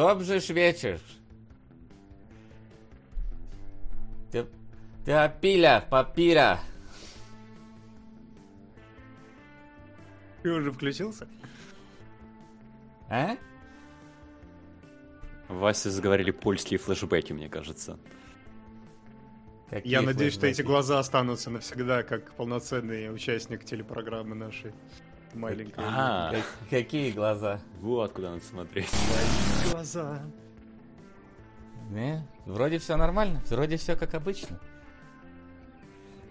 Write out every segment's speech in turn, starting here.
Dobrze świecisz. Ты, ты опиля, папира. Ты уже включился? А? Васе заговорили польские флешбеки, мне кажется. Какие Я надеюсь, что эти глаза останутся навсегда, как полноценный участник телепрограммы нашей маленькой. А, Как- Какие глаза? вот куда надо смотреть. Глаза. Не, вроде все нормально, вроде все как обычно.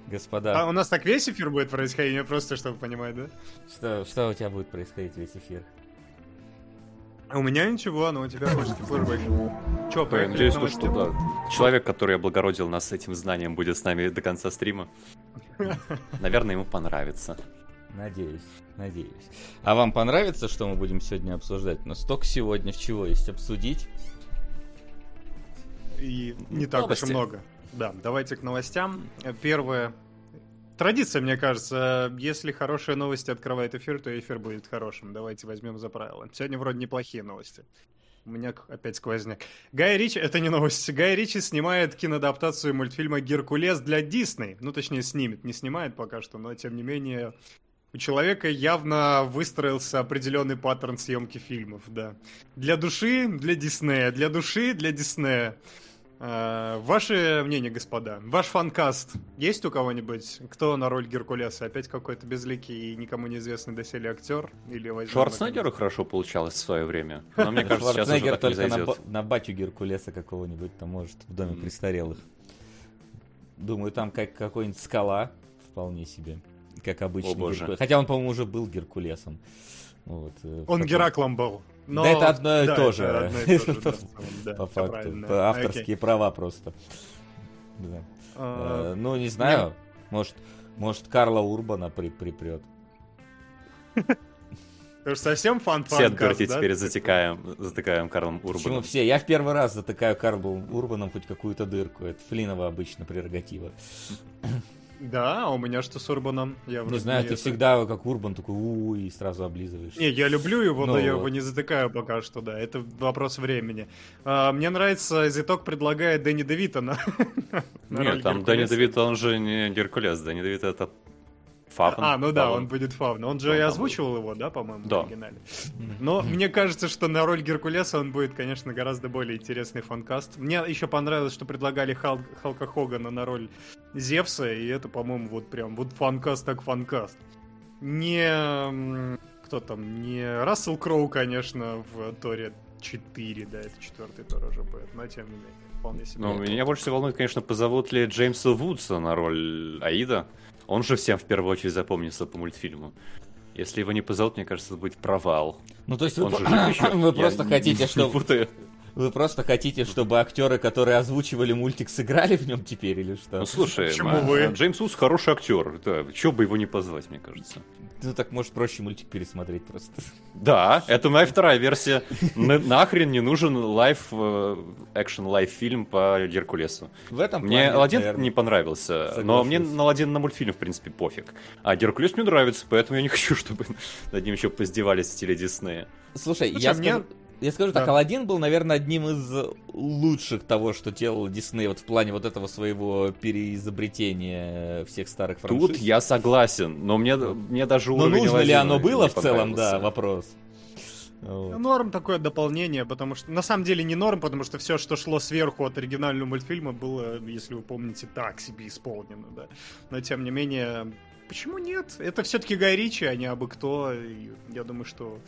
Господа, А у нас так весь эфир будет происходить, я просто чтобы понимать, да? что, что у тебя будет происходить весь эфир? А у меня ничего, но у тебя польский флешбэк. Чё, Я поехали надеюсь, к ну, что да. Человек, который облагородил нас этим знанием, будет с нами до конца стрима. Наверное, ему понравится. Надеюсь, надеюсь. А вам понравится, что мы будем сегодня обсуждать? У нас столько сегодня чего есть обсудить. И не так Новости. уж и много. Да, давайте к новостям. Первое. Традиция, мне кажется, если хорошие новости открывает эфир, то эфир будет хорошим. Давайте возьмем за правило. Сегодня вроде неплохие новости. У меня опять сквозняк. Гай Ричи, это не новость. Гай Ричи снимает киноадаптацию мультфильма «Геркулес» для Дисней. Ну, точнее, снимет. Не снимает пока что, но тем не менее... У человека явно выстроился определенный паттерн съемки фильмов, да. Для души, для Диснея. Для души, для Диснея. Э, Ваше мнение, господа. Ваш фанкаст. Есть у кого-нибудь? Кто на роль Геркулеса? Опять какой-то безликий и никому неизвестный доселе актер? Или возьмем Шварценеггеру хорошо получалось в свое время. Но мне кажется, сейчас уже Шварценеггер так не только на, зайдет. на батю Геркулеса какого-нибудь там может в доме престарелых. Думаю, там как какой-нибудь скала вполне себе. Как обычно. О, боже. Геркулес. Хотя он, по-моему, уже был Геркулесом. Вот, э, Он Гераклом был. Но... Да это одно и да, то же. и то да, По факту. Окей. Авторские права просто. Да. А, Э, Ну, не знаю. Может, может Карла Урбана при, припрет. Ты же совсем фан Все отберти да? теперь затекаем, затыкаем Карлом Почему Урбаном. все? Я в первый раз затыкаю Карлу Урбаном хоть какую-то дырку. Это Флинова обычно прерогатива. Да, а у меня что с Урбаном? Я Не вроде знаю, ты это- всегда как Урбан такой у и сразу облизываешь. Не, я люблю его, но Ну я вот. его не затыкаю пока что, да. Это вопрос времени. А, мне нравится, Зиток предлагает Дэнни Девита на, Нет, там Дэнни Геркулеса. Девит, он же не Геркулес, Дэнни Девит это Фавн. А, ну да, Фавн. он будет Фавн. Он же Он и озвучивал его, да, по-моему, Да. в оригинале. Но мне кажется, что на роль Геркулеса он будет, конечно, гораздо более интересный фанкаст. Мне еще понравилось, что предлагали Хал- Халка Хогана на роль Зевса, и это, по-моему, вот прям вот фанкаст так фанкаст. Не... Кто там? Не Рассел Кроу, конечно, в Торе 4, да, это четвертый Тор уже будет, но тем не менее, вполне себе. Ну, меня больше всего волнует, конечно, позовут ли Джеймса Вудса на роль Аида. Он же всем в первую очередь запомнится по мультфильму. Если его не позовут, мне кажется, это будет провал. Ну, то есть вы, Он же жив еще. вы Я просто не- хотите, не чтобы... Вы просто хотите, чтобы актеры, которые озвучивали мультик, сыграли в нем теперь или что? Ну, слушай, Почему а, вы? Джеймс Вудс хороший актер. Да, чего бы его не позвать, мне кажется. Ну так может проще мультик пересмотреть просто. Да, это моя вторая версия. На- Нахрен не нужен live, э, action live фильм по Геркулесу. В этом Мне Аладдин не понравился, но мне на Аладдин на мультфильм, в принципе, пофиг. А Геркулес мне нравится, поэтому я не хочу, чтобы над ним еще поиздевались в стиле Диснея. Слушай, Слушай, я, мне- я скажу так, Да. Алладин был, наверное, одним из лучших того, что делал Дисней вот в плане вот этого своего переизобретения всех старых франшиз. Тут я согласен, но мне, мне даже Но уровень нужно ли оно было в целом, да, вопрос. Вот. Ну, Норм такое дополнение, потому что на самом деле не норм, потому что все, что шло сверху от оригинального мультфильма, было, если вы помните, так себе исполнено, да. Но тем не менее, почему нет? Это все-таки Гай Ричи, а не абы кто. И я думаю, что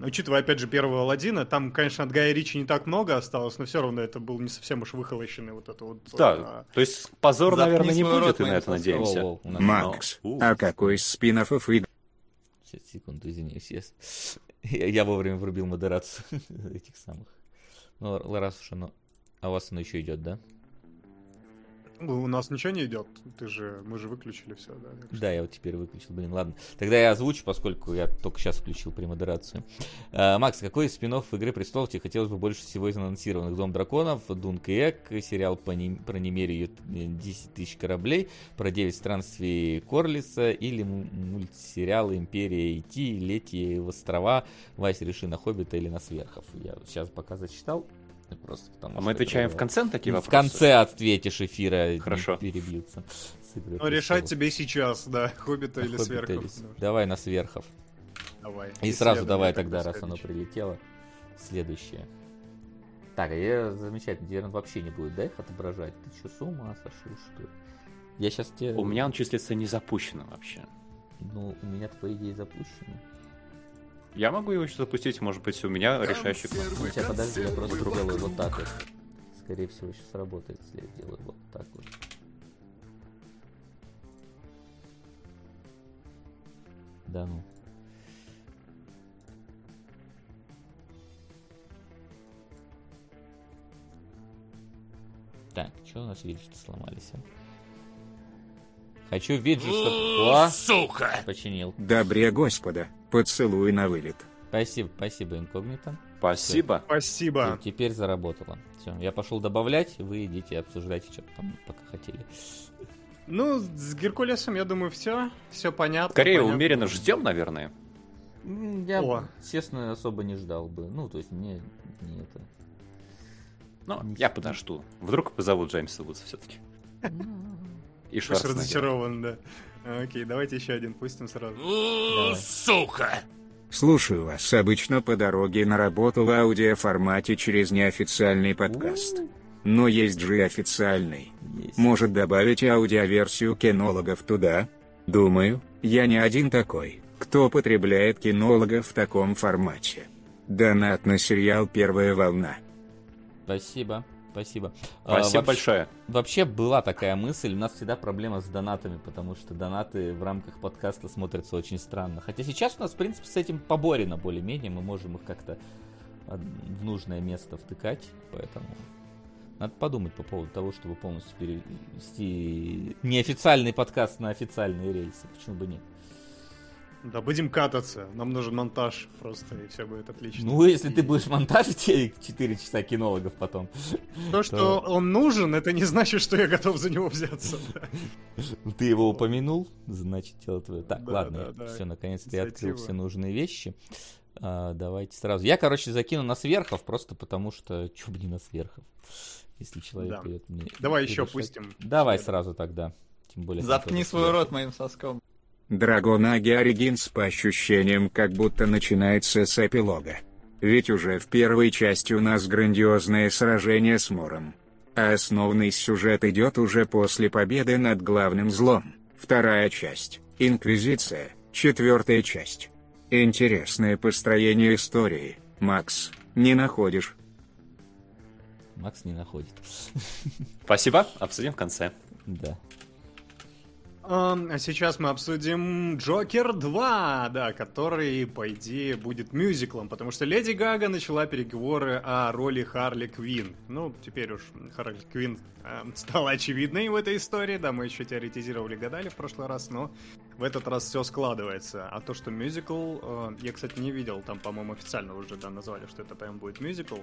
Учитывая, опять же, первого Аладдина, там, конечно, от Гая Ричи не так много осталось, но все равно это был не совсем уж выхолощенный вот это вот... Да, а, то есть позор, Заткни наверное, не будет, рот и на это надеемся. Макс, а какой из спин и Сейчас, секунду, извиняюсь. yes. Я, я вовремя врубил модерацию этих самых. Ну, раз уж оно... А у вас оно еще идет, да? У нас ничего не идет. Ты же, мы же выключили все, да? Да, я вот теперь выключил, блин, ладно. Тогда я озвучу, поскольку я только сейчас включил премодерацию. А, Макс, какой из спин Игры Престолов тебе хотелось бы больше всего из анонсированных? Дом драконов, Дунк и Эк, сериал по нем- про Немерию 10 тысяч кораблей, про 9 странствий Корлиса или м- мультсериал Империя Идти, Лети в острова, Вась, реши на Хоббита или на Сверхов. Я сейчас пока зачитал. Просто потому А что мы отвечаем это- в конце на такие в вопросы? конце ответишь эфира, не Хорошо. перебьются. с «Игрой Ну, решать тебе сейчас, да, Хоббита или Сверхов. или Давай на сверхов. Давай. И сразу давай тогда, раз оно прилетело. Следующее. Так, а я замечательно, теперь он вообще не будет, да, их отображать? Ты что, с ума сошел, что ли? Я сейчас тебе... У меня он числится не запущено вообще. Ну, у меня по идее запущено. Я могу его еще запустить, может быть, у меня решающий. Ну, тебя подожди, я просто другой вот так вот. Скорее всего, сейчас сработает, если я сделаю вот так вот. Да ну. Так, что у нас виджеты сломались? а? Хочу виджет, чтобы... О, Сука! починил. Добре Господа, поцелуй на вылет. Спасибо, спасибо, инкогнито. Спасибо. Спасибо. Те- Теперь заработало. Все, я пошел добавлять, вы идите обсуждайте, что там пока хотели. Ну, с Геркулесом, я думаю, все. Все понятно. Скорее, понятно. умеренно ждем, наверное. Я, О. честно, особо не ждал бы. Ну, то есть, мне не это. Но Не я подожду. Вдруг позовут Джеймса Вудса все-таки. И Пусть Шварценеггера. разочарован, да. Окей, давайте еще один пустим сразу. У, Сука! Слушаю вас обычно по дороге на работу в аудиоформате через неофициальный подкаст. Но есть же и официальный. Есть. Может добавить аудиоверсию кинологов туда? Думаю, я не один такой, кто потребляет кинологов в таком формате. Донат на сериал «Первая волна». Спасибо, спасибо. А, Спасибо вообще- большое. Вообще была такая мысль, у нас всегда проблема с донатами, потому что донаты в рамках подкаста смотрятся очень странно. Хотя сейчас у нас, в принципе, с этим поборено более-менее, мы можем их как-то от- в нужное место втыкать, поэтому надо подумать по поводу того, чтобы полностью перевести неофициальный подкаст на официальные рельсы, почему бы нет. Да, будем кататься. Нам нужен монтаж просто, и все будет отлично. Ну, если ты будешь монтажить те 4 часа кинологов потом, То, что он нужен, это не значит, что я готов за него взяться. да. Ты его упомянул, значит, дело твое. Так, ладно, все, наконец-то я открыл все нужные вещи. А, давайте сразу. Я, короче, закину на сверхов, просто потому что, чё бы не на сверхов, если человек Да. дает мне... Давай еще пустим. Давай сразу тогда. Тем более... Заткни свой рот моим соском. Драгонаги Оригинс по ощущениям как будто начинается с эпилога. Ведь уже в первой части у нас грандиозное сражение с Мором. А основный сюжет идет уже после победы над главным злом. Вторая часть – Инквизиция, четвертая часть. Интересное построение истории, Макс, не находишь? Макс не находит. Спасибо. Обсудим в конце. Да. Ам, А сейчас мы обсудим Джокер 2, да, который, по идее, будет мюзиклом, потому что Леди Гага начала переговоры о роли Харли Квин. Ну, теперь уж Харли Квин ам, стала очевидной в этой истории, да, мы еще теоретизировали, гадали в прошлый раз, но в этот раз все складывается. А то, что мюзикл, э, я, кстати, не видел, там, по-моему, официально уже, да, назвали, что это прям будет мюзикл.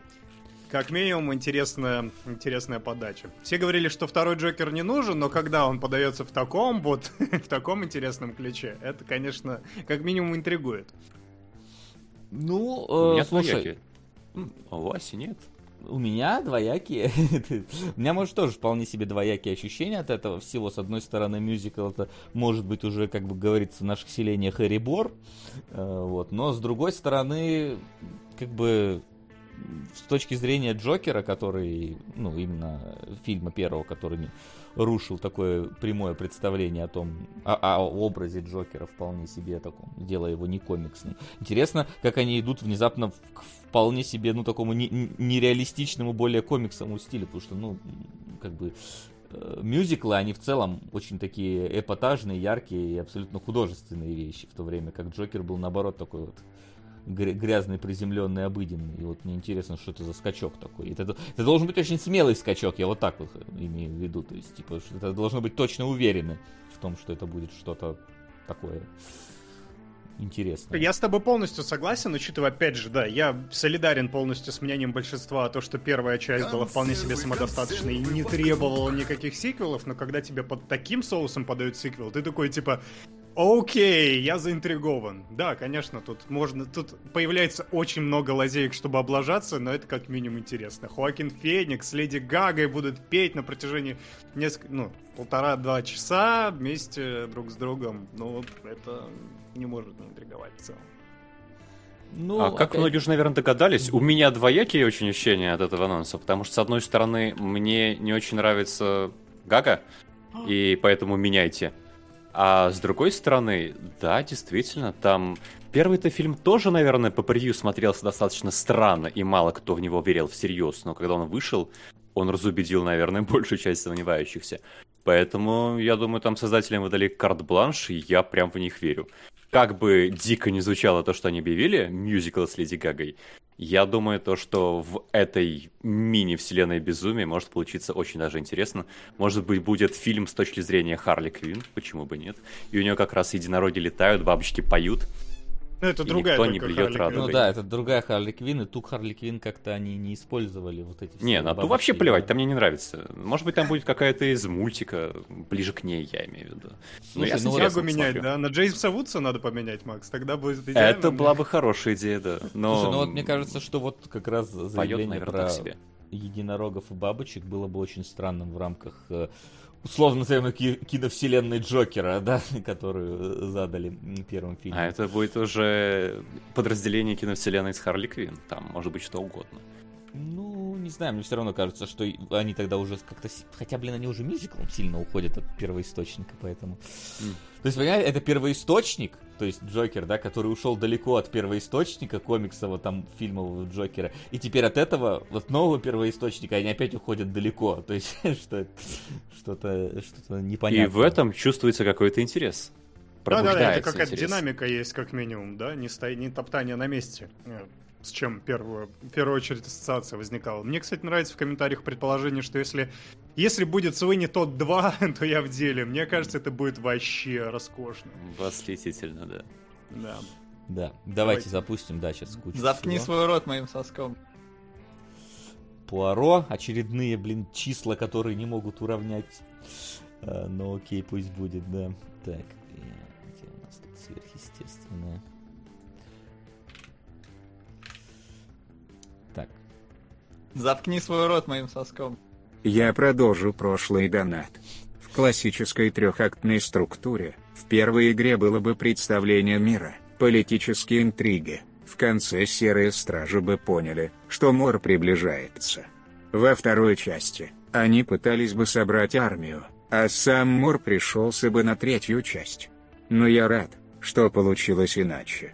Как минимум, интересная, интересная подача. Все говорили, что второй Джокер не нужен, но когда он подается в таком вот, в таком интересном ключе, это, конечно, как минимум интригует. Ну, У э, меня слушай, двоякие. М, А у Васи нет. У меня двоякие. У меня, может, тоже вполне себе двоякие ощущения от этого всего. С одной стороны, мюзикл это может быть уже, как бы говорится, в наших селениях Хэри Бор. Э, Вот. Но с другой стороны, как бы с точки зрения Джокера, который, ну, именно фильма первого, который рушил такое прямое представление о том, о, о образе Джокера вполне себе таком, делая его не комиксным. Интересно, как они идут внезапно к вполне себе, ну, такому не- не- нереалистичному, более комиксовому стилю, потому что, ну, как бы э, мюзиклы, они в целом очень такие эпатажные, яркие и абсолютно художественные вещи, в то время как Джокер был, наоборот, такой вот грязный, приземленный, обыденный. И вот мне интересно, что это за скачок такой. Это, это должен быть очень смелый скачок, я вот так вот имею в виду. То есть, типа, это должно быть точно уверены в том, что это будет что-то такое интересное. Я с тобой полностью согласен, учитывая, опять же, да, я солидарен полностью с мнением большинства, то, что первая часть была вполне себе самодостаточной и не требовала никаких сиквелов, но когда тебе под таким соусом подают сиквел, ты такой, типа, окей, я заинтригован. Да, конечно, тут можно, тут появляется очень много лазеек, чтобы облажаться, но это как минимум интересно. Хоакин Феникс, Леди Гагой будут петь на протяжении несколько, ну, полтора-два часа вместе друг с другом. Ну, это не может не интриговать в целом. Ну, а как опять- многие уже, наверное, догадались, у меня двоякие очень ощущения от этого анонса, потому что, с одной стороны, мне не очень нравится Гага, и поэтому меняйте. А с другой стороны, да, действительно, там... Первый-то фильм тоже, наверное, по превью смотрелся достаточно странно, и мало кто в него верил всерьез, но когда он вышел, он разубедил, наверное, большую часть сомневающихся. Поэтому, я думаю, там создателям выдали карт-бланш, и я прям в них верю. Как бы дико не звучало то, что они объявили, мюзикл с Леди Гагой, я думаю, то, что в этой мини-вселенной безумия может получиться очень даже интересно. Может быть, будет фильм с точки зрения Харли Квин, почему бы нет. И у нее как раз единороги летают, бабочки поют. Ну, это И другая никто не блюет Харли радугой. Ну да, это другая Харли Квин, и ту Харли Квин как-то они не использовали вот эти все Не, на ту вообще плевать, там мне не нравится. Может быть, там будет какая-то из мультика, ближе к ней, я имею в виду. Слушай, я с ну вот- интересом Тягу менять, смотрю. да? На Джеймса Вудса надо поменять, Макс. Тогда будет идеально. Это была бы хорошая идея, да. Но... Слушай, ну вот мне кажется, что вот как раз поет, заявление наверное, про себе. единорогов и бабочек было бы очень странным в рамках э, условно называемой ки- киновселенной Джокера, да, которую задали первым фильмом. А это будет уже подразделение киновселенной с Харли Квин. Там может быть что угодно. Ну, не знаю, мне все равно кажется, что они тогда уже как-то... Хотя, блин, они уже мюзиклом сильно уходят от первоисточника, поэтому... М. То есть, понимаете, это первоисточник, то есть Джокер, да, который ушел далеко от первоисточника комиксового, там, фильмового Джокера, и теперь от этого, вот нового первоисточника, они опять уходят далеко, то есть, что это- что-то что непонятное. И в этом чувствуется какой-то интерес. Да-да-да, это Пробуждается какая-то интерес. динамика есть, как минимум, да? Не, сто... не топтание на месте. Э, С чем первую, в первую очередь ассоциация возникала. Мне, кстати, нравится в комментариях предположение, что если, если будет Суини тот 2, то я в деле. Мне кажется, это будет вообще роскошно. Восхитительно, да. Да. Да, давайте, Давайте. запустим, да, сейчас кучу Заткни всего. свой рот моим соском. Пуаро, очередные, блин, числа, которые не могут уравнять. А, ну окей, пусть будет, да. Так, э, где у нас тут сверхъестественное? Так, Заткни свой рот моим соском. Я продолжу прошлый донат. В классической трехактной структуре, в первой игре было бы представление мира, политические интриги, в конце серые стражи бы поняли, что Мор приближается. Во второй части, они пытались бы собрать армию, а сам Мор пришелся бы на третью часть. Но я рад, что получилось иначе.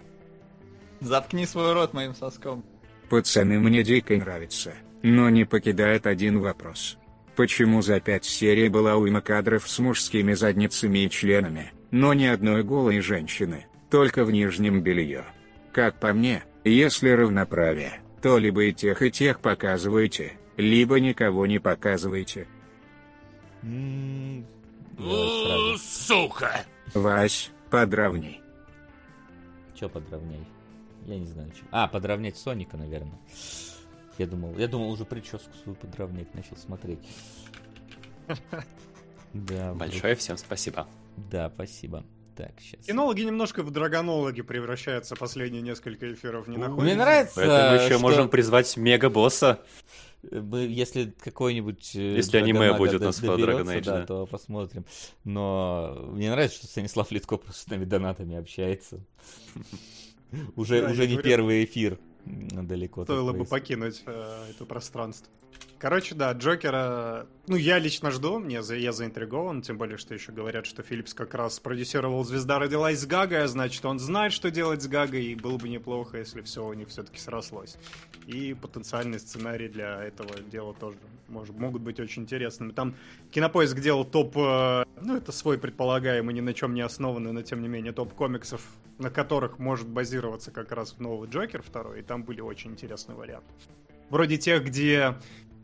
Заткни свой рот моим соском. Пацаны мне дико нравится, но не покидает один вопрос. Почему за пять серий была уйма кадров с мужскими задницами и членами, но ни одной голой женщины, только в нижнем белье? Как по мне, если равноправие, то либо и тех, и тех показываете, либо никого не показываете. М, давай сразу. Сука! Вась, подравней. Чё подровнять? Я не знаю, что. А, подровнять Соника, наверное. Я думал, я думал уже прическу свою подровнять, начал смотреть. Да, Большое всем спасибо. Да, спасибо. Так, сейчас. Кинологи немножко в драгонологи превращаются последние несколько эфиров, не находите? Мне нравится, Поэтому еще что можем призвать мега-босса. мы- если какой-нибудь э, Если аниме будет нас по Dragon Age, да, да. то посмотрим. Но мне нравится, что Станислав Литко просто с нами донатами общается. Уже, уже не первый эфир далеко. Стоило бы происходит. покинуть э, это пространство. Короче, да, Джокера, ну, я лично жду, мне я заинтригован, тем более, что еще говорят, что Филлипс как раз продюсировал «Звезда родилась с Гагой», а значит, он знает, что делать с Гагой, и было бы неплохо, если все у них все-таки срослось. И потенциальный сценарий для этого дела тоже может, могут быть очень интересными. Там Кинопоиск делал топ, э, ну, это свой предполагаемый, ни на чем не основанный, но тем не менее, топ комиксов, на которых может базироваться как раз новый Джокер второй, и там были очень интересные варианты. Вроде тех, где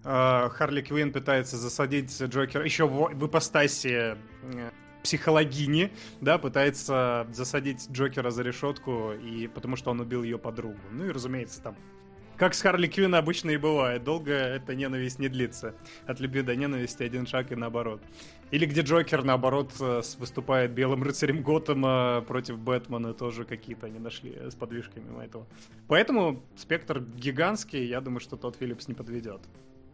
Харли Квинн пытается засадить Джокера еще в, ипостаси э, психологини, да, пытается засадить Джокера за решетку, и потому что он убил ее подругу. Ну и, разумеется, там как с Харли Квинн обычно и бывает. Долго эта ненависть не длится. От любви до ненависти один шаг и наоборот. Или где Джокер, наоборот, э, выступает белым рыцарем Готэма против Бэтмена. Тоже какие-то они нашли с подвижками этого. Поэтому спектр гигантский. Я думаю, что тот Филлипс не подведет.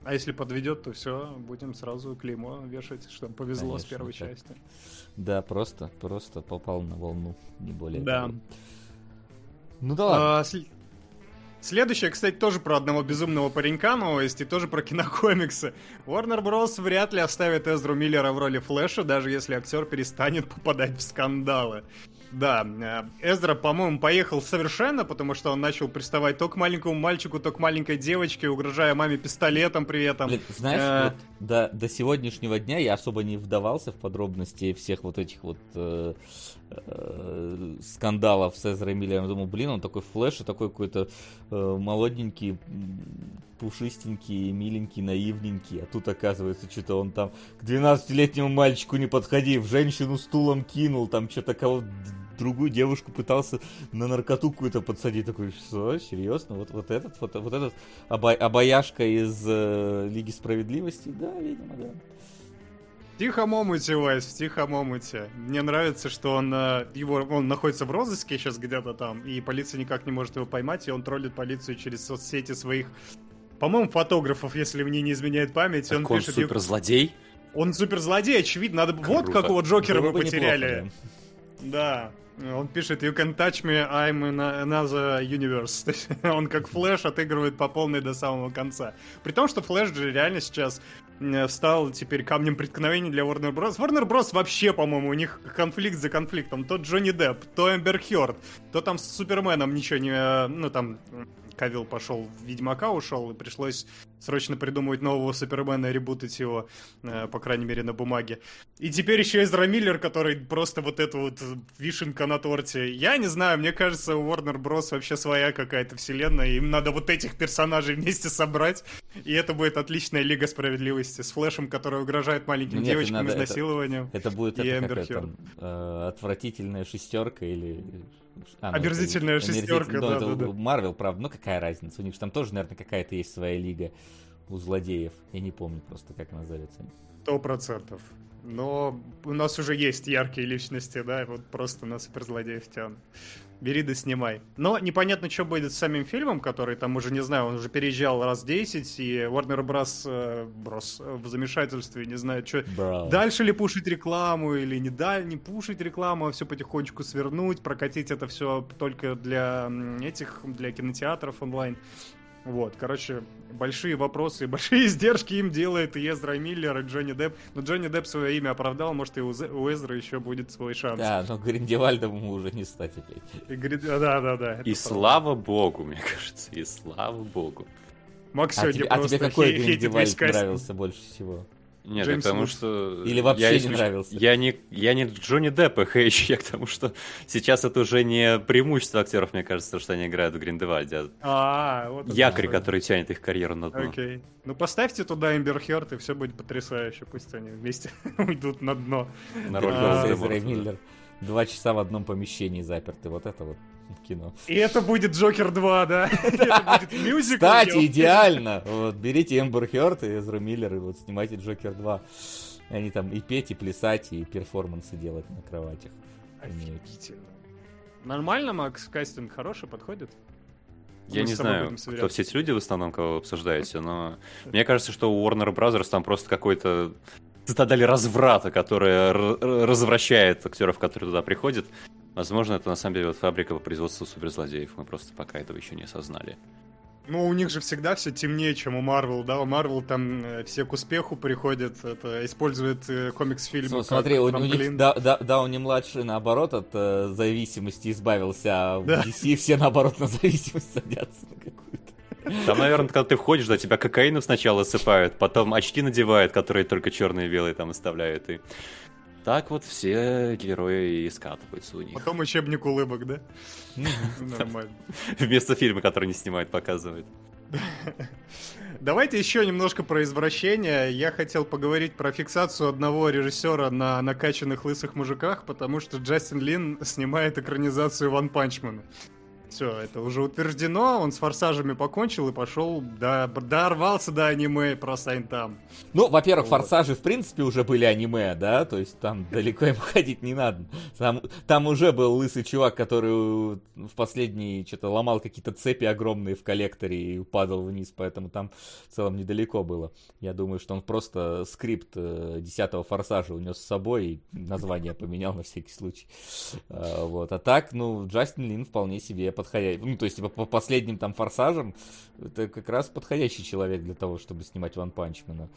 А если подведет, то все, будем сразу клеймо вешать, что повезло Конечно, с первой так. части. Да, просто, просто попал на волну, не более Да. того. Ну да ладно. А, сл- Следующая, кстати, тоже про одного безумного паренька новость и тоже про кинокомиксы. Warner Bros. вряд ли оставит Эзру Миллера в роли Флэша, даже если актер перестанет попадать в скандалы. Да, э, Эзра, по-моему, поехал совершенно, потому что он начал приставать то к маленькому мальчику, то к маленькой девочке, угрожая маме пистолетом при этом. Блин, знаешь, э, вот до, до сегодняшнего дня я особо не вдавался в подробности всех вот этих вот э, э, скандалов с Эзрой Миллером. Думал, блин, он такой флеш и такой какой-то э, молоденький, пушистенький, миленький, наивненький. А тут оказывается, что-то он там к 12-летнему мальчику не подходив, женщину стулом кинул, там что-то кого д- другую девушку пытался на наркоту какую-то подсадить. Такой, что, серьезно? Вот, вот этот, вот, вот этот оба- обаяшка из э, Лиги Справедливости? Да, видимо, да. В тихом омуте, Вайс, в тихом омуте. Мне нравится, что он, э, его, он находится в розыске сейчас где-то там, и полиция никак не может его поймать, и он троллит полицию через соцсети своих, по-моему, фотографов, если мне не изменяет память. и он Так он пишет, «You- суперзлодей? он суперзлодей, очевидно. Надо... Вот Круто. какого Джокера Было мы потеряли. неплохо, Да. Он пишет, you can touch me, I'm in another universe. То есть он как Флэш отыгрывает по полной до самого конца. При том, что Флэш же реально сейчас стал теперь камнем преткновения для Warner Bros. Warner Bros. вообще, по-моему, у них конфликт за конфликтом. То Джонни Депп, то Эмбер Хёрд, то там с Суперменом ничего не... э, Ну, там Кавилл пошел в Ведьмака, ушел, и пришлось срочно придумывать нового Супермена и ребутать его, э, по крайней мере, на бумаге. И теперь еще Эзра Миллер, который просто вот эта вот вишенка на торте. Я не знаю, мне кажется, у Warner Bros. вообще своя какая-то вселенная, им надо вот этих персонажей вместе собрать, и это будет отличная Лига Справедливости с Флэшем, который угрожает маленьким нет, девочкам надо это- изнасилованием. Это будет И это, Эмбер это, э, отвратительная шестерка или... А, ну, Омерзительная это- шестерка, да, да, да. Марвел, правда, ну какая разница, у них же там тоже, наверное, какая-то есть своя лига у злодеев. Я не помню просто, как она зовется. Сто процентов. Но у нас уже есть яркие личности, да, вот просто на суперзлодеев тянут. Бери да снимай. Но непонятно, что будет с самим фильмом, который там уже, не знаю, он уже переезжал раз 10, и Warner Bros. э, Bros. в замешательстве, не знаю, что... Дальше ли пушить рекламу или не даль, не пушить рекламу, а все потихонечку свернуть, прокатить это все только для этих, для кинотеатров онлайн. Вот, короче, большие вопросы большие издержки им делает и Эзра Миллер, и Джонни Депп. Но Джонни Депп свое имя оправдал, может, и у, Эзра еще будет свой шанс. Да, но Гриндевальдом ему уже не стать опять. И говорит, да, да, да. И правда. слава богу, мне кажется, и слава богу. Макс А сегодня тебе, а просто тебе какой хей- Гриндевальд нравился больше всего? Нет, Джеймс я к тому, Вуд. что... Или вообще я, не если- нравился? Я не, я не Джонни Деппа хейчу, я к тому, что сейчас это уже не преимущество актеров, мне кажется, что они играют в Гриндевальде, а А, вот это якорь, который тянет их карьеру на дно. Окей. Ну поставьте туда Эмбер Хёрд, и все будет потрясающе. Пусть они вместе уйдут на дно. На роль. Два часа в одном помещении заперты. Вот это вот кино. И это будет Джокер 2, да? Это будет мюзикл. Кстати, идеально! Вот, берите Эмбер Хёрд и Эзру Миллер и вот снимайте Джокер 2. И Они там и петь, и плясать, и перформансы делать на кроватях. Офигительно. Нормально, Макс? Кастинг хороший, подходит? Я Мы не знаю, кто все эти люди в основном, кого вы обсуждаете, но мне кажется, что у Warner Brothers там просто какой-то цитадель разврата, которая р- развращает актеров, которые туда приходят. Возможно, это на самом деле вот фабрика по производству суперзлодеев. Мы просто пока этого еще не осознали. Ну, у них же всегда все темнее, чем у Марвел, да? У Марвел там э, все к успеху приходят, это используют э, комикс-фильмы. Как Смотри, у, у них да, да, Дауни младший наоборот от э, зависимости избавился, а в Да. DC все наоборот на зависимость садятся на какую-то. Там, наверное, когда ты входишь, да, тебя кокаину сначала сыпают, потом очки надевают, которые только черные и белые там оставляют. И так вот все герои и скатываются у них. Потом учебник улыбок, да? Нормально. Вместо фильма, который не снимают, показывают. Давайте еще немножко про извращение. Я хотел поговорить про фиксацию одного режиссера на накачанных лысых мужиках, потому что Джастин Лин снимает экранизацию Ван Панчмана. Все, это уже утверждено, он с форсажами покончил и пошел, да, дорвался до аниме про там. Ну, во-первых, Вот. форсажи в принципе уже были аниме, да, то есть там далеко им ходить не надо. Там, там уже был лысый чувак, который в последний что-то ломал какие-то цепи огромные в коллекторе и падал вниз, поэтому там в целом недалеко было. Я думаю, что он просто скрипт э, 10 форсажа унес с собой и название поменял на всякий случай. А, Вот. А так, ну, Джастин Лин вполне себе подходящий. Ну, то есть, типа, по последним там форсажам, это как раз подходящий человек для того, чтобы снимать Ван Панчмена.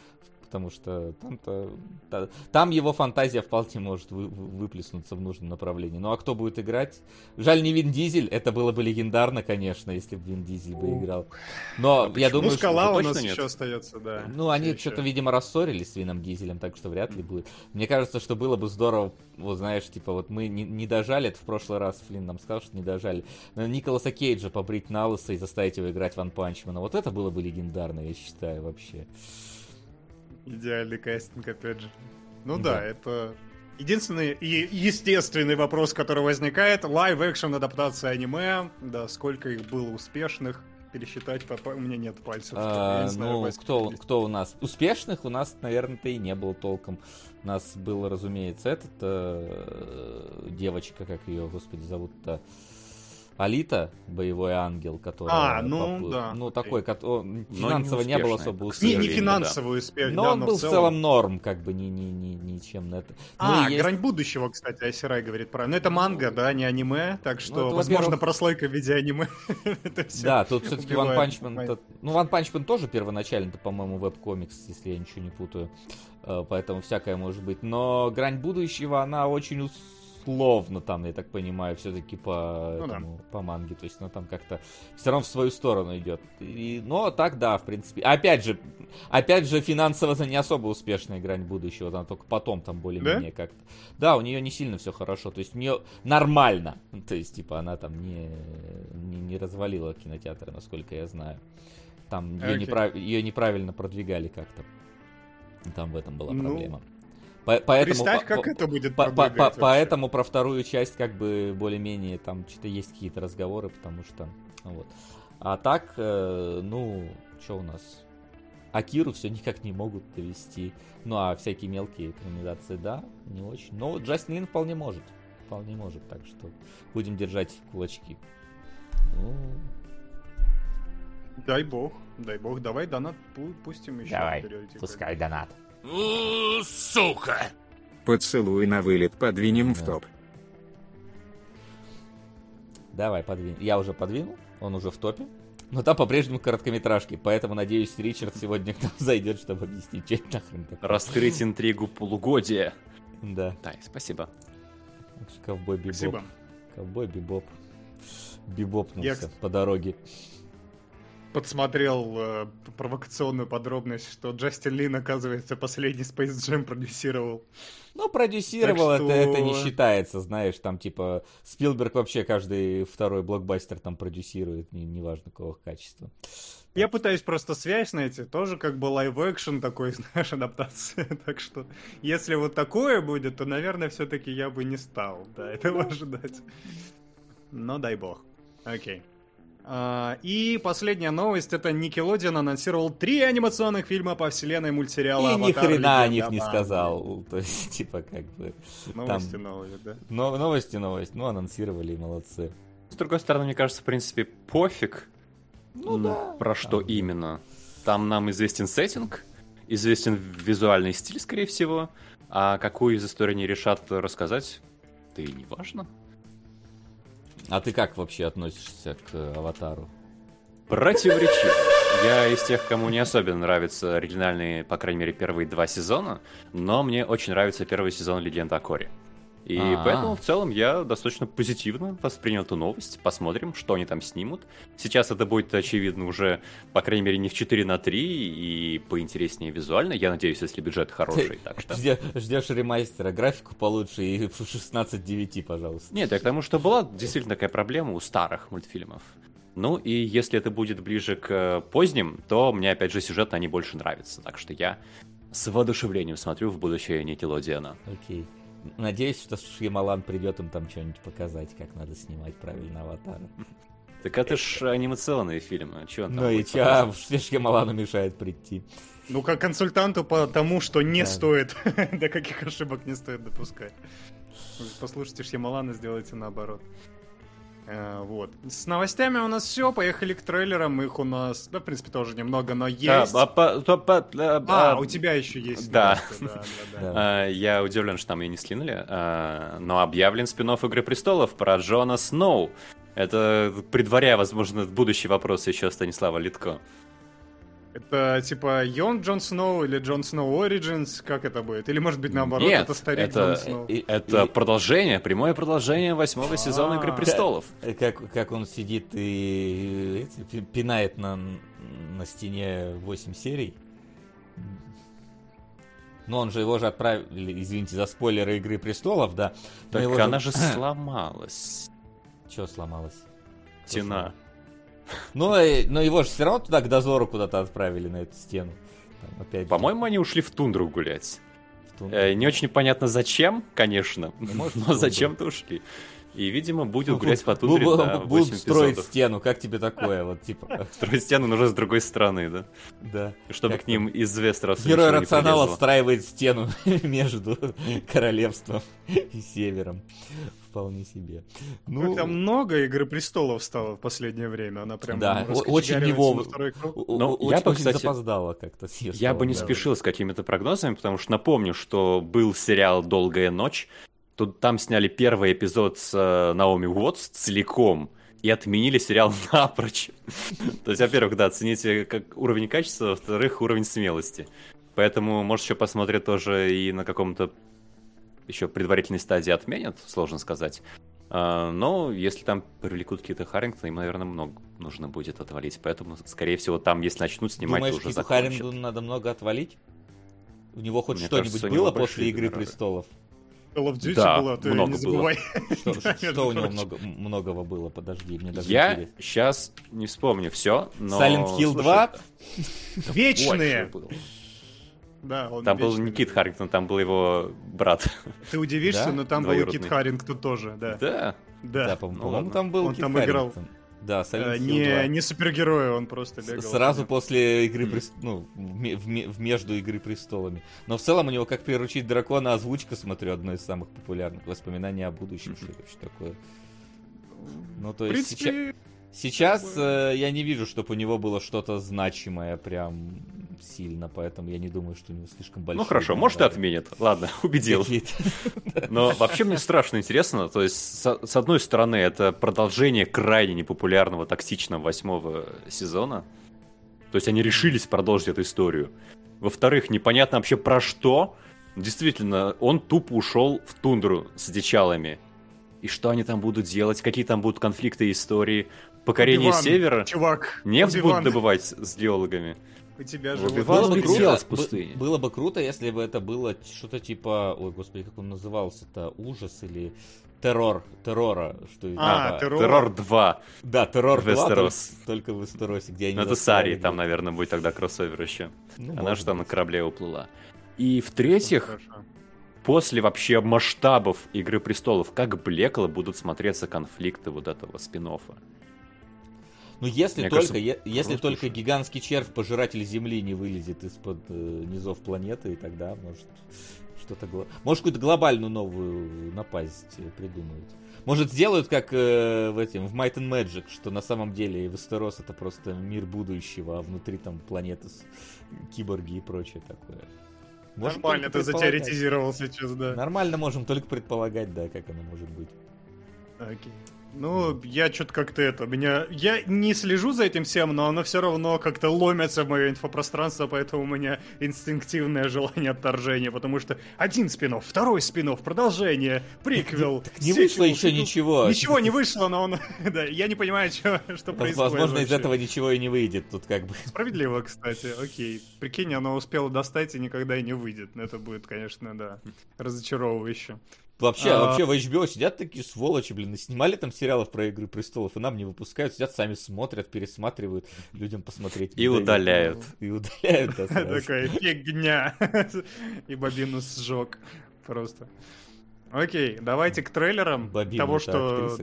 Потому что там-то... та- Там его фантазия вполне может вы- вы- выплеснуться в нужном направлении. Ну а кто будет играть? Жаль, не Вин Дизель. Это было бы легендарно, конечно, если бы Вин Дизель бы играл. Но я думаю, ну, что... скала у точно нас нет? еще остается, да. Ну, они Всё что-то, видимо, рассорились с Вином Дизелем, так что вряд ли будет. Мне кажется, что было бы здорово, вот знаешь, типа, вот мы не, не дожали, это в прошлый раз Флинн нам сказал, что не дожали. Но Николаса Кейджа побрить на лысо и заставить его играть One Punch Man а. Вот это было бы легендарно, я считаю, вообще. Идеальный кастинг, опять же. Ну Да. да, это единственный и естественный вопрос, который возникает. Live-action адаптация аниме. Да, сколько их было успешных. Пересчитать, по... у меня нет пальцев. А, я не знаю, ну, кто, есть. кто у нас? Успешных у нас, наверное-то и не было толком. У нас был, разумеется, этот э, девочка, как ее, господи, зовут-то. Алита, боевой ангел, который... А, ну, да, Ну, такой, не финансово не, было успешный, особо к Не, не финансовый успех, Но да, он но был в в целом норм, как бы, ни, ни, ни, ничем на это. Ну, А, есть- Грань будущего, кстати, Айсерай говорит про. Ну, это манга, да, не аниме, так что, Ну, это, возможно, прослойка в виде аниме. Это Да, тут все-таки One убивает. Punch Man... Ну, One Punch Man тоже первоначально-то, по-моему, веб-комикс, если я ничего не путаю. Э, Поэтому всякое может быть. Но грань будущего, она очень условно там, я так понимаю, все-таки по, Ну да. этому, по манге. То есть она там как-то все равно в свою сторону идет. И, но так, да, в принципе. Опять же, опять же, финансово это не особо успешная грань будущего. Она только потом там более-менее как-то. Да, у нее не сильно все хорошо. То есть у нее нормально. То есть, типа, она там не, не, не развалила кинотеатры, насколько я знаю. Там ее, Окей. неправ- ее неправильно продвигали как-то. Там в этом была Ну, проблема. По- поэтому, Представь, как по- это будет по- по- по- вообще. Поэтому про вторую часть как бы более-менее там что-то есть какие-то разговоры, потому что вот. А так, э, ну, что у нас? Акиру все никак не могут довести. Ну, а всякие мелкие экранизации, да, не очень. Но Джастин Лин вполне может. Вполне может, так что будем держать кулачки. Ну, Дай бог, дай бог, давай донат пу- пустим еще. давай, пускай донат. У, сука! Поцелуй на вылет подвинем в Да. топ. Давай, подвинь. Я уже подвинул, он уже в топе. Но там по-прежнему короткометражки, поэтому, надеюсь, Ричард сегодня к нам зайдет, чтобы объяснить, что это нахрен такое. Раскрыть интригу полугодия. Да, Да, спасибо. ковбой Бибоп. Спасибо. Ковбой Бибоп. Бибопнулся Я, по дороге. Подсмотрел э, провокационную подробность, что Джастин Лин, оказывается, последний Space Jam продюсировал. Ну, продюсировал, Так это, это не что- считается, знаешь, там, типа, Спилберг вообще каждый второй блокбастер там продюсирует, не- неважно какого качества. Я пытаюсь просто связь найти, тоже как бы live-action такой, знаешь, адаптация. Так что, если вот такое будет, то, наверное, все-таки я бы не стал, да, этого ожидать. Но дай бог. Окей. А, и последняя новость, это Nickelodeon анонсировал три анимационных фильма по вселенной мультсериала И ни «Аватар. хрена о них не об Аанге». сказал. То есть, типа, как бы... Новости там- новые, да. Но, новости, новость. Ну, анонсировали, и молодцы. С другой стороны, мне кажется, в принципе, пофиг, Ну да. про что Там- именно. Там нам известен сеттинг, известен визуальный стиль, скорее всего, а какую из историй они решат рассказать, да и не важно. А ты как вообще относишься к аватару? Противоречиво. Я из тех, кому не особенно нравятся оригинальные, по крайней мере, первые два сезона, но мне очень нравится первый сезон «Легенда о Коре». И А-а. поэтому в целом я достаточно позитивно воспринял эту новость. Посмотрим, что они там снимут. Сейчас это будет, очевидно, уже, по крайней мере, не в 4 на 3 и поинтереснее визуально. Я надеюсь, если бюджет хороший. Так что... Ждешь ремастера, графику получше и в 16.9, пожалуйста. Нет, я к тому, что была действительно такая проблема у старых мультфильмов. Ну и если это будет ближе к э, поздним, то мне опять же сюжет они больше нравятся. Так что я с воодушевлением смотрю в будущее Никелодиана. Окей. Надеюсь, что Шьямалан придет им там что-нибудь показать, как надо снимать правильно аватара. Так это ж анимационные фильмы. Чё он там Ну и чё, а что Шьямалану мешает прийти? Ну, как консультанту по тому, что не Да. стоит, до каких ошибок не стоит допускать. Послушайте Шьямалана, сделайте наоборот. Э, Вот. С новостями у нас все. Поехали к трейлерам. Их у нас, да, в принципе, тоже немного, но есть. А, а, у тебя еще есть. Да. а, Я удивлен, что там ее не слинули, а, но объявлен спин Игры Престолов про Джона Сноу. Это предваряя, возможно, будущий вопрос еще Станислава Литко. Это типа Йон Джон Сноу или Джон Сноу Origins? Как это будет? Или может быть наоборот, Нет, это старик это- Джон Сноу? И- Это и- продолжение, прямое продолжение восьмого сезона Игры. Престолов. Э, Как, как он сидит и пи- пинает на, на стене 8 серий. Но он же его же отправили, извините за спойлеры Игры Престолов, да. Но Так она же сломалась. Че сломалось? Тена. Ну, э, но его же все равно туда к дозору куда-то отправили на эту стену. Опять По-моему, они ушли в тундру гулять. в тун- Э, не очень понятно зачем, конечно, Ну, может, но тундру. зачем-то ушли. И, видимо, будет гулять по тундре да, Будут 8 строить стену, как тебе такое? Вот, типа, Строить стену нужно с другой стороны, да? да. Чтобы Как к ним из Вестероса Герой прилезло. отстраивает стену между королевством и севером. Вполне себе. Ну, Как-то много Игры Престолов стало в последнее время. Она прям Да, очень раскочегаривается не вов- на второй круг. о- Ну, о- я бы, кстати, запоздало как-то. Я бы не спешил с какими-то прогнозами, потому что напомню, что был сериал «Долгая ночь». Тут там сняли первый эпизод с э, Наоми Уотс целиком и отменили сериал напрочь. То есть, во-первых, да, оцените как уровень качества, во-вторых, уровень смелости. Поэтому, может, еще посмотреть тоже и на каком-то еще предварительной стадии отменят, сложно сказать. А, Но если там привлекут какие-то Харрингтона, им, наверное, много нужно будет отвалить. Поэтому, скорее всего, там, если начнут снимать, Думаешь, уже закончат. Харингу надо много отвалить? У него хоть что-нибудь было после Игры. Престолов? Call of Duty Да, было, ты много не было. забывай. Что, Между что у него много, многого было? Подожди, мне даже Я интересно. сейчас не вспомню все, но... Silent Hill Слушай, 2? Вечные! было. Да, он Там был вечный. не Кит Харрингтон, там был его брат. Ты удивишься, Да? но там был и Двоюродный. Кит Харрингтон тоже, да. Да. Да, Да. по- ну по-моему, ладно. там был Он Кит там играл. Да, Silent Э, Hill Не, 2. не супергерой, он просто бегал. Сразу Да. после игры Прес- ну, в, в ме- в между игры престолами. Но в целом у него как приручить дракона озвучка, смотрю, одно из самых популярных. Воспоминания о будущем, что ли, вообще такое. Ну, то есть сейчас, принципе, сейчас э, я не вижу, чтобы у него было что-то значимое прям сильно, поэтому я не думаю, что у него слишком большое. Ну хорошо, может и отменят. Ладно, убедил. Но вообще мне страшно интересно. То есть, с, с одной стороны, это продолжение крайне непопулярного, токсичного восьмого сезона. То есть они решились продолжить эту историю. Во-вторых, непонятно вообще про что. Действительно, он тупо ушел в тундру с дичалами. И что они там будут делать? Какие там будут конфликты и истории? Покорение Оби-Ван, севера? Чувак, Нефть Оби-Ван, будут добывать с геологами? У тебя же Было бы, круто, с пустыни. бы- было бы круто, если бы это было что-то типа, ой, господи, как он назывался-то, ужас или террор, террора, что А, террор. Террор 2. Да, террор 2, Вестерос. только, только в Вестеросе, где они Ну, это с Арией, застряли. там, наверное, будет тогда кроссовер еще. Ну, Она же там на корабле уплыла. И в-третьих, Хорошо. после вообще масштабов Игры Престолов, как блекло будут смотреться конфликты вот этого спин -оффа. Ну, если Мне только, кажется, е- если только гигантский червь, пожиратель Земли, не вылезет из-под э, низов планеты, и тогда, может, что-то... гла- Может, какую-то глобальную новую напасть э, придумают. Может, сделают, как э, в этим, в Might and Magic, что на самом деле Вестерос это просто мир будущего, а внутри там планеты с киборги и прочее такое. Можем Нормально ты затеоретизировал сейчас, да. Нормально можем только предполагать, да, как оно может быть. Окей. Ну, я что-то как-то это, меня... Я не слежу за этим всем, но оно все равно как-то ломится в мое инфопространство, поэтому у меня инстинктивное желание отторжения, потому что один спин второй спин продолжение, приквел. Не вышло еще ничего. Ничего не вышло, но он... Да, я не понимаю, что, что происходит. Возможно, из этого ничего и не выйдет тут как бы. Справедливо, кстати, окей. Прикинь, оно успело достать и никогда и не выйдет. Это будет, конечно, да, разочаровывающе. Вообще, А. вообще в HBO сидят такие сволочи, блин, и снимали там сериалов про Игры Престолов, и нам не выпускают, сидят сами смотрят, пересматривают, людям посмотреть. И дают. удаляют. И удаляют, да. Такая фигня. И бобину сжег. Просто. Окей, давайте к трейлерам Бобина, того, что...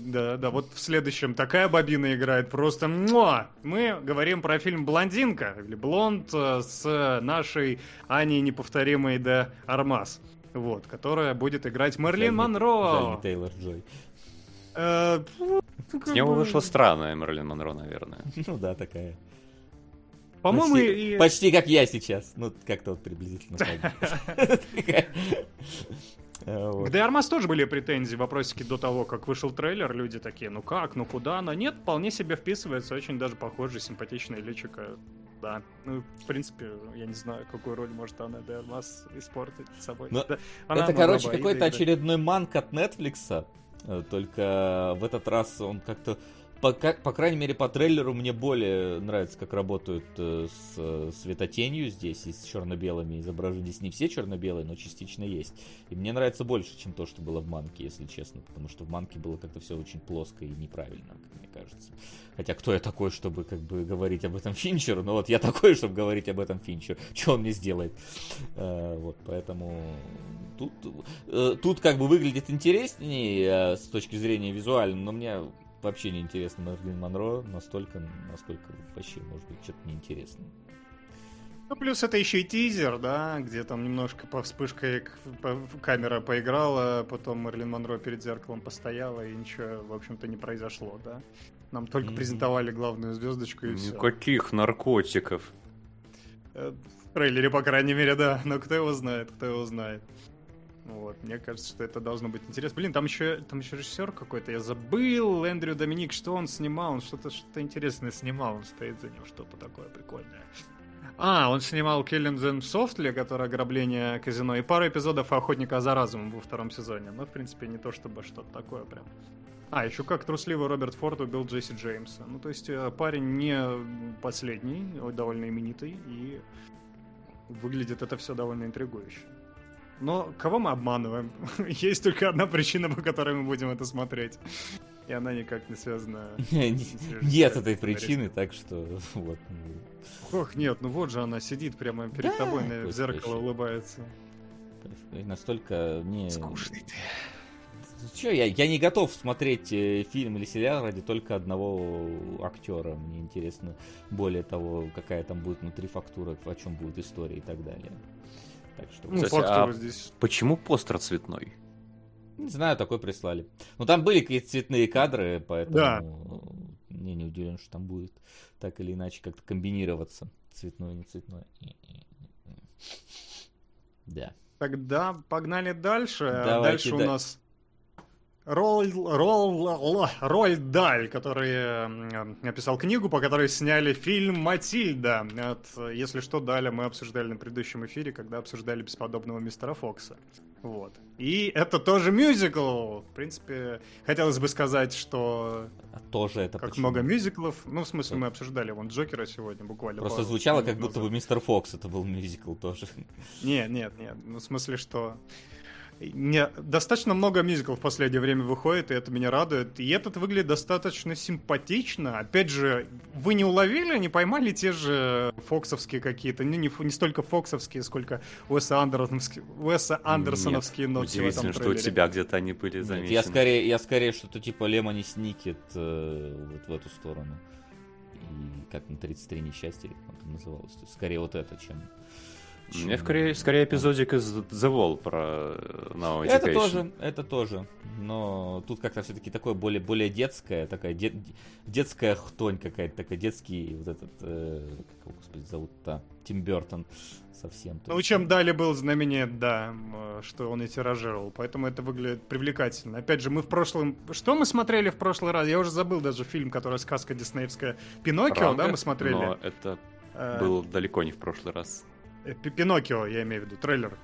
Да, да, вот в следующем такая бобина играет просто... муа! Мы говорим про фильм «Блондинка» или «Блонд» э, с нашей Аней неповторимой де Армас. Вот, которая будет играть Мерлин Монро. Тейлор Джой. Э, ну, С него бы, вышла странная Мерлин Монро, наверное. Ну да, такая. По-моему, почти, и... почти как я сейчас. Ну, как-то вот приблизительно. А, К Армас тоже были претензии, вопросики до того, как вышел трейлер. Люди такие, ну как, ну куда? Но нет, вполне себе вписывается, очень даже похоже, симпатичная личика. Да, ну, в принципе, я не знаю, какую роль может она Де Армас испортить с собой. Ну, Да, она Это, могла короче, какой-то очередной манк от Netflix. э, Только в этот раз он как-то по, как- по крайней мере, по трейлеру мне более нравится, как работают э, с э, светотенью здесь и с черно-белыми изображениями. Здесь не все черно-белые, но частично есть. И мне нравится больше, чем то, что было в Манке, если честно. Потому что в Манке было как-то все очень плоско и неправильно, как мне кажется. Хотя кто я такой, чтобы как бы говорить об этом Финчеру? Ну вот я такой, чтобы говорить об этом Финчеру. Что он мне сделает? Э, Вот, поэтому тут, э, тут как бы выглядит интереснее э, с точки зрения визуальной, но мне вообще не интересно Мерлин Монро настолько, насколько вообще может быть что-то неинтересно. Ну, плюс это еще и тизер, да, где там немножко по вспышкой камера поиграла, потом Мерлин Монро перед зеркалом постояла, и ничего, в общем-то, не произошло, да. Нам только Мгм. презентовали главную звездочку и все. Никаких наркотиков. Э, В трейлере, по крайней мере, да. Но кто его знает, кто его знает. Вот, мне кажется, что это должно быть интересно. Блин, там еще, там еще режиссер какой-то, я забыл, Эндрю Доминик, что он снимал, он что-то что интересное снимал, он стоит за ним, что-то такое прикольное. А, он снимал Killing Them Softly, которое ограбление казино, и пару эпизодов Охотника за разумом во втором сезоне. Но, в принципе, не то чтобы что-то такое прям. А, еще как трусливый Роберт Форд убил Джесси Джеймса. Ну, то есть э, парень не последний, довольно именитый, и выглядит это все довольно интригующе. Но кого мы обманываем? Есть только одна причина, по которой мы будем это смотреть. И она никак не связана Нет этой причины, так что вот. Ох, нет, ну вот же она сидит прямо перед тобой, в зеркало улыбается. Настолько мне... Скучный ты. Че, я, я не готов смотреть э, фильм или сериал ради только одного актера. Мне интересно более того, какая там будет внутри фактура, о чем будет история и так далее. Так что, Ну, Кстати, а- здесь. Почему постер цветной? не знаю, такой прислали. Ну, там были какие-то цветные кадры, поэтому Да. мне не удивлен, что там будет так или иначе как-то комбинироваться. Цветное, не цветное. Да. Тогда погнали дальше. Давайте дальше у да- нас Роль, Роль, Роль Даль, который э, написал книгу, по которой сняли фильм «Матильда». От, если что, Даля мы обсуждали на предыдущем эфире, когда обсуждали «Бесподобного мистера Фокса». Вот. И это тоже мюзикл. В принципе, хотелось бы сказать, что А тоже это как почему? много мюзиклов. Ну, в смысле, мы обсуждали вон Джокера сегодня буквально. Просто звучало, как будто бы назад. Мистер Фокс это был мюзикл тоже. Нет, нет, нет. Ну, в смысле, что не, достаточно много мюзиклов в последнее время выходит, и это меня радует. И этот выглядит достаточно симпатично. Опять же, вы не уловили, не поймали те же фоксовские какие-то, ну, не, не столько фоксовские, сколько Уэса, Андерсоновские, Уэса Андерсоновские Нет, нотки в этом Удивительно, что у трейлере. тебя где-то они были Нет, замечены. я скорее, я скорее что-то типа Лемони Сникет э, вот в эту сторону. И как на 33 несчастья, или как там называлось. То есть скорее вот это, чем Мне скорее, скорее эпизодик из The Wall про э, No Это Education. тоже, это тоже. Но тут как-то все-таки такое более, более детское, такая де- детская хтонь какая-то, такой детский вот этот, э, как его, господи, зовут-то, Тим Бертон совсем. Ну, чем далее был знаменит, да, что он и тиражировал, поэтому это выглядит привлекательно. Опять же, мы в прошлом... Что мы смотрели в прошлый раз? Я уже забыл даже фильм, который сказка диснеевская. Пиноккио, да, Правда? мы смотрели? Но это Э, было далеко не в прошлый раз. Э, Пи- Пиноккио, я имею в виду, трейлер.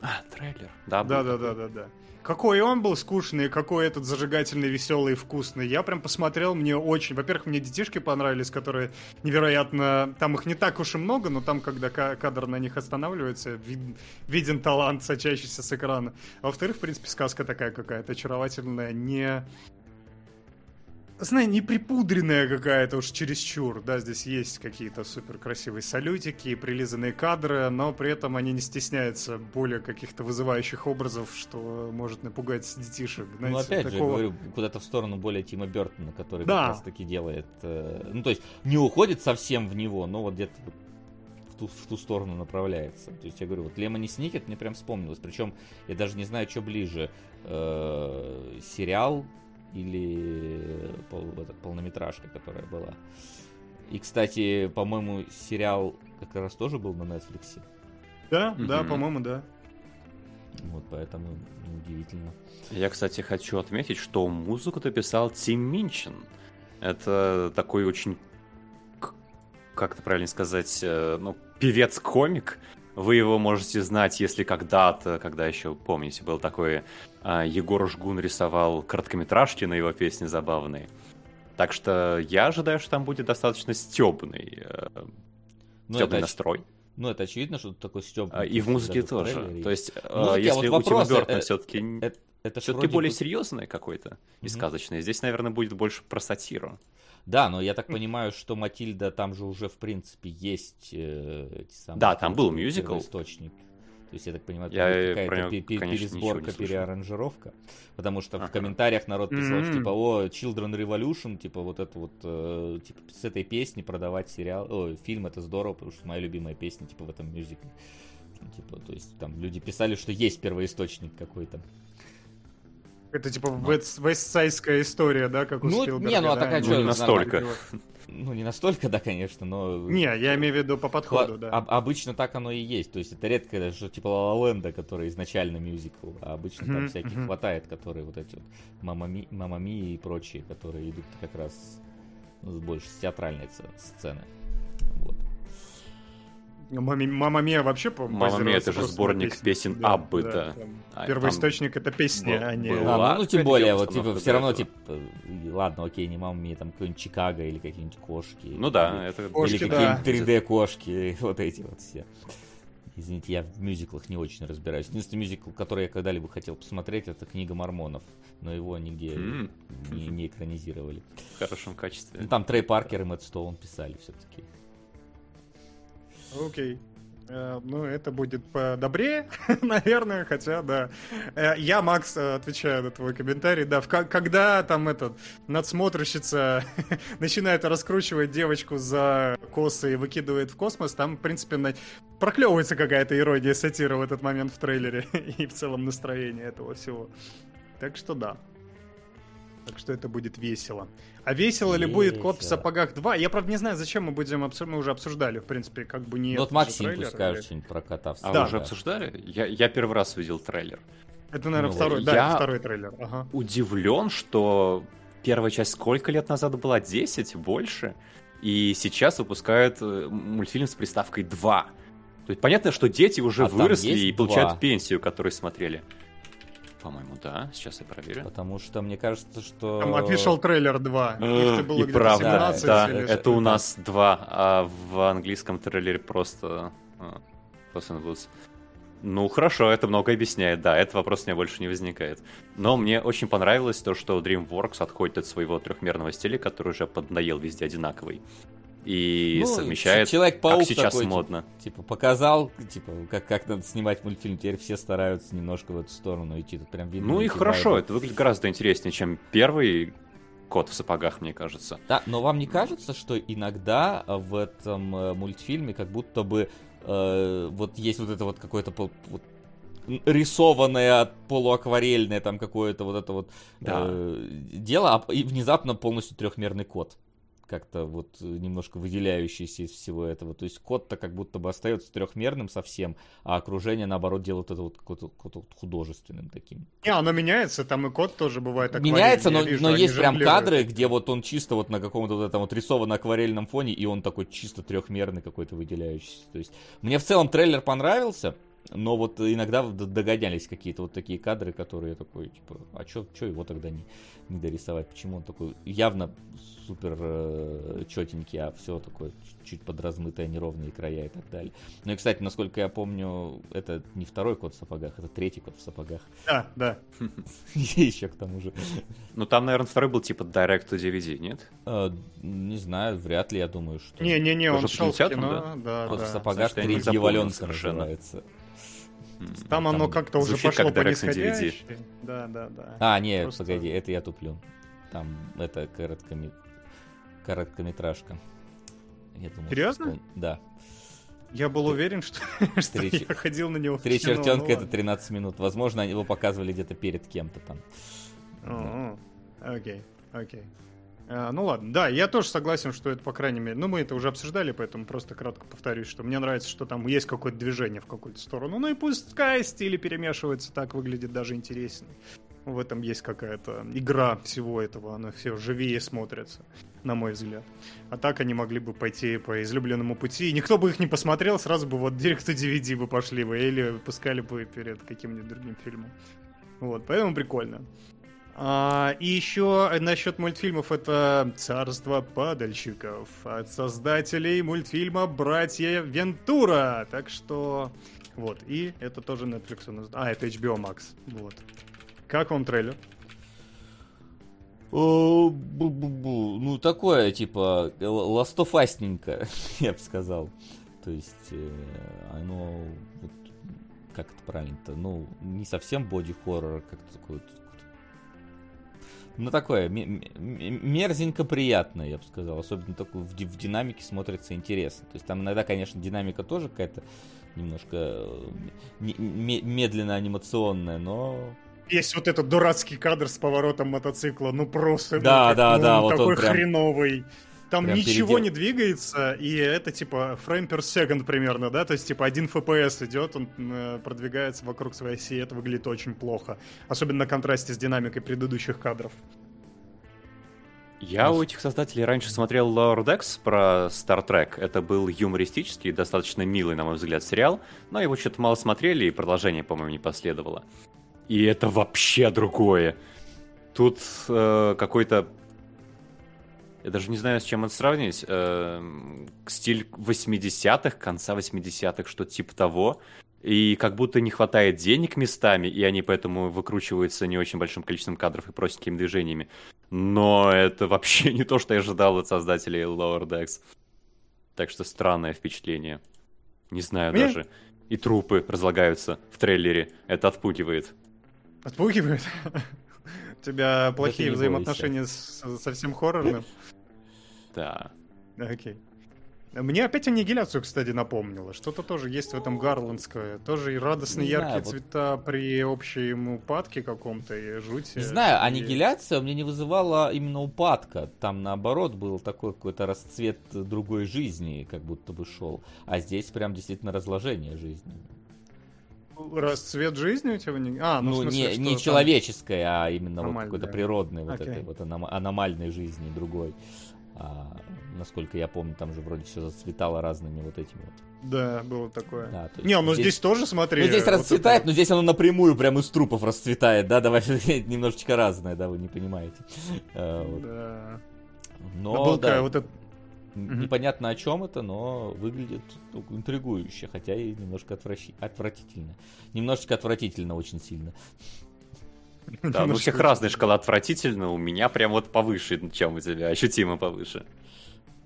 А, трейлер. Да, Да, да, да, да, да. Какой он был скучный, какой этот зажигательный, веселый и вкусный. Я прям посмотрел, мне очень... Во-первых, мне детишки понравились, которые невероятно... Там их не так уж и много, но там, когда ка- кадр на них останавливается, вид- виден талант, сочащийся с экрана. А во-вторых, в принципе, сказка такая какая-то очаровательная, не... Знаю, не припудренная какая-то уж чересчур. Да, здесь есть какие-то супер красивые салютики, прилизанные кадры, но при этом они не стесняются более каких-то вызывающих образов, что может напугать детишек. Ну, Знаете, опять же, такого- говорю, куда-то в сторону более Тима Бертона, который Да. как раз таки делает... э, ну, то есть, не уходит совсем в него, но вот где-то вот в ту, в ту сторону направляется. То есть, я говорю, вот Лемони Сникет мне прям вспомнилось. Причем, я даже не знаю, что ближе. э, сериал или пол- этот, полнометражка, которая была. И, кстати, по-моему, сериал как раз тоже был на Netflix. Да, да, Мгм. по-моему, да. Вот поэтому неудивительно. Я, кстати, хочу отметить, что музыку написал Тим Минчин. Это такой очень, как это правильно сказать, э, ну, певец-комик. Вы его можете знать, если когда-то, когда еще, помните, был такой Егор Жгун рисовал короткометражки на его песни забавные. Так что я ожидаю, что там будет достаточно стебный, э, Ну, стебный настрой. ну, это очевидно, что тут такой стёб. А, И в музыке тоже. То есть, э, Музыке, а если вот у Тима Бёртона э, все-таки это, это все-таки вроде более бы- серьезное какое-то и Мгм. сказочное. Здесь, наверное, будет больше про сатиру. Да, но я так понимаю, что Матильда там же уже, в принципе, есть э, эти самые... Да, там был мюзикл. источник. То есть, я так понимаю, Я, это будет про какая-то него, пересборка, переаранжировка. Потому что в Ага. комментариях народ писал, что М. типа, о, Children Revolution, типа, вот это вот, э, типа, с этой песни продавать сериал, о, фильм, это здорово, потому что моя любимая песня, типа, в этом мюзикле. Ну, Типа, то есть, там люди писали, что есть первоисточник какой-то. Это типа вест- вестсайдская история, да, как у Ну, Спилберга, не, ну, а да? такая Ну, чё, не настолько. Ну, не настолько, да, конечно, но... Не, я имею в виду по подходу, да. об- обычно так оно и есть. То есть это редко даже типа Ла Ленда, который изначально мюзикл, а обычно там Мгм, всяких мгм. хватает, которые вот эти вот Мамами, Мамами и прочие, которые идут как раз ну, больше с театральной сцены. Вот. Мама, Мама Мия вообще по «Мамма Мия» это же сборник песен Аббы, да. там А, Первый там источник это песни, был- а не... А, ну, тем более, вот типа все равно типа, ладно, окей, не Мама Мия, там какой-нибудь Чикаго или какие-нибудь кошки. Ну да, это Кошки, Или да. какие-нибудь 3D кошки, вот эти вот все. Извините, я в мюзиклах не очень разбираюсь. Единственный мюзикл, который я когда-либо хотел посмотреть, это «Книга мормонов». Но его нигде М. не, не экранизировали. в хорошем качестве. Ну, там Трей Паркер и Мэтт Стоун писали все-таки. Окей. Э, Ну, это будет подобрее, наверное, хотя, да. Э, Я, Макс, э, отвечаю на твой комментарий. Да, когда там этот надсмотрщица начинает раскручивать девочку за косы и выкидывает в космос, там, в принципе, проклевывается какая-то ирония, сатира в этот момент в трейлере и в целом настроение этого всего. Так что да. Так что это будет весело. А весело ли будет Кот в Весело. сапогах 2? Я, правда, не знаю, зачем мы будем обсуждать. Мы уже обсуждали, в принципе, как бы не Ну, вот Максим пусть скажет или- что-нибудь про кота в А сапогах. вы уже обсуждали? Я, я первый раз увидел трейлер. Это, наверное, Ну, второй, я- да, это второй трейлер. Ага. Удивлен, что первая часть сколько лет назад была? 10? Больше? И сейчас выпускают э, мультфильм с приставкой 2. То есть понятно, что дети уже А выросли и получают 2? пенсию, которую смотрели. По-моему, да. Сейчас я проверю. Потому что мне кажется, что... Там official трейлер 2. Их-то было И правда, 17 да, или это у нас два, а в английском трейлере просто... in Boots. Ну, хорошо, это много объясняет, да, этот вопрос у меня больше не возникает. Но мне очень понравилось то, что DreamWorks отходит от своего трехмерного стиля, который уже поднаел везде одинаковый. И Ну, совмещает, Человек-паук как сейчас такой, модно. Типа, показал, типа, как, как надо снимать мультфильм, теперь все стараются немножко в эту сторону идти. Тут прям видно Ну и хорошо, это выглядит гораздо интереснее, чем первый кот в сапогах, мне кажется. Да, но вам не кажется, что иногда в этом э, мультфильме как будто бы э, вот есть вот это вот какое-то вот рисованное, полуакварельное там какое-то вот это вот Да. э, дело, а- и внезапно полностью трехмерный код как-то вот э, немножко выделяющийся из всего этого. То есть код-то как будто бы остается трехмерным совсем, а окружение, наоборот, делает это вот какое-то, какое-то художественным таким. Не, оно меняется, там и код тоже бывает акварельный, Меняется, но, вижу, но есть прям кадры, где вот он чисто вот на каком-то вот этом вот рисованном акварельном фоне, и он такой чисто трехмерный какой-то выделяющийся. То есть мне в целом трейлер понравился, но вот иногда догонялись какие-то вот такие кадры, которые я такой, типа, а чё, чё его тогда не, не дорисовать? Почему он такой явно супер э, четенький, а все такое чуть подразмытое, неровные края и так далее. Ну и, кстати, насколько я помню, это не второй кот в сапогах, это третий кот в сапогах. Да, да. Еще к тому же. Ну там, наверное, второй был типа Direct to DVD, нет? Э, не знаю, вряд ли, я думаю, что... Не-не-не, он шел в кино, да, да. в сапогах дьяволенка совершенно. называется. Там Ну, оно там как-то уже пошло по нисходящей. Да, да, да. А, не, Просто- погоди, это я туплю. Там это короткоме- короткометражка. Я думал, что Серьезно? вспом- Да. Я был уверен, что, что Три я ходил на него Три кино, чертенка ну это ладно. 13 минут. Возможно, они его показывали где-то перед кем-то там. О, Окей, окей. А, Ну ладно, да, я тоже согласен, что это, по крайней мере, ну мы это уже обсуждали, поэтому просто кратко повторюсь, что мне нравится, что там есть какое-то движение в какую-то сторону. Ну и пускай стили перемешиваются, так выглядит даже интереснее. В этом есть какая-то игра всего этого, оно все живее смотрится, на мой взгляд. А так они могли бы пойти по излюбленному пути, и никто бы их не посмотрел, сразу бы вот директу DVD бы пошли бы, или выпускали бы перед каким-нибудь другим фильмом. Вот, поэтому прикольно. А, и еще насчет мультфильмов это «Царство падальщиков» от создателей мультфильма «Братья Вентура». Так что вот, и это тоже Netflix. А, это HBO Max. Вот. Как вам трейлер? О, бу-бу-бу. Ну, такое, типа, ластофасненько, я бы сказал. То есть, э, оно, вот, как это правильно-то, ну, не совсем боди-хоррор, а как-то такое, вот, ну, такое, ме- ме- мерзенько приятное, я бы сказал. Особенно такое в, в динамике смотрится интересно. То есть, там иногда, конечно, динамика тоже какая-то немножко э, ме- ме- медленно анимационная, но Есть вот этот дурацкий кадр с поворотом мотоцикла, ну просто... ну, Да, да, ну, да, вот он такой прям- хреновый. Там прям ничего передел. не двигается, и это типа фрейм per second примерно, да, то есть типа один FPS идет, он э, продвигается вокруг своей оси, и это выглядит очень плохо. Особенно на контрасте с динамикой предыдущих кадров. Я у этих создателей раньше смотрел Lower Decks про Star Trek. Это был юмористический, достаточно милый, на мой взгляд, сериал, но его что-то мало смотрели, и продолжение, по-моему, не последовало. И это вообще другое. Тут э, какой-то... Я даже не знаю, с чем это сравнить. Эм, стиль 80-х, конца 80-х, что-то типа того. И как будто не хватает денег местами, и они поэтому выкручиваются не очень большим количеством кадров и простенькими движениями. Но это вообще не то, что я ожидал от создателей Lower Decks. Так что странное впечатление. Не знаю Мне- даже. И трупы разлагаются в трейлере. Это отпугивает. Отпугивает? У тебя плохие взаимоотношения с совсем хоррорным? Да. Окей. Мне опять аннигиляцию, кстати, напомнило. Что-то тоже есть в этом гарландское. Тоже и радостные яркие знаю, вот- цвета при общей упадке каком-то и жути. Не знаю, И- аннигиляция мне не вызывала именно упадка. Там наоборот был такой какой-то расцвет другой жизни, как будто бы шел. А здесь прям действительно разложение жизни. Расцвет жизни у тебя? не- А, ну, Ну, смысле, не, не там- человеческой, а именно вот какой-то природной, вот Окей. этой вот аном- аномальной жизни другой. А, насколько я помню, там же вроде все зацветало разными вот этими вот. Да, было такое. Да, то Не, ну здесь, тоже смотри. Ну, здесь вот расцветает, это но здесь оно напрямую прям из трупов расцветает, да, давай немножечко разное, да, вы не понимаете. Э, вот. Да. Но, Был да, вот это... непонятно о чем это, но выглядит ну, интригующе, хотя и немножко отвращи- отвратительно. Немножечко отвратительно очень сильно. Да, ну у всех разная шкала отвратительно. У меня прям вот повыше, чем у тебя. Ощутимо повыше.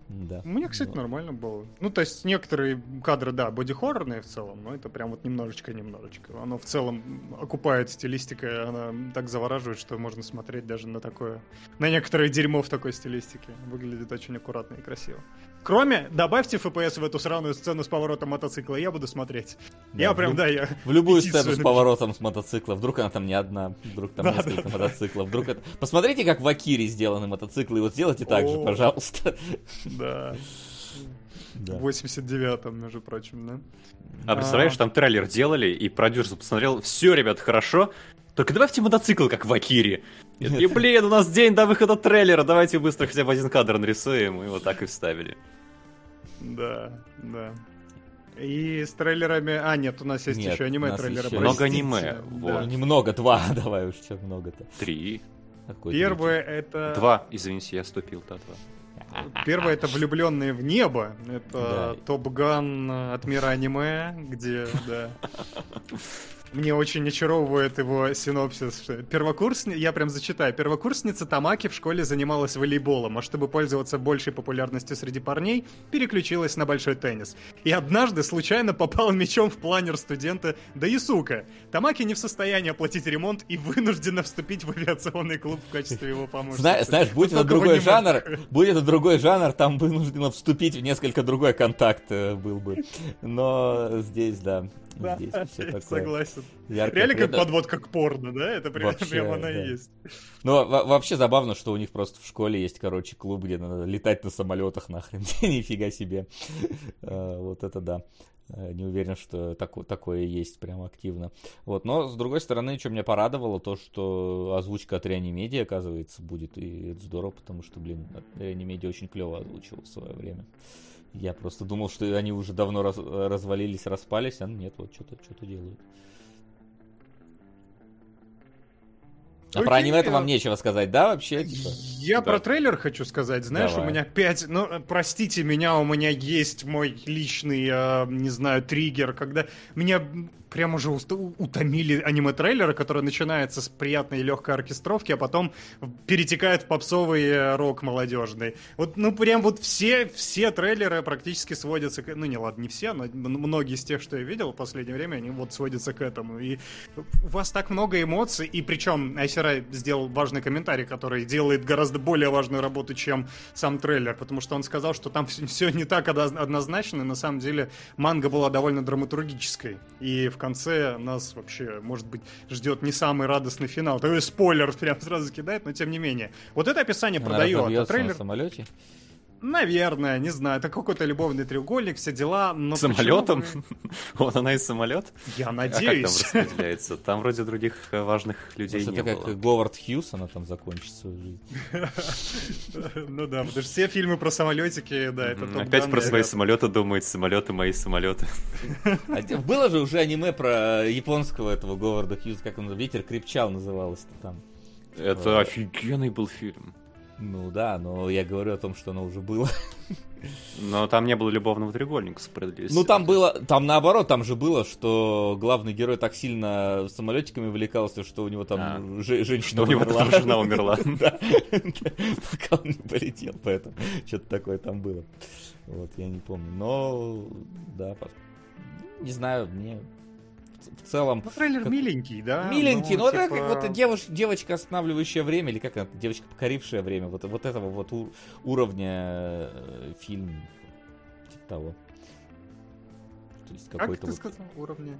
Да. У меня, кстати, Вот. нормально было. Ну, то есть некоторые кадры, да, боди-хоррорные в целом, но это прям вот немножечко-немножечко. Оно в целом окупает стилистикой, она так завораживает, что можно смотреть даже на такое... На некоторое дерьмо в такой стилистике. Выглядит очень аккуратно и красиво. Кроме, добавьте FPS в эту сраную сцену с поворотом мотоцикла, я буду смотреть. Да, я в прям, люб- да, я... В любую сцену с поворотом с мотоцикла. Вдруг она там не одна, вдруг там Да, несколько да, да. мотоциклов. Вдруг это... Посмотрите, как в Акире сделаны мотоциклы. И вот сделайте так же, пожалуйста. Да. Да. В 89-м, между прочим, да? А представляешь, там трейлер делали, и продюсер посмотрел, все, ребят, хорошо, только добавьте мотоцикл, как в Акире. И блин, у нас день до выхода трейлера, давайте быстро хотя бы один кадр нарисуем, и вот так и вставили. Да, да. И с трейлерами... А, нет, у нас есть Нет, еще аниме-трейлеры. еще- Много аниме, Да. вот. Немного, два, давай уж, что много-то. Три. Какой Первое это... Два, извините, я ступил, да, два. Первое это влюбленные в небо. Это Да. Топ Ган от мира аниме, где, да. Мне очень очаровывает его синопсис. Первокурсни... Я прям зачитаю. Первокурсница Тамаки в школе занималась волейболом, а чтобы пользоваться большей популярностью среди парней, переключилась на большой теннис. И однажды случайно попал мячом в планер студента Даисука. Тамаки не в состоянии оплатить ремонт и вынуждена вступить в авиационный клуб в качестве его помощницы. Зна- знаешь, будь это другой жанр, будь это другой жанр, там бы нужно вступить в несколько другой контакт э, был бы. Но здесь, да, Да, здесь все я такое. согласен. Реально как предо- подводка к порно, да? Это прям, Вообще, прям она да. и есть. Ну, во- вообще забавно, что у них просто в школе есть, короче, клуб, где надо летать на самолетах нахрен. Нифига себе. Э, Вот это да. Э, Не уверен, что тако- такое есть прям активно. Вот, но с другой стороны, что меня порадовало, то, что озвучка от Реанимедиа, оказывается, будет. И это здорово, потому что, блин, Реанимедиа очень клево озвучивал в свое время. Я просто думал, что они уже давно раз- развалились, распались, а нет, вот что-то что делают. А про Окей, аниме-то а- вам нечего сказать, да, вообще? Типа? Я Да. про трейлер хочу сказать. Знаешь, Давай. у меня пять... Ну, э, простите меня, у меня есть мой личный, э, не знаю, триггер, когда меня прям уже утомили аниме-трейлеры, которые начинаются с приятной и легкой оркестровки, а потом перетекают в попсовый э, рок молодежный. Вот, ну, прям вот все, все трейлеры практически сводятся к... Ну, не, ладно, не все, но многие из тех, что я видел в последнее время, они вот сводятся к этому. И у вас так много эмоций, и причем Айсерай сделал важный комментарий, который делает гораздо более важную работу, чем сам трейлер, потому что он сказал, что там все не так одноз- однозначно, и на самом деле манга была довольно драматургической, и в конце нас вообще, может быть, ждет не самый радостный финал. Такой спойлер прям сразу кидает, но тем не менее. Вот это описание Она продает, а трейлер... на самолете? Наверное, не знаю, это какой-то любовный треугольник, все дела, но Самолетом? почему Вот она и самолет. вы- Я А как там надеюсь. распределяется? Там вроде других э, важных людей Может, не это как было. Говард Хьюз, она там закончит свою жизнь. Ну да, потому что все фильмы про самолетики, да, это Опять про свои самолеты думает, самолеты мои самолеты. А Было же уже аниме про японского этого Говарда Хьюза, как он, Ветер крепчал называлось-то там. Это офигенный был фильм. Ну да, но я говорю о том, что оно уже было. Но там не было любовного треугольника, справедливости. Ну там было, там наоборот, там же было, что главный герой так сильно самолетиками увлекался, что у него там А. же- женщина Что у него умерла. там жена умерла. Пока он не полетел, поэтому что-то такое там было. Вот, я не помню. Но, да, не знаю, мне в- целом... Ну, трейлер Как- миленький, да? Миленький, ну, но это типа, как вот девуш- девочка, останавливающая время, или как она, девочка, покорившая время, вот, вот этого вот у- уровня э, фильм, типа того. То есть Как какой-то ты вот сказал, уровня?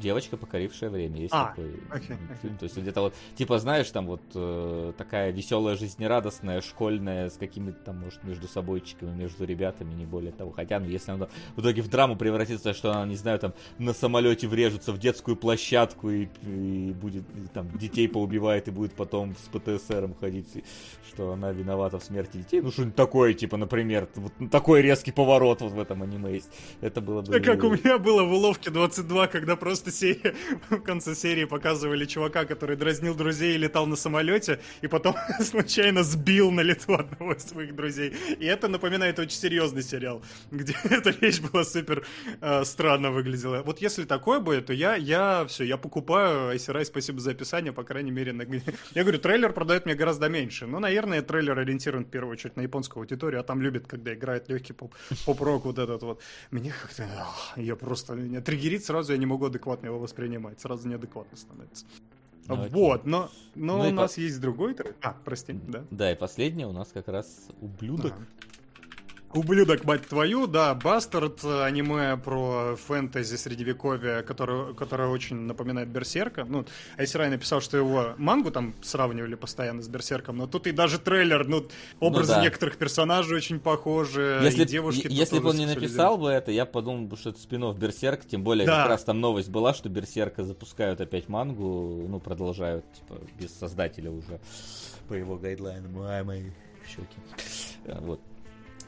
Девочка, покорившая время, есть А, такой м, окей. фильм. То есть где-то вот, типа, знаешь, там вот э, такая веселая, жизнерадостная, школьная, с какими-то там, может, между собойчиками, между ребятами, не более того. Хотя, ну, если она в итоге в драму превратится, что она, не знаю, там, на самолете врежется в детскую площадку и, и будет, и, там, детей поубивает и будет потом с ПТСРом ходить, что она виновата в смерти детей. Ну, что-нибудь такое, типа, например, вот такой резкий поворот вот в этом аниме есть. Это было бы... Как у меня было в уловке 22, когда просто серия, в конце серии показывали чувака, который дразнил друзей и летал на самолете, и потом случайно сбил на лету одного из своих друзей. И это напоминает очень серьезный сериал, где эта вещь была супер э, странно выглядела. Вот если такое будет, то я, я все, я покупаю Айсерай, спасибо за описание, по крайней мере. на- Я говорю, трейлер продает мне гораздо меньше. Но, наверное, трейлер ориентирован в первую очередь на японскую аудиторию, а там любят, когда играет легкий поп- поп-рок вот этот вот. Мне как-то... Я просто... Меня триггерит сразу, я не могу адекватно его воспринимать. Сразу неадекватно становится. Ну, вот, но, но Ну у по- нас есть другой трейлер. А, прости, да. Да, и последнее у нас как раз ублюдок. Ага. Ублюдок, мать твою, да, Бастард, э, аниме про фэнтези средневековья, которое, которое очень напоминает Берсерка. Ну, Айсерай написал, что его мангу там сравнивали постоянно с Берсерком, но тут и даже трейлер, ну, образы Ну да. некоторых персонажей очень похожи, Если, и девушки если бы он не написал бы это, я подумал бы, что это спин Берсерк, тем более Да. как раз там новость была, что Берсерка запускают опять мангу, ну, продолжают, типа, без создателя уже, по его гайдлайнам, ай, мои щеки. Э, Вот.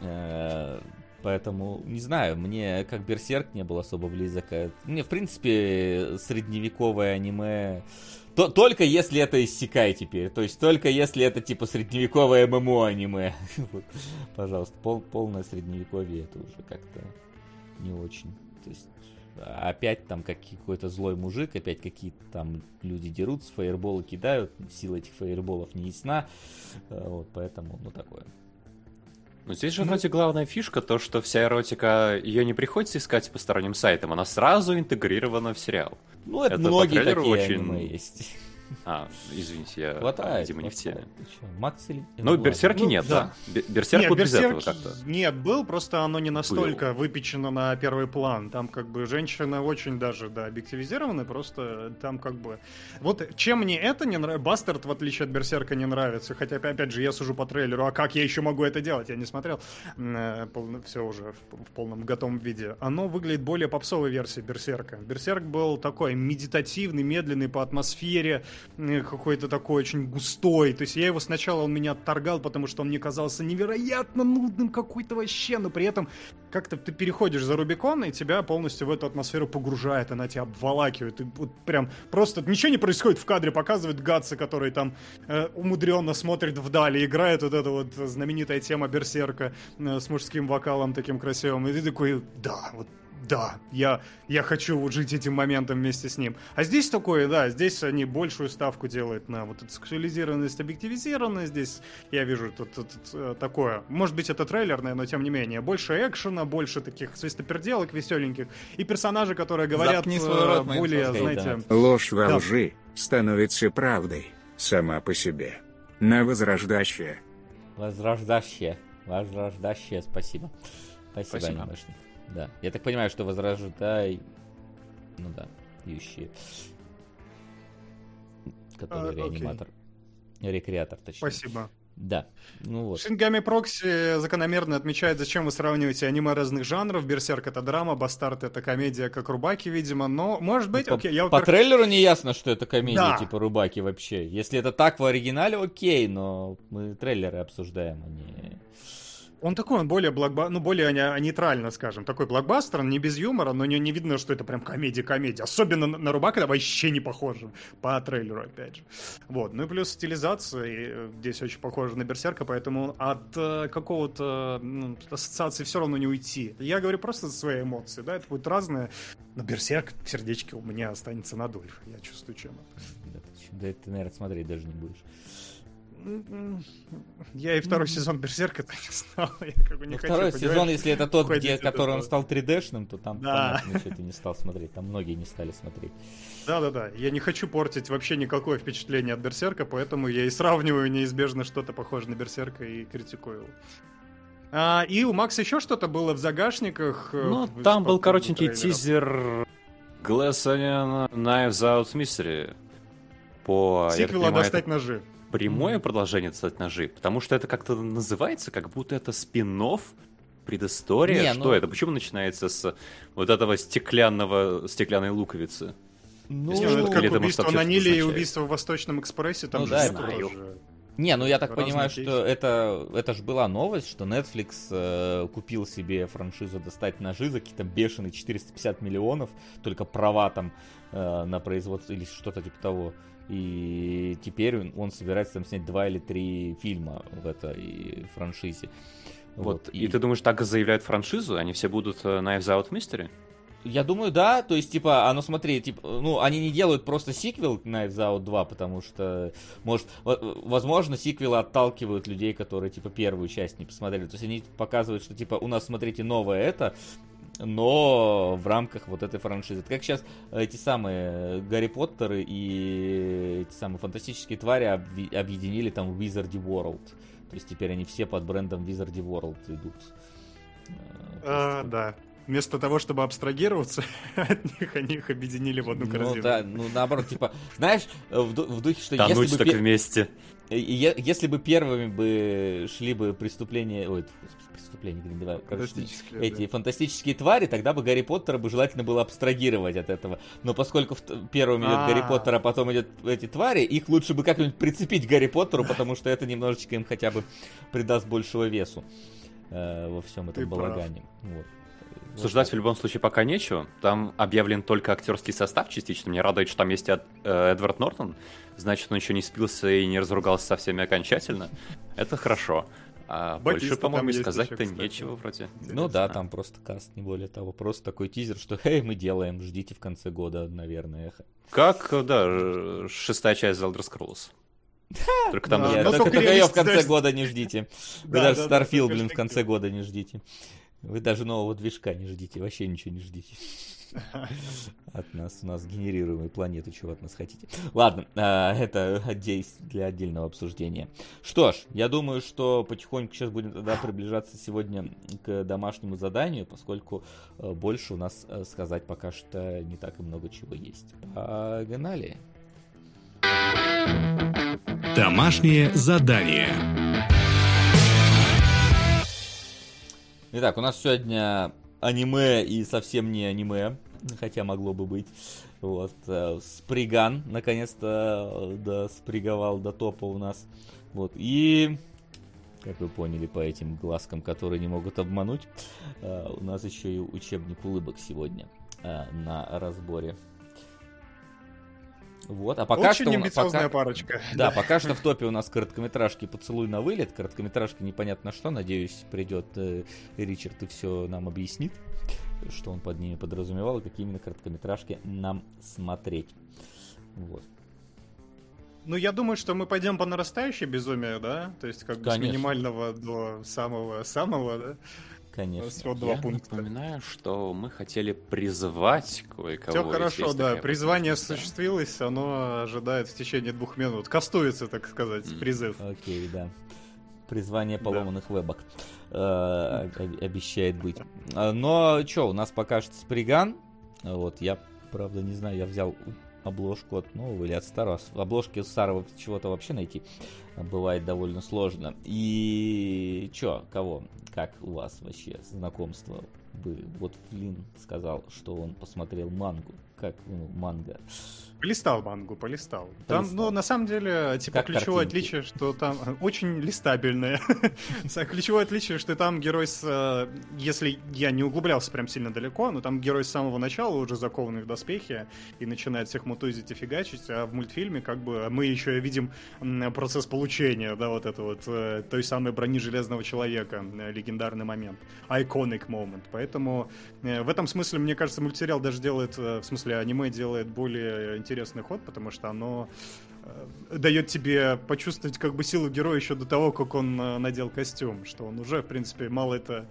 Э, Поэтому, не знаю, мне как Берсерк не был особо близок. а Мне, в принципе, средневековое аниме... То- только если это иссякай теперь. То есть только если это типа средневековое ММО аниме. Пожалуйста, пол- полное средневековье это уже как-то не очень. То есть опять там как- какой-то злой мужик, опять какие-то там люди дерутся, фаерболы кидают, сила этих фаерболов не ясна. Э, Вот, поэтому, ну, такое. Ну, здесь же вроде главная фишка, то, что вся эротика, ее не приходится искать по сторонним сайтам, она сразу интегрирована в сериал. Ну, это, Это многие такие очень есть. А, извините, я, Хватает. видимо, не в теме. Макс или... Ну. Берсерки Ну, нет, да. да. Бе- Берсерк Нет, вот без этого как-то. Нет, был, просто оно не настолько выпечено на первый план. Там как бы женщина очень даже, да, объективизированы, просто там как бы... Вот чем мне это не нравится, Бастард, в отличие от Берсерка, не нравится, хотя, опять же, я сужу по трейлеру, а как я еще могу это делать? Я не смотрел все уже в, в полном готовом виде. Оно выглядит более попсовой версией Берсерка. Берсерк был такой медитативный, медленный по атмосфере, э, какой-то такой очень густой. То есть я его сначала, он меня отторгал, потому что он мне казался невероятно нудным какой-то вообще, но при этом как-то ты переходишь за Рубикон, и тебя полностью в эту атмосферу погружает, она тебя обволакивает. И вот прям просто ничего не происходит в кадре, показывают Гатса, который там э, умудренно смотрит вдали, играет вот эта вот знаменитая тема Берсерка э, с мужским вокалом таким красивым. И ты такой, да, вот да, я, я хочу вот жить этим моментом вместе с ним. А здесь такое, да, здесь они большую ставку делают на вот эту сексуализированность, объективизированность. Здесь я вижу тут, тут, тут, э, такое. Может быть, это трейлерное, но тем не менее. Больше экшена, больше таких свистоперделок веселеньких. И персонажи, которые говорят э, свой рот, более, соском. знаете... Ложь во Да. лжи становится правдой сама по себе. На возрождающее. Возрождающее. Возрождающее, спасибо. Спасибо, Спасибо. Да. Я так понимаю, что возрождай... Ну да, ющие. Который А, окей. реаниматор. Рекреатор, точнее. Спасибо. Да. Ну вот. Шингами Прокси закономерно отмечает, зачем вы сравниваете аниме разных жанров. Берсерк это драма, Бастард это комедия, как Рубаки, видимо. Но, может быть, по, окей, я, по трейлеру не ясно, что это комедия, Да. типа Рубаки вообще. Если это так в оригинале, окей, но мы трейлеры обсуждаем, а не... Он такой, он более блокба... ну, более не- нейтрально, скажем. Такой блокбастер, он не без юмора, но не, не видно, что это прям комедия-комедия. Особенно на, на Рубака это вообще не похоже. По трейлеру, опять же. Вот. Ну и плюс стилизация э, здесь очень похожа на Берсерка, поэтому от э, какого-то ну, ассоциации все равно не уйти. Я говорю просто за свои эмоции, да, это будет разное. Но Берсерк в сердечке у меня останется надолго. Я чувствую, чем это. Да ты, наверное, смотреть даже не будешь. Я и второй сезон Берсерка так не знал. Я как бы не Ну, хочу, второй сезон, если это тот, где, от который он стал 3D-шным, то там Да. понятно, что ты не стал смотреть. Там многие не стали смотреть. Да-да-да, я не хочу портить вообще никакое впечатление от Берсерка, поэтому я и сравниваю неизбежно что-то похожее на Берсерка и критикую его. А, и у Макса еще что-то было в загашниках. э, Ну, в- там был коротенький трейлеров. тизер Glass Onion Knives Out Mystery. По, Сиквела понимаю, «Достать это ножи». Прямое продолжение «Достать ножи», потому что это как-то называется, как будто это спин предыстория. Не, Что ну- это? Почему начинается с вот этого стеклянного, стеклянной луковицы? Ну, Если ну, это как это, убийство на Ниле и убийство в Восточном экспрессе. Там Ну же да, тоже-. Не, ну я так Разные понимаю, кейсы. что это, это же была новость, что Netflix э, купил себе франшизу «Достать ножи» за какие-то бешеные 450 миллионов, только права там э, на производство или что-то типа того. И теперь он, собирается там снять два или три фильма в этой франшизе. Вот. И... ты думаешь, так заявляют франшизу? Они все будут э, Knives Out Mystery? Я думаю, да, то есть, типа, оно, смотри, типа, ну, они не делают просто сиквел Knives Out 2, потому что, может, возможно, сиквелы отталкивают людей, которые, типа, первую часть не посмотрели. То есть они показывают, что, типа, у нас, смотрите, новое это, но в рамках вот этой франшизы. Это как сейчас эти самые Гарри Поттеры и эти самые фантастические твари объединили там в Wizardy World. То есть теперь они все под брендом Wizardy World идут. А, да. Вместо того, чтобы абстрагироваться от них, они их объединили в одну Ну корзину. да, ну наоборот, типа, знаешь, в, ду- в духе, что Тонуть если бы, так вместе. Если бы первыми бы шли бы преступления, ой, преступления, короче, Фантастические, эти да. фантастические твари, тогда бы Гарри Поттера бы желательно было абстрагировать от этого. Но поскольку в- первым идет А. Гарри Поттер, а потом идет эти твари, их лучше бы как-нибудь прицепить к Гарри Поттеру, потому что это немножечко им хотя бы придаст большего весу э, во всем этом Ты прав. балагане. Вот. Обсуждать в любом случае пока нечего. Там объявлен только актерский состав частично. Меня радует, что там есть Эд- э, Эдвард Нортон. Значит, он еще не спился и не разругался со всеми окончательно. Это хорошо. А Батиста больше, по-моему, сказать-то нечего вроде. Ну да, там просто каст, не более того. Просто такой тизер, что «Эй, мы делаем, ждите в конце года, наверное». Как, да, э, шестая часть The Elder Scrolls. Только там Да, только, ее в конце года не ждите. Вы Да, даже да, да, Starfield, блин, в конце года не ждите. Вы даже нового движка не ждите, вообще ничего не ждите. От нас, у нас генерируемой планеты, чего от нас хотите. Ладно, а, это для отдельного обсуждения. Что ж, я думаю, что потихоньку сейчас будем тогда приближаться сегодня к домашнему заданию, поскольку э, больше у нас э, сказать пока что не так и много чего есть. Погнали. Домашнее задание. Итак, у нас сегодня аниме и совсем не аниме, хотя могло бы быть. Вот, э, Сприган, наконец-то, э, да, сприговал до топа у нас. Вот, и, как вы поняли по этим глазкам, которые не могут обмануть, э, у нас еще и учебник улыбок сегодня на разборе. Вот, а пока Очень что... амбициозная пока- парочка. да, пока что в топе у нас короткометражки «Поцелуй на вылет». Короткометражка непонятно что. Надеюсь, придет э, Ричард и все нам объяснит, что он под ними подразумевал и какие именно короткометражки нам смотреть. Вот. Ну, я думаю, что мы пойдем по нарастающей безумию, да? То есть, как бы с Конечно. минимального до самого-самого, да? Конечно. Всего два Я пункта. напоминаю, что мы хотели призывать кое-кого. Все хорошо, да. Призвание возможность, да. осуществилось, оно ожидает в течение двух минут. Кастуется, так сказать, М. призыв. Окей, да. Призвание поломанных вебок э, об- обещает быть. А, Но что, у нас пока что Сприган. Вот, я, правда, не знаю, я взял обложку от нового или от старого. Обложки старого чего-то вообще найти бывает довольно сложно. И чё, кого? Как у вас вообще знакомство? Вы, вот Флинн сказал, что он посмотрел мангу. Как, ну, манга. Полистал мангу, полистал. Там, Полистал. ну, на самом деле, типа, Как ключевое картинки. отличие, что там очень листабельное. Ключевое отличие, что там герой с... э, Если я не углублялся прям сильно далеко, но там герой с самого начала уже закованный в доспехи и начинает всех мутузить и фигачить, а в мультфильме как бы мы еще видим процесс получения, да, вот это вот, э, той самой брони Железного Человека, э, легендарный момент, iconic moment. Поэтому в этом смысле, мне кажется, мультсериал даже делает, в смысле, аниме делает более интересный ход, потому что оно э, дает тебе почувствовать как бы силу героя еще до того, как он э, надел костюм, что он уже, в принципе, мало это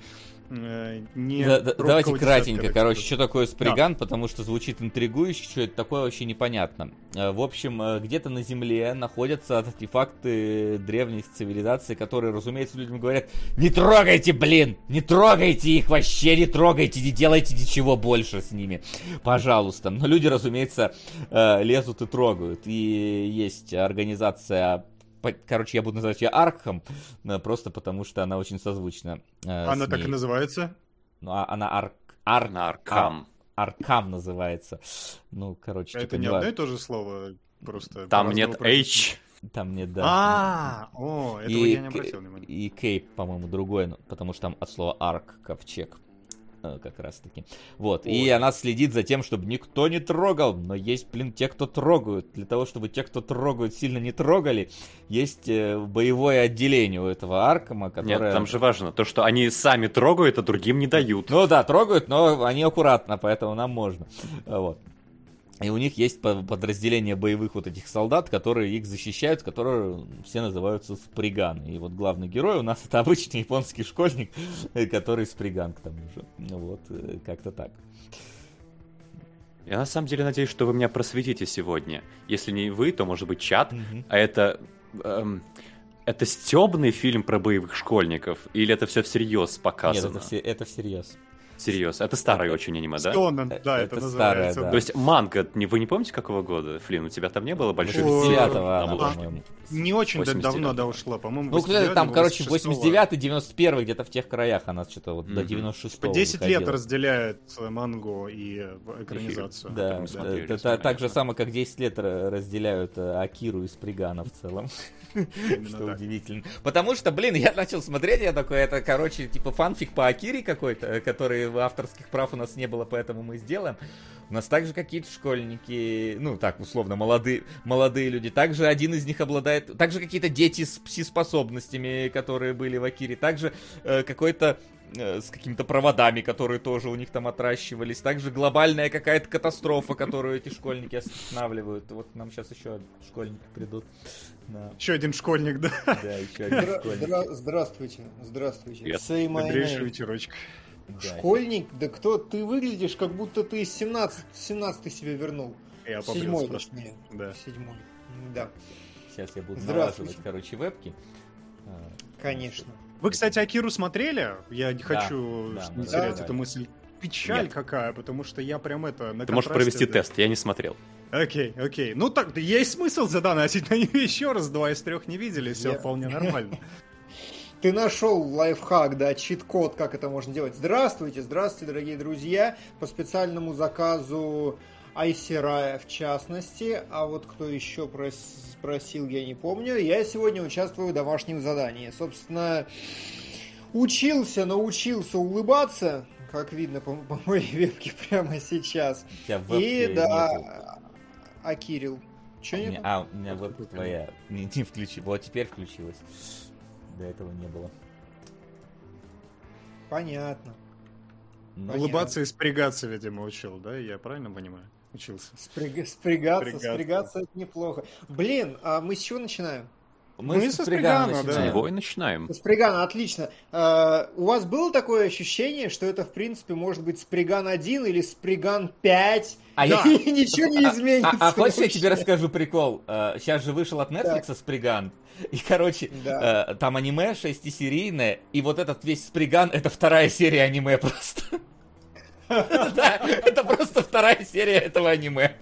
не... Да- да- давайте кратенько, короче, что такое сприган, потому что звучит интригующе, что это такое вообще непонятно. Э, В общем, э, где-то на Земле находятся артефакты древних цивилизаций, которые, разумеется, людям говорят, не трогайте, блин, не трогайте их, вообще! Не трогайте, не делайте ничего больше с ними, пожалуйста. Но люди, разумеется, э, лезут и трогают. И есть организация Короче, я буду называть ее Аркхам, э, просто потому что она очень созвучна. э, Она с так и называется? Ну, а она Арк... На Аркам. Аркам называется. Ну, короче, Это типа, не одно и то же слово, просто... Там нет. H. Там нет, да. А, о, этого я не обратил внимания. И Кейп, по-моему, другой, ну, потому что там от слова арк, ковчег. Э, Как раз таки. Вот. И Ой. она следит за тем, чтобы никто не трогал. Но есть, блин, те, кто трогают. Для того, чтобы те, кто трогают, сильно не трогали, есть э, боевое отделение у этого Аркама, которое... Нет, там же важно то, что они сами трогают, а другим не дают. Ну да, трогают, но они аккуратно, поэтому нам можно. Вот. И у них есть по- подразделение боевых вот этих солдат, которые их защищают, которые все называются сприганы. И вот главный герой у нас это обычный японский школьник, э, который сприган к тому же. Ну Вот, э, как-то так. Я на самом деле надеюсь, что вы меня просветите сегодня. Если не вы, то может быть чат. А это эм, Это стебный фильм про боевых школьников? Или это все всерьез Нет, показано? это, все, это всерьез. Всерьез. Это старый очень аниме, да? Стонан, Э, да, это это, старое, называется. да. То есть манга, вы не помните какого года? Флин, у тебя там не было больших Ой, цифр? 9 она, Там было. по-моему. Не очень да- 89-го. давно да ушла, по-моему, Ну, кстати, там, 89-го, короче, 86-го. 89 91 где-то в тех краях она что-то вот до Мгм. 96 По 10 лет разделяет э, мангу и э, экранизацию. Да, это так же самое, как 10 лет разделяют э, Акиру и Спригана в целом. Что так. удивительно. Потому что, блин, я начал смотреть, я такой, это, короче, типа фанфик по Акире какой-то, э, который авторских прав у нас не было, поэтому мы сделаем. У нас также какие-то школьники, ну, так, условно, молодые, молодые люди. Также один из них обладает... Также какие-то дети с пси-способностями, которые были в Акире. Также э, какой-то э, с какими-то проводами, которые тоже у них там отращивались. Также глобальная какая-то катастрофа, которую эти школьники останавливают. Вот нам сейчас еще школьники придут. Да, Еще один школьник, да. да, еще один Здра- школьник. здра- Здравствуйте, здравствуйте. My Добрейший вечерочек. Да. Школьник? Да кто? Ты выглядишь, как будто ты 17, 17 себе вернул. Я Седьмой, точнее. Да. Седьмой. Да, Сейчас я буду налаживать, короче, вебки. А, конечно. Вы, кстати, Акиру смотрели? Я не Да, хочу да, не терять да. эту мысль. Печаль Нет. какая, потому что я прям это... на Ты можешь провести да. тест, я не смотрел. Окей, окей. Ну так, да есть смысл задонатить на нее еще раз, два из трех не видели, все Я- вполне нормально. Ты нашел лайфхак, да, чит-код, как это можно делать. Здравствуйте, здравствуйте, дорогие друзья. По специальному заказу Айсерая в частности, а вот кто еще прос- спросил, я не помню. Я сегодня участвую в домашнем задании. Собственно, учился, научился улыбаться, как видно по, по моей вебке прямо сейчас. И вебки нету. да, а Кирилл, А что у не меня- А, у меня вебка твоя не, не включилась. Вот теперь включилась. До этого не было. Понятно. Ну, Понятно. Улыбаться и спрягаться, видимо, учил, да? Я правильно понимаю? Учился. Спряг- Спрягаться, Спрягаться. спрягаться это неплохо. Блин, а мы с чего начинаем? Мы Ну, и со со Спригана Спригана, да. С него и начинаем. С Пригана, отлично. Э, у вас было такое ощущение, что это, в принципе, может быть Сприган 1 или Сприган 5? А я- И ничего не изменится. А, а хочешь, я тебе расскажу прикол? сейчас же вышел от Netflix Сприган. И, короче, Да. э, там аниме шестисерийное, и вот этот весь Сприган это вторая серия аниме просто. Да, это просто вторая серия этого аниме.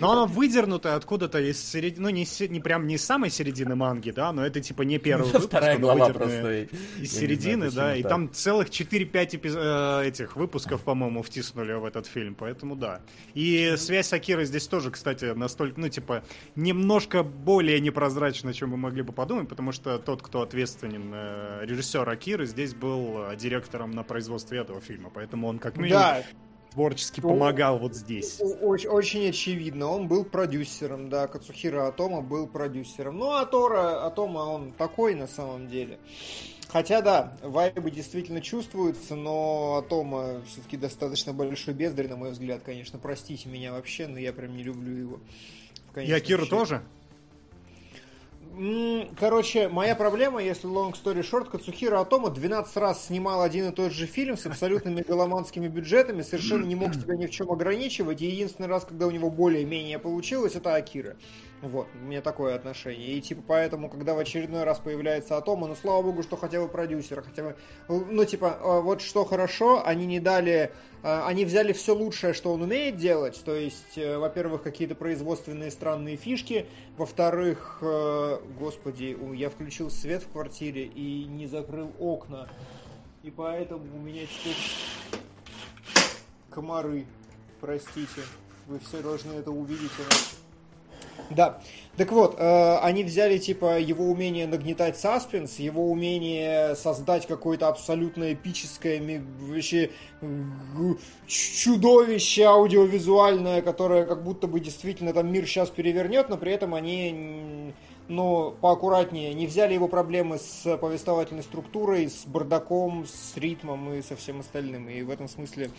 Но оно выдернуто откуда-то из середины, ну не, не прям не из самой середины манги, да, но это типа не первый выпуск, Вторая оно глава просто. из середины, знаю, да, и так. там целых 4-5 эпиз- э, этих выпусков, по-моему, втиснули в этот фильм, поэтому да. И связь Акиры здесь тоже, кстати, настолько, ну, типа, немножко более непрозрачна, чем мы могли бы подумать, потому что тот, кто ответственен, э, режиссер Акиры, здесь был э, директором на производстве этого фильма, поэтому он как минимум Да, творчески Ну, помогал вот здесь. очень, очень очевидно. Он был продюсером, да, Кацухира Атома был продюсером. Ну, а Тора Атома, он такой на самом деле. Хотя, да, вайбы действительно чувствуются, но Атома все-таки достаточно большой бездарь, на мой взгляд, конечно. Простите меня вообще, но я прям не люблю его. Акиру счете. тоже? Короче, моя проблема, если long story short, Кацухира Атома 12 раз снимал один и тот же фильм с абсолютно мегаломанскими бюджетами, совершенно не мог себя ни в чем ограничивать, и единственный раз, когда у него более-менее получилось, это Акира. Вот, у меня такое отношение. И типа поэтому, когда в очередной раз появляется Атома, ну слава богу, что хотя бы продюсера, хотя бы, ну типа, э, вот что хорошо, они не дали, э, они взяли все лучшее, что он умеет делать, то есть, э, во-первых, какие-то производственные странные фишки, во-вторых, э, господи, я включил свет в квартире и не закрыл окна, и поэтому у меня теперь комары, простите, вы все должны это увидеть. Да. Так вот, э, они взяли, типа, его умение нагнетать саспенс, его умение создать какое-то абсолютно эпическое, вообще чудовище аудиовизуальное, которое как будто бы действительно там мир сейчас перевернет, но при этом они, м, ну, поаккуратнее, не взяли его проблемы с повествовательной структурой, с бардаком, с ритмом и со всем остальным. И в этом смысле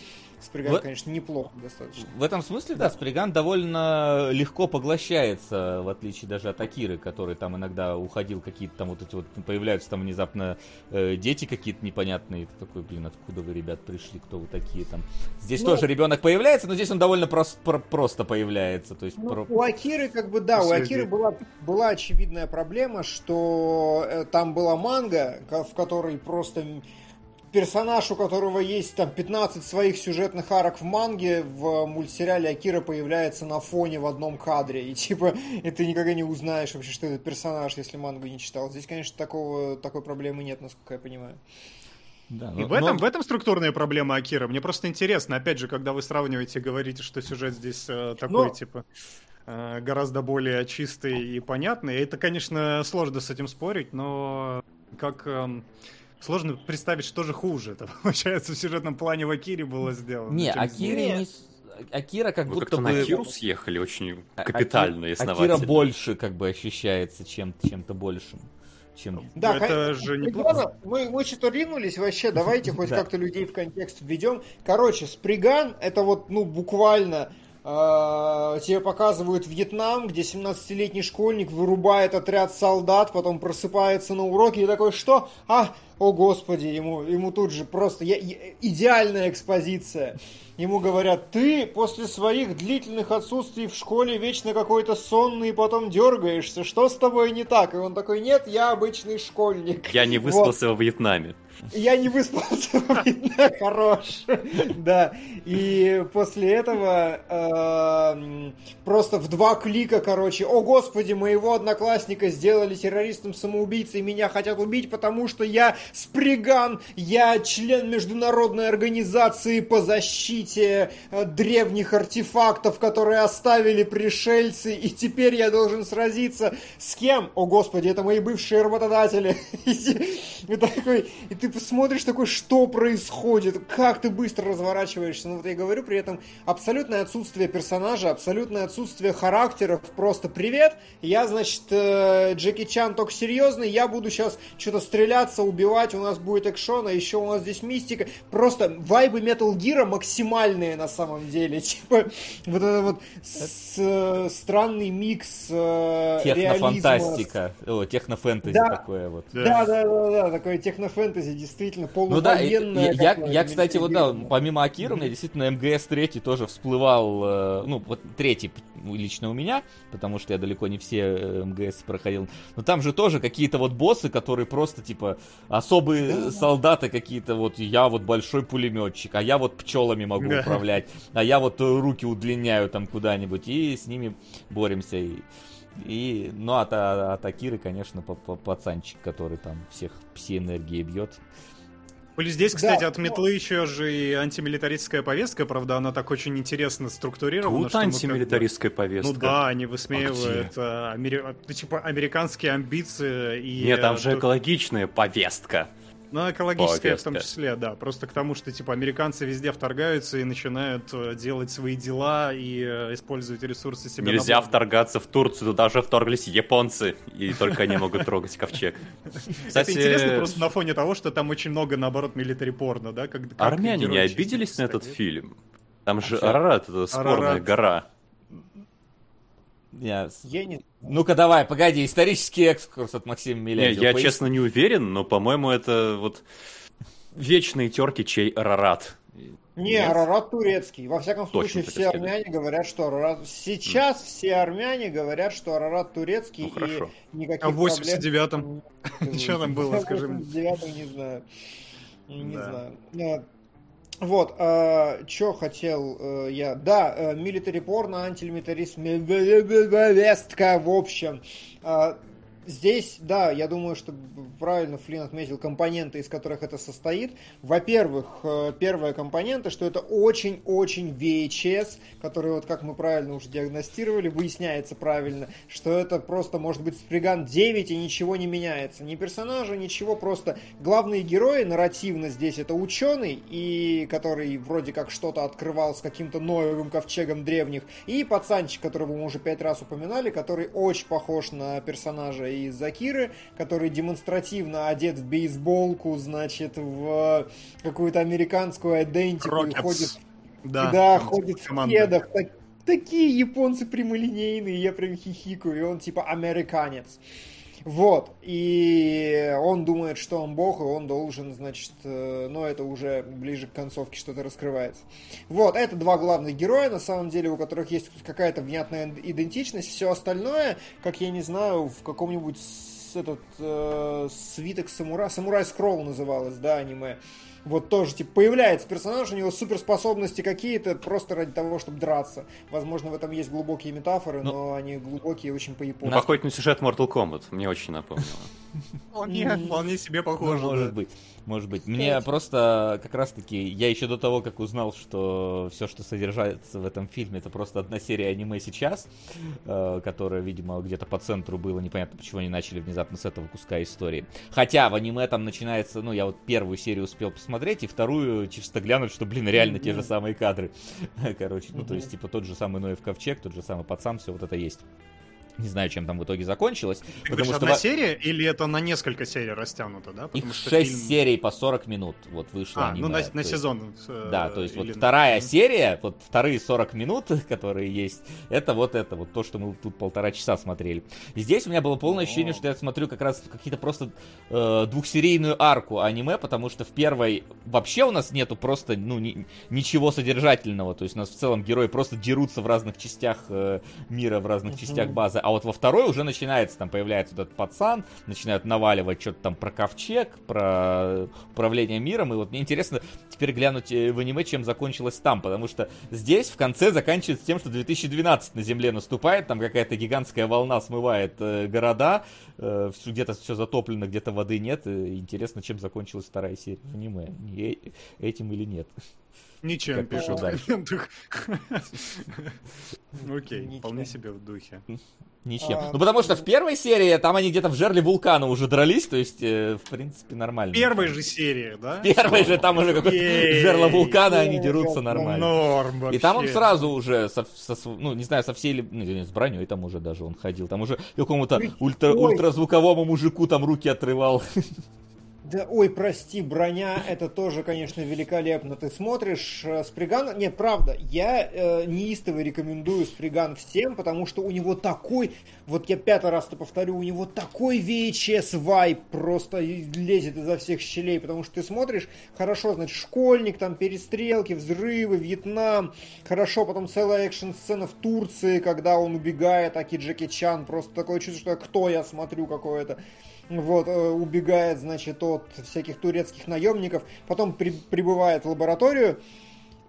Сприган, Вот. конечно, неплохо достаточно. В этом смысле, да, Сприган довольно легко поглощается, в отличие даже от Акиры, который там иногда уходил, какие-то там вот эти вот, появляются там внезапно э, дети какие-то непонятные. Ты такой, блин, откуда вы, ребят, пришли, кто вы такие там. Здесь Ну- тоже ребенок появляется, но здесь он довольно прос- про- просто появляется. То есть Ну, про- у Акиры, как бы, да, у Акиры была, была очевидная проблема, что э, там была манга, в которой просто персонаж, у которого есть там 15 своих сюжетных арок в манге, в мультсериале Акира появляется на фоне в одном кадре. И типа, и ты никогда не узнаешь вообще, что это персонаж, если мангу не читал. Здесь, конечно, такого, такой проблемы нет, насколько я понимаю. да, И но- в этом, но- в этом структурная проблема Акира. Мне просто интересно, опять же, когда вы сравниваете, говорите, что сюжет здесь э, такой, Но- типа, э, гораздо более чистый и понятный. Это, конечно, сложно с этим спорить, но как эм, сложно представить, что же хуже. Это, получается, в сюжетном плане в Акире было сделано. Не, Акире не... Акира как Вы будто как-то бы... на Киру съехали очень А- капитально и Аки- Акира основательно. больше как бы ощущается чем, чем-то большим. Чем... Да, это же Спригана- неплохо. Мы, мы что-то ринулись вообще, давайте хоть как-то людей в контекст введем. Короче, Сприган это вот, ну, буквально э, тебе показывают Вьетнам, где 17-летний школьник вырубает отряд солдат, потом просыпается на уроке и такой, что? А, о господи, ему, ему тут же просто я- я- идеальная экспозиция. Ему говорят, ты после своих длительных отсутствий в школе вечно какой-то сонный и потом дергаешься. Что с тобой не так? И он такой, нет, я обычный школьник. Я не Вот. выспался во Вьетнаме. Я не выспался, хорош. Да. И после этого эм, просто в два клика, короче, о господи, моего одноклассника сделали террористом-самоубийцей, меня хотят убить, потому что я сприган, я член международной организации по защите э, древних артефактов, которые оставили пришельцы, и теперь я должен сразиться с кем? О господи, это мои бывшие работодатели. И такой, и ты посмотришь такой, что происходит, как ты быстро разворачиваешься. Ну вот я говорю, при этом абсолютное отсутствие персонажа, абсолютное отсутствие характеров, просто привет, я, значит, э, Джеки Чан только серьезный, я буду сейчас что-то стреляться, убивать, у нас будет экшон, а еще у нас здесь мистика. Просто вайбы Metal Gear максимальные на самом деле. Типа, вот это вот с- э, странный микс э, Технофантастика. О, технофэнтези Да. такое вот. Да, да, да, да, такое технофэнтези, действительно, Ну да, я, я, я, кстати, вот да, помимо Акира, у меня действительно МГС 3 тоже всплывал, э, ну, вот третий ну, лично у меня, потому что я далеко не все э, МГС проходил. Но там же тоже какие-то вот боссы, которые просто, типа, особые солдаты какие-то, вот я вот большой пулеметчик, а я вот пчелами могу Да. управлять, а я вот э, руки удлиняю там куда-нибудь, и с ними боремся. И, и, ну, от, от Акиры, конечно, па- па- пацанчик, который там всех пси-энергией бьет. Плюс здесь, Да, кстати, от но- метлы еще же и антимилитаристская повестка, правда, она так очень интересно структурирована. Тут мы как бы- антимилитаристская повестка. Ну да, они высмеивают А амери- типа американские амбиции и... Нет, там э, же экологичная повестка. Ну, экологическая в том числе, да. Просто к тому, что, типа, американцы везде вторгаются и начинают э, делать свои дела и э, использовать ресурсы себе на Нельзя благо. вторгаться в Турцию, туда же вторглись японцы, и только они могут трогать ковчег. Это интересно Кстати, просто на фоне того, что там очень много, наоборот, милитари порно, да? Как, как армяне не обиделись на этот фильм? Там же А? Арарат, это спорная гора. Я Я не... Ну-ка давай, погоди, исторический экскурс от Максима Не, Милязева. я Пояс- честно не уверен, но, по-моему, это вот вечные терки, чей Арарат. Не, Нет? Арарат турецкий. Во всяком Точно случае, все следует. армяне говорят, что Арарат... Сейчас все армяне говорят, что Арарат турецкий, Ну, хорошо. и никаких А в проблем 89-м? не Чё там было, В скажи мне? 89-м не знаю. Не Да. Знаю. Э, Вот, что хотел э, я... Да, э, милитари порно, антимилитаризм, вестка, в общем. Э, Здесь, да, я думаю, что правильно Флин отметил компоненты, из которых это состоит. Во-первых, э, первая компонента, что это очень-очень VHS, который, вот как мы правильно уже диагностировали, выясняется правильно, что это просто может быть Сприган 9 и ничего не меняется. Ни персонажа, ничего, просто главные герои нарративно здесь это ученый, и который вроде как что-то открывал с каким-то новым ковчегом древних, и пацанчик, которого мы уже пять раз упоминали, который очень похож на персонажа из Закиры, который демонстративно одет в бейсболку, значит, в какую-то американскую идентику и Крокетс. ходит Да, Да, ходит в кедах. так- такие японцы прямолинейные, я прям хихикаю, и он типа американец. Вот, и он думает, что он бог, и он должен, значит, э, но это уже ближе к концовке что-то раскрывается. Вот, это два главных героя, на самом деле, у которых есть какая-то внятная идентичность. Все остальное, как я не знаю, в каком-нибудь этот э, свиток самурай, самурай скролл называлось, да, аниме. Вот тоже, типа, появляется персонаж, у него суперспособности какие-то просто ради того, чтобы драться. Возможно, в этом есть глубокие метафоры, Ну, но они глубокие очень по-японски. Походит на сюжет Mortal Kombat, мне очень напомнило. Вполне, вполне себе Ну, похоже. может да. быть. Может быть. Мне просто как раз таки, я еще до того, как узнал, что все, что содержится в этом фильме, это просто одна серия аниме сейчас, э, которая, видимо, где-то по центру было. Непонятно, почему они начали внезапно с этого куска истории. Хотя в аниме там начинается, ну, я вот первую серию успел посмотреть, и вторую чисто глянуть, что, блин, реально те же самые кадры. Короче, ну, то есть, типа, тот же самый Ноев ковчег, тот же самый пацан, все вот это есть. Не знаю, чем там в итоге закончилось. Ты потому говоришь, что одна во- серия или это на несколько серий растянуто, да? их что 6 фильм- серий по 40 минут вот вышло А, аниме. ну на, на есть- сезон. э, Да, то есть вот или- вторая Мгм. серия, вот вторые 40 минут, которые есть, это вот это, вот то, что мы тут полтора часа смотрели. И здесь у меня было полное ощущение, что я смотрю как раз какие-то просто э, двухсерийную арку аниме, потому что в первой вообще у нас нету просто, ну, ни- ничего содержательного, то есть у нас в целом герои просто дерутся в разных частях э, мира, в разных частях базы, а вот во второй уже начинается, там появляется этот пацан, начинают наваливать что-то там про ковчег, про управление миром, и вот мне интересно теперь глянуть э, в аниме, чем закончилось там, потому что здесь в конце заканчивается тем, что 2012 на Земле наступает, там какая-то гигантская волна смывает э, города, э, где-то все затоплено, где-то воды нет, интересно, чем закончилась вторая серия аниме, этим или нет. Ничем Как пишут пошло в комментах. Окей, вполне себе в духе. Ничем. А, ну потому что в первой серии там они где-то в жерле вулкана уже дрались, то есть, э, в принципе, нормально. В первой же серии, да? В первой же там уже какое-то Ей. жерло вулкана, они дерутся как нормально. Норм вообще. И там он сразу уже, со, ну, не знаю, со всей, ну, с броней там уже даже он ходил. Там уже какому-то ультра, ультразвуковому мужику там руки отрывал. Да, ой, прости, броня, это тоже, конечно, великолепно. Ты смотришь э, Спригана... Нет, правда, я э, неистово рекомендую Сприган всем, потому что у него такой, вот я пятый раз-то повторю, у него такой VHS вайп просто лезет изо всех щелей, потому что ты смотришь, хорошо, значит, школьник, там перестрелки, взрывы, Вьетнам, хорошо, потом целая экшн-сцена в Турции, когда он убегает, аки Джеки Чан, просто такое чувство, что кто я смотрю какое-то вот, э, убегает, значит, от всяких турецких наемников, потом при- прибывает в лабораторию,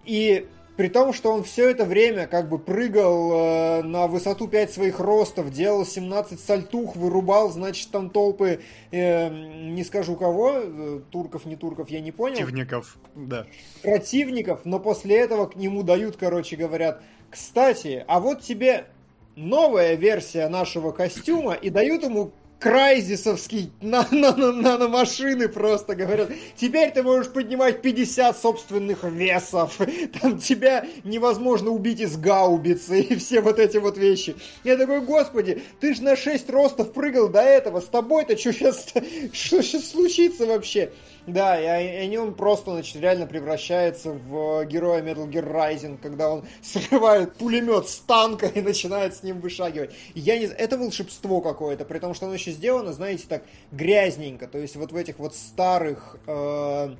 и при том, что он все это время как бы прыгал э, на высоту 5 своих ростов, делал 17 сальтух, вырубал, значит, там толпы, э, не скажу кого, э, турков, не турков, я не понял, Противников, да. противников, но после этого к нему дают, короче, говорят, кстати, а вот тебе новая версия нашего костюма, и дают ему крайзисовский на, на, на, наномашины просто говорят, теперь ты можешь поднимать 50 собственных весов, там тебя невозможно убить из гаубицы и все вот эти вот вещи. Я такой, господи, ты же на 6 ростов прыгал до этого, с тобой-то что сейчас, что сейчас случится вообще? Да, и, они- он просто, значит, реально превращается в героя Metal Gear Rising, когда он срывает пулемет с танка и начинает с ним вышагивать. Я не... Это волшебство какое-то, при том, что оно еще сделано, знаете, так грязненько. То есть вот в этих вот старых э,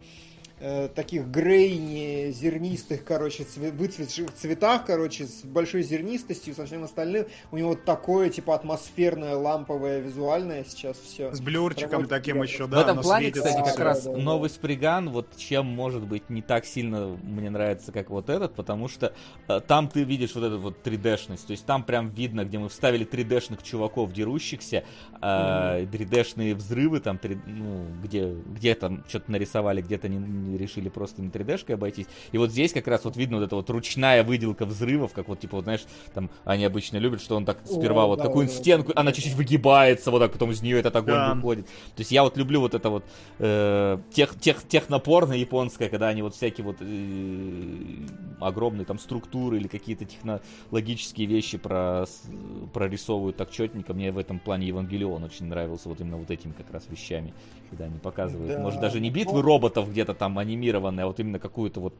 э, таких грейни, зернистых, короче, цве- выцветших цветах, короче, с большой зернистостью, со всем остальным. У него вот такое, типа, атмосферное, ламповое, визуальное сейчас все. С блюрчиком Прям таким еще, в да, этом оно плане, светится кстати, как всё. раз да, да. новый Сприган, вот чем может быть не так сильно мне нравится, как вот этот, потому что э, там ты видишь вот эту вот 3D-шность, то есть там прям видно, где мы вставили 3D-шных чуваков дерущихся, э, 3D-шные взрывы, там, 3 ну, где, где там что-то нарисовали, где-то не, не решили просто не 3D-шкой обойтись. И вот здесь как раз вот видно вот эта вот ручная выделка взрывов, как вот, типа, вот, знаешь, там они обычно любят, что он так сперва О, вот да, какую-нибудь да, стенку, да. она чуть-чуть выгибается, вот так, потом из нее этот огонь Да. выходит. То есть я вот люблю вот это вот э, тех, тех, технопорно японское, когда они вот всякие вот э, огромные там структуры или какие-то технологические вещи про, прорисовывают так четненько. Мне в этом плане Евангелион очень нравился вот именно вот этими как раз вещами, когда они показывают. Да. Может даже не битвы роботов где-то там анимированные, а вот именно какую-то вот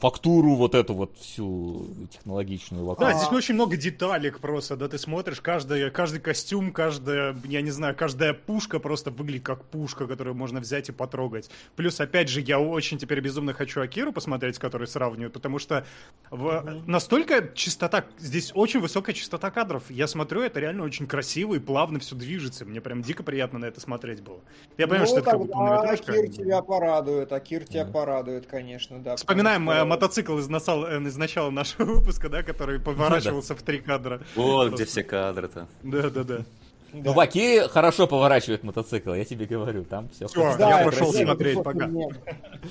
фактуру вот эту вот всю технологичную вокруг. Да, здесь очень много деталек просто, да, ты смотришь, каждый, каждый костюм, каждая, я не знаю, каждая пушка просто выглядит как пушка, которую можно взять и потрогать. Плюс, опять же, я очень теперь безумно хочу Акиру посмотреть, который сравнивают, потому что в... настолько чистота, здесь очень высокая частота кадров. Я смотрю, это реально очень красиво и плавно все движется. Мне прям дико приятно на это смотреть было. Я понимаю, ну, что это как бы полнометражка. Акир тебя порадует, Акир тебя порадует, конечно, да. Вспоминаем мотоцикл из, насал- э, из начала нашего выпуска, да, который поворачивался в три кадра. Вот где все кадры-то. Да-да-да. Ну, в Акире хорошо поворачивает мотоцикл, я тебе говорю, там все Да, я это пошел же смотреть просто пока. мем.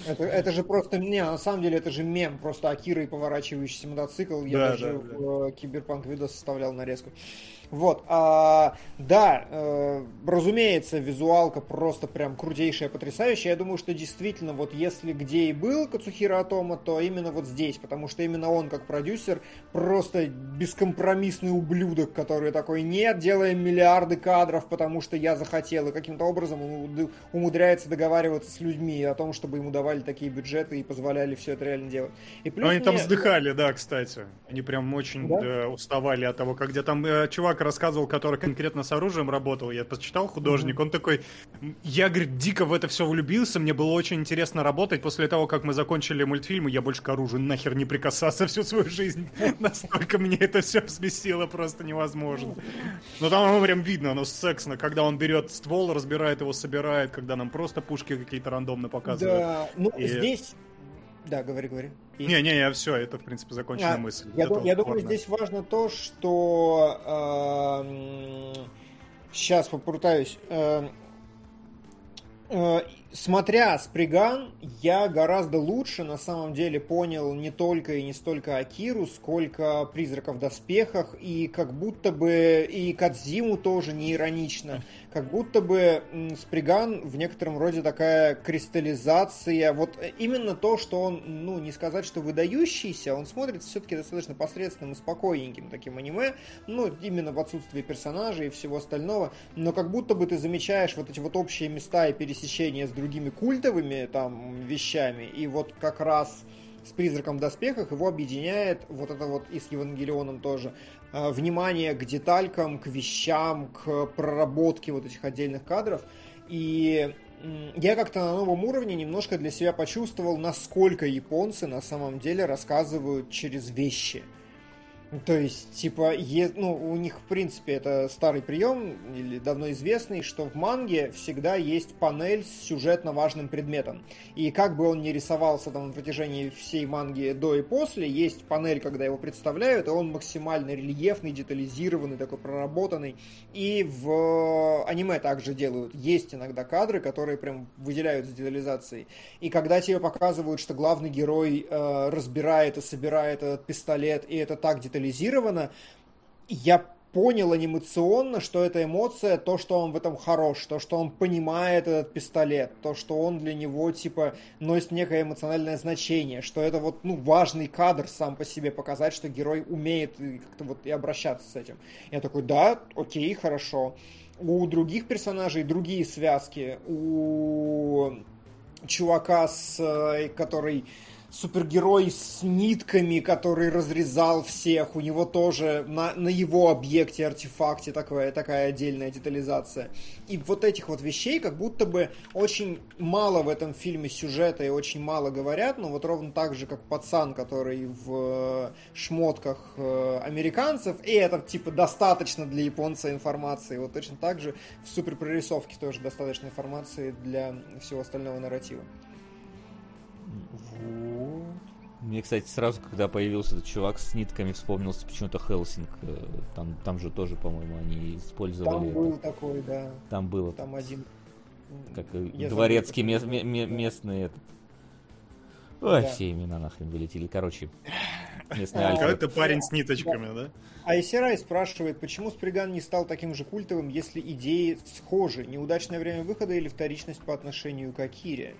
Это, это же просто не, на самом деле это же мем, просто Акира и поворачивающийся мотоцикл. Я Да, даже да, в э, Киберпанк видос составлял нарезку. Вот, а, да, э, разумеется, визуалка просто прям крутейшая, потрясающая. Я думаю, что действительно, вот если где и был Кацухира Атома, то именно вот здесь, потому что именно он, как продюсер, просто бескомпромиссный ублюдок, который такой, нет, делаем миллиарды кадров, потому что я захотел, и каким-то образом он умудряется договариваться с людьми о том, чтобы ему давали такие бюджеты и позволяли все это реально делать. И плюс Ну, они там мне- вздыхали, да, кстати. Они прям очень Да? э, уставали от того, как где там э, чувак рассказывал, который конкретно с оружием работал. Я почитал художник, он такой, «М, я, говорит, дико в это все влюбился, мне было очень интересно работать. После того, как мы закончили мультфильмы, я больше к оружию нахер не прикасался всю свою жизнь. Настолько мне это все взбесило, просто невозможно. Но там оно прям видно, оно сексно, когда он берет ствол, разбирает его, собирает, когда нам просто пушки какие-то рандомно показывают. Да, ну И- здесь... Да, говори, говори. И- Не-не, все, это, в принципе, законченная А, мысль. Я, ду- я думаю, здесь важно то, что сейчас попытаюсь. э, э, смотря Сприган, я гораздо лучше на самом деле понял не только и не столько Акиру, сколько Призраков в доспехах, и как будто бы и Кадзиму тоже не иронично. Как будто бы Сприган в некотором роде такая кристаллизация. Вот э, именно то, что он, ну, не сказать, что выдающийся, он смотрится все-таки достаточно посредственным и спокойненьким таким аниме. Ну, именно в отсутствии персонажей и всего остального. Но как будто бы ты замечаешь вот эти вот общие места и пересечения с другими культовыми там вещами. И вот как раз с призраком в доспехах его объединяет вот это вот и с Евангелионом тоже внимание к деталькам, к вещам, к проработке вот этих отдельных кадров. И я как-то на новом уровне немножко для себя почувствовал, насколько японцы на самом деле рассказывают через вещи. То есть, типа, е- ну, у них, в принципе, это старый прием, или давно известный, что в манге всегда есть панель с сюжетно важным предметом. И как бы он ни рисовался там на протяжении всей манги до и после, есть панель, когда его представляют, и он максимально рельефный, детализированный, такой проработанный. И в аниме также делают. Есть иногда кадры, которые прям выделяются детализацией. И когда тебе показывают, что главный герой э, разбирает и собирает этот пистолет, и это так детализировано, я понял анимационно, что эта эмоция, то, что он в этом хорош, то, что он понимает этот пистолет, то, что он для него, типа, носит некое эмоциональное значение, что это вот, ну, важный кадр сам по себе показать, что герой умеет как-то вот и обращаться с этим. Я такой, да, окей, хорошо. У других персонажей другие связки. У чувака, с, э, который супергерой с нитками, который разрезал всех, у него тоже на, на его объекте, артефакте такая, такая отдельная детализация. И вот этих вот вещей как будто бы очень мало в этом фильме сюжета и очень мало говорят, но вот ровно так же, как пацан, который в э, шмотках э, американцев, и это типа достаточно для японца информации, вот точно так же в суперпрорисовке тоже достаточно информации для всего остального нарратива. Вот. Мне, кстати, сразу, когда появился этот чувак с нитками, вспомнился почему-то Хелсинг. Э, Там, там же тоже, по-моему, они использовали. Там это. был такой, да, Там было там один... как Я дворецкий забыл, мес- как ме- его ме- зовут. местный этот. Ой, Да. все имена нахрен вылетели. Короче, местный А, Альфред. Какой-то парень с ниточками, да? Айсерай спрашивает, почему Сприган не стал таким же культовым, если идеи схожи? Неудачное время выхода или вторичность по отношению к Акире?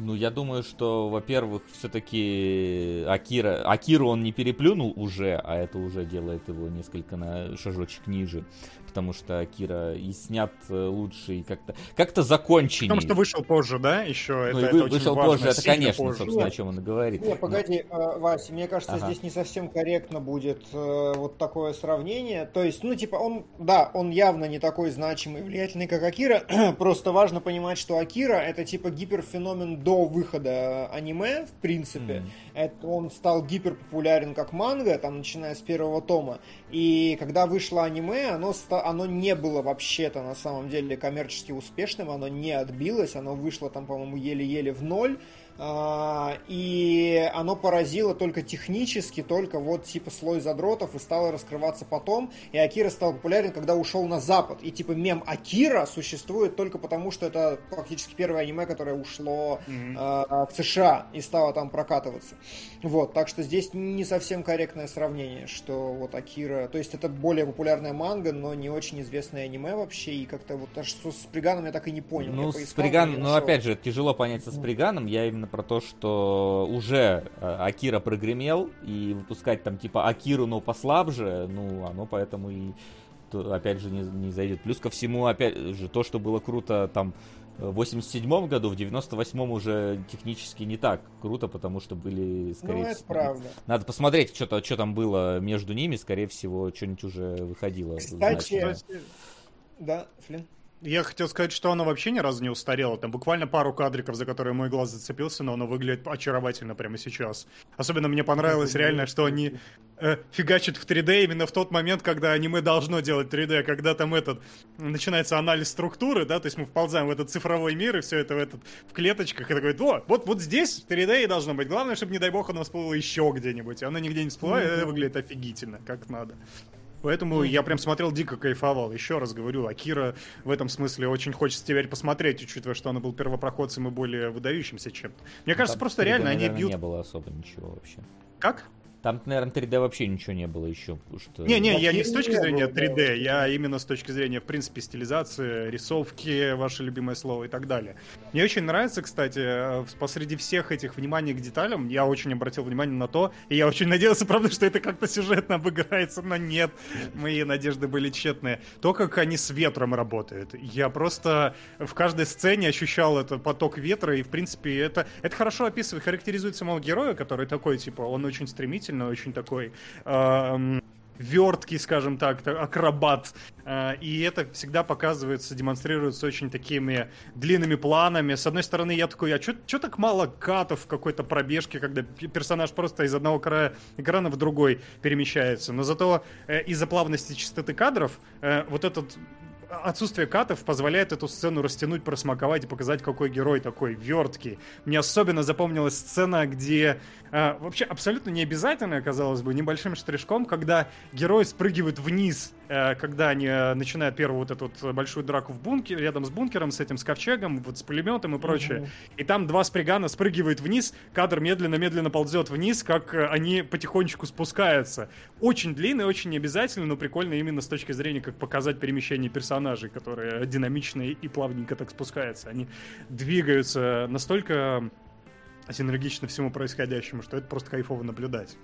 Ну, я думаю, что, во-первых, все-таки Акира... Акиру он не переплюнул уже, а это уже делает его несколько на шажочек ниже. Потому что Акира и снят э, лучше, и как-то как-то законченнее. Потому что вышел позже, да, еще? Ну, это, это вы- очень вышел важно, позже, это, конечно, позже. собственно, о чем он и говорит. Не, погоди, э, Вася, мне кажется, Ага. здесь не совсем корректно будет э, вот такое сравнение. То есть, ну, типа, он, да, он явно не такой значимый и влиятельный, как Акира. Просто важно понимать, что Акира это типа гиперфеномен до выхода аниме, в принципе. Мгм. Это он стал гиперпопулярен как манга, там, начиная с первого тома. И когда вышло аниме, оно, оно не было вообще-то на самом деле коммерчески успешным, оно не отбилось, оно вышло там, по-моему, еле-еле в ноль. А, и оно поразило только технически, только вот типа слой задротов и стало раскрываться потом. И Акира стал популярен, когда ушел на Запад. И типа мем Акира существует только потому, что это фактически первое аниме, которое ушло Мгм. а, в США и стало там прокатываться. Вот, так что здесь не совсем корректное сравнение, что вот Акира, то есть это более популярная манга, но не очень известное аниме вообще, и как-то вот что с Приганом я так и не понял. Ну, с поискал, Приган, не ну, нашел. опять же, тяжело понять со Сприганом. Я именно про то, что уже э, Акира прогремел, и выпускать там типа Акиру, но послабже, ну, оно поэтому и то, опять же не, не зайдет. Плюс ко всему, опять же, то, что было круто там в 87 году, в 98 уже технически не так круто, потому что были, скорее Ну, это всего... правда. Надо посмотреть, что, что там было между ними, скорее всего, что-нибудь уже выходило. Кстати, значимое. Да, Флин. Я хотел сказать, что оно вообще ни разу не устарело. Там буквально пару кадриков, за которые мой глаз зацепился, но оно выглядит очаровательно прямо сейчас. Особенно мне понравилось реально, что они э, фигачат в 3D именно в тот момент, когда аниме должно делать 3D, когда там этот начинается анализ структуры, да, то есть мы вползаем в этот цифровой мир и все это в этот в клеточках и такой, о, вот вот здесь 3D и должно быть. Главное, чтобы не дай бог оно всплыло еще где-нибудь. Оно нигде не всплывает, и это выглядит офигительно, как надо. Поэтому я прям смотрел, дико кайфовал. Еще раз говорю, Акира в этом смысле очень хочется теперь посмотреть, учитывая, что он был первопроходцем и более выдающимся чем-то. Мне кажется, Там просто 3D, реально они бьют... не было особо ничего вообще. Как? Там, наверное, 3D вообще ничего не было еще. потому Что... Не-не, я не с точки не зрения было, да. 3D, я именно с точки зрения, в принципе, стилизации, рисовки, ваше любимое слово и так далее. Мне очень нравится, кстати, э, посреди всех этих вниманий к деталям, я очень обратил внимание на то, и я очень надеялся, правда, что это как-то сюжетно обыграется, но нет, мои надежды были тщетные. То, как они с ветром работают. Я просто в каждой сцене ощущал этот поток ветра, и, в принципе, это, это хорошо описывает, характеризует самого героя, который такой, типа, он очень стремительный, очень такой эм, верткий, скажем так, та- акробат. Э, И это всегда показывается, демонстрируется очень такими длинными планами. С одной стороны, я такой, а что так мало катов в какой-то пробежке, когда персонаж просто из одного края экрана в другой перемещается. Но зато э, из-за плавности частоты кадров э, вот этот отсутствие катов позволяет эту сцену растянуть, просмаковать и показать, какой герой такой верткий. Мне особенно запомнилась сцена, где э, вообще абсолютно не обязательно, казалось бы, небольшим штришком, когда герой спрыгивает вниз, когда они э, начинают первую вот эту вот большую драку в бункере, рядом с бункером, с этим, с ковчегом, вот с пулеметом и прочее. И там два спригана спрыгивают вниз, кадр медленно-медленно ползет вниз, как э, они потихонечку спускаются. Очень длинно, очень необязательно, но прикольно именно с точки зрения, как показать перемещение персонажей, которые динамично и плавненько так спускаются. Они двигаются настолько синергично всему происходящему, что это просто кайфово наблюдать.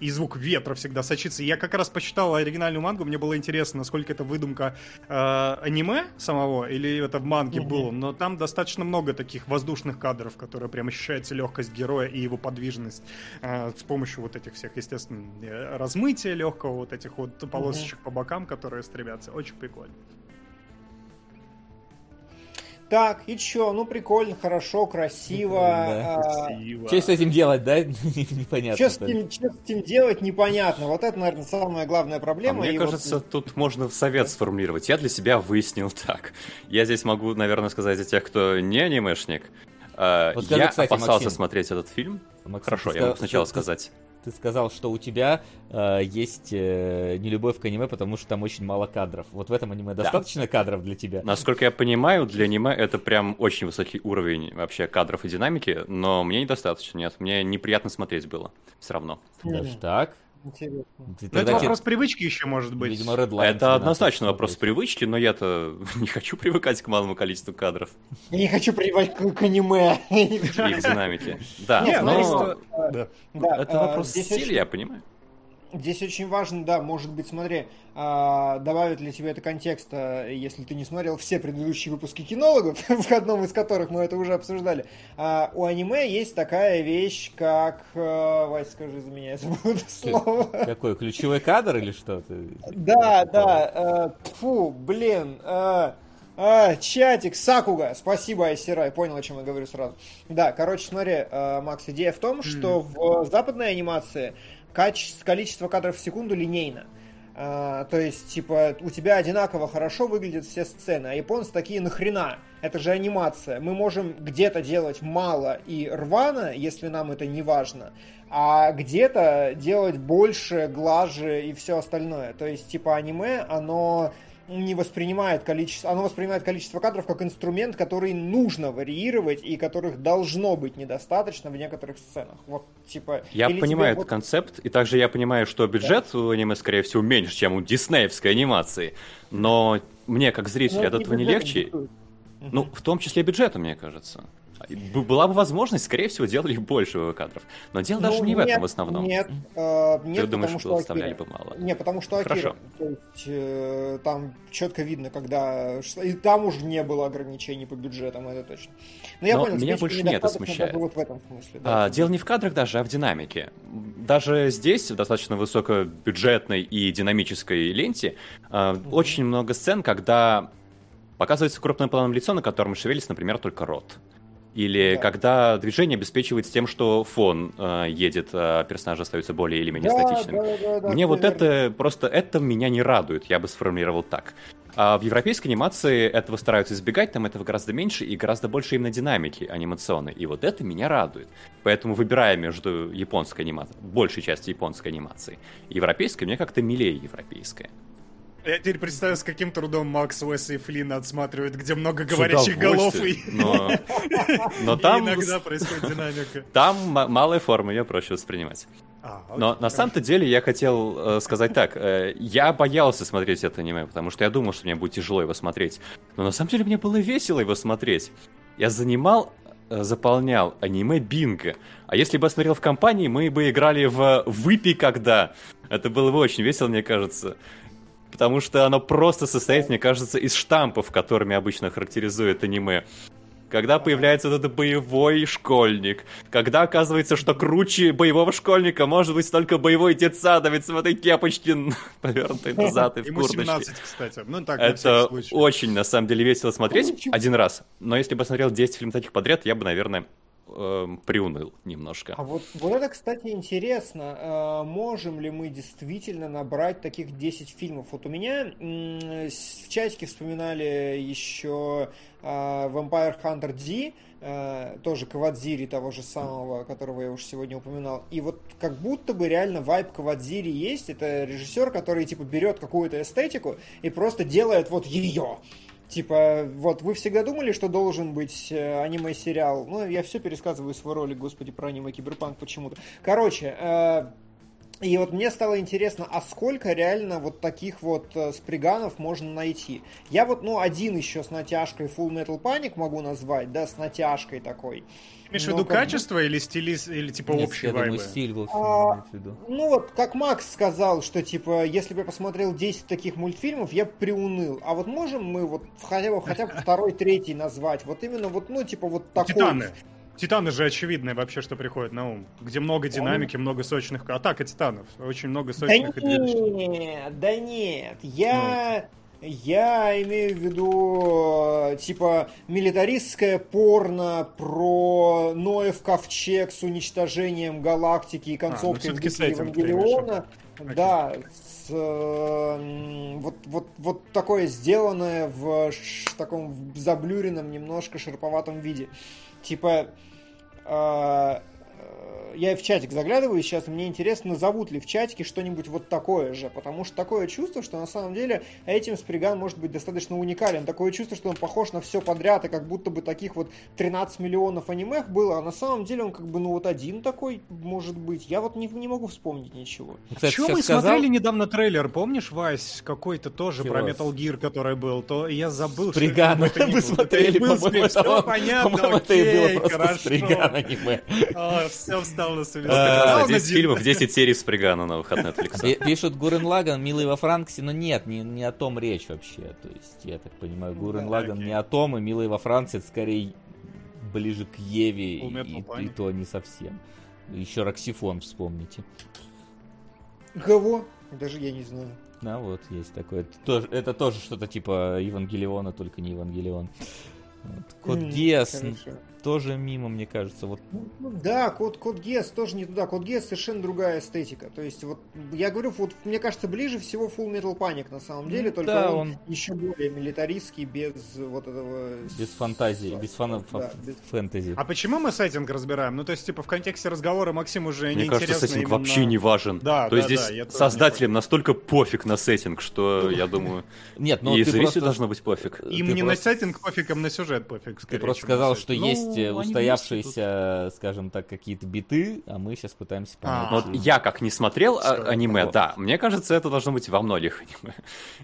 И звук ветра всегда сочится. Я как раз почитал оригинальную мангу, мне было интересно, насколько это выдумка э, аниме самого, или это в манге Мгм. было, но там достаточно много таких воздушных кадров, которые прям ощущается легкость героя и его подвижность э, с помощью вот этих всех, естественно, э, размытия легкого, вот этих вот полосочек по бокам, которые стремятся. Очень прикольно. Так, и чё? Ну, прикольно, хорошо, красиво. Да. а, Красиво. Что с этим делать, да? Непонятно. Что с, этим, чё с этим делать, непонятно. Вот это, наверное, самая главная А проблема. мне И вот- кажется, тут можно совет сформулировать. Я для себя выяснил так. Я здесь могу, наверное, сказать за тех, кто не анимешник. Вот скажи, Я кстати, опасался Максим. смотреть этот фильм. Максим, Хорошо, я могу сначала ты- сказать. Ты сказал, что у тебя э, есть э, нелюбовь к аниме, потому что там очень мало кадров. Вот в этом аниме достаточно кадров для тебя? Насколько я понимаю, для аниме это прям очень высокий уровень вообще кадров и динамики, но мне недостаточно, нет. Мне неприятно смотреть было. Все равно. Даже так? Интересно. Ты Ну, это вопрос привычки еще может быть. Видимо, Red Line это 12 однозначно вопрос привычки, но я-то не хочу привыкать к малому количеству кадров Я не хочу привать к, к аниме. и к динамике. Да, но что- Да. Это а, вопрос здесь стиля, я понимаю. Здесь очень важно, да, может быть, смотри, а, добавит ли тебе это контекста, если ты не смотрел все предыдущие выпуски кинологов, в одном из которых мы это уже обсуждали. А, у аниме есть такая вещь, как... а, Вась, скажи за меня, я забыл это слово. Какой, ключевой кадр или что? Ты- Да, да, фу, блин, э, чатик, Сакуга, спасибо, Айсирай, понял, о чем я говорю сразу. Да, короче, смотри, Макс, идея в том, что в западной анимации каче- количество кадров в секунду линейно. А, то есть, типа, у тебя одинаково хорошо выглядят все сцены, а японцы такие нахрена? Это же анимация. Мы можем где-то делать мало и рвано, если нам это не важно, а где-то делать больше, глаже и все остальное. То есть, типа, аниме, оно не воспринимает количество, оно воспринимает количество кадров как инструмент, который нужно варьировать и которых должно быть недостаточно в некоторых сценах. Вот, типа, Я понимаю этот вот- концепт, и также я понимаю, что бюджет у аниме, скорее всего, меньше, чем у диснеевской анимации. Но мне, как зрителю, Ну, от этого не легче. Ну, в том числе бюджетом, мне кажется. Была бы возможность, скорее всего, делали больше кадров. Но дело даже Ну, не в нет, этом в основном. Нет, э, нет, Ты думаешь, потому что что оставляли бы мало? Не, потому что Акира. Хорошо. То есть, э, там четко видно, когда... И там уже не было ограничений по бюджетам, это точно. Но я Но понял, меня больше не это смущает. даже вот в этом смысле. да. А, дело не в кадрах даже, а в динамике. Даже здесь, в достаточно высокобюджетной и динамической ленте, а, очень много сцен, когда показывается крупным планом лицо, на котором шевелится, например, только рот. Или Да. когда движение обеспечивается тем, что фон э, едет, а персонажи остаются более или менее Да, статичными. да, да, да, Мне вот верно. это просто это меня не радует, я бы сформулировал так. А в европейской анимации этого стараются избегать, там этого гораздо меньше и гораздо больше именно динамики анимационной. И вот это меня радует. Поэтому выбирая между японской анимацией, большей частью японской анимации, европейской, мне как-то милее европейская. Я теперь представил, с каким трудом Макс, Уэс и Флинн отсматривают, где много говорящих голов и... Но, но и там, иногда происходит динамика. там малая форма, ее проще воспринимать. А, Но окей, на самом-то деле я хотел э, сказать так. э, я боялся смотреть это аниме, потому что я думал, что мне будет тяжело его смотреть. Но на самом деле мне было весело его смотреть. Я занимал, э, заполнял аниме бинго. А если бы я смотрел в компании, мы бы играли в «Выпей когда». Это было бы очень весело, мне кажется. Потому что оно просто состоит, мне кажется, из штампов, которыми обычно характеризует аниме. Когда появляется вот этот боевой школьник, когда оказывается, что круче боевого школьника может быть только боевой детсадовец в этой кепочке, повернутой назад и в Ему курточке. 17, кстати. Ну, так, Это очень, на самом деле, весело смотреть один раз. Но если бы я смотрел 10 фильмов таких подряд, я бы, наверное, эм, приуныл немножко. А вот, вот это, кстати, интересно. А, можем ли мы действительно набрать таких 10 фильмов? Вот у меня с- в чатике вспоминали еще а, Vampire Hunter D, а, тоже Кавадзири того же самого, которого я уже сегодня упоминал. И вот как будто бы реально вайб Кавадзири есть. Это режиссер, который типа берет какую-то эстетику и просто делает вот ее. Типа, вот вы всегда думали, что должен быть э, аниме-сериал? Ну, я все пересказываю свой ролик, господи, про аниме-киберпанк почему-то. Короче, э, и вот мне стало интересно, а сколько реально вот таких вот э, сприганов можно найти? Я вот, ну, один еще с натяжкой Full Metal Panic могу назвать, да, с натяжкой такой. Имеешь в Ну, виду как качество или стилист, или типа Нет, общий я думаю, стиль был А, в виду. Ну вот, как Макс сказал, что типа, если бы я посмотрел 10 таких мультфильмов, я бы приуныл. А вот можем мы вот хотя бы, хотя бы второй, третий назвать? Вот именно вот, ну, типа вот такой. Титаны. Титаны же очевидные вообще, что приходит на ум. Где много динамики, много сочных... Атака титанов. Очень много Да сочных и движущих. нет, да нет. Я... Я имею в виду, э, типа, милитаристское порно про Ноев ковчег с уничтожением галактики и концовкой ну этим ты Евангелиона. Да, с, э, вот, вот, вот такое сделанное в ш- таком заблюренном, немножко шерповатом виде. Типа, э, я в чатик заглядываю сейчас, и мне интересно, назовут ли в чатике что-нибудь вот такое же, потому что такое чувство, что на самом деле этим Сприган может быть достаточно уникален. Такое чувство, что он похож на все подряд, и как будто бы таких вот 13 миллионов анимех было, а на самом деле он как бы, ну вот один такой может быть. Я вот не, не могу вспомнить ничего. Кстати, Чё сейчас мы сказал- смотрели недавно трейлер, помнишь, Вась, какой-то тоже Чего? про Metal Gear, который был, то я забыл, что Сприган, вы было. смотрели, по-моему, это понятно, По-моему, это и было окей, просто хорошо. Сприган аниме. А, все встал на свои А, Как места. раз за Ровно 10 день. фильмов, 10 серий Спригана новых от Netflix. Пи- Пишут Гурен Лаган, милый во Франксе, но нет, не, не о том речь вообще. То есть, я так понимаю, Гурен Да, Лаган окей. не о том, и милый во Франксе это скорее ближе к Еве, и, то не совсем. Еще Роксифон вспомните. Кого? Даже я не знаю. Да, вот есть такое. Это тоже, это тоже что-то типа Евангелиона, только не Евангелион. Вот. Код Гиас хорошо. Тоже мимо, мне кажется. Вот Ну, Да, код, код Гес тоже не туда. Код Гес совершенно другая эстетика. То есть, вот я говорю, вот мне кажется, ближе всего Full Metal Panic на самом деле, Ну только да, он, он- еще более милитаристский, без вот этого... без фантазии, без фана- Да, без- фэнтези. А почему мы сеттинг разбираем? Ну, то есть, типа, в контексте разговора Максим уже Мне неинтересно кажется, сеттинг именно- вообще не важен. Да, То есть да, да, здесь создателям настолько пофиг на сеттинг, что я думаю, Нет, ну и зрителю должно быть пофиг. Им не на сеттинг пофиг, им на сюжет пофиг. ты просто сказал, что Ну, есть э, устоявшиеся, скажем так, какие-то биты, а мы сейчас пытаемся понять. А. Вот я как не смотрел а, аниме, да, мне кажется, это должно быть во многих аниме.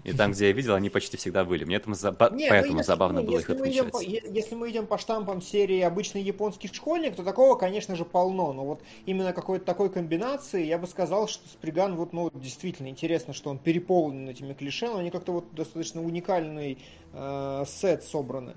И там, где я видел, они почти всегда были. Мне это заба- Не, ну, поэтому если- забавно ну, было их отмечать. если мы идем по штампам серии «Обычный японский школьник», то такого, конечно же, полно. Но вот именно какой-то такой комбинации, я бы сказал, что Сприган, вот, ну, действительно интересно, что он переполнен этими клише, но они как-то вот достаточно уникальный э, сет собраны.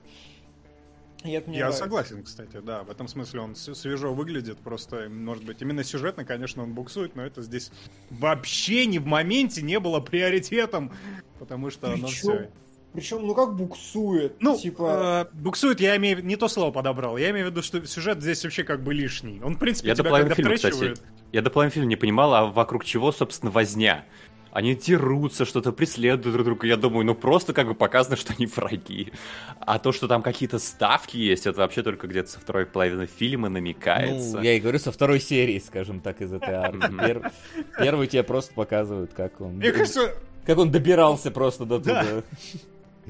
И это мне Я нравится. согласен, кстати, да. В этом смысле он свежо выглядит. Просто, может быть, именно сюжетно, конечно, он буксует, но это здесь вообще не в моменте не было приоритетом. Потому что оно Причем, все. причем, ну как буксует. Ну, типа... э, буксует, я имею в виду, не то слово подобрал. Я имею в виду, что сюжет здесь вообще как бы лишний. Он, в принципе, Я до тебя половины когда фильма, кстати, я до половины фильма не понимал, а вокруг чего, собственно, возня. Они дерутся, что-то преследуют друг друга. Я думаю, ну просто как бы показано, что они враги. А то, что там какие-то ставки есть, это вообще только где-то со второй половины фильма намекается. Ну, я и говорю, со второй серии, скажем так, из этой арки. Мгм. Пер- Первый тебе просто показывают, как он... Мне кажется, Как он добирался просто до Да. туда.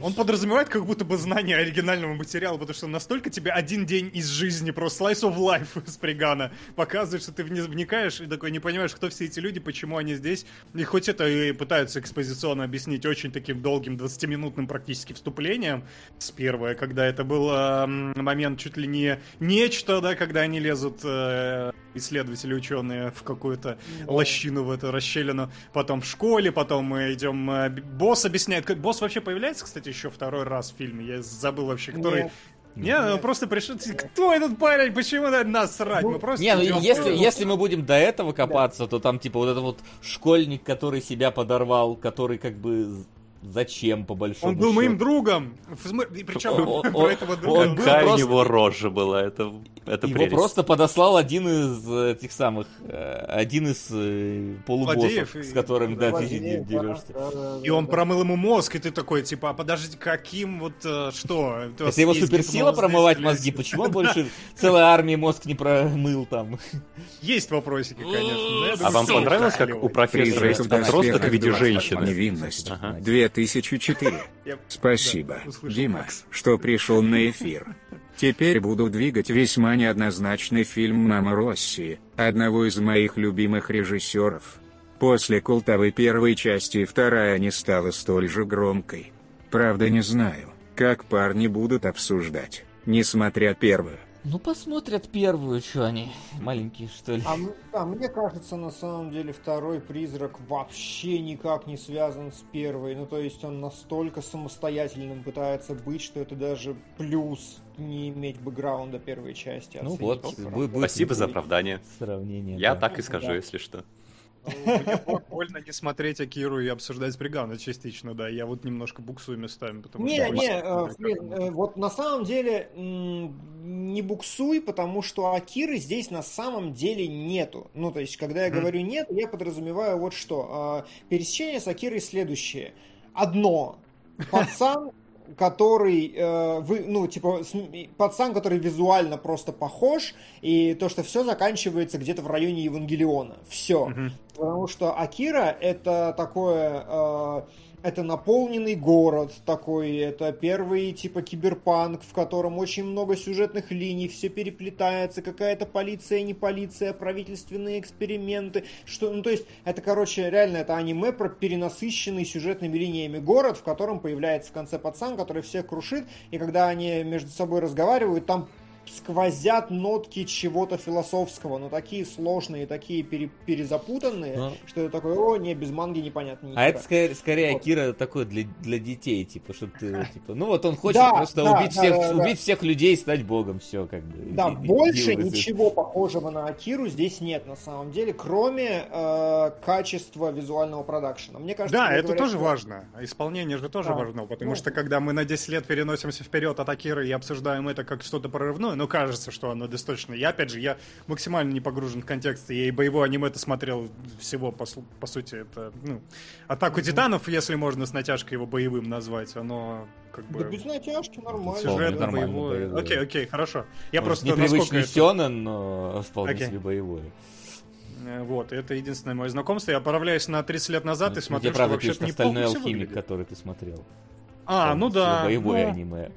Он подразумевает как будто бы знание оригинального материала, потому что настолько тебе один день из жизни, просто slice of life с Пригана показывает, что ты не вникаешь и такой не понимаешь, кто все эти люди, почему они здесь. И хоть это и пытаются экспозиционно объяснить очень таким долгим 20-минутным практически вступлением с первое, когда это был эм, момент чуть ли не нечто, да, когда они лезут э, исследователи, ученые в какую-то лощину, в эту расщелину, потом в школе, потом мы идем, э, босс объясняет, как босс вообще появляется, кстати, еще второй раз в фильме, я забыл вообще, который... Нет. Не, он просто пришел, кто этот парень, почему надо насрать, мы просто Не, ну если, если мы будем до этого копаться, то там типа вот этот вот школьник, который себя подорвал, который как бы зачем по большому Он был моим счету? другом, смы- и причем Он- про он- этого он друга... был Какая просто- у него рожа была, это, это Его прелесть. просто подослал один из э, этих самых, э, один из э, полубоссов, и- с которым, да, ты Злодеев, да, дерешься. да, да, И он да. промыл ему мозг, и ты такой, типа, а подождите, каким вот, э, что? Это его суперсила промывать мозги? Почему он больше целой армии мозг не промыл там? Есть вопросики, конечно. А вам понравилось, как у профессора есть в подросток в виде 2. женщины? Невинность. Ага. 2004. Я- Спасибо, Дима, что пришел на эфир. Теперь буду двигать весьма неоднозначный фильм «Мама Росси», одного из моих любимых режиссеров. После культовой первой части вторая не стала столь же громкой. Правда не знаю, как парни будут обсуждать, несмотря первую. Ну, посмотрят первую, что они, маленькие, что ли. А, а мне кажется, на самом деле, второй призрак вообще никак не связан с первой. Ну, то есть он настолько самостоятельным пытается быть, что это даже плюс не иметь бэкграунда первой части. Ну вот, просто. бу- будет Спасибо за оправдание. сравнение. Я да. так и скажу, Да. если что. Мне больно не смотреть Акиру и обсуждать Бригана частично, да. Я вот немножко буксую местами, потому Не, что... не, хочется э, э, вот на самом деле не буксуй, потому что Акиры здесь на самом деле нету. Ну, то есть, когда я говорю нет, я подразумеваю вот что. А, Пересечение с Акирой следующее. Одно. Пацан, который, э, вы, ну, типа, см- пацан, который визуально просто похож, и то, что все заканчивается где-то в районе Евангелиона. Все. Мгм. Потому что Акира это такое, э, это наполненный город такой, это первый типа киберпанк, в котором очень много сюжетных линий, все переплетается, какая-то полиция, не полиция, правительственные эксперименты, что, ну то есть это, короче, реально это аниме про перенасыщенный сюжетными линиями город, в котором появляется в конце пацан, который всех крушит, и когда они между собой разговаривают, там сквозят нотки чего-то философского, но такие сложные, такие пере- перезапутанные, Ну. что это такое, о, не, без манги непонятно ни А хера». это скорее, скорее Вот. Акира такой для, для детей, типа, что ты, типа, ну вот он хочет Да, просто да, убить, да, всех, да, да. убить всех людей и стать богом, все, как бы. Да, И- больше и ничего похожего на Акиру здесь нет на самом деле, кроме э, качества визуального продакшена. Мне кажется, Да, это говорят, тоже что- важно. Исполнение же тоже Да. важно, потому Ну. что когда мы на 10 лет переносимся вперед от Акиры и обсуждаем это как что-то прорывное, ну, кажется, что оно достаточно. Я, опять же, я максимально не погружен в контекст, я и боевое аниме-то смотрел всего, по, по сути, это, ну, Атаку Титанов, если можно с натяжкой его боевым назвать, оно как бы... Да без натяжки нормально. Сюжетно, нормально боевое. боевое. Окей, окей, хорошо. Я Может, просто насколько непривычный это- сёнэн, но вполне Окей. себе боевой. Э, Вот, это единственное мое знакомство. Я отправляюсь на 30 лет назад и Ну, смотрю, Где, что правда, вообще пишет неплохо остальной всё алхимик, выглядит. который ты смотрел. А, ну Полностью да. Боевое ну, аниме.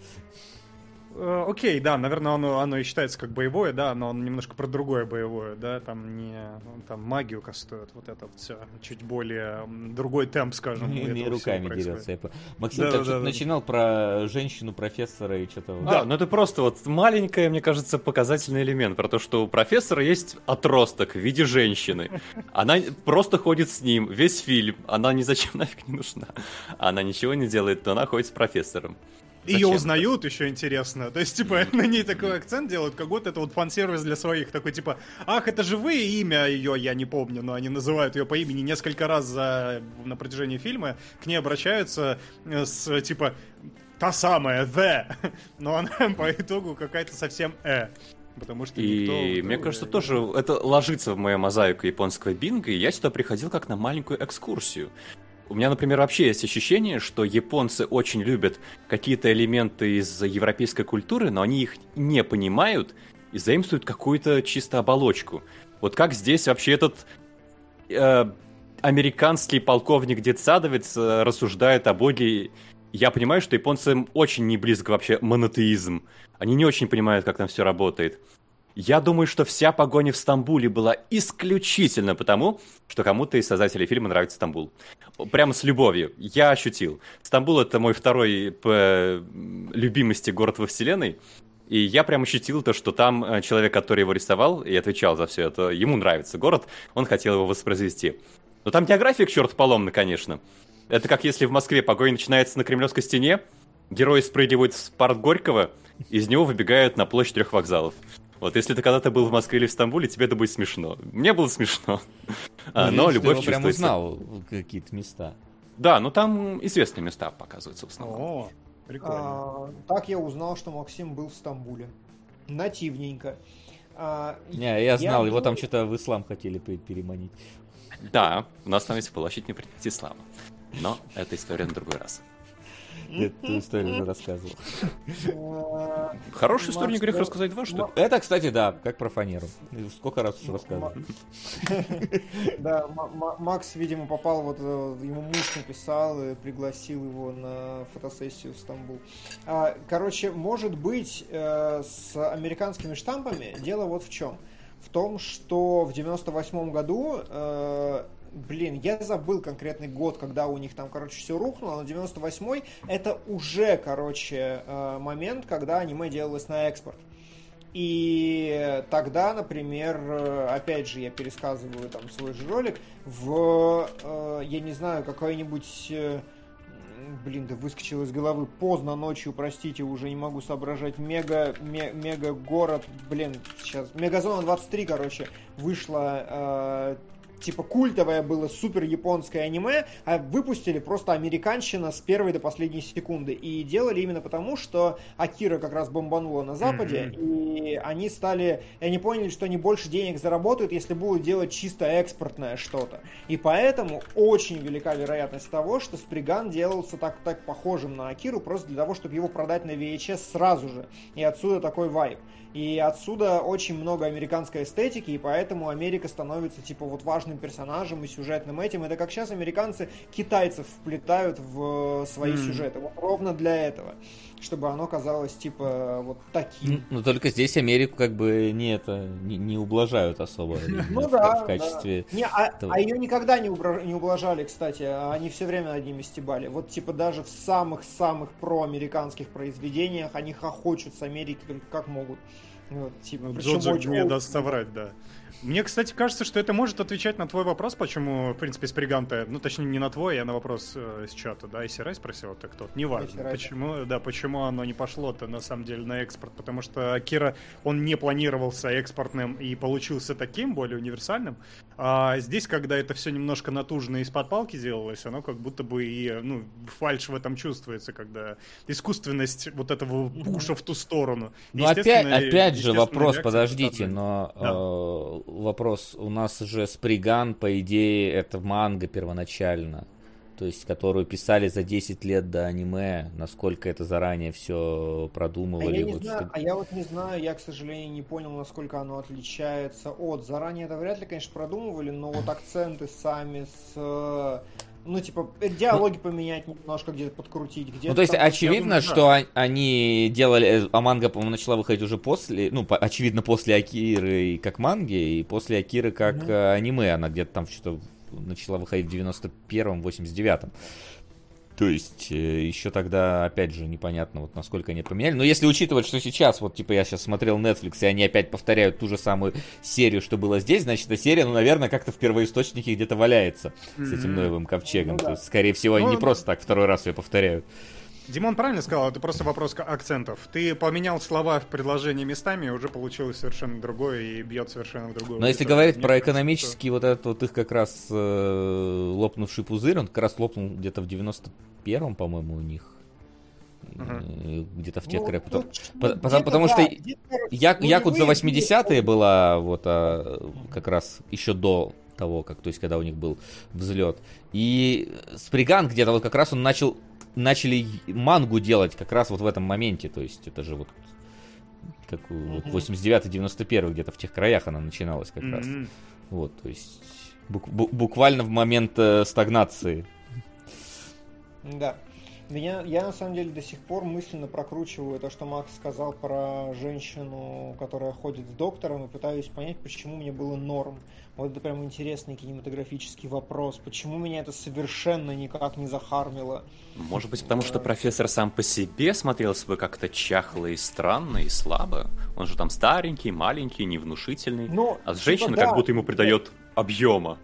Э, Окей, да, наверное, оно, оно и считается как боевое, да, но оно немножко про другое боевое, да, там не ну, там магию кастуют, вот это вот все, чуть более другой темп, скажем. Не, не руками дерется. Максим, Да, ты да, что-то да. начинал про женщину-профессора и что-то... Да, ну это просто вот маленькая, мне кажется, показательный элемент про то, что у профессора есть отросток в виде женщины. Она просто ходит с ним весь фильм. Она ни зачем нафиг не нужна. Она ничего не делает, но она ходит с профессором. Ее узнают еще интересно. То есть, типа, на ней такой акцент делают, как будто это вот фан-сервис для своих. Такой, типа, ах, это же вы, имя ее я не помню, но они называют ее по имени несколько раз за, на протяжении фильма. К ней обращаются э, с, типа, та самая, the. Но она по итогу какая-то совсем э. Потому что никто... И мне кажется, э, тоже это ложится в мою мозаику японского бинга, и я сюда приходил как на маленькую экскурсию. У меня, например, вообще есть ощущение, что японцы очень любят какие-то элементы из европейской культуры, но они их не понимают и заимствуют какую-то чисто оболочку. Вот как здесь вообще этот э, американский полковник детсадовец э, рассуждает о боге. Я понимаю, что японцам очень не близко вообще монотеизм. Они не очень понимают, как там все работает. Я думаю, что вся погоня в Стамбуле была исключительно потому, что кому-то из создателей фильма нравится Стамбул. Прямо с любовью. Я ощутил. Стамбул это мой второй по любимости город во вселенной. И я прям ощутил то, что там э, человек, который его рисовал и отвечал за все это, ему нравится город, он хотел его воспроизвести. Но там география к черту поломна, конечно. Это как если в Москве погоня начинается на Кремлевской стене, герои спрыгивают в парк Горького, из него выбегают на площадь трех вокзалов. Вот если ты когда-то был в Москве или в Стамбуле, тебе это будет смешно. Мне было смешно. А, Ну, Но видишь, ты любовь прям чувствуется. узнал какие-то места. Да, ну там известные места показываются в основном. О, прикольно. А, так я узнал, что Максим был в Стамбуле. Нативненько. А, Не, я знал, его там что-то в ислам хотели пе- переманить. Да, у нас там есть площадь не принять ислама. Но это история на другой раз. Эту историю уже рассказывал. Хорошую историю не грех рассказать два, что? Это, кстати, да, как про фанеру. Сколько раз уже рассказывал. Да, Макс, видимо, попал, вот э, ему муж написал и пригласил его на фотосессию в Стамбул. А, Короче, может быть, э, с американскими штампами дело вот в чем. В том, что в 98 году, э, блин, я забыл конкретный год, когда у них там, короче, все рухнуло, но 98 это уже, короче, э, момент, когда аниме делалось на экспорт. И тогда, например, э, опять же, я пересказываю там свой же ролик, в, э, я не знаю, какой-нибудь, блин, да выскочил из головы, поздно ночью, простите, уже не могу соображать, мега, ме- мега город, блин, сейчас, Мегазона 23, короче, вышла э, типа культовое было супер японское аниме, а выпустили просто американщина с первой до последней секунды. И делали именно потому, что Акира как раз бомбанула на Западе, и они стали, и они поняли, что они больше денег заработают, если будут делать чисто экспортное что-то. И поэтому очень велика вероятность того, что Сприган делался так, так похожим на Акиру, просто для того, чтобы его продать на VHS сразу же. И отсюда такой вайб. И отсюда очень много американской эстетики, и поэтому Америка становится типа вот важным персонажем и сюжетным этим. Это как сейчас американцы китайцев вплетают в свои М. сюжеты. Вот ровно для этого. Чтобы оно казалось типа вот таким. Но только здесь Америку как бы не это не, не ублажают особо Ну да, в качестве. Не, а, этого. а ее никогда не, убра- не ублажали, кстати. а Они все время над ними стебали. Вот типа даже в самых-самых проамериканских произведениях они хохочут с Америки только как могут. Вот, типа, Ну, причем Джоджо очень не old даст соврать, да. Мне, кстати, кажется, что это может отвечать на твой вопрос, почему, в принципе, Сприганта, ну, точнее, не на твой, а на вопрос э, из чата, да, и Сирай спросил, это кто-то, неважно, Сирай, да. почему, да, почему оно не пошло-то, на самом деле, на экспорт, потому что Акира, он не планировался экспортным и получился таким, более универсальным, а здесь, когда это все немножко натужно из-под палки делалось, оно как будто бы и, ну, фальш в этом чувствуется, когда искусственность вот этого пуша в ту сторону. Ну опять, опять же вопрос, подождите, но Да. Э, вопрос, у нас же Сприган, по идее, это манга первоначально, то есть, которую писали за 10 лет до аниме, насколько это заранее все А продумывали. я, не вот знаю, что- а я вот не знаю, я, к сожалению, не понял, насколько оно отличается от. Заранее это вряд ли, конечно, продумывали, но вот акценты сами с... Ну, типа, э, диалоги поменять немножко, где-то подкрутить, где-то... Ну, то есть, там- очевидно, думаю, да. что о- они делали... э, А манга, по-моему, начала выходить уже после... Ну, по- очевидно, после Акиры и как манги, и после Акиры как э, аниме. Она где-то там что-то начала выходить в 91-м, 89-м. То есть, э, еще тогда, опять же, непонятно, вот насколько они поменяли. Но если учитывать, что сейчас, вот, типа, я сейчас смотрел Netflix, и они опять повторяют ту же самую серию, что было здесь, значит, эта серия, ну, наверное, как-то в первоисточнике где-то валяется с этим Мгм. Ноевым ковчегом. Ну да. То есть, скорее всего, они Ну, не просто так второй раз ее повторяют. Димон правильно сказал, это просто вопрос акцентов. Ты поменял слова в предложении местами, и уже получилось совершенно другое и бьет совершенно в другую. Но если говорить Мне про кажется, экономический вот этот вот их как раз э, лопнувший пузырь, он как раз лопнул где-то в 91-м, по-моему, у них. Э, Где-то в тех Ну, по- ну, потому- где-то потому да, что Я, Якудза нулевые 80-е была вот а, как раз еще до того, как, то есть, когда у них был взлет. И Сприган где-то вот как раз он начал, начали мангу делать как раз вот в этом моменте, то есть это же вот как вот Мгм. 89-91 где-то в тех краях она начиналась как раз. Вот, то есть бук- бу- буквально в момент э, стагнации. Да. Меня, я на самом деле до сих пор мысленно прокручиваю то, что Макс сказал про женщину, которая ходит с доктором, и пытаюсь понять, почему мне было норм. Вот это прям интересный кинематографический вопрос. Почему меня это совершенно никак не захармило? Может быть, потому что профессор сам по себе смотрелся бы как-то чахло и странно и слабо. Он же там старенький, маленький, невнушительный. Ну, А типа, женщиной да. как будто ему придает объема.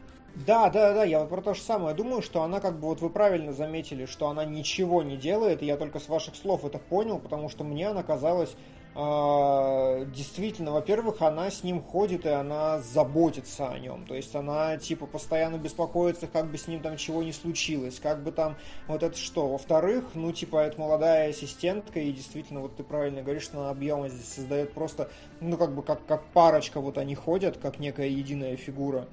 Да, да, да, я вот про то же самое думаю, что она как бы, вот вы правильно заметили, что она ничего не делает, и я только с ваших слов это понял, потому что мне она казалась э, действительно, во-первых, она с ним ходит, и она заботится о нем, то есть она типа постоянно беспокоится, как бы с ним там чего не случилось, как бы там вот это что. Во-вторых, ну типа это молодая ассистентка, и действительно, вот ты правильно говоришь, что она объема здесь создает просто, ну как бы как, как парочка вот они ходят, как некая единая фигура.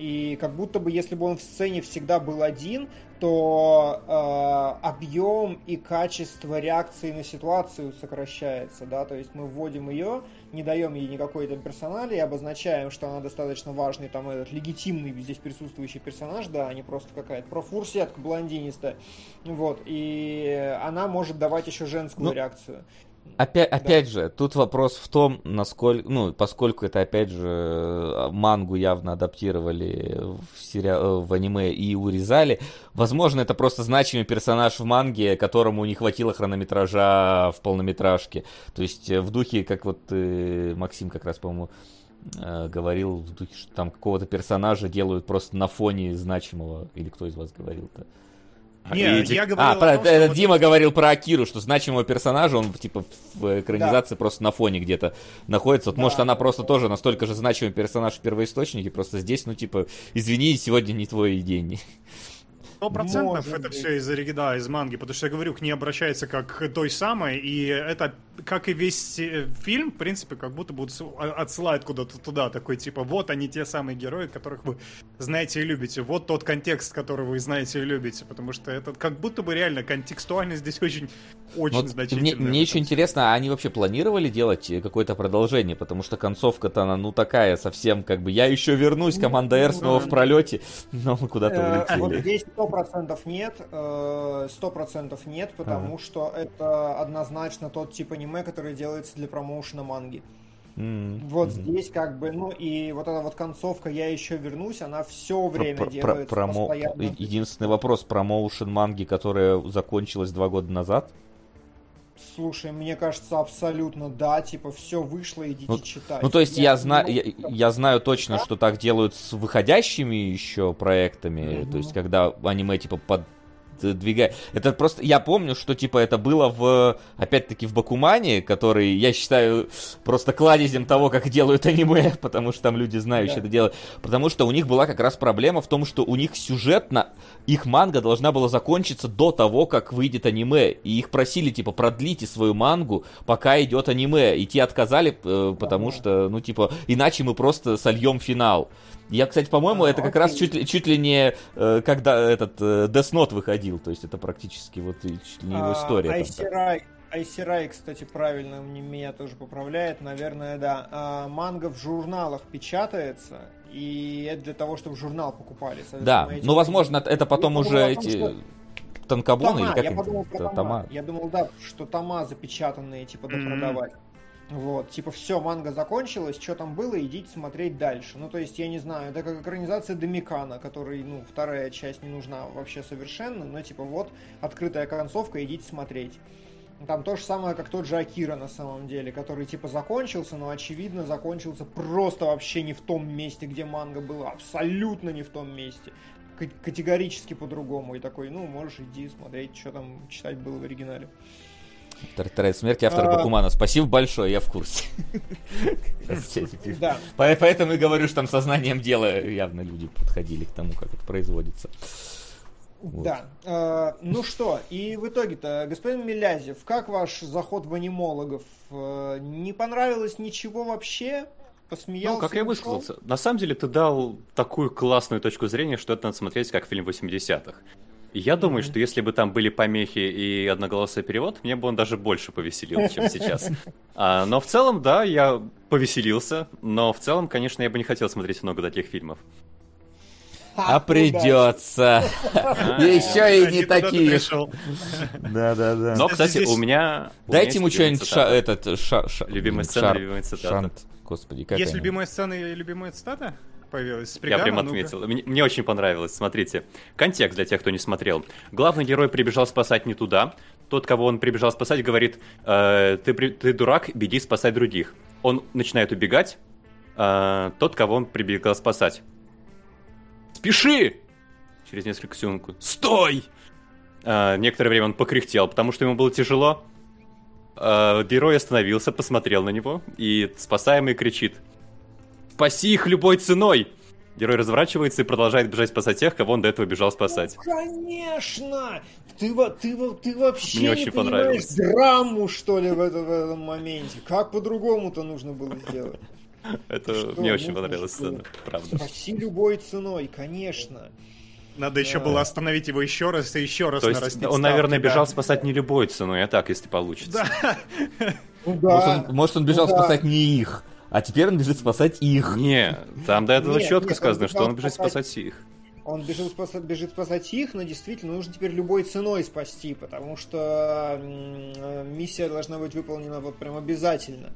И как будто бы, если бы он в сцене всегда был один, то э, объем и качество реакции на ситуацию сокращается, да, то есть мы вводим ее, не даем ей никакой там персонали, и обозначаем, что она достаточно важный, там, этот легитимный здесь присутствующий персонаж, да, а не просто какая-то профурсетка блондинистая, вот, и она может давать еще женскую Ну, реакцию. Опять, опять же, тут вопрос в том, насколько, ну, поскольку это, опять же, мангу явно адаптировали в, сериа... э, в аниме и урезали, возможно, это просто значимый персонаж в манге, которому не хватило хронометража в полнометражке. То есть э, в духе, как вот э, Максим как раз, по-моему, э, говорил, в духе, что там какого-то персонажа делают просто на фоне значимого, или кто из вас говорил-то? Не, И Ди- я говорил А, про, том, что это вот Дима говорил про Акиру, что значимого персонажа, он типа в экранизации просто на фоне где-то находится. Вот Да, может она да, просто да. тоже настолько же значимый персонаж в первоисточнике, просто здесь, ну типа, извини, сегодня не твой день. Сто процентов это быть. все из да, из манги, потому что я говорю, к ней обращается как к той самой, и это, как и весь э, фильм, в принципе, как будто будут а- отсылают куда-то туда, такой типа, вот они те самые герои, которых вы знаете и любите, вот тот контекст, который вы знаете и любите, потому что это как будто бы реально контекстуальность здесь очень, очень Вот мне, значительная. мне еще интересно, а они вообще планировали делать какое-то продолжение? Потому что концовка-то она, ну, такая совсем, как бы, я еще вернусь, команда R снова в пролете, но мы куда-то Э, Вот улетели. здесь сто процентов нет, э, сто процентов нет, потому что это однозначно тот тип аниме, который делается для промоушена манги. М, Вот мгм. здесь как бы, ну и вот эта вот концовка «Я еще вернусь», она все Про- время про- про- делается промо- постоянно. Единственный вопрос, промоушен манги, которая закончилась два года назад? Слушай, мне кажется, абсолютно да, типа все вышло, идите Ну, читать. Ну, то есть я, знаю, не я, я знаю точно, что так делают с выходящими еще проектами. Мгм. То есть, когда аниме типа подвигает. Это просто. Я помню, что типа это было в. Опять-таки в Бакумане, который, я считаю, просто кладезем того, как делают аниме, потому что там люди знающие Да. это делают. Потому что у них была как раз проблема в том, что у них сюжетно их манга должна была закончиться до того, как выйдет аниме. И их просили, типа, продлите свою мангу, пока идет аниме. И те отказали, э, потому что, ну, типа, иначе мы просто сольем финал. Я, кстати, по-моему, А, это как раз чуть ли, чуть ли не э, когда этот э, Death Note выходил. То есть это практически вот чуть ли не его А, история. Айсирай, кстати, правильно меня тоже поправляет, наверное, да. А, манга в журналах печатается, и это для того, чтобы журнал покупали. Да, Соответственно, ну, эти- возможно, это потом Я уже том, эти что- танкобоны Тома, или как я подумал про тома. тома. Я думал, да, что тома запечатанные, типа, допродавать. Вот, типа, все, манга закончилась, что там было, идите смотреть дальше. Ну, то есть, я не знаю, это как экранизация Домикана, который, ну, вторая часть не нужна вообще совершенно, но, типа, вот, открытая концовка, идите смотреть. Там то же самое, как тот же Акира на самом деле, который, типа, закончился, но, очевидно, закончился просто вообще не в том месте, где манга была, абсолютно не в том месте. К- Категорически по-другому. И такой, ну, можешь иди смотреть, что там читать было в оригинале. Тетрадь смерти автора А. Бакумана. Спасибо большое, я в курсе. Да. По- Поэтому и говорю, что там сознанием дела явно люди подходили к тому, как это производится. Вот. Да. Э, ну что, и в итоге-то, господин Милязев, как ваш заход в анимологов? Э, не понравилось ничего вообще? Посмеялся? Ну, как я высказался, на самом деле ты дал такую классную точку зрения, что это надо смотреть как фильм 80-х. И я думаю, что если бы там были помехи и одноголосый перевод, мне бы он даже больше повеселил, чем сейчас. А, но в целом, да, я повеселился, но в целом, конечно, я бы не хотел смотреть много таких фильмов. А удачи. придется. А, Еще и не такие. пришел. Да, да, да. Но, Кстати, у меня... Дайте ему что-нибудь этот Любимая сцена, любимая цитата. Господи, как Есть любимая сцена и любимая цитата? Появилась. Я прям Ну-ка. отметил. Мне, мне очень понравилось. Смотрите. Контекст для тех, кто не смотрел. Главный герой прибежал спасать не туда. Тот, кого он прибежал спасать, говорит, «Э, ты, ты дурак, беги спасать других. Он начинает убегать. э, тот, кого он прибегал спасать. Спеши! Через несколько секунд. Стой! Э, некоторое время он покряхтел, потому что ему было тяжело. Э, герой остановился, посмотрел на него, и спасаемый кричит. Спаси их любой ценой! Герой разворачивается и продолжает бежать спасать тех, кого он до этого бежал спасать. Конечно! Ты, ты, ты вообще Мне не очень понимаешь понравилось. драму, что ли, в, это- в этом моменте. Как по-другому-то нужно было сделать? Это Что, мне очень понравилась что? сцена, правда. Спаси любой ценой, конечно. Надо еще Да. было остановить его еще раз и еще раз То есть нарастить он, наверное, ставки, да. бежал спасать не любой ценой, а так, если получится. Да. Ну Может, да. он, может, он бежал Ну да. спасать не их, а теперь он бежит спасать их. Не, там до этого Нет, четко нет, он сказано, что бежал он бежит спасать- спасать их. Он бежит спасать, бежит спасать их, но действительно нужно теперь любой ценой спасти, потому что э, миссия должна быть выполнена вот прям обязательно.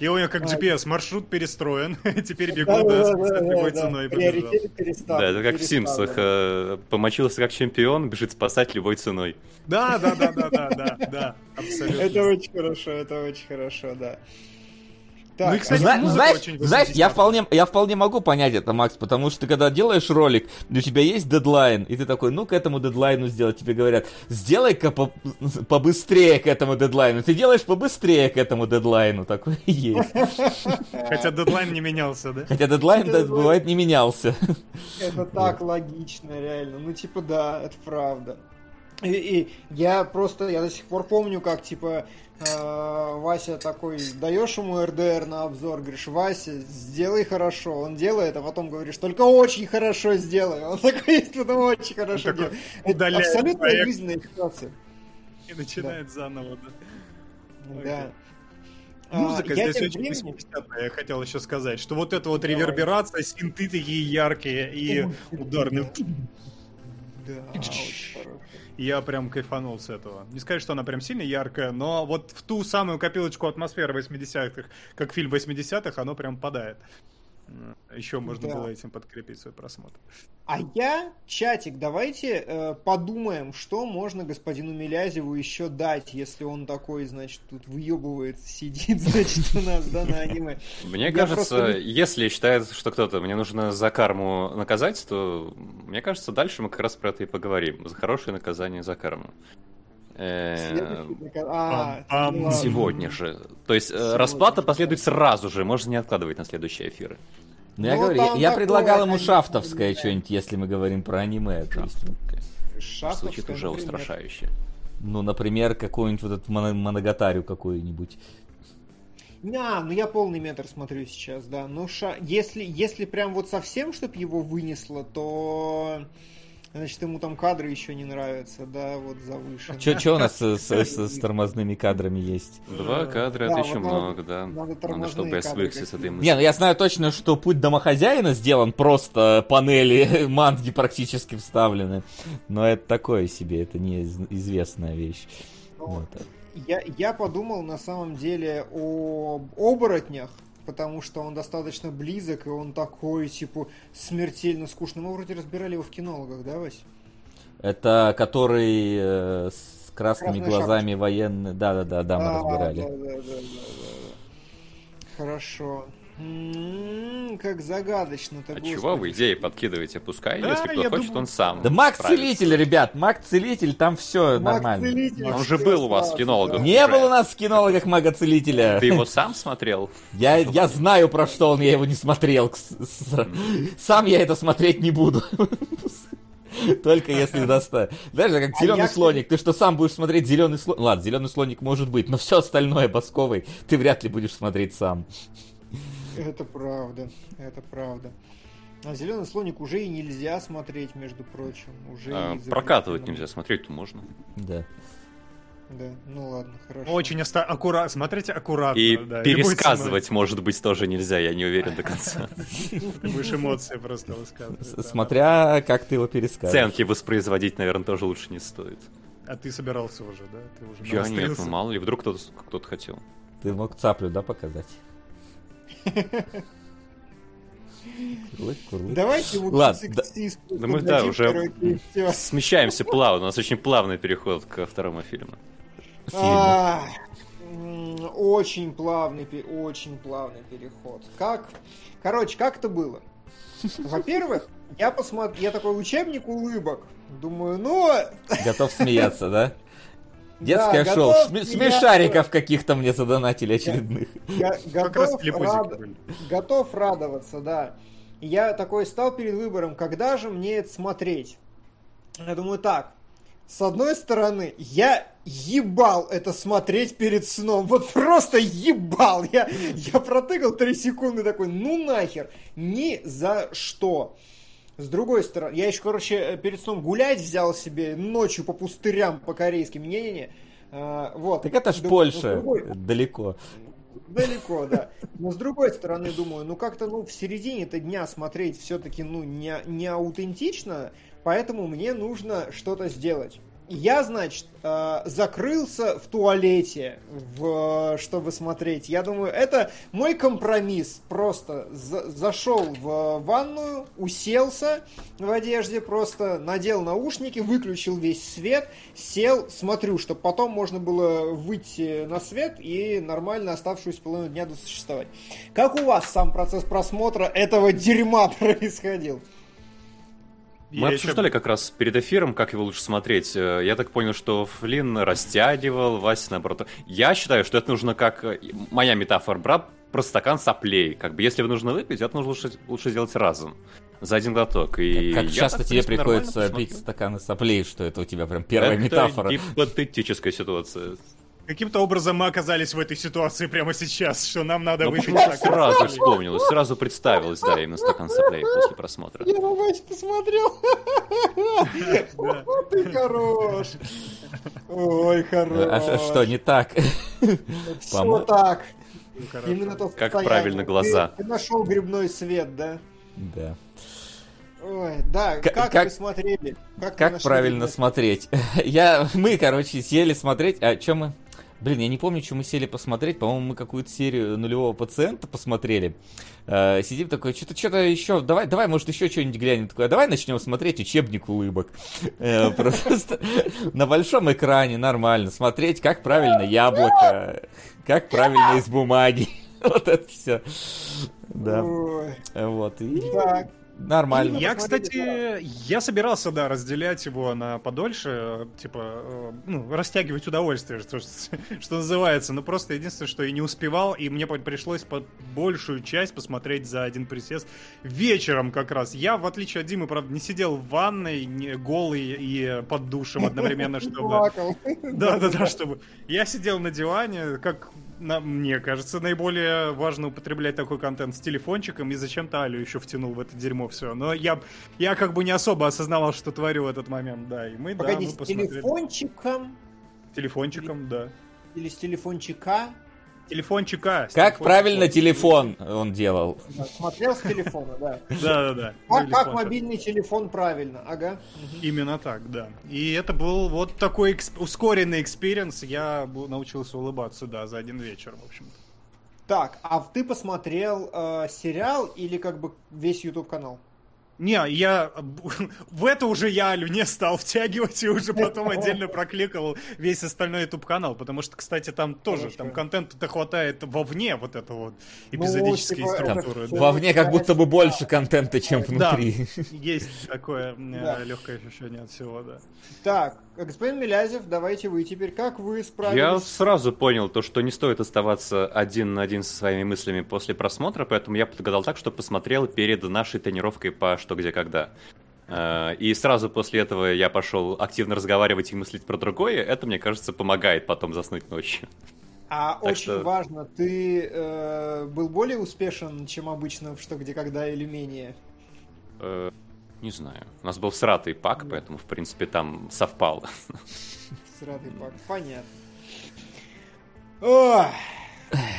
И у него как А. GPS, маршрут перестроен. Теперь бегу, Да, любой да, ценой Да, это как в. Симсах. э, Помочился как чемпион, бежит спасать любой ценой. Да, да, да, да, да, да, да, абсолютно. Это очень хорошо, это очень хорошо, да. Так, Ну и, кстати, Зна- знаешь, очень знаешь, я 80-х. вполне, я вполне могу понять это, Макс, потому что ты когда делаешь ролик, у тебя есть дедлайн, и ты такой, ну к этому дедлайну сделать, тебе говорят, сделай-ка по- побыстрее к этому дедлайну. Ты делаешь побыстрее к этому дедлайну, такой есть. Хотя дедлайн не менялся, да? Хотя дедлайн бывает не менялся. Это так логично, реально. Ну, типа, да, это правда. И, и я просто, я до сих пор помню, как, типа, э, Вася такой, даешь ему РДР на обзор, говоришь, Вася, сделай хорошо. Он делает, а потом говоришь, только очень хорошо сделай. Он такой, потом очень хорошо такой делает. Это абсолютно жизненная ситуация. И начинает заново, да. Да. А, Музыка я здесь очень временем- 80 я хотел еще сказать, что вот эта вот реверберация, синты такие яркие и ударные. Да, очень хорошо. Я прям кайфанул с этого. Не сказать, что она прям сильно яркая, но вот в ту самую копилочку атмосферы 80-х, как фильм 80-х, оно прям падает. Еще можно Да. было этим подкрепить свой просмотр. А я, чатик, давайте э, подумаем, что можно господину Милязеву еще дать, если он такой, значит, тут выебывается, сидит, значит, у нас, да, на аниме. Мне Я кажется, просто если считает, что кто-то мне нужно за карму наказать, то мне кажется, дальше мы как раз про это и поговорим. За хорошее наказание за карму. Э, дока- А, Пам-пам. ну ладно. Сегодня же. То есть э, расплата последует сразу же, можно не откладывать на следующие эфиры. Ну, я Ну, говорю, я, там я предлагал ему шафтовское да. что-нибудь, если мы говорим про аниме. То есть, Шахтовская, Звучит уже устрашающе. ну, например, какой-нибудь вот этот моно- моногатарю какой-нибудь. А, ну я полный метр смотрю сейчас, да. Ну, ша... если, если прям вот совсем, чтоб его вынесло, то... Значит, ему там кадры еще не нравятся, да, вот завышено. Че у нас с, с- с- с тормозными кадрами есть? Два кадра, Да, это еще вот надо- много, да. надо чтобы я свыкся с этой мыслью. Не, ну я знаю точно, что путь домохозяина сделан, просто панели манги практически вставлены. Но это такое себе, это не из- известная вещь. Ну, Вот. Я, я подумал на самом деле об оборотнях, потому что он достаточно близок, и он такой, типа, смертельно скучный. Мы вроде разбирали его в кинологах, да, Вась? Это который э, с красными Красная глазами военный. Да-да-да, да, мы А, разбирали. Да, да, да, да, да, да. Хорошо. М, как загадочно-то, А господи. чего вы идеи подкидываете? Пускай, Да, если кто я хочет, думаю- он сам. Да маг-целитель, ребят, маг-целитель, там все нормально. Целитель, Он же был у вас в кинологах. да. Не Уже. было у нас в кинологах мага-целителя. Ты его сам смотрел? Я, я знаю, про что он, я его не смотрел. К- с- с- Сам я это смотреть не буду. Только если доставить. Знаешь, это как А зеленый я, слоник. Ты что, сам будешь смотреть зеленый слоник? Ладно, зеленый слоник может быть, но все остальное босковый ты вряд ли будешь смотреть сам. Это правда, это правда. А зеленый слоник уже и нельзя смотреть, между прочим. Уже А. Прокатывать нельзя, смотреть можно. Да. Да, ну ладно, хорошо. Очень аккуратно. Смотрите аккуратно. И да, пересказывать, может быть, тоже нельзя, я не уверен до конца. Ты будешь эмоции просто высказывать. Смотря как ты его пересказываешь. Сценки воспроизводить, наверное, тоже лучше не стоит. А ты собирался уже, да? Ты уже Я нет, ну мало ли, вдруг кто-то кто-то хотел. Ты мог цаплю, да, показать? Курлык, курлык. Давайте Ладно, да- мы, да, уже-. Смещаемся плавно, у нас очень плавный переход ко второму фильму. Очень плавный, очень плавный переход. Как? Короче, как это было? Во-первых, я посмотрел, я такой учебник улыбок. Думаю, ну, Готов смеяться, да? Да, Детское шоу. готов. Смешариков каких-то мне задонатили очередных. Я раз готов, рад- готов радоваться, да. Я такой стал перед выбором, когда же мне это смотреть. Я думаю, так, с одной стороны, я ебал это смотреть перед сном. Вот просто ебал. Я, я протыкал 3 секунды такой, ну нахер, ни за что. С другой стороны, я еще, короче, перед сном гулять взял себе ночью по пустырям по-корейски. Не-не-не. А, вот. Так это ж с Польша, другой- далеко. Далеко, да. Но с другой стороны, думаю, ну как-то ну в середине-то дня смотреть все-таки ну не, не аутентично, поэтому мне нужно что-то сделать. Я, значит, э, закрылся в туалете, в, чтобы смотреть. Я думаю, это мой компромисс. Просто за- зашел в ванную, уселся в одежде, просто надел наушники, выключил весь свет, сел, смотрю, чтобы потом можно было выйти на свет и нормально оставшуюся половину дня досуществовать. Как у вас сам процесс просмотра этого дерьма происходил? Мы Я обсуждали как раз перед эфиром, как его лучше смотреть. Э, Я так понял, что Флинн растягивал, Вася наоборот. Я считаю, что это нужно как... э, Моя метафора, брат, про стакан соплей. Как бы, если вы нужно выпить, это нужно лучше, лучше сделать разом. За один глоток. И Как я часто так, тебе принципе, приходится пить стаканы соплей, что это у тебя прям первая Это метафора. гипотетическая ситуация. Каким-то образом мы оказались в этой ситуации прямо сейчас, что нам надо выпить почему-то стакан сразу вспомнилось, сразу представилось, да, именно стакан соплей после просмотра. Я на Васю посмотрел. Ты хорош. Ой, хорош. А ш- что, не так? Все так. Ну. Именно то Как правильно глаза. Ты, нашел грибной свет, да? Да. Ой, да, К- как, как- вы смотрели? Как, Как правильно смотреть? Я, мы, короче, сели смотреть. А что мы? Блин, я не помню, что мы сели посмотреть. По-моему, мы какую-то серию нулевого пациента посмотрели. Э, сидим такой, что-то, что-то еще, давай, давай, может, еще что-нибудь глянем. Такой, а давай начнем смотреть учебник улыбок. Э, Просто на большом экране нормально смотреть, как правильно яблоко, как правильно из бумаги. Вот это все. Да. Вот. И Так. Нормально. Я, кстати, я собирался, да, разделять его на подольше, типа, э, ну, растягивать удовольствие, что, что называется. Но просто единственное, что я не успевал, и мне по- пришлось под большую часть посмотреть за один присест вечером как раз. Я, в отличие от Димы, правда, не сидел в ванной, не, голый и под душем одновременно, чтобы... Да, да, да, чтобы. Я сидел на диване, как на- мне кажется, наиболее важно употреблять такой контент с телефончиком, и зачем-то Алю еще втянул в это дерьмо все. Но я, я как бы не особо осознавал, что творю в этот момент, да. И мы, да, Погоди, мы с посмотрели. телефончиком Телефончиком, да. или с телефончика? Телефончика. Как телефончиком. правильно телефон он делал. Смотрел с телефона, да. Да, да, да. Как, как Телефон, мобильный телефон правильно, ага. Именно так, да. И это был вот такой эксп- ускоренный experience. Я научился улыбаться, да, за один вечер, в общем-то. Так, а ты посмотрел э, сериал или как бы весь YouTube канал? Не, я в это уже я Алю не стал втягивать и уже потом отдельно прокликал весь остальной YouTube канал, потому что, кстати, там тоже там контента-то хватает вовне вот это вот эпизодические типа, это структуры. всё- Вовне как будто бы больше контента, чем Да. внутри. Есть такое Да. легкое ощущение от всего, да. Так, господин Милязев, давайте вы теперь. Как вы справились? Я сразу понял то, что не стоит оставаться один на один со своими мыслями после просмотра, поэтому я подгадал так, что посмотрел перед нашей тренировкой по «Что, где, когда». Э, И сразу после этого я пошел активно разговаривать и мыслить про другое. Это, мне кажется, помогает потом заснуть ночью. А Так очень что- важно, ты э, был более успешен, чем обычно в что, где, когда или менее? Э, Не знаю. У нас был сратый пак, поэтому, в принципе, там совпало. Сратый пак. Понятно. Ой,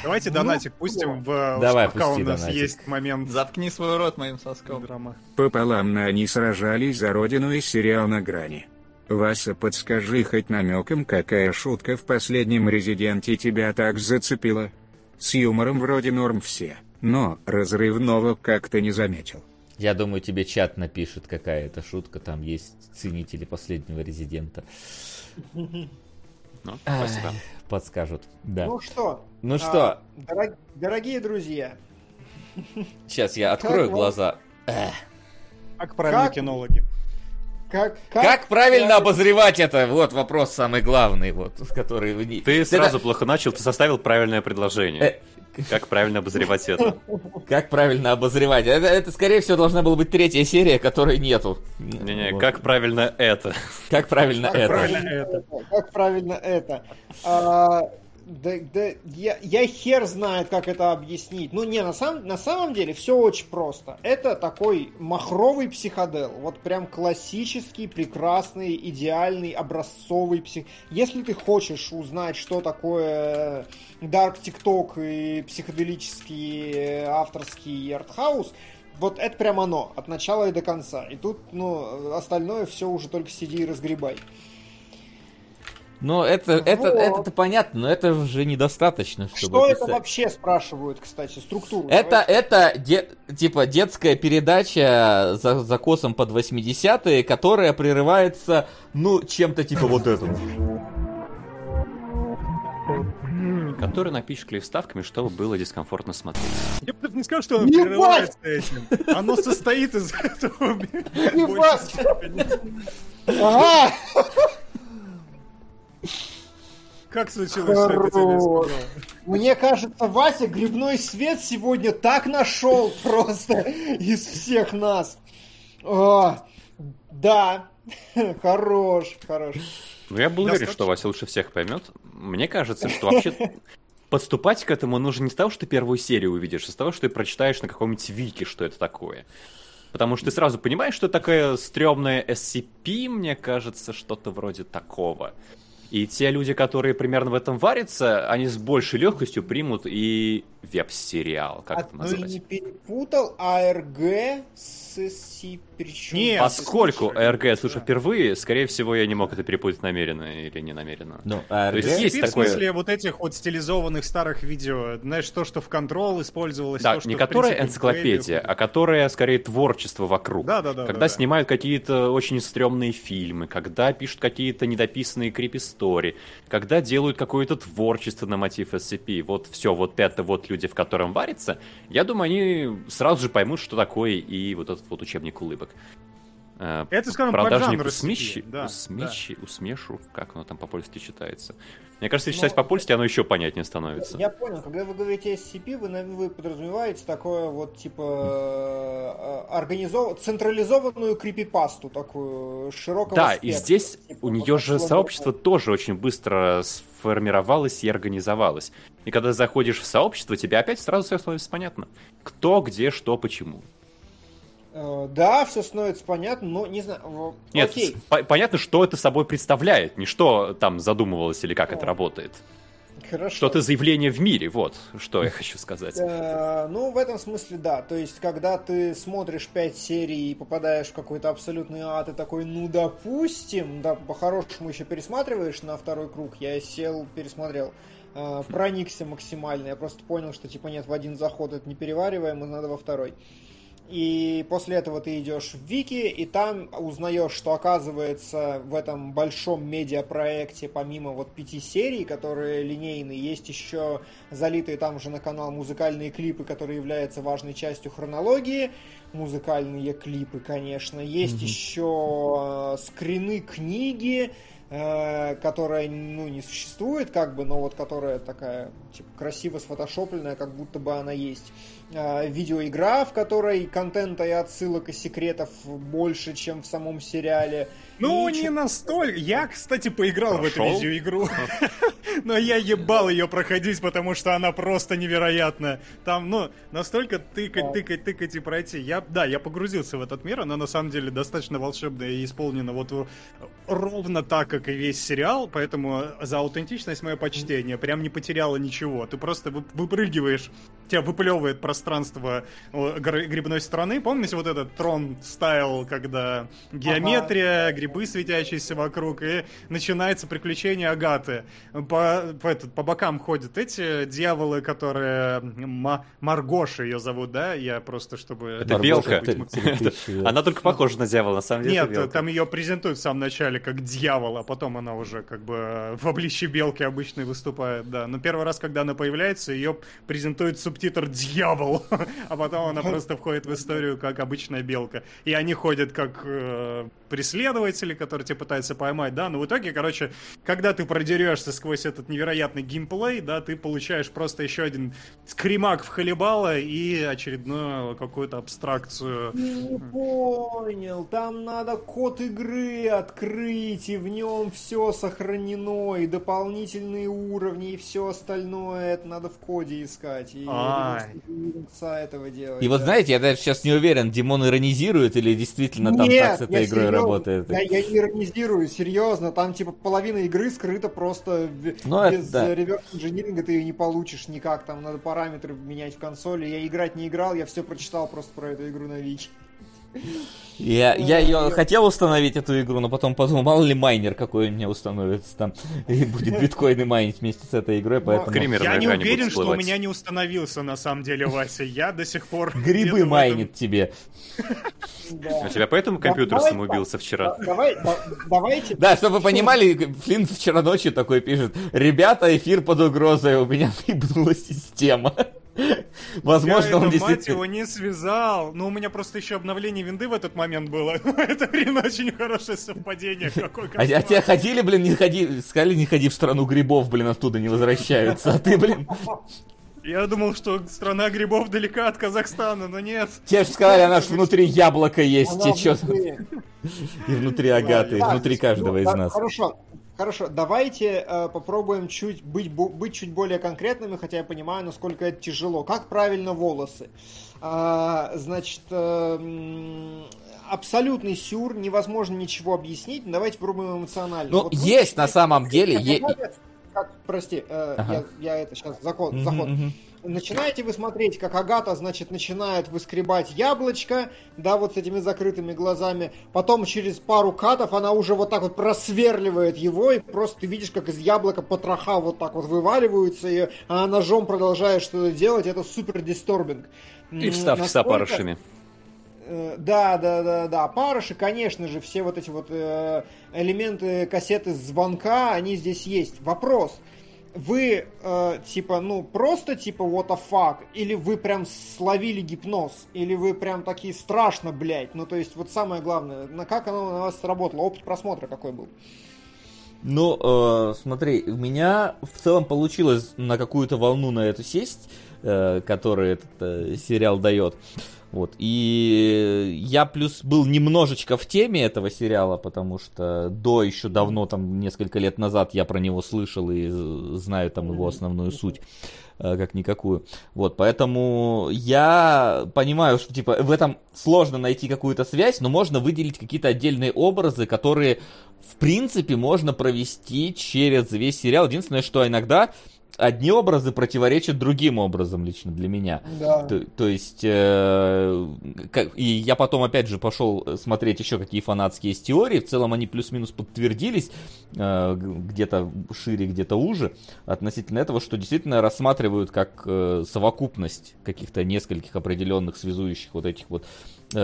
Давайте Ну, донатик пустим, в, Давай, пока у нас донатик. есть момент Заткни свой рот моим соском. драма. Пополам на они сражались за родину и сериал на грани. Васа, подскажи хоть намеком, какая шутка в последнем «Резиденте» тебя так зацепила? С юмором вроде норм все, но разрывного как-то не заметил. Я думаю, тебе чат напишет, какая это шутка. Там есть ценители последнего резидента. Ну, спасибо. Подскажут. Да. Ну что? Ну а, что, дорог- дорогие друзья, сейчас я открою как вам? глаза. Как правильно Как- кинологи. Как, Как правильно обозревать это? Вот вопрос самый главный, вот, который вы не... Ты Это- сразу плохо начал, ты составил правильное предложение. Э. Как правильно обозревать это? Как правильно обозревать? Это, это, скорее всего, должна была быть третья серия, которой нету. Не-не, Вот. как правильно это? Как правильно Как это? правильно это? Как правильно это? А, да, да, я, я хер знает, как это объяснить. Ну, не, на, самом на самом деле все очень просто. Это такой махровый психодел. Вот прям классический, прекрасный, идеальный, образцовый псих... Если ты хочешь узнать, что такое Dark TikTok и психоделический э, авторский артхаус, вот это прям оно, от начала и до конца. И тут, ну, остальное все уже только сиди и разгребай. Ну, это, это, Вот. это-то понятно, но это уже недостаточно, чтобы Что это описать. вообще спрашивают, кстати, структуру? Это, Давайте. это де- типа детская передача за закосом под 80-е, которая прерывается, ну, чем-то типа вот этим. Который напичкали вставками, чтобы было дискомфортно смотреть. Я бы не сказал, что он Ебать! прерывается этим. Оно состоит из этого. степени. Ага! Как случилось, что это тебе Хорош. сказал? Мне кажется, Вася грибной свет сегодня так нашел просто из всех нас. А, да, хорош, хорош. Ну, я был уверен, что Вася лучше всех поймет. Мне кажется, что вообще подступать к этому нужно не с того, что ты первую серию увидишь, а с того, что ты прочитаешь на каком-нибудь вики, что это такое. Потому что ты сразу понимаешь, что такое стрёмное SCP, мне кажется, что-то вроде такого. И те люди, которые примерно в этом варятся, они с большей легкостью примут и веб-сериал, как А это ты назвать. не перепутал АРГ с SCP? Причем? Нет, Поскольку слушай, РГ я слышу да. впервые, скорее всего, я не мог это перепутать намеренно или не намеренно. Ну, а То есть есть в такое- смысле вот этих вот стилизованных старых видео, знаешь, то, что в Control использовалось, Да, то, что, не которая принципе, в энциклопедия, а которая скорее творчество вокруг. Да, да, да. когда да, да. снимают какие-то очень стрёмные фильмы, когда пишут какие-то недописанные крипи-стори, когда делают какое-то творчество на мотив SCP. Вот все, вот это вот люди, в котором варится, я думаю, они сразу же поймут, что такое и вот этот вот учебник улыбок. Э, Это, скажем, Продажник усмещи, да, усмещи, усмешу, как оно там по-польски читается. Мне кажется, если Ну, читать по-польски, оно еще понятнее становится. Я понял, когда вы говорите SCP, вы, вы подразумеваете такое вот, типа, э, организов... централизованную крипипасту, такую широкого Да, и спектра. здесь Типа, у нее же сообщество тоже очень быстро сформировалось и организовалось. И когда заходишь в сообщество, тебе опять сразу все становится понятно. Кто, где, что, почему. Э, Да, все становится понятно, но не знаю. Нет, Окей. по- понятно, что это собой представляет, не что там задумывалось или как это О. работает. Хорошо. Что-то заявление в мире, вот, что я хочу сказать. Э, Ну, в этом смысле, да. То есть, когда ты смотришь пять серий и попадаешь в какой-то абсолютный ад, и такой, ну, допустим, да, по-хорошему еще пересматриваешь на второй круг, я сел, пересмотрел, э, проникся максимально, я просто понял, что, типа, нет, в один заход это не перевариваем, надо во второй. И после этого ты идешь в Вики, и там узнаешь, что оказывается в этом большом медиапроекте, помимо вот пяти серий, которые линейные, есть еще залитые там же на канал музыкальные клипы, которые являются важной частью хронологии. Музыкальные клипы, конечно. Есть еще э, скрины книги, э, которая, ну, не существует, как бы, но вот которая такая, типа, красиво сфотошопленная, как будто бы она есть. Э, видеоигра, в которой контента и отсылок и секретов больше, чем в самом сериале. Ну, И не настолько. Я, кстати, поиграл в эту видеоигру. Но я ебал ее проходить, потому что она просто невероятная. Там, ну, настолько тыкать, тыкать, тыкать и пройти. Я, да, я погрузился в этот мир, она на самом деле достаточно волшебная и исполнена вот ровно так, как и весь сериал, поэтому за аутентичность мое почтение. Прям не потеряла ничего. Ты просто вы- выпрыгиваешь, тебя выплевывает пространство гр- грибной страны. Помните вот этот трон стайл, когда геометрия, грибы светящиеся вокруг, и начинается приключение Агаты. По, по, этот, по бокам ходят эти дьяволы, которые... Ма- Маргоша ее зовут, да? Я просто, чтобы... Это белка. Она только похожа на дьявола, на самом деле. Нет, там ее презентуют в самом начале как дьявол, а потом она уже как бы в обличье белки обычной выступает, да. Но первый раз, когда она появляется, ее презентует субтитр «Дьявол», а потом она просто входит в историю как обычная белка. И они ходят как э, преследователи, которые тебя пытаются поймать, да. Но в итоге, короче, когда ты продерешься сквозь этот невероятный геймплей, да, ты получаешь просто еще один скримак в халибала и очередную какую-то абстракцию Не понял, там надо код игры открыть, и в нем все сохранено, и дополнительные уровни, и все остальное, это надо в коде искать. И этого делать. И вот знаете, я даже сейчас не уверен, Димон иронизирует или действительно там так с этой игрой работает. Я, я не иронизирую, серьезно, там типа половина игры скрыта просто Ну, без да. э, реверс инжиниринга ты ее не получишь никак, там надо параметры менять в консоли. Я играть не играл, я все прочитал просто про эту игру на Вики. Я, я ее хотел установить эту игру, но потом подумал, мало ли майнер какой у меня установится там и будет биткоины майнить вместе с этой игрой, поэтому... Кремер Я не уверен, что у меня не установился на самом деле, Вася. Я до сих пор... Грибы майнит тебе. Да. У тебя поэтому компьютер самоубился вчера? Да- Давай, да- давайте. Да, чтобы вы понимали, Флинн вчера ночью такой пишет, ребята, эфир под угрозой, у меня ебнула система. Возможно, я он это, мать действительно... его, не связал. Ну, у меня просто еще обновление винды в этот момент было. Это, блин, очень хорошее совпадение. Какой А, а тебя ходили, блин, не ходи, сказали, не ходи в страну грибов, блин, оттуда не возвращаются, а ты, блин, Я думал, что страна грибов далека от Казахстана, но нет. тебе же сказали, она ж внутри яблока есть, Она внутри. И внутри Агаты, и Так, внутри каждого ну, из да, нас. Хорошо. Хорошо, давайте э, попробуем чуть быть, бу- быть чуть более конкретными, хотя я понимаю, насколько это тяжело. Как правильно волосы? А, значит, э, абсолютный сюр, невозможно ничего объяснить. Давайте попробуем эмоционально. Ну, Вот вы есть на начинаете самом деле... как е- как, прости, э, Ага. я, я это сейчас заход, Мгм, заход. Начинаете вы смотреть, как Агата, значит, начинает выскребать яблочко, да, вот с этими закрытыми глазами. Потом через пару катов она уже вот так вот просверливает его, и просто ты видишь, как из яблока потроха вот так вот вываливаются, и она ножом продолжает что-то делать. Это супер дисторбинг. И вставки с насколько- опарышами. Э, Да, да, да, да. Парыши, конечно же, все вот эти вот э, элементы кассеты звонка, они здесь есть. Вопрос. Вы, э, типа, ну, просто, типа, what the fuck, или вы прям словили гипноз, или вы прям такие страшно, блядь. Ну, то есть, вот самое главное, на как оно на вас сработало, опыт просмотра какой был? Ну, э, смотри, у меня в целом получилось на какую-то волну на эту сесть, э, которую этот э, сериал дает. Вот. И я плюс был немножечко в теме этого сериала, потому что до еще давно, там несколько лет назад я про него слышал и знаю там его основную суть э, как никакую. Вот, поэтому я понимаю, что типа в этом сложно найти какую-то связь, но можно выделить какие-то отдельные образы, которые в принципе можно провести через весь сериал. Единственное, что иногда одни образы противоречат другим образом лично для меня. Да. То, то есть, э, как- и я потом опять же пошел смотреть еще какие фанатские есть теории. В целом они плюс-минус подтвердились, э, где-то шире, где-то уже, относительно этого, что действительно рассматривают как э, совокупность каких-то нескольких определенных связующих вот этих вот э,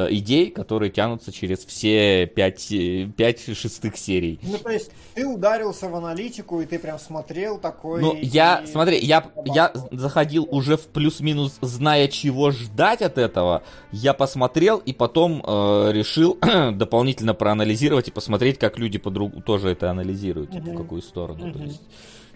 идей, которые тянутся через все пять, э, пять шестых серий. Ну, то есть, ты ударился в аналитику, и ты прям смотрел такой... Ну, я, и- смотри, я, я заходил уже в плюс-минус, зная, чего ждать от этого. Я посмотрел и потом э, решил дополнительно проанализировать и посмотреть, как люди подруг тоже это анализируют, типа, в какую сторону. То Мгм. есть,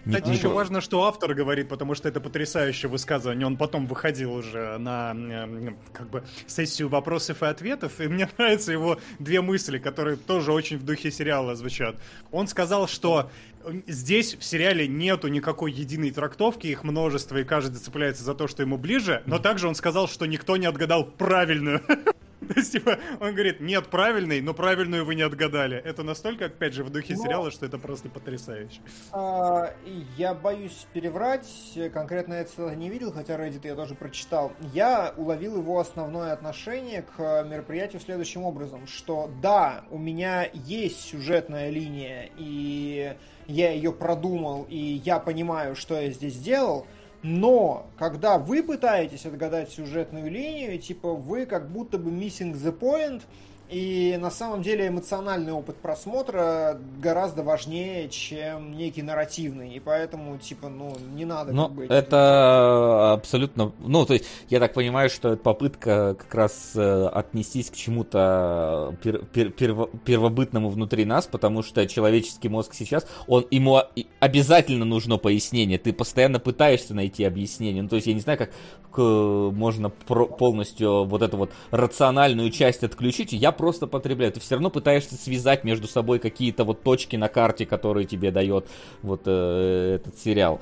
Кстати, еще важно, что автор говорит, потому что это потрясающее высказывание. Он потом выходил уже на э, как бы сессию вопросов и ответов, и мне нравятся его две мысли, которые тоже очень в духе сериала звучат. Он сказал, что э, здесь в сериале нету никакой единой трактовки, их множество, и каждый цепляется за то, что ему ближе, но также он сказал, что никто не отгадал правильную. То есть, типа, он говорит, нет правильной, но правильную вы не отгадали. Это настолько, опять же, в духе Но- сериала, что это просто потрясающе. А, Я боюсь переврать, конкретно я это не видел, хотя Reddit я тоже прочитал. Я уловил его основное отношение к мероприятию следующим образом, что да, у меня есть сюжетная линия, и я ее продумал, и я понимаю, что я здесь делал, но когда вы пытаетесь отгадать сюжетную линию, типа вы как будто бы missing the point, и на самом деле эмоциональный опыт просмотра гораздо важнее, чем некий нарративный. И поэтому, типа, ну, не надо Ну, как бы... это абсолютно... Ну, то есть, я так понимаю, что это попытка как раз э, отнестись к чему-то пер- пер- перво- первобытному внутри нас, потому что человеческий мозг сейчас, он ему обязательно нужно пояснение. Ты постоянно пытаешься найти объяснение. Ну, то есть, я не знаю, как можно про- полностью вот эту вот рациональную часть отключить. Я просто потребляю. Ты все равно пытаешься связать между собой какие-то вот точки на карте, которые тебе дает вот э, этот сериал.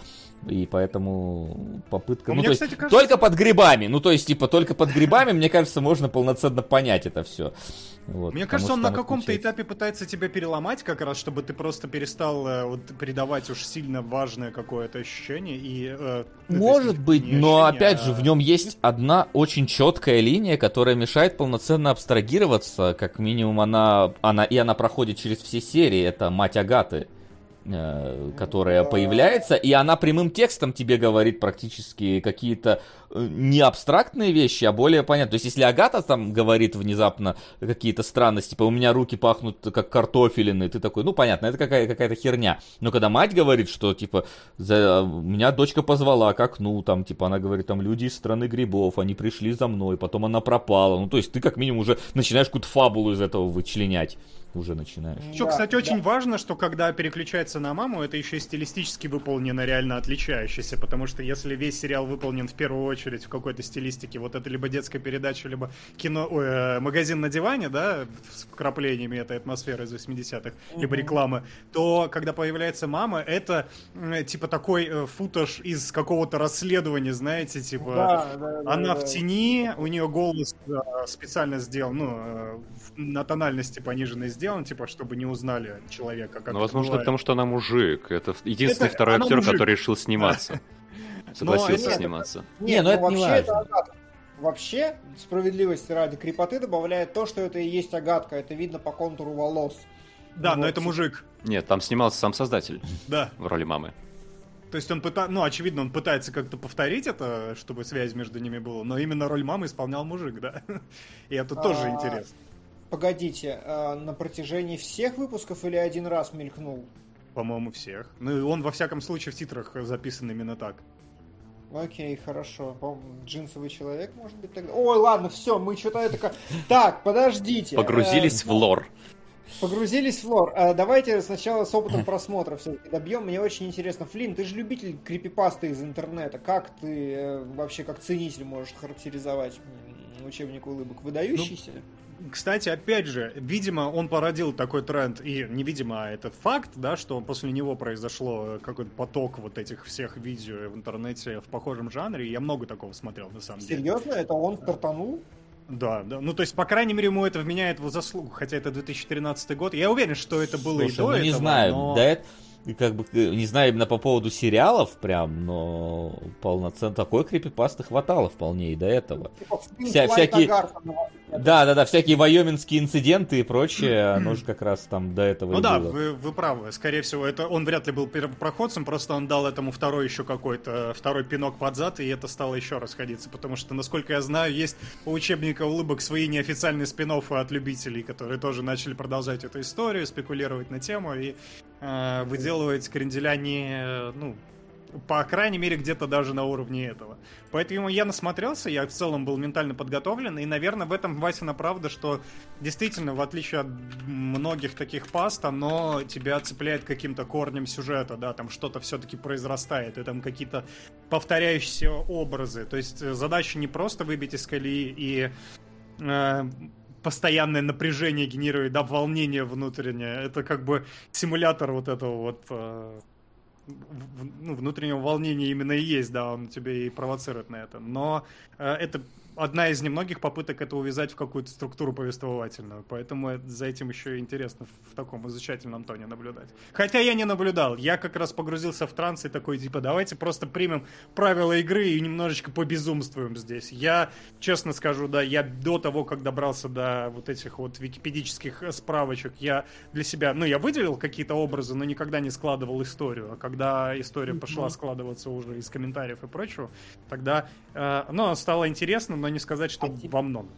И поэтому попытка... А ну, мне, то есть, кстати, кажется- только под грибами. Ну, то есть, типа, только под грибами, мне кажется, можно полноценно понять это все. Вот, Мне кажется, он на каком-то этапе пытается тебя переломать, как раз, чтобы ты просто перестал э, вот, передавать уж сильно важное какое-то ощущение. И, э, то Может есть быть, но ощущение, опять же, а- в нем есть одна очень четкая линия, которая мешает полноценно абстрагироваться. Как минимум, она, она и она проходит через все серии. Это мать Агаты, э, которая Да. появляется, и она прямым текстом тебе говорит практически какие-то э, не абстрактные вещи, а более понятные. То есть, если Агата там говорит внезапно какие-то странности, типа, у меня руки пахнут как картофелины, ты такой, ну, понятно, это какая- какая-то херня. Но когда мать говорит, что, типа, за... меня дочка позвала к окну, там, типа, она говорит, там, люди из страны грибов, они пришли за мной, потом она пропала. Ну, то есть, ты как минимум уже начинаешь какую-то фабулу из этого вычленять. Уже начинаешь. Еще, Да, кстати, да. очень важно, что когда переключается на маму, это еще и стилистически выполнено реально отличающееся, потому что если весь сериал выполнен в первую очередь в какой-то стилистике, вот это либо детская передача, либо кино, ой, э, магазин на диване, да, с вкраплениями этой атмосферы из 80-х, либо рекламы, то когда появляется мама, это типа такой э, футаж из какого-то расследования, знаете, типа... Да, да, да, Она да. в тени, у нее голос э, специально сделан, ну, э, на тональности пониженной сделан, типа, чтобы не узнали человека. Как Ну, возможно, бывает. потому что она мужик. Это единственный Это- второй актер, мужик. который решил сниматься. Согласился сниматься. Не, ну это не вообще важно. Вообще, справедливости ради крепоты добавляет то, что это и есть агатка. Это видно по контуру волос. Да, но это мужик. Нет, там снимался сам создатель Да. в роли мамы. То есть он пытается, ну, очевидно, он пытается как-то повторить это, чтобы связь между ними была, но именно роль мамы исполнял мужик, да. И это тоже А, интересно. Погодите, а на протяжении всех выпусков или один раз мелькнул? По-моему, всех. Ну, и он, во всяком случае, в титрах записан именно так. Окей, хорошо. Джинсовый человек, может быть, тогда. Ой, ладно, все, мы что-то это... Так, подождите. Погрузились Э, в лор. Погрузились в лор. А, давайте сначала с опытом просмотра все-таки добьем. Мне очень интересно. Флин, ты же любитель крипипасты из интернета. Как ты э, вообще как ценитель можешь характеризовать учебник улыбок? Выдающийся? Кстати, опять же, видимо, он породил такой тренд, и невидимо, а это факт, да, что после него произошло какой-то поток вот этих всех видео в интернете в похожем жанре, и я много такого смотрел, на самом деле. Серьезно? Это он стартанул? Да, да. Ну, то есть, по крайней мере, ему это вменяет в заслугу, хотя это 2013 год. Я уверен, что это было и Слушай, до ну не этого, знаю, но- да это, и как бы, э, не знаю именно по поводу сериалов прям, но полноценно такой крипипасты хватало вполне и до этого. Типа, Вся- всякие-. Да, да, да, всякие вайоминские инциденты и прочее, оно же как раз там до этого Ну и да, было. вы, вы правы. Скорее всего, это он вряд ли был первопроходцем, просто он дал этому второй еще какой-то второй пинок под зад, и это стало еще расходиться. Потому что, насколько я знаю, есть у учебника улыбок свои неофициальные спин от любителей, которые тоже начали продолжать эту историю, спекулировать на тему и э, выделывать кренделя не, э, ну, по крайней мере, где-то даже на уровне этого. Поэтому я насмотрелся, я в целом был ментально подготовлен, и, наверное, в этом Васина правда, что действительно, в отличие от многих таких паст, оно тебя цепляет каким-то корнем сюжета, да, там что-то все-таки произрастает, и там какие-то повторяющиеся образы. То есть э, задача не просто выбить из колеи и э, постоянное напряжение генерирует, да, волнение внутреннее. Это как бы симулятор вот этого вот э, в- ну, внутреннего волнения именно и есть, да, он тебе и провоцирует на это. Но э, это одна из немногих попыток это увязать в какую-то структуру повествовательную. Поэтому это- за этим еще и интересно в, таком изучательном тоне наблюдать. Хотя я не наблюдал. Я как раз погрузился в транс и такой, типа, давайте просто примем правила игры и немножечко побезумствуем здесь. Я, честно скажу, да, я до того, как добрался до вот этих вот википедических справочек, я для себя, ну, я выделил какие-то образы, но никогда не складывал историю. А когда история пошла складываться уже из комментариев и прочего, тогда, э, ну, стало интересно, но не сказать, что во многом.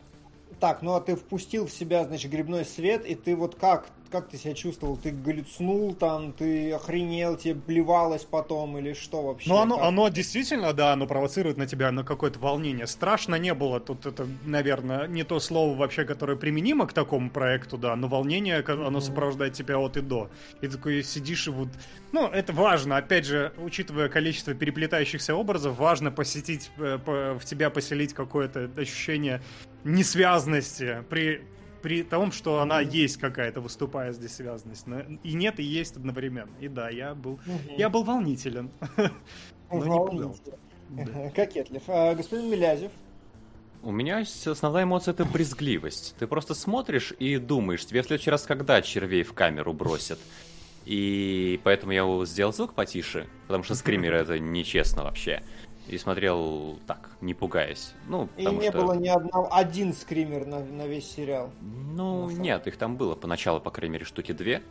Так, ну а ты впустил в себя, значит, грибной свет, и ты вот как, как ты себя чувствовал? Ты галлюцнул там, ты охренел, тебе плевалось потом или что вообще? Ну, оно, Как? оно действительно, да, оно провоцирует на тебя на какое-то волнение. Страшно не было. Тут это, наверное, не то слово вообще, которое применимо к такому проекту, да, но волнение, ко- оно сопровождает тебя от и до. И такой сидишь и вот... Ну, это важно, опять же, учитывая количество переплетающихся образов, важно посетить, э, в тебя поселить какое-то ощущение несвязности при при том, что она есть какая-то, выступая здесь связанность. Но И нет, и есть одновременно. И да, я был, Мгм. я был волнителен. Да. Кокетлив. А, господин Милязев. У меня основная эмоция это брезгливость. Ты просто смотришь и думаешь, тебе в следующий раз когда червей в камеру бросят. И поэтому я сделал звук потише, потому что скримеры это нечестно вообще. И смотрел так, не пугаясь. Ну, И не что... было ни одного, один скример на, на весь сериал. Ну, на самом- нет, их там было поначалу, по крайней мере, штуки две.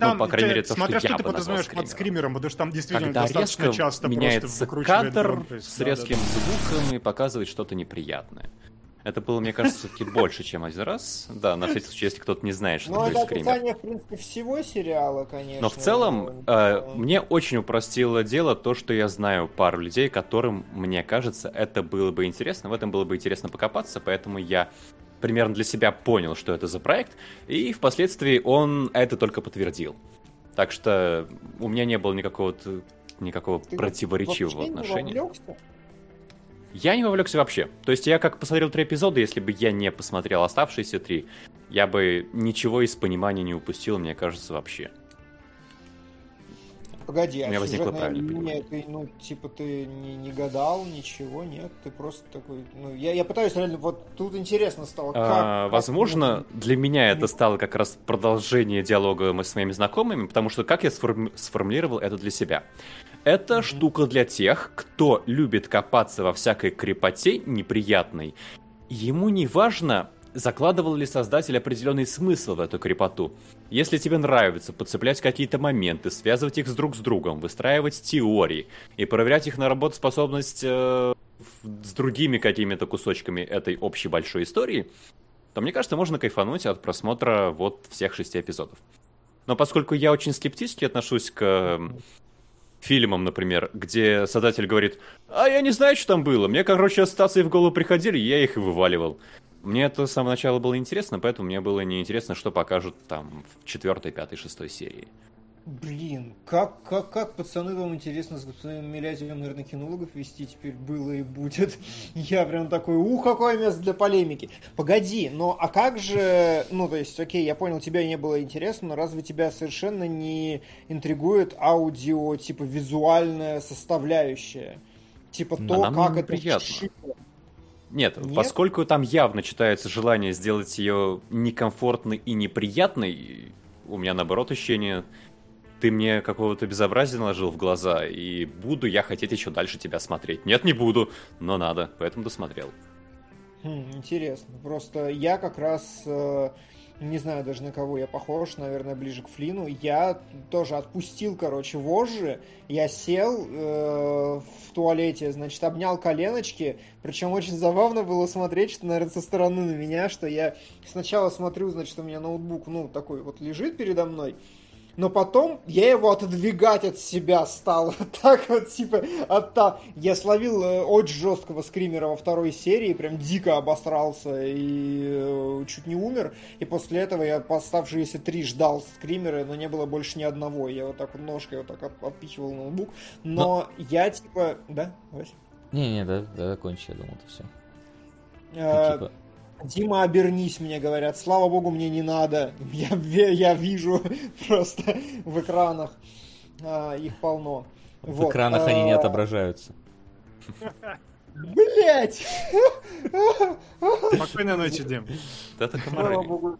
Там, ну, по крайней мере, то, смотря что что я ты подразумеваешь под скримером. скримером, потому что там действительно Когда достаточно часто меняется просто кадр громкость. с Да, резким да, звуком и показывает что-то неприятное. Это было, мне кажется, все-таки больше, чем один раз. Да, на всякий случай, если кто-то не знает, что Ну, это такое скример. описание, в принципе, всего сериала, конечно. Но в целом, Ну, э, мне очень упростило дело то, что я знаю пару людей, которым, мне кажется, это было бы интересно, в этом было бы интересно покопаться, поэтому я примерно для себя понял, что это за проект, и впоследствии он это только подтвердил. Так что у меня не было никакого, никакого Ты противоречивого не отношения. вовлекся? Я не вовлекся вообще. То есть я как посмотрел три эпизода, если бы я не посмотрел оставшиеся три, я бы ничего из понимания не упустил, мне кажется, вообще. Погоди, У а меня возникло сюжетная правильное линия, ты, ну, типа, ты не, не гадал, ничего, нет? Ты просто такой, ну, я, я пытаюсь реально, вот тут интересно стало, как... А, как возможно, можно- для меня это стало как раз продолжение диалога мы с моими знакомыми, потому что как я сформи- сформулировал это для себя? Это штука для тех, кто любит копаться во всякой крепоте неприятной. Ему не важно, закладывал ли создатель определенный смысл в эту крепоту. Если тебе нравится подцеплять какие-то моменты, связывать их с друг с другом, выстраивать теории и проверять их на работоспособность э, с другими какими-то кусочками этой общей большой истории, то мне кажется, можно кайфануть от просмотра вот всех шести эпизодов. Но поскольку я очень скептически отношусь к фильмам, например, где создатель говорит, а я не знаю, что там было, мне, короче, ассоциации в голову приходили, я их и вываливал. Мне это с самого начала было интересно, поэтому мне было неинтересно, что покажут там в четвертой, пятой, шестой серии. Блин, как, как, как, пацаны, вам интересно с господином Милязевым, наверное, кинологов вести теперь было и будет. Я прям такой, ух, какое место для полемики. Погоди, но а как же, ну, то есть, окей, я понял, тебе не было интересно, но разве тебя совершенно не интригует аудио, типа, визуальная составляющая? Типа то, нам как это приятно. Нет, Нет? поскольку там явно читается желание сделать ее некомфортной и неприятной, у меня наоборот ощущение, ты мне какого-то безобразия наложил в глаза, и буду я хотеть еще дальше тебя смотреть. Нет, не буду, но надо, поэтому досмотрел. Хм, интересно. Просто я как раз э, не знаю даже на кого я похож, наверное, ближе к Флину. Я тоже отпустил, короче, вожжи. Я сел э, в туалете, значит, обнял коленочки. Причем очень забавно было смотреть, что, наверное, со стороны на меня, что я сначала смотрю, значит, у меня ноутбук, ну, такой вот лежит передо мной. Но потом я его отодвигать от себя стал. Так вот, типа, от та... Я словил э, очень жесткого скримера во второй серии, прям дико обосрался и э, чуть не умер. И после этого я по оставшиеся три ждал скримера, но не было больше ни одного. Я вот так вот ножкой вот так от- отпихивал ноутбук. Но, я, типа... Да, Вась? Не-не, да, да, закончи, я думал, это все. Э, Дима, обернись, мне говорят. Слава богу, мне не надо. Я, я вижу просто в экранах. а, их полно. В Вот, экранах они не а, отображаются. Блять! Спокойной ночи, Дим. Это Слава комары. богу.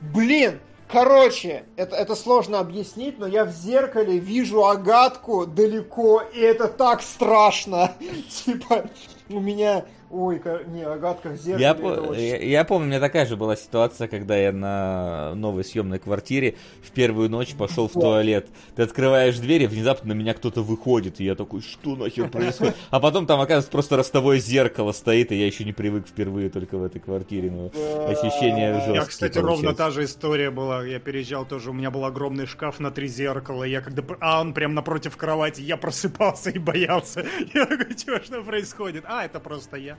Блин! Короче, это, это сложно объяснить, но я в зеркале вижу Агатку далеко, и это так страшно. Типа, у меня... Ой, не, Агатка в зеркале. Я, по- очень я, я помню, у меня такая же была ситуация, когда я на новой съемной квартире в первую ночь пошел в туалет. Ты открываешь дверь, и внезапно на меня кто-то выходит, и я такой, что нахер происходит? А потом там, оказывается, просто ростовое зеркало стоит, и я еще не привык впервые только в этой квартире, но ощущение жесткие Я, кстати, ровно получаются. та же история была. Я переезжал тоже, у меня был огромный шкаф на три зеркала. Я когда... А он прям напротив кровати, я просыпался и боялся. Я такой, что происходит? А, это просто я.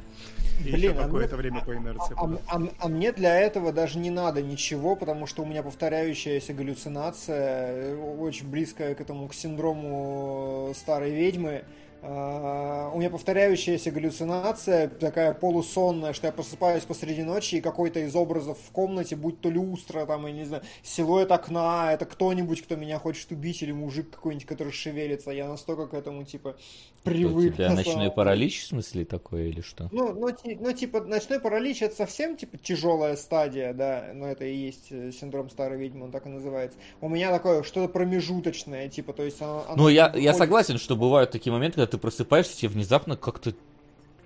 И Блин, еще а какое-то мне- время по инерции. А, было. а- а мне для этого даже не надо ничего, потому что у меня повторяющаяся галлюцинация, э, очень близкая к этому, к синдрому э, старой ведьмы. А, У меня повторяющаяся галлюцинация, такая полусонная, что я просыпаюсь посреди ночи, и какой-то из образов в комнате, будь то люстра, там, я не знаю, силуэт окна, это кто-нибудь, кто меня хочет убить, или мужик какой-нибудь, который шевелится. Я настолько к этому, типа, Что, У привык. тебя на ночной паралич, в смысле, такой или что? Ну, ну, ну, типа, ночной паралич это совсем типа тяжелая стадия, да, но это и есть э, синдром старой ведьмы, он так и называется. У меня такое что-то промежуточное, типа, то есть оно... оно Ну, я, я согласен, что бывают такие моменты, когда ты просыпаешься, тебе внезапно как-то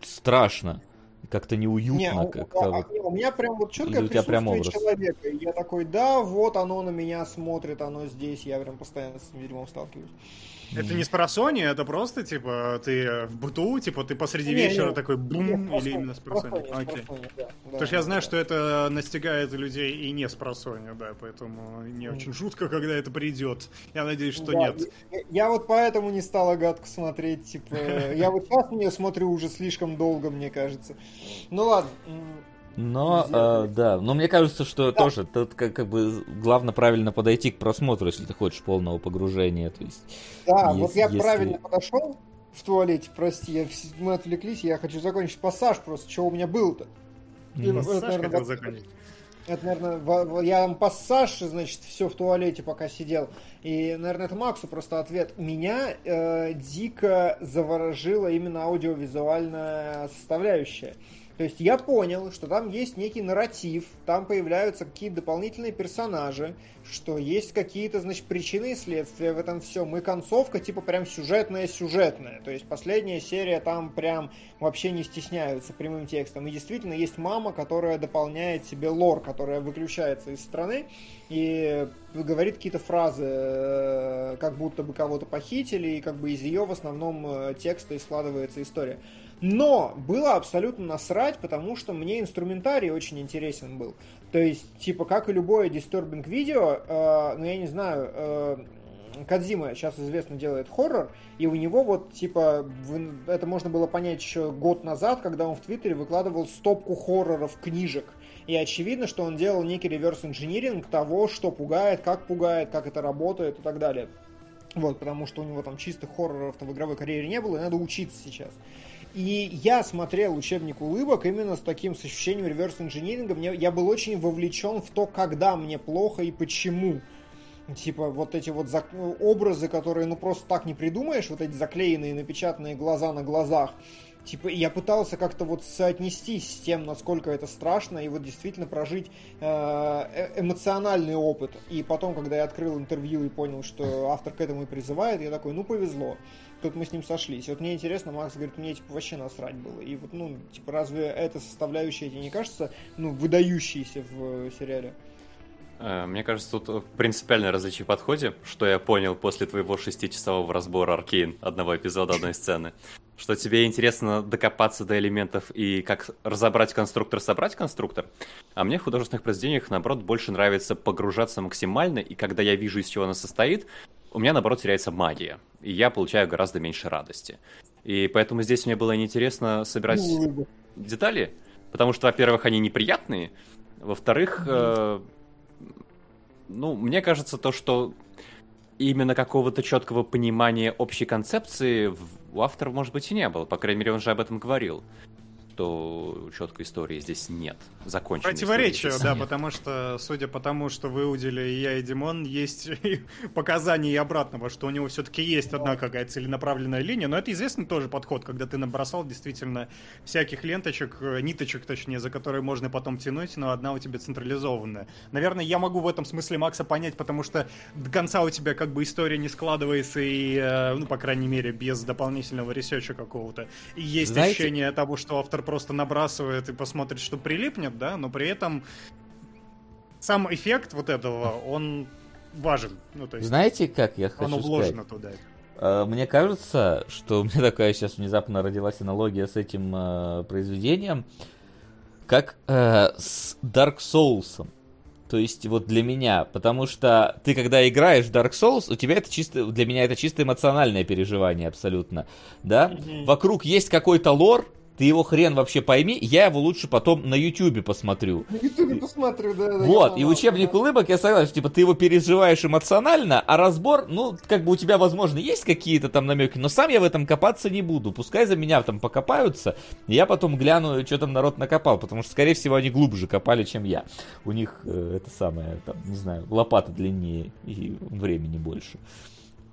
страшно, как-то неуютно. Не, у, как-то а- вот. а- у меня прям вот прям присутствие образ? человека. И я такой, да, вот оно на меня смотрит, оно здесь, я прям постоянно с дерьмом сталкиваюсь. Это не с просонья, это просто, типа, ты в быту, типа, ты посреди Не, вечера не, такой не, бум, с или именно с с просонья? просонья, с Окей. просонья, да, да, Потому что я да, знаю, да. что это настигает людей и не с просонья, да, поэтому не очень жутко, когда это придет. Я надеюсь, что Да, нет. Я, я вот поэтому не стал Агатку смотреть, типа, я вот сейчас на нее смотрю уже слишком долго, мне кажется. Ну ладно, Но, э, да, но мне кажется, что Да. тоже тут как, как бы главное правильно подойти к просмотру, если ты хочешь полного погружения. То есть, Да, Ес- вот я если- правильно подошел в туалете, прости, я, мы отвлеклись, я хочу закончить пассаж просто, что у меня было-то. Вот это, наверное, хотел вот- закончить. Это, наверное, во- во- я вам пассаж, значит, все в туалете пока сидел. И, наверное, это Максу просто ответ. Меня э, дико заворожила именно аудиовизуальная составляющая. То есть я понял, что там есть некий нарратив, там появляются какие-то дополнительные персонажи, что есть какие-то, значит, причины и следствия в этом всем. И концовка, типа, прям сюжетная-сюжетная. То есть последняя серия там прям вообще не стесняются прямым текстом. И действительно есть мама, которая дополняет себе лор, которая выключается из страны и говорит какие-то фразы, э, как будто бы кого-то похитили, и как бы из ее в основном э, текста и складывается история. Но было абсолютно насрать, потому что мне инструментарий очень интересен был. То есть, типа, как и любое disturbing видео, э, ну, я не знаю, э, Кадзима сейчас известно делает хоррор, и у него вот, типа, это можно было понять еще год назад, когда он в Твиттере выкладывал стопку хорроров книжек. И очевидно, что он делал некий реверс-инжиниринг того, что пугает, как пугает, как это работает и так далее. Вот, потому что у него там чистых хорроров-то в игровой карьере не было, и надо учиться сейчас. И я смотрел учебник улыбок именно с таким с ощущением реверс-инжиниринга. Мне, я был очень вовлечен в то, когда мне плохо и почему. Типа вот эти вот зак- образы, которые ну просто так не придумаешь, вот эти заклеенные, напечатанные глаза на глазах. Типа, я пытался как-то вот соотнестись с тем, насколько это страшно, и вот действительно прожить э, э- эмоциональный опыт. И потом, когда я открыл интервью и понял, что автор к этому и призывает, я такой, ну повезло. Тут мы с ним сошлись. Вот мне интересно, Макс говорит, мне типа вообще насрать было. И вот, ну, типа, разве эта составляющая тебе не кажется, ну, выдающейся в э, сериале? Э, Мне кажется, тут принципиальное различие в подходе, что я понял после твоего шестичасового разбора Аркейн одного эпизода одной сцены, что тебе интересно докопаться до элементов и как разобрать конструктор, собрать конструктор, а мне в художественных произведениях, наоборот, больше нравится погружаться максимально, и когда я вижу, из чего оно состоит, у меня, наоборот, теряется магия, и я получаю гораздо меньше радости. И поэтому здесь мне было неинтересно собирать Ну, детали, потому что, во-первых, они неприятные, во-вторых, э, ну, мне кажется, то, что именно какого-то четкого понимания общей концепции у автора, может быть, и не было. По крайней мере, он же об этом говорил, что четкой истории здесь нет. Законченной Противоречие, да, нет. потому что, судя по тому, что выудили и я, и Димон, есть показания и обратного, что у него все-таки есть одна какая-то целенаправленная линия, но это известный тоже подход, когда ты набросал действительно всяких ленточек, э, ниточек, точнее, за которые можно потом тянуть, но одна у тебя централизованная. Наверное, я могу в этом смысле Макса понять, потому что до конца у тебя как бы история не складывается, и, э, ну, по крайней мере, без дополнительного research а какого-то. И есть Знаете- ощущение того, что автор просто набрасывает и посмотрит, что прилипнет, да, но при этом сам эффект вот этого, он важен. Ну, то есть Знаете, как я хочу оно сказать? вложено туда. Э, Мне кажется, что у меня такая сейчас внезапно родилась аналогия с этим э, произведением, как э, с Dark Souls. То есть вот для меня, потому что ты когда играешь в Dark Souls, у тебя это чисто, для меня это чисто эмоциональное переживание абсолютно, да? Вокруг есть какой-то лор, ты его хрен вообще пойми, я его лучше потом на Ютубе посмотрю. На Ютубе посмотрю, да. да, Вот, и учебник улыбок, я согласен, что, типа, ты его переживаешь эмоционально, а разбор, ну, как бы у тебя, возможно, есть какие-то там намеки, но сам я в этом копаться не буду. Пускай за меня там покопаются, я потом гляну, что там народ накопал, потому что, скорее всего, они глубже копали, чем я. У них э, это самое, там, не знаю, лопата длиннее и времени больше.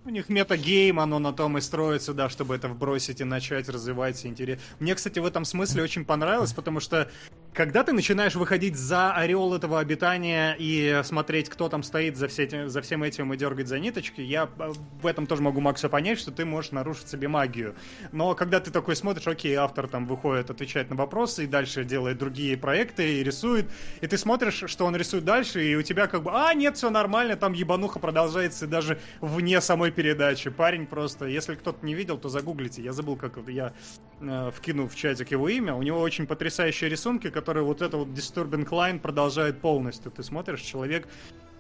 У них метагейм, оно на том и строится, да, чтобы это вбросить и начать развивать интерес. Мне, кстати, в этом смысле очень понравилось, потому что когда ты начинаешь выходить за орел этого обитания и смотреть, кто там стоит за, все за всем этим и дергать за ниточки, я э, в этом тоже могу Макса понять, что ты можешь нарушить себе магию. Но когда ты такой смотришь, окей, автор там выходит, отвечает на вопросы и дальше делает другие проекты и рисует, и ты смотришь, что он рисует дальше, и у тебя как бы, а, нет, все нормально, там ебануха продолжается даже вне самой передачи. Парень просто, если кто-то не видел, то загуглите. Я забыл, как я э, вкину в чатик его имя. У него очень потрясающие рисунки, которые вот это вот Disturbing Line продолжает полностью. Ты смотришь, человек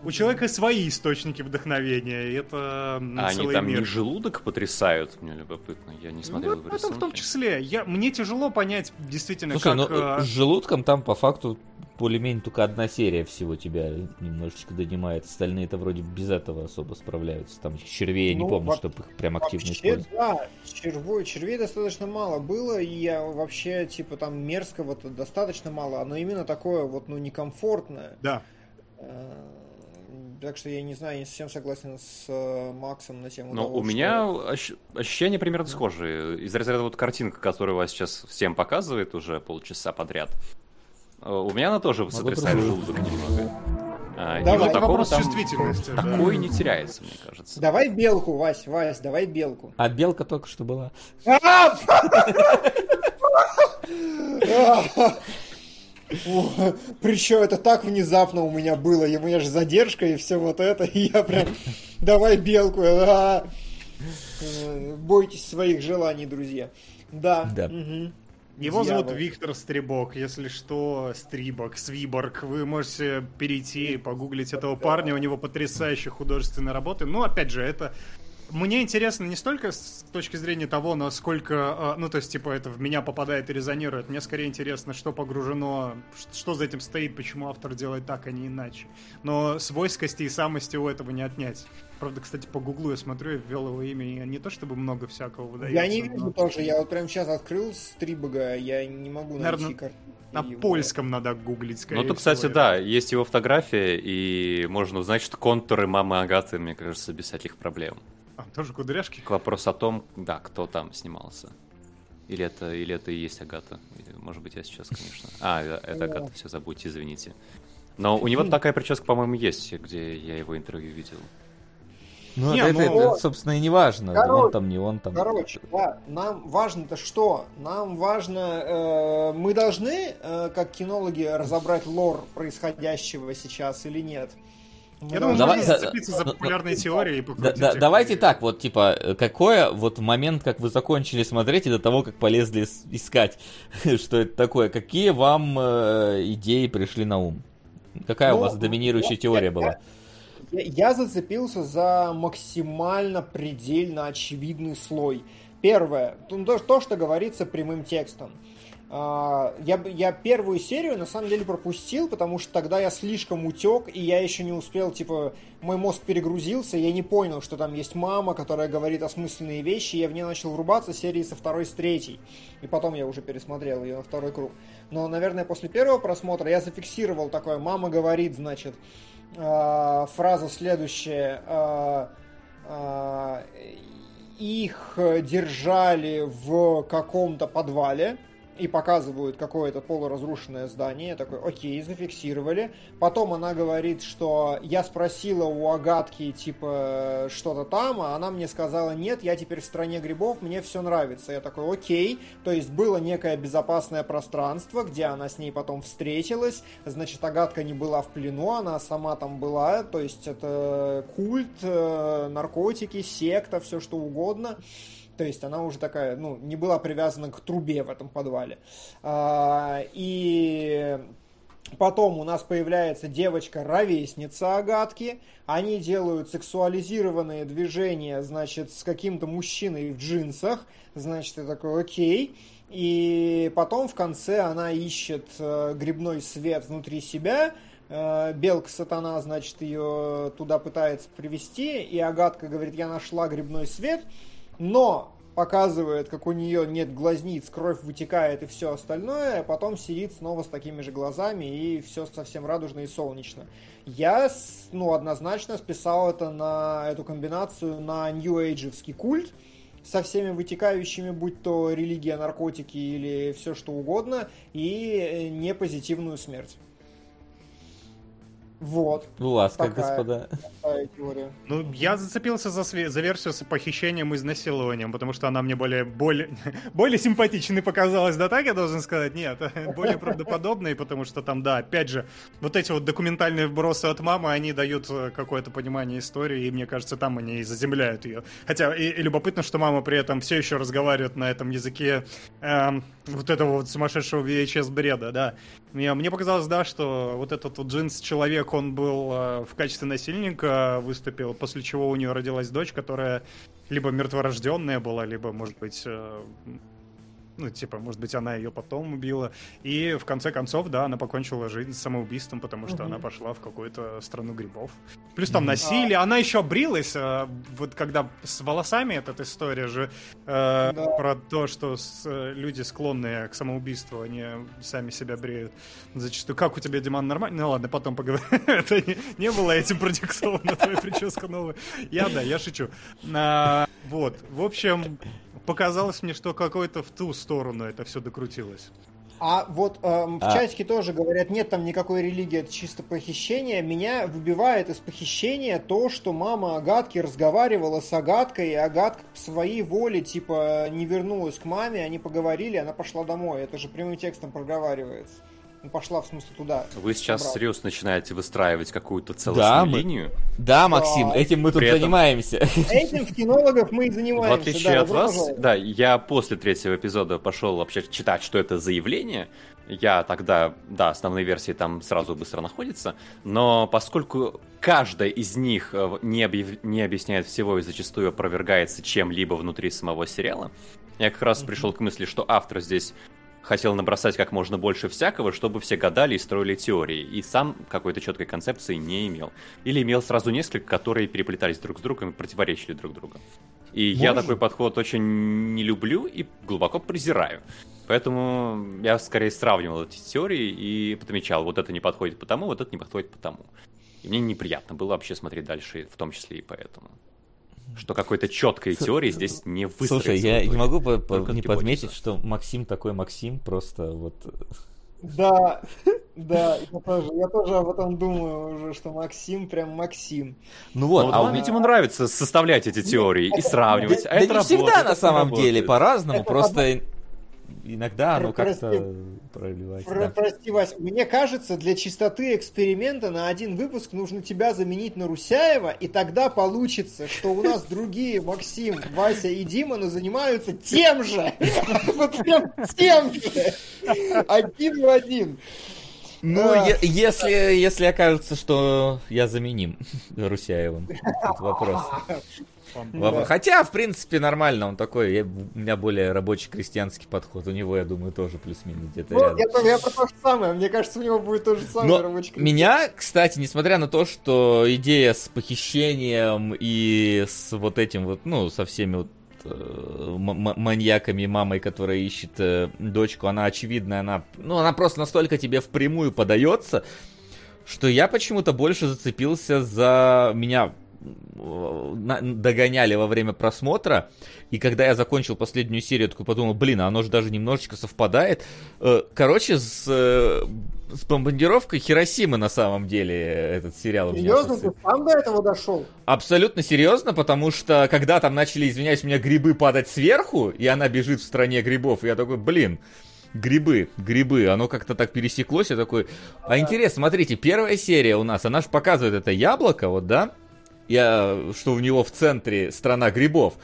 у человека свои источники вдохновения, и это А они там мир. не желудок потрясают? Мне любопытно, я не смотрел Ну, в в этом в том числе. Я, мне тяжело понять действительно, Слушай, ну как... э, с желудком там по факту более-менее только одна серия всего тебя немножечко донимает. Остальные-то вроде без этого особо справляются. Там червей я не Ну, помню, во- чтобы их прям активно Вообще, использовать. да, червой, червей достаточно мало было, и я вообще, типа, там мерзкого-то достаточно мало, но именно такое вот, ну, некомфортное. Да. Так что я не знаю, не совсем согласен с э, Максом на тему Но того, у что- меня ощ- ощущения примерно схожие. Из разряда вот картинка, которую вас сейчас всем показывает уже полчаса подряд. э, У меня она тоже сотрясает другую. желудок немного. А, и Давай. вот Это такого вопрос там чувствительности. да. такой не теряется, мне кажется. Давай белку, Вась, Вась, давай белку. А белка только что была. Причем это так внезапно у меня было, и у меня же задержка и все вот это, и я прям, давай белку, а. Э, бойтесь своих желаний, друзья. Да. Да. Его зовут Дьявол. Виктор Стрибок, если что, Стрибок, Свиборг. Вы можете перейти и погуглить этого парня, у него потрясающие художественные работы. Ну, опять же, это... Мне интересно не столько с точки зрения того, насколько, э, ну, то есть, типа, это в меня попадает и резонирует. Мне скорее интересно, что погружено, что за этим стоит, почему автор делает так, а не иначе. Но свойскости и самости у этого не отнять. Правда, кстати, по гуглу я смотрю, я ввел его имя, и не то чтобы много всякого выдается. Я не но- вижу тоже, я вот прям сейчас открыл Стрибога, я не могу Наверно, найти картинки На его. польском надо гуглить, скорее Ну, то, кстати, всего. да, есть его фотография, и можно узнать, что контуры мамы Агаты, мне кажется, без всяких проблем. А, тоже кудряшки? К вопросу о том, да, кто там снимался. Или это, или это и есть Агата. Может быть, я сейчас, конечно... А, это, это Агата, все забудьте, извините. Но у него такая прическа, по-моему, есть, где я его интервью видел. Ну, Не, это, ну- это, это, собственно, и не важно. Короче, он там, не он там. Короче, да, нам важно-то что? Нам важно, э, мы должны, э, как кинологи, разобрать лор происходящего сейчас или нет? Я думаю, Давай- можно зацепиться да- за да- популярные теории и Да- покрутить да- давайте так, вот, типа, э, какое вот момент, как вы закончили смотреть, и до того, как полезли ис- искать, что это такое, какие вам э, идеи пришли на ум? Какая у Ну, вас доминирующая я- теория я- была? Я, я зацепился за максимально предельно очевидный слой. Первое, ну, то, что говорится прямым текстом. А, Я, я первую серию на самом деле пропустил, потому что тогда я слишком утек, и я еще не успел, типа, мой мозг перегрузился, я не понял, что там есть мама, которая говорит осмысленные вещи, и я в нее начал врубаться серии со второй, с третьей. И потом я уже пересмотрел ее на второй круг. Но, наверное, после первого просмотра я зафиксировал такое, мама говорит, значит, а, фраза следующая. а, их держали в каком-то подвале и показывают какое-то полуразрушенное здание. Я такой, окей, зафиксировали. Потом она говорит, что я спросила у Агатки, типа, что-то там, а она мне сказала, нет, я теперь в стране грибов, мне все нравится. Я такой, окей. То есть было некое безопасное пространство, где она с ней потом встретилась. Значит, Агатка не была в плену, она сама там была. То есть это культ, э, наркотики, секта, все что угодно. То есть она уже такая, ну, не была привязана к трубе в этом подвале. А, и потом у нас появляется девочка-ровесница Агатки. Они делают сексуализированные движения, значит, с каким-то мужчиной в джинсах. Значит, я такой, окей. И потом в конце она ищет э, грибной свет внутри себя. Э, Белка сатана, значит, ее туда пытается привести. И Агатка говорит, я нашла грибной свет но показывает, как у нее нет глазниц, кровь вытекает и все остальное, а потом сидит снова с такими же глазами и все совсем радужно и солнечно. Я, ну, однозначно списал это на эту комбинацию на Age'овский культ, со всеми вытекающими, будь то религия, наркотики или все что угодно, и э, непозитивную смерть. Вот Ласка, такая. господа. такая теория. Ну, я зацепился за, све- за версию с похищением и изнасилованием, потому что она мне более, более, более симпатичной показалась, да так я должен сказать? Нет, более правдоподобной, потому что там, да, опять же, вот эти вот документальные вбросы от мамы, они дают э, какое-то понимание истории, и мне кажется, там они и заземляют ее. Хотя и, и любопытно, что мама при этом все еще разговаривает на этом языке эм, вот этого вот сумасшедшего VHS бреда, да. Мне, мне показалось, да, что вот этот вот джинс-человек как он был э, в качестве насильника выступил, после чего у нее родилась дочь, которая либо мертворожденная была, либо, может быть, э, ну, типа, может быть, она ее потом убила. И в конце концов, да, она покончила жизнь самоубийством, потому что она пошла в какую-то страну грибов. Плюс там насилие. Она еще обрилась, э, вот когда с волосами эта история же э, про то, что с- э, люди склонные к самоубийству, они сами себя бреют. Зачастую. Как у тебя, Диман, нормально? Ну ладно, потом поговорим. Это не, не было этим продиктовано, твоя прическа новая. Я, да, я шучу. А, вот, в общем, показалось мне, что какой-то в ту сторону это все докрутилось. А вот эм, в А. чатике тоже говорят, нет там никакой религии, это чисто похищение. Меня выбивает из похищения то, что мама Агатки разговаривала с Агаткой, и Агатка по своей воле, типа, не вернулась к маме, они поговорили, она пошла домой. Это же прямым текстом проговаривается. Ну, пошла, в смысле, туда. Вы сейчас Обратно. серьезно начинаете выстраивать какую-то целостную мы- линию. Да, Максим, Да. этим мы тут При этом- занимаемся. Этим в кинологах мы и В занимаемся. отличие да, от вас, продолжай. да, я после третьего эпизода пошел вообще читать, что это заявление. Я тогда, да, основные версии там сразу быстро находятся, но поскольку каждая из них э, не, объяв- не объясняет всего и зачастую опровергается чем-либо внутри самого сериала, я как раз пришел к мысли, что автор здесь хотел набросать как можно больше всякого, чтобы все гадали и строили теории, и сам какой-то четкой концепции не имел. Или имел сразу несколько, которые переплетались друг с другом и противоречили друг другу. И я Может. такой подход очень не люблю и глубоко презираю. Поэтому я скорее сравнивал эти теории и подмечал, вот это не подходит потому, вот это не подходит потому. И мне неприятно было вообще смотреть дальше, в том числе и поэтому. Что какой-то четкой теории здесь не выстроится. Слушай, я не могу по- по- не подметить, что Максим такой Максим, просто вот... Да, да, я тоже, я тоже об этом думаю уже, что Максим прям Максим. Ну вот, Ну, а вам, меня... видимо, нравится составлять эти теории и сравнивать. Да, а да это не всегда работает, на это самом работает. деле, по-разному, Это просто иногда оно Прости. как-то проливается. Про- да. Прости, Вась, мне кажется, для чистоты эксперимента на один выпуск нужно тебя заменить на Русяева, и тогда получится, что у нас другие Максим, Вася и Дима но занимаются тем же. Вот прям тем же. Один в один. Ну, А. е- если, если окажется, что я заменим Русяевым, тут вопрос. Да. Хотя, в принципе, нормально, он такой, я- у меня более рабочий крестьянский подход, у него, я думаю, тоже плюс-минус где-то Ну, рядом. я, я про то же самое. Мне кажется, у него будет то же самое Но рабочий меня, кстати, несмотря на то, что идея с похищением и с вот этим вот, ну, со всеми вот э, маньяками, мамой, которая ищет э, дочку, она очевидная, она, ну, она просто настолько тебе впрямую подается, что я почему-то больше зацепился за меня догоняли во время просмотра, и когда я закончил последнюю серию, я такой подумал, блин, а оно же даже немножечко совпадает. Э, Короче, с, э, с бомбардировкой Хиросимы на самом деле этот сериал Серьезно, ты сам до этого дошел? Абсолютно серьезно, потому что когда там начали, извиняюсь, у меня грибы падать сверху, и она бежит в стране грибов, я такой, блин, грибы, грибы, оно как-то так пересеклось, я такой, а интересно, смотрите, первая серия у нас, она же показывает это яблоко, вот, да, я, что у него в центре страна грибов,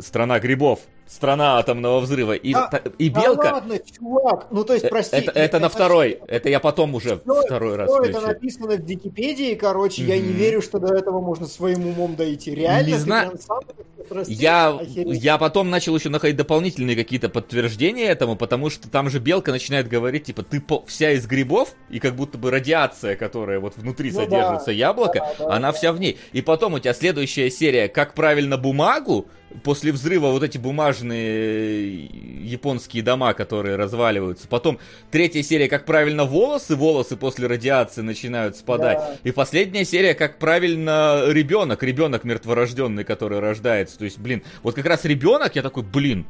страна грибов, страна атомного взрыва, и, Да- та- и Да белка, ладно, чувак. Ну, то есть, э, прости. это, это на второй, это я потом уже Всё- второй раз всё это написано в Википедии, короче, я не верю, что до этого можно своим умом дойти. Реально? Не знаю. это? Я, Охереть. я потом начал еще находить дополнительные какие-то подтверждения этому, потому что там же белка начинает говорить, типа, ты по- вся из грибов, и как будто бы радиация, которая вот внутри Ну содержится да, яблоко, да, да, она да. вся в ней. И потом у тебя следующая серия, как правильно бумагу, после взрыва вот эти бумажные японские дома, которые разваливаются. Потом третья серия, как правильно волосы, волосы после радиации начинают спадать. Да. И последняя серия, как правильно ребенок, ребенок мертворожденный, который рождается. То есть, блин, вот как раз ребенок, я такой, блин.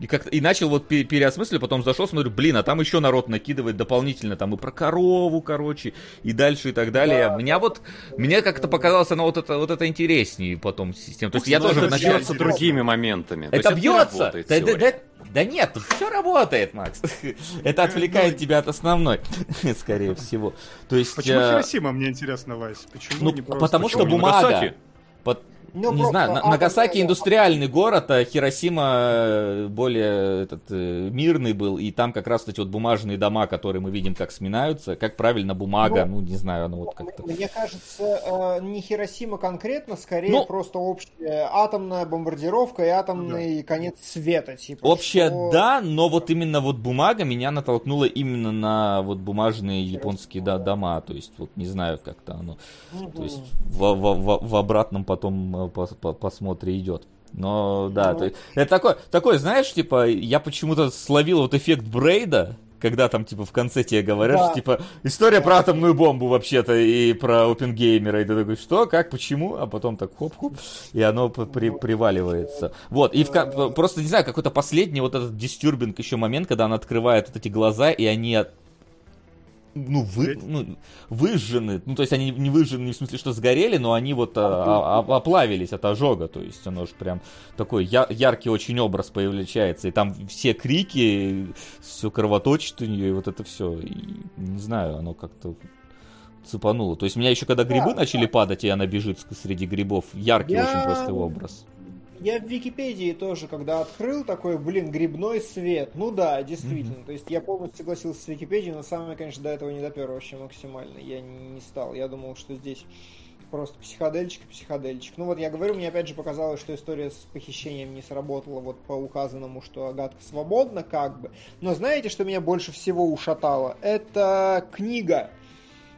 И, как и начал вот пе- переосмысливать, потом зашел, смотрю, блин, а там еще народ накидывает дополнительно, там и про корову, короче, и дальше и так далее. меня вот, мне как-то показалось, оно вот это, вот это интереснее потом система. То есть я Но тоже это вначале... бьется другими моментами. То Это не бьется! Да, да, да, да нет, все работает, Макс. Это отвлекает тебя от основной, скорее всего. То есть... Почему э, Хиросима, мне интересно, Вась? Почему Ну, не просто... потому что бумага. Под- Ну, не знаю, На- атомная- Нагасаки индустриальный город, а Хиросима э, более этот, э, мирный был, и там как раз эти вот бумажные дома, которые мы видим, как сминаются, как правильно бумага, ну, не знаю, оно вот как-то... Мне кажется, э, не Хиросима конкретно, скорее Ну- просто общая атомная бомбардировка и атомный конец света. Типа, Общая, что- да, но вот именно вот бумага меня натолкнула именно на вот бумажные японские да, дома, то есть вот не знаю, как-то оно, Мгм. то есть в, в- в- в обратном потом э, по, по- посмотре идет. Но да, Ну. то это такой, такой, знаешь, типа, я почему-то словил вот эффект Брейда, когда там, типа, в конце тебе говорят, Да. что, типа, история про атомную бомбу вообще-то и про опенгеймера, и ты такой, что, как, почему, а потом так хоп-хоп, и оно при- приваливается. Вот, и в, просто, не знаю, какой-то последний вот этот дистюрбинг еще момент, когда он открывает вот эти глаза, и они ну, вы, ну, выжжены, ну, то есть они не выжжены не в смысле, что сгорели, но они вот а, а, оплавились от ожога, то есть оно же прям такой я- яркий очень образ появляется, и там все крики, все кровоточит у нее, и вот это все, и, не знаю, оно как-то цепануло. То есть меня еще когда грибы начали падать, и она бежит среди грибов, яркий Я- очень просто образ. Я в Википедии тоже, когда открыл, такой, блин, грибной свет. Ну да, действительно. То есть я полностью согласился с Википедией, но сам я, конечно, до этого не допер вообще максимально. Я не стал. Я думал, что здесь просто психодельчик и психодельчик. Ну вот я говорю, мне опять же показалось, что история с похищением не сработала вот по указанному, что Агатка свободна как бы. Но знаете, что меня больше всего ушатало? Это книга.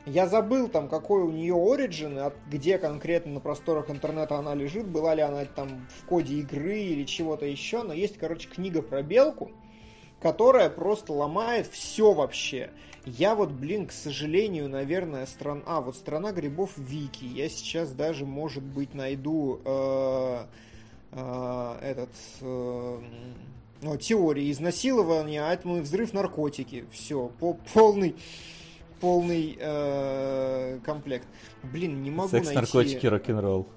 Я забыл там, какой у нее оригин, где конкретно на просторах интернета она лежит, была ли она там в коде игры или чего-то еще, но есть, короче, книга про белку, которая просто ломает все вообще. Я вот, блин, к сожалению, наверное, страна... А, вот страна грибов Вики. Я сейчас даже, может быть, найду э, э, этот... э, ну, теории изнасилования, атомный взрыв, наркотики. Все, по полный полный э, комплект. Блин, не могу Секс, найти... наркотики, рок-н-ролл.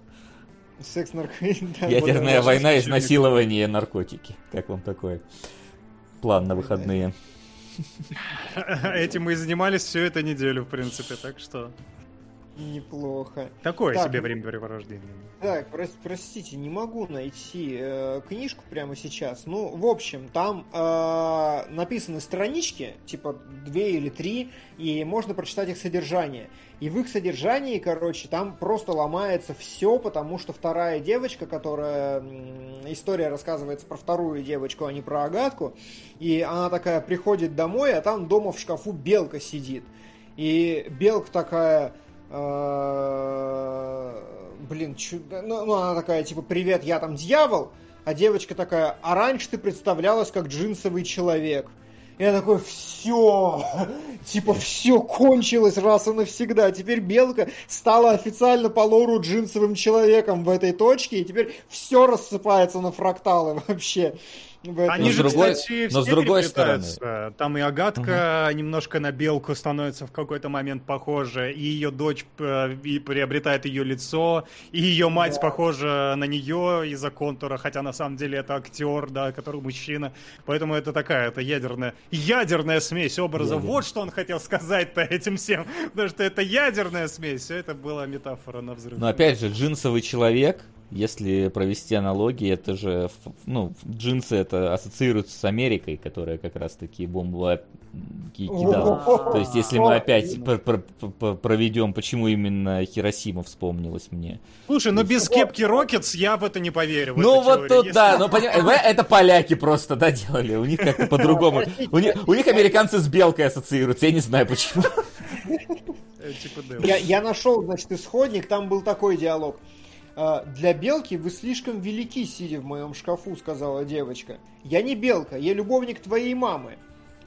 Секс, наркотики. да, Ядерная вот, война, не изнасилование, наркотики. Как вам такой план на выходные? Этим мы и занимались всю эту неделю, в принципе, так что... Неплохо. Такое Так, себе времяпрепровождение. Так, прос- простите, не могу найти э, книжку прямо сейчас. Ну, в общем, там э, написаны странички, типа две или три, и можно прочитать их содержание. И в их содержании, короче, там просто ломается все, потому что вторая девочка, которая... История рассказывается про вторую девочку, а не про Агатку. И она такая приходит домой, а там дома в шкафу белка сидит. И белка такая... э, Блин, чё- ну, ну, она такая, типа, привет, я там дьявол. А девочка такая, а раньше ты представлялась как джинсовый человек. Я такой, все, типа, все кончилось раз и навсегда. Теперь Белка стала официально по лору джинсовым человеком в этой точке, и теперь все рассыпается на фракталы вообще. Этом. Они Но же, другой- кстати, но с другой переплетаются. Там и Агатка немножко на белку становится в какой-то момент похожа, и ее дочь э, и приобретает ее лицо, и ее мать Да. похожа на нее из-за контура, хотя на самом деле это актер, да, который мужчина. Поэтому это такая, это ядерная, ядерная смесь образа. Ядерная. Вот что он хотел сказать-то этим всем. Потому что это ядерная смесь, все это была метафора на взрыв. Но опять же, джинсовый человек, если провести аналогии, это же, ну, джинсы это ассоциируются с Америкой, которая как раз таки ки- кидала. То есть, если мы опять пр- пр- пр- проведем, почему именно Хиросима вспомнилась мне. Слушай, ну без кепки Рокетс я в это не поверю. Ну вот тут, да, ну понимаешь, это поляки просто, да, делали. У них как-то по-другому. У них, американцы с белкой ассоциируются, я не знаю почему. Э, типа. Я, я нашел, значит, исходник, там был такой диалог. «А, Для белки вы слишком велики, сидя в моем шкафу, сказала девочка. Я не белка, я любовник твоей мамы,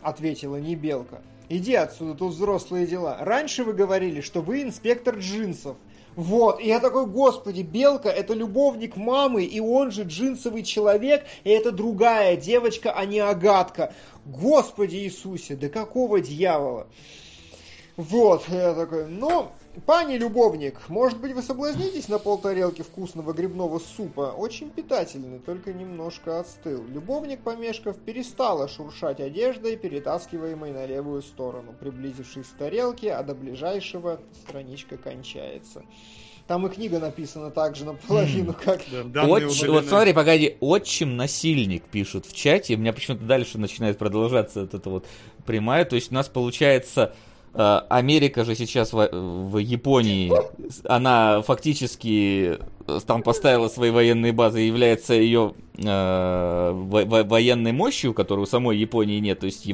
ответила не белка. Иди отсюда, тут взрослые дела. Раньше вы говорили, что вы инспектор джинсов. Вот, и я такой, господи, Белка это любовник мамы, и он же джинсовый человек, и это другая девочка, а не Агатка. Господи Иисусе, да какого дьявола? Вот, я такой, ну, Пани любовник, может быть вы соблазнитесь на полтарелки вкусного грибного супа? Очень питательный, только немножко остыл. Любовник, помешков, перестала шуршать одеждой, перетаскиваемой на левую сторону. Приблизившись к тарелке, а до ближайшего страничка кончается. Там и книга написана также наполовину, как... Да, данные Отчим- удалены. вот смотри, погоди, отчим насильник пишут в чате, у меня почему-то дальше начинает продолжаться вот это вот прямая, то есть у нас получается Америка же сейчас в, в Японии, она фактически э, там поставила свои военные базы и является ее э, во- во- военной мощью, которой у самой Японии нет, то есть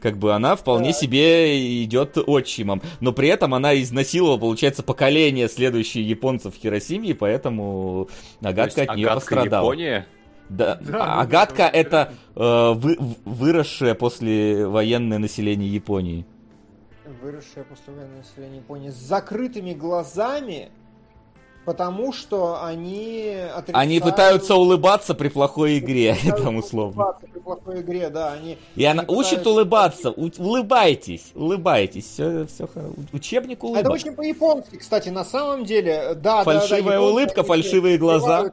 как бы она вполне себе идет отчимом, но при этом она изнасиловала, получается, поколение следующие японцев в Хиросиме, и поэтому То Агатка от нее Агатка пострадала. Япония? Да, Да, а- ну, Агатка это- э, вы- выросшее после военное население Японии. Выросшее после военного населения Японии с закрытыми глазами, потому что они отрицают... Они пытаются улыбаться при плохой игре, там условно. улыбаться При плохой игре, да, они... И она они учит пытаются- улыбаться. У- улыбайтесь, улыбайтесь. Все, все Учебник Это улыбок. очень по-японски, кстати, на самом деле, да, да, да. Фальшивая японцы, улыбка, фальшивые глаза.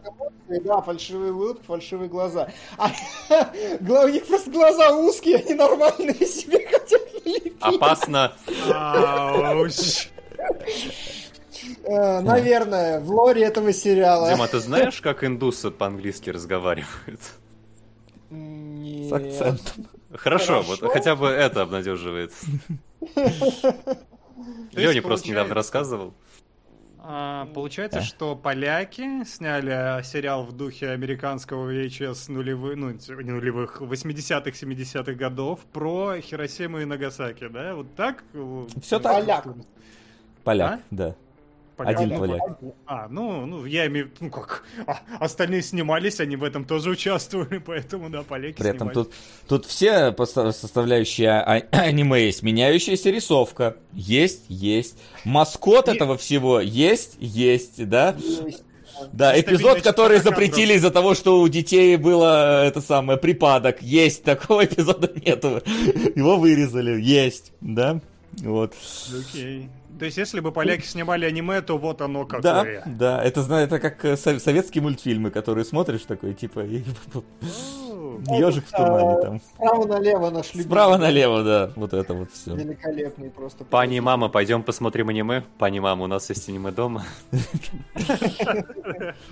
Да, фальшивые улыбки, фальшивые глаза. А у них просто глаза узкие, они нормальные себе хотят. Опасно. Э, Наверное, в лоре этого сериала. Дима, ты знаешь, как индусы по-английски разговаривают? С акцентом. Хорошо, вот хотя бы это обнадеживает. Леня просто недавно рассказывал. А, получается, А? что поляки сняли сериал в духе американского VHS нулевых, ну, не нулевых, 80-х, 70-х годов про Хиросиму и Нагасаки, да? Вот так? Всё так. Поляк. Поляк, А? да. Один поляк. А, ну, ну, я имею в виду, ну как, а, остальные снимались, они в этом тоже участвовали, поэтому, да, поляки При этом снимались. тут, тут все составляющие а- аниме есть. Меняющаяся рисовка. Есть, есть. Маскот И- этого всего есть, есть, да? Есть. Да, эпизод, который запретили из-за того, что у детей было э, это самое припадок. Есть, такого эпизода нету. Его вырезали. Есть, да? Вот. Окей. То есть, если бы поляки снимали аниме, то вот оно Да, какое. да, это, зна- это как э, со- советские мультфильмы, которые смотришь такой, типа, ежик в тумане там. Справа налево наш любимый. Справа налево, да, вот это вот все. Великолепный просто. Пани мама, пойдем посмотрим аниме. Пани мама, у нас есть аниме дома.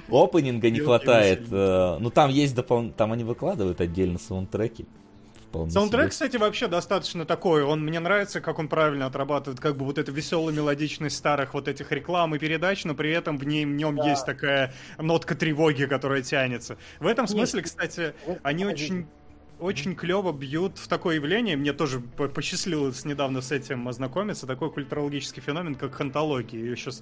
Опенинга не хватает. э, Ну там есть допол... там они выкладывают отдельно саундтреки. Вполне Саундтрек, себе. кстати, вообще достаточно такой. Он мне нравится, как он правильно отрабатывает, как бы вот эту веселую мелодичность старых вот этих реклам и передач, но при этом в ней в нем Да. есть такая нотка тревоги, которая тянется. В этом Нет. смысле, кстати, Вот они очень очень клево бьют в такое явление. Мне тоже по- посчастливилось недавно с этим ознакомиться. Такой культурологический феномен, как хантология. Ее сейчас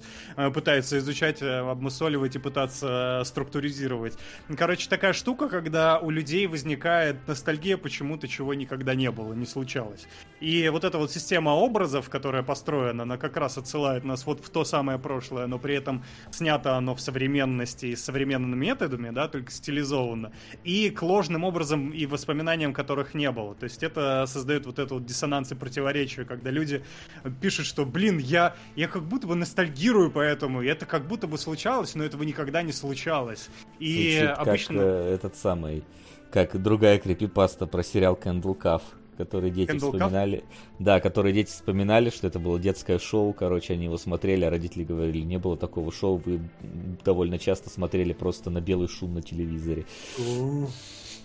пытаются изучать, э, обмусоливать и пытаться э, структуризировать. Короче, такая штука, когда у людей возникает ностальгия почему-то, чего никогда не было, не случалось. И вот эта вот система образов, которая построена, она как раз отсылает нас вот в то самое прошлое, но при этом снято оно в современности и с современными методами, да, только стилизованно. И к ложным образом и воспоминаниям, которых не было. То есть это создает вот этот вот диссонанс и противоречие, когда люди пишут, что, блин, я, я как будто бы ностальгирую по этому, и это как будто бы случалось, но этого никогда не случалось. И Звучит обычно... как э, этот самый, как другая крипипаста про сериал Candle Cuff, который дети Candle вспоминали. Да, которые дети вспоминали, что это было детское шоу, короче, они его смотрели, а родители говорили, не было такого шоу, вы довольно часто смотрели просто на белый шум на телевизоре.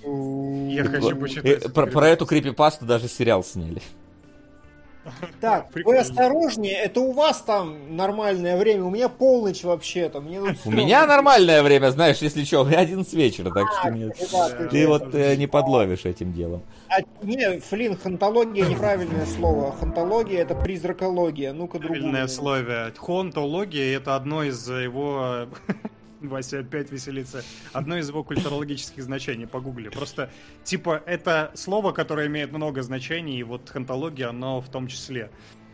Я хочу почитать. э, Про, про эту крипипасту даже сериал сняли. Так, вы Прикольно. осторожнее, это у вас там нормальное время, у меня полночь вообще-то. Мне У меня нормальное время, знаешь, если что, 11 вечера, так что. Ребята, Ты вот э, не подловишь этим делом. А, не, Флин, хантология неправильное слово. Хантология это призракология. Ну-ка, другое. Правильное словие. Хонтология это одно из его... Вася опять веселится. Одно из его культурологических значений. Погугли. Просто, типа, это слово, которое имеет много значений, и вот хантология, оно в том числе.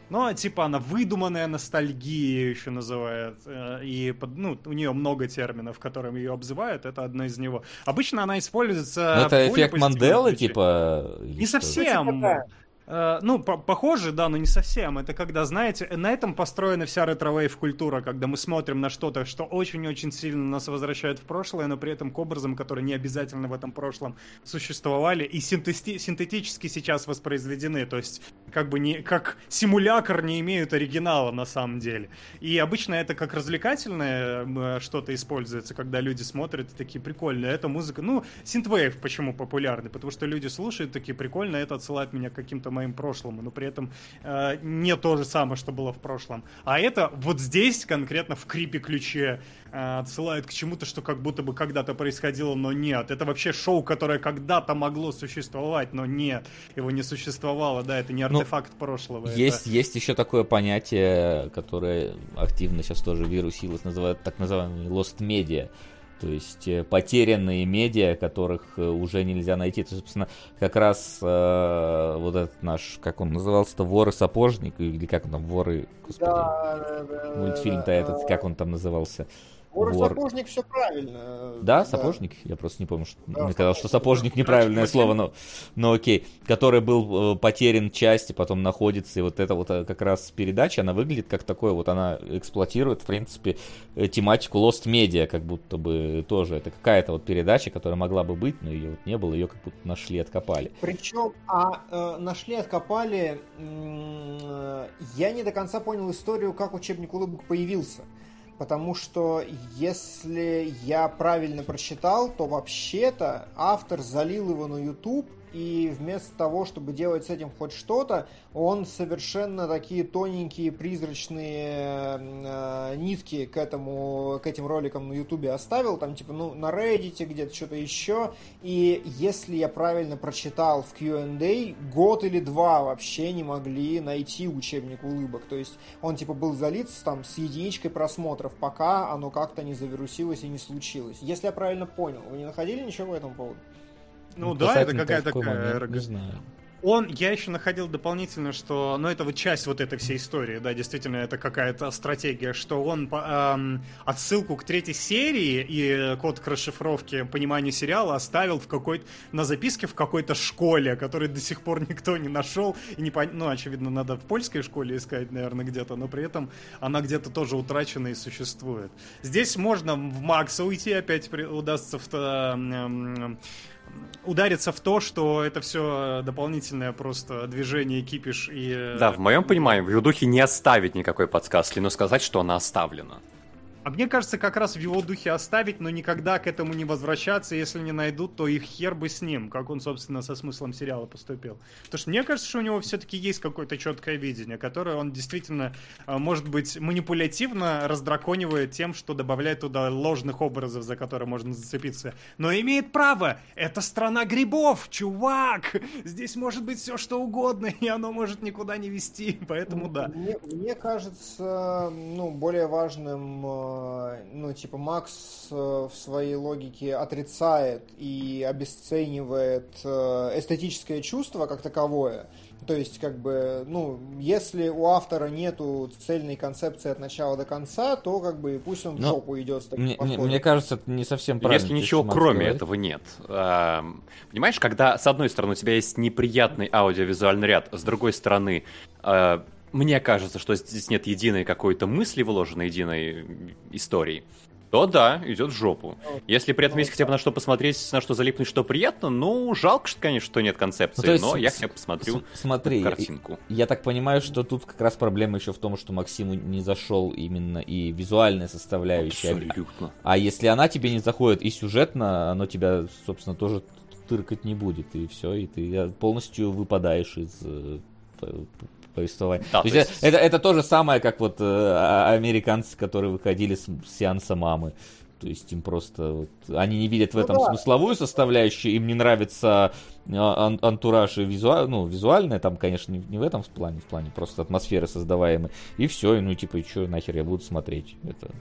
Но, типа, она выдуманная ностальгия еще называют. э, И, ну, у нее много терминов, которыми ее обзывают. Это одно из него. Обычно она используется... Ну, это эффект Манделы, типа? Не совсем. Ну, типа, да. Э, ну, по похоже, да, но не совсем. Это когда, знаете, на этом построена вся retro-wave культура, когда мы смотрим на что-то, что очень-очень сильно нас возвращает в прошлое, но при этом к образам, которые не обязательно в этом прошлом существовали и синтетически сейчас воспроизведены. То есть, как бы не как симулякры не имеют оригинала на самом деле. И обычно это как развлекательное э, что-то используется, когда люди смотрят и такие прикольные. Это музыка. Ну, synthwave почему популярный? Потому что люди слушают такие прикольно, это отсылает меня к каким-то моим прошлому, но при этом э, не то же самое, что было в прошлом. А это вот здесь конкретно в крипе ключе э, отсылает к чему-то, что как будто бы когда-то происходило, но нет. Это вообще шоу, которое когда-то могло существовать, но нет, его не существовало, да, это не Ну, артефакт прошлого. это- Есть, есть еще такое понятие, которое активно сейчас тоже вирусилось, называют так называемый lost media. То есть э, потерянные медиа, которых э, уже нельзя найти. Это, собственно, как раз э, вот этот наш, как он назывался-то, воры-сапожник, или как он там, воры, господи, Да, мультфильм-то этот, как он там назывался? Вор сапожник все правильно. Да, сапожник? Я просто не помню, что Да, мне казалось, что сапожник. сапожник неправильное слово, но, но окей. Который был э, потерян части, потом находится, и вот эта вот э, как раз передача, она выглядит как такое, вот она эксплуатирует, в принципе, э, тематику Lost Media, как будто бы тоже. Это какая-то вот передача, которая могла бы быть, но ее вот не было, ее как будто нашли, откопали. Причем, а э, нашли, откопали. э, я не до конца понял историю, как учебник улыбок появился. Потому что, если я правильно прочитал, то вообще-то автор залил его на YouTube, и вместо того, чтобы делать с этим хоть что-то, он совершенно такие тоненькие призрачные э, нитки к этому, к этим роликам на YouTube оставил, там типа, ну, на Reddit где-то что-то еще, и если я правильно прочитал в Q&A, год или два вообще не могли найти учебник улыбок, то есть он типа был залит там с единичкой просмотров, пока оно как-то не завирусилось и не случилось. Если я правильно понял, вы не находили ничего по этому поводу? Ну да, это какая-то такая РГ. Не знаю. Он, я еще находил дополнительно, что, ну это вот часть вот этой всей истории, да, действительно, это какая-то стратегия, что он эм, отсылку к третьей серии и код к расшифровке понимания сериала оставил в какой-то, на записке в какой-то школе, которую до сих пор никто не нашел, и не пон- ну, очевидно, надо в польской школе искать, наверное, где-то, но при этом она где-то тоже утрачена и существует. Здесь можно в Макса уйти, опять при- удастся в... эм, удариться в то, что это все дополнительное просто движение, кипиш и... э, Да, в моем понимании, в духе не оставить никакой подсказки, но сказать, что она оставлена. А мне кажется, как раз в его духе оставить, но никогда к этому не возвращаться. Если не найдут, то их хер бы с ним, как он, собственно, со смыслом сериала поступил. Потому что мне кажется, что у него все-таки есть какое-то четкое видение, которое он действительно, э, может быть, манипулятивно раздраконивает тем, что добавляет туда ложных образов, за которые можно зацепиться. Но имеет право! Это страна грибов, чувак! Здесь может быть все, что угодно, и оно может никуда не вести, поэтому да. Мне, мне кажется, ну, более важным, э, ну, типа, Макс э, в своей логике отрицает и обесценивает э, эстетическое чувство как таковое. То есть, как бы, ну, если у автора нету цельной концепции от начала до конца, то, как бы, пусть он в Но жопу идет с таким Мне, подходом. мне кажется, это не совсем правильно. Если ничего кроме говорит. этого нет. Эм, Понимаешь, когда с одной стороны у тебя есть неприятный аудиовизуальный ряд, с другой стороны, э, мне кажется, что здесь нет единой какой-то мысли вложенной, единой истории, то да, идет в жопу. Если при этом есть хотя бы на что посмотреть, на что залипнуть, что приятно, ну, жалко, что, конечно, что нет концепции, Ну, есть но я хотя бы посмотрю Смотри, я- картинку. Я так понимаю, что тут как раз проблема еще в том, что Максиму не зашел именно и визуальная составляющая. Абсолютно. А если она тебе не заходит и сюжетно, оно тебя, собственно, тоже тыркать не будет, и все, и ты полностью выпадаешь из п- повествования. Да, то то есть есть- это, это то же самое, как вот э, а- американцы, которые выходили с, с сеанса мамы. То есть им просто вот, они не видят в Ну этом да. смысловую составляющую, им не нравится ан- антураж и визуал, ну, визуальное, там, конечно, не, не в этом плане, в плане просто атмосферы создаваемой. И все, и ну, типа, и что, нахер я буду смотреть? Это,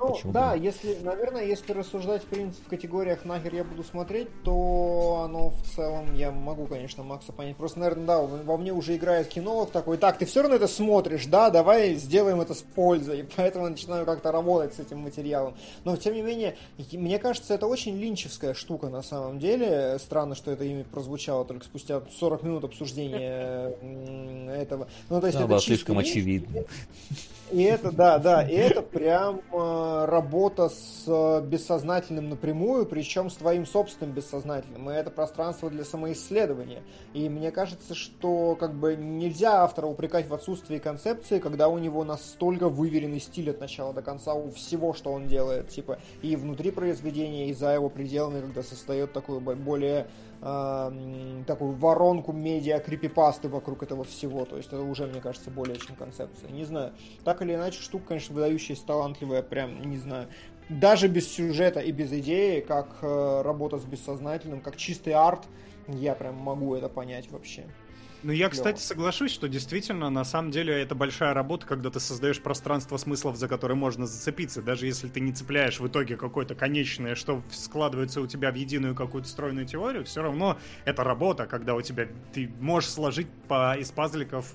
Ну, почему да, нет? если, наверное, если рассуждать, в принципе, в категориях нахер я буду смотреть, то оно в целом, я могу, конечно, Макса понять. Просто, наверное, да, во мне уже играет кинолог такой, так, ты все равно это смотришь, да, давай сделаем это с пользой. И поэтому начинаю как-то работать с этим материалом. Но, тем не менее, мне кажется, это очень линчевская штука на самом деле. Странно, что это имя прозвучало прозвучало только спустя 40 минут обсуждения м, этого. Ну, то есть Да, это было слишком очевидно. И это, да, да, и это прям э, работа с э, бессознательным напрямую, причем с твоим собственным бессознательным. И это пространство для самоисследования. И мне кажется, что как бы нельзя автора упрекать в отсутствии концепции, когда у него настолько выверенный стиль от начала до конца у всего, что он делает. Типа и внутри произведения, и за его пределами, когда создает такую бо- более э, такую воронку медиа крипипасты вокруг этого всего. То есть это уже, мне кажется, более чем концепция. Не знаю. Так или иначе, штука, конечно, выдающаяся, талантливая, прям, не знаю. Даже без сюжета и без идеи, как э, работа с бессознательным, как чистый арт, я прям могу это понять вообще. Ну, я, кстати, соглашусь, что действительно, на самом деле, это большая работа, когда ты создаешь пространство смыслов, за которые можно зацепиться. Даже если ты не цепляешь в итоге какое-то конечное, что складывается у тебя в единую какую-то стройную теорию, все равно это работа, когда у тебя ты можешь сложить по, из пазликов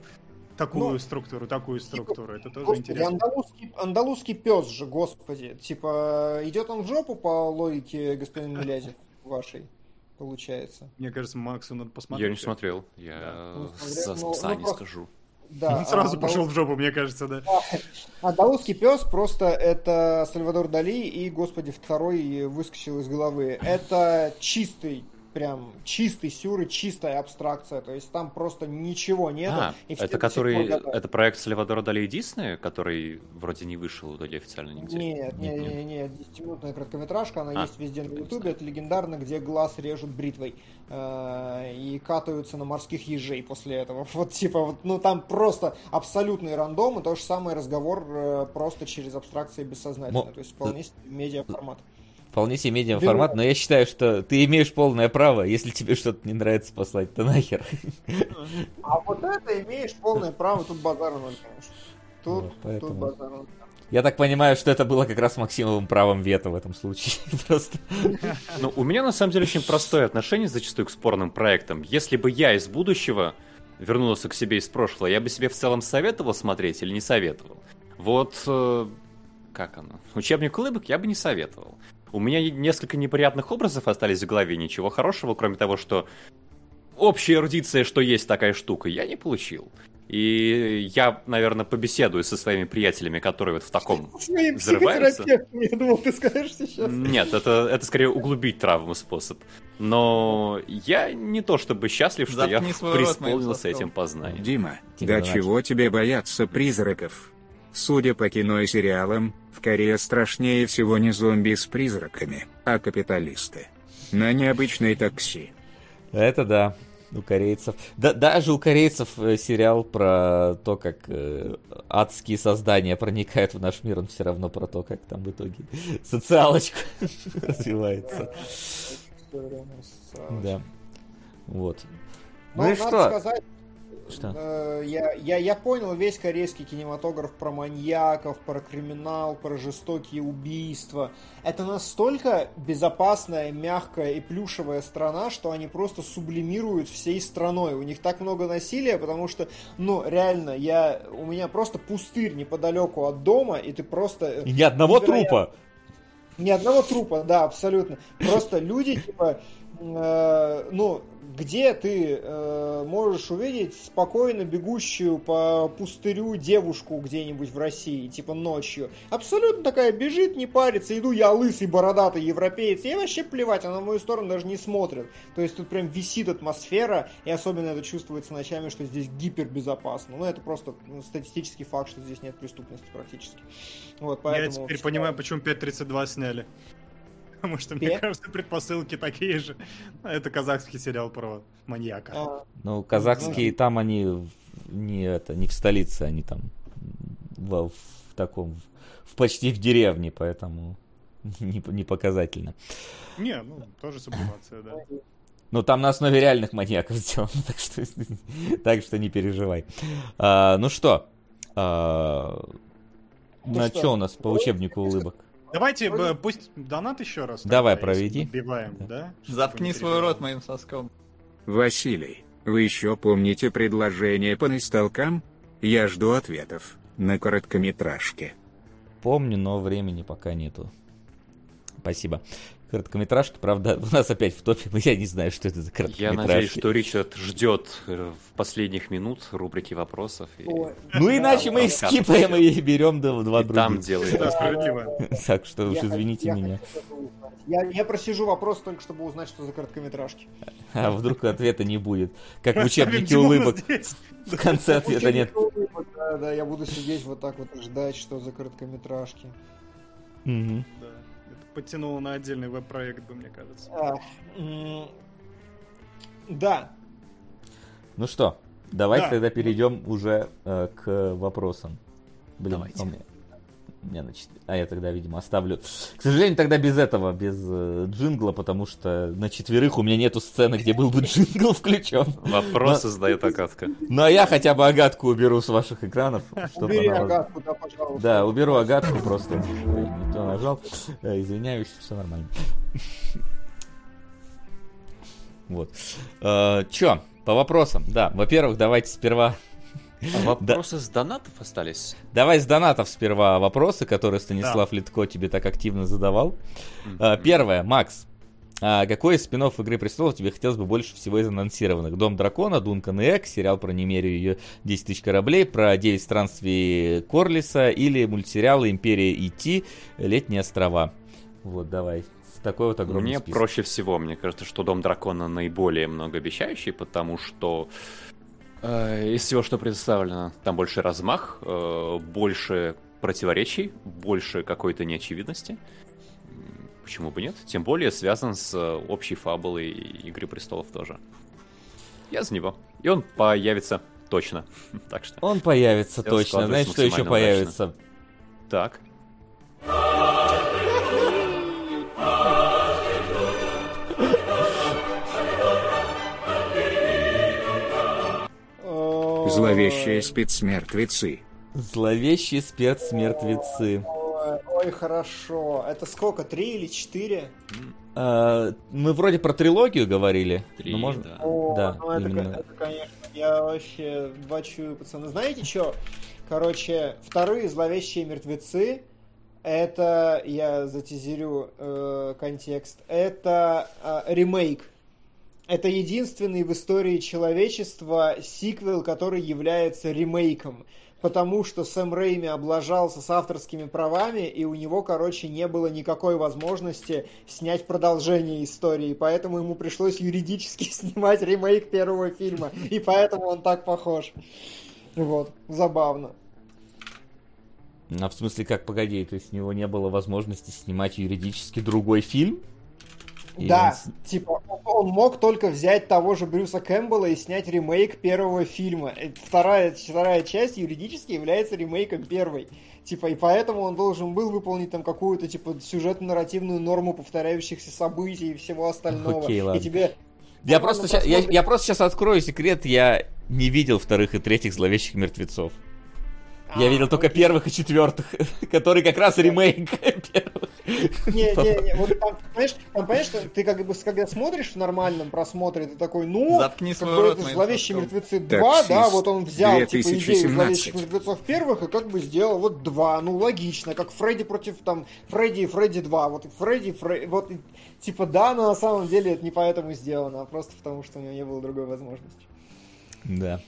такую Ну, структуру, такую структуру. Это тоже Господи, интересно. андалузский, андалузский пес же, господи. Типа, идет он в жопу по логике господина Милязев вашей, получается. Мне кажется, Максу надо посмотреть. Я не смотрел, я Ну, за ну, пса ну, не просто- скажу. Да, Он сразу а пошел в жопу, мне кажется, да. Андалузский пес просто это Сальвадор Дали и, господи, второй выскочил из головы. Это чистый, прям чистый сюр и чистая абстракция. То есть там просто ничего нет. А, и это который, это проект Сальвадора Дали и Диснея, который вроде не вышел вроде официально нигде. Нет, Нет, нет, нет. 10-минутная короткометражка, она А, есть везде на ютубе, это легендарно, где глаз режут бритвой э, и катаются на морских ежей после этого. Вот типа, вот, ну там просто абсолютный рандом, и то же самое разговор э, просто через абстракции бессознательно, Мо- то есть вполне медиаформат. Вполне себе медиа формат, но я считаю, что ты имеешь полное право, если тебе что-то не нравится, послать то нахер. А вот это имеешь полное право, тут базара ноль, конечно. Тут, Вот, поэтому- тут базара ноль. Я так понимаю, что это было как раз Максимовым правом вето в этом случае. Просто. Ну, у меня на самом деле очень простое отношение зачастую к спорным проектам. Если бы я из будущего вернулся к себе из прошлого, я бы себе в целом советовал смотреть или не советовал. Вот э, как оно? Учебник улыбок я бы не советовал. У меня несколько неприятных образов остались в голове, ничего хорошего, кроме того, что общая эрудиция, что есть такая штука, я не получил. И я, наверное, побеседую со своими приятелями, которые вот в таком Своим взрываются. психотерапевтом, я думал, ты скажешь сейчас. Нет, это, это скорее углубить травму способ. Но я не то чтобы счастлив, что Заткни я рот, моим преисполнился соском. этим познанием. Дима, до давай. чего тебе бояться призраков? Судя по кино и сериалам, в Корее страшнее всего не зомби с призраками, а капиталисты. На необычной такси. Это да, у корейцев. Да, даже у корейцев э, сериал про то, как э, адские создания проникают в наш мир, он все равно про то, как там в итоге социалочка развивается. Да. Вот. Но Ну и что? сказать, Что? э, я, я, я понял весь корейский кинематограф про маньяков, про криминал, про жестокие убийства. Это настолько безопасная, мягкая и плюшевая страна, что они просто сублимируют всей страной. У них так много насилия, потому что, ну, реально, я, у меня просто пустырь неподалеку от дома, и ты просто... э, И ни одного невероятно- трупа. Ни одного трупа, да, абсолютно. Просто люди, типа, э, ну, где ты э, можешь увидеть спокойно бегущую по пустырю девушку где-нибудь в России, типа ночью. Абсолютно такая бежит, не парится, иду я лысый, бородатый европеец, ей вообще плевать, она в мою сторону даже не смотрит. То есть тут прям висит атмосфера, и особенно это чувствуется ночами, что здесь гипербезопасно. Ну, это просто ну, статистический факт, что здесь нет преступности практически. Вот, поэтому Я теперь всегда- понимаю, почему 5.32 сняли. Потому что, мне Пе- кажется, предпосылки такие же. Это казахский сериал про маньяка. А, Ну, казахские там они не это, не в столице, они там в, в таком, в, почти в деревне, поэтому не, не показательно. Не, ну, тоже сублимация, да. Ну, там на основе реальных маньяков сделано, так что, так что не переживай. А, ну что, а, Ну на что, что у нас по учебнику улыбок? Давайте, б- пусть донат еще раз. Давай, тогда, проведи. Добиваем, Да. да? Заткни свой рот моим соском. Василий, вы еще помните предложение по настолкам? Я жду ответов. На короткометражке. Помню, но времени пока нету. Спасибо. Короткометражки. Правда, у нас опять в топе, я не знаю, что это за Я короткометражки. надеюсь, что Ричард ждет э, в последних минут рубрики вопросов. И, Ой, Ну иначе мы их Да, скипаем и берем до два и там других. делает. Да, справедливо. Так что уж я извините я меня. Я, я просижу вопрос только, чтобы узнать, что за короткометражки. А вдруг ответа не будет. Как в учебнике улыбок. В конце ответа нет. Да, да, я буду сидеть вот так вот и ждать, что за короткометражки. Мгм. Да, подтянуло на отдельный веб-проект бы, мне кажется. А, Да, Ну что, давайте Да. тогда перейдем уже э, к вопросам. Блин, Давайте. а на чет- А я тогда, видимо, оставлю. К сожалению, тогда без этого, без э, джингла, потому что на четверых у меня нету сцены, где был бы джингл включен. Вопрос задает Агатка. Ну а я хотя бы агатку уберу с ваших экранов. чтобы убери она агатку, да, пожалуйста. Да, уберу агатку просто. Не то нажал. Э, Извиняюсь, все нормально. Вот. Э, Чё, по вопросам? Да, во-первых, давайте сперва... А вопросы с донатов остались? Давай с донатов сперва вопросы, которые Станислав Литко тебе так активно задавал. Э, Первое, Макс. А какой из спин Игры Престолов тебе хотелось бы больше всего из анонсированных? Дом Дракона, Дункан и Эк, сериал про Немерию и ее 10 тысяч кораблей, про 9 странствий Корлиса или мультсериалы Империя И.Т. Летние острова. Вот, давай. Такой вот огромный Мне список. проще всего, мне кажется, что Дом Дракона наиболее многообещающий, потому что э, из всего, что представлено, там больше размах, э, больше противоречий, больше какой-то неочевидности. Почему бы нет? Тем более связан с э, общей фабулой Игры Престолов тоже. Я за него. И он появится точно. Так что. Он появится точно. Знаешь, что еще появится? Так. Зловещие спецмертвецы. Зловещие спецмертвецы. Ой, ой, хорошо. Это сколько, три или четыре? А, мы вроде про трилогию говорили. Три, Ну, можно- да. О, Да, ну это, именно. это, конечно, я вообще бачу, пацаны. Знаете что? Короче, вторые зловещие мертвецы. Это, я затизерю э, контекст, это э, ремейк. Это единственный в истории человечества сиквел, который является ремейком. Потому что Сэм Рейми облажался с авторскими правами, и у него, короче, не было никакой возможности снять продолжение истории. Поэтому ему пришлось юридически снимать ремейк первого фильма. И поэтому он так похож. Вот, забавно. А в смысле, как, погоди, то есть у него не было возможности снимать юридически другой фильм? И да, он типа, он- мог только взять того же Брюса Кэмпбелла и снять ремейк первого фильма. Э, Вторая, вторая часть юридически является ремейком первой. Типа, и поэтому он должен был выполнить там какую-то, типа, сюжетно-нарративную норму повторяющихся событий и всего остального. Окей, ладно. И тебе... Я просто, ща- я, я просто сейчас открою секрет, я не видел вторых и третьих зловещих мертвецов. Я А, видел только первых и четвертых, который как раз ремейк первых. Не-не-не, вот там, понимаешь, там, понимаешь, что ты как бы, когда смотришь в нормальном просмотре, ты такой, ну, Заткни свой рот моим «Зловещие соском». мертвецы 2», да, вот он взял, типа, идею 2017. «Зловещих мертвецов» первых и как бы сделал вот два, ну, логично, как Фредди против, там, Фредди и Фредди 2, вот и Фредди, Фредди, вот, типа, да, но на самом деле это не поэтому сделано, а просто потому, что у него не было другой возможности. Да,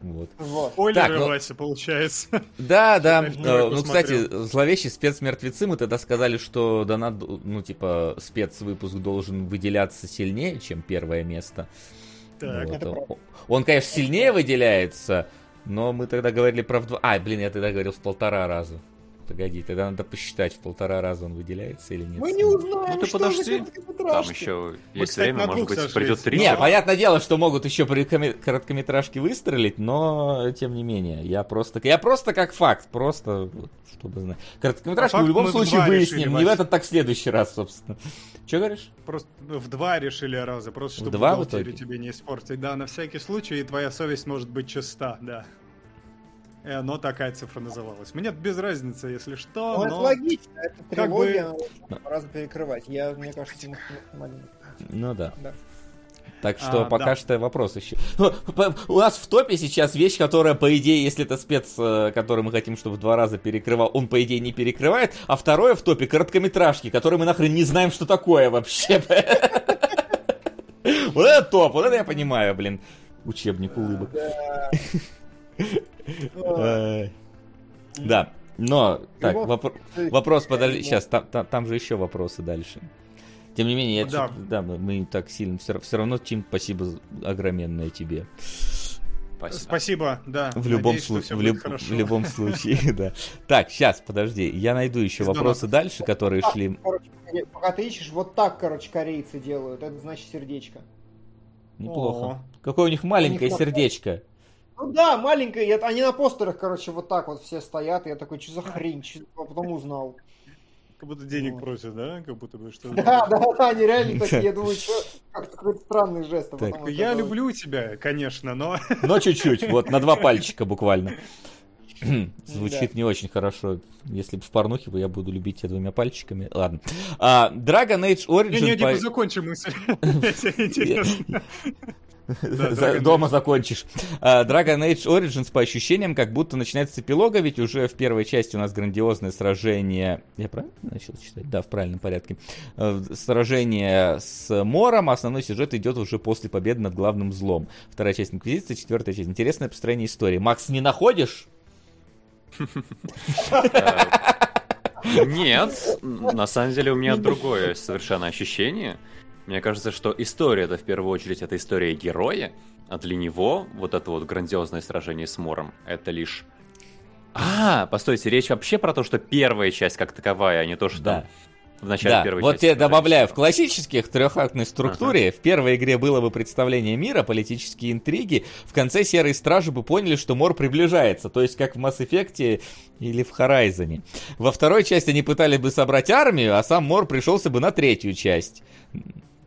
вот. Вот. Спойлеры, Так, ну- Вася, получается. Да, да. Ну, кстати, зловещие спецмертвецы, мы тогда сказали, что донат, ну, типа, спецвыпуск должен выделяться сильнее, чем первое место. Так, Вот, это он-. Он, конечно, сильнее выделяется, но мы тогда говорили про. А, блин, я тогда говорил в полтора раза. Погоди, тогда надо посчитать, в полтора раза он выделяется или нет. Мы не узнаем, Ну ты что подожди, Там еще есть кстати, время, может быть, сошлись. придет три. Не, понятное дело, что могут еще при короткометражке выстрелить, но тем не менее, я просто, я просто как факт, просто чтобы знать. Короткометражку По в любом в случае два выясним, не в этот, так в следующий раз, собственно. Че говоришь? Просто ну, в два решили раза, просто чтобы два в бухгалтерию итоге? тебе не испортить. Да, на всякий случай, и твоя совесть может быть чиста, да. И оно такая цифра называлась. Мне без разницы, если что, Ну, это но... логично, это как бы- трилогия, надо по-разному перекрывать. Я, мне кажется, максимально. Ну да. Да. Так что А, пока да. что вопрос еще. Ну, У нас в топе сейчас вещь, которая, по идее, если это спец, э, который мы хотим, чтобы в два раза перекрывал, он, по идее, не перекрывает. А второе в топе короткометражки, которые мы нахрен не знаем, что такое вообще. Вот это топ, вот это я понимаю, блин. Учебник улыбок. Да, но, так, вопрос, подожди, сейчас, там, же еще вопросы дальше. Тем не менее, я Да. да, мы, мы так сильно, все, равно, Тим, спасибо огроменное тебе. Спасибо. Спасибо, да. В любом, Надеюсь, что слу- всё в, люб- в любом случае, да. Так, сейчас, подожди, я найду еще Из вопросы дальше, которые шли. короче, пока ты ищешь, вот так, короче, корейцы делают. Это значит сердечко. Неплохо. Какое у них маленькое У них сердечко. Ну да, маленькое. я- Они на постерах, короче, вот так вот все стоят. И я такой, что за хрень? Чё- а потом узнал. Как будто денег Вот. просят, да? Как будто бы что Да, да, да, они реально такие. Я думаю, что как-то какой-то странный жест. а Так. потом это Я было. люблю тебя, конечно, но... Но чуть-чуть, вот, на два пальчика буквально. Звучит не очень хорошо. Если бы в порнухе, бы я буду любить тебя двумя пальчиками. Ладно. А, Dragon Age Origin... Не, не, по- не, закончи мысль. Дома закончишь. А, Dragon Age Origins по ощущениям как будто начинается с эпилога, ведь уже в первой части у нас грандиозное сражение... Я правильно начал читать? Да, в правильном порядке. Э, Сражение с Мором, а основной сюжет идет уже после победы над главным злом. Вторая часть Инквизиции, четвертая часть. Интересное построение истории. Макс, не находишь? Нет, на самом деле у меня другое совершенно ощущение. Мне кажется, что история это в первую очередь это история героя, а для него вот это вот грандиозное сражение с Мором это лишь... А, постойте, речь вообще про то, что первая часть как таковая, а не то, что Да. в начале Да, первой вот части. тебе сражается. добавляю, в классических трехактной структуре в первой игре было бы представление мира, политические интриги, в конце Серые Стражи бы поняли, что Мор приближается, то есть как в Mass Effect или в Horizon. Во второй части они пытались бы собрать армию, а сам Мор пришелся бы на третью часть.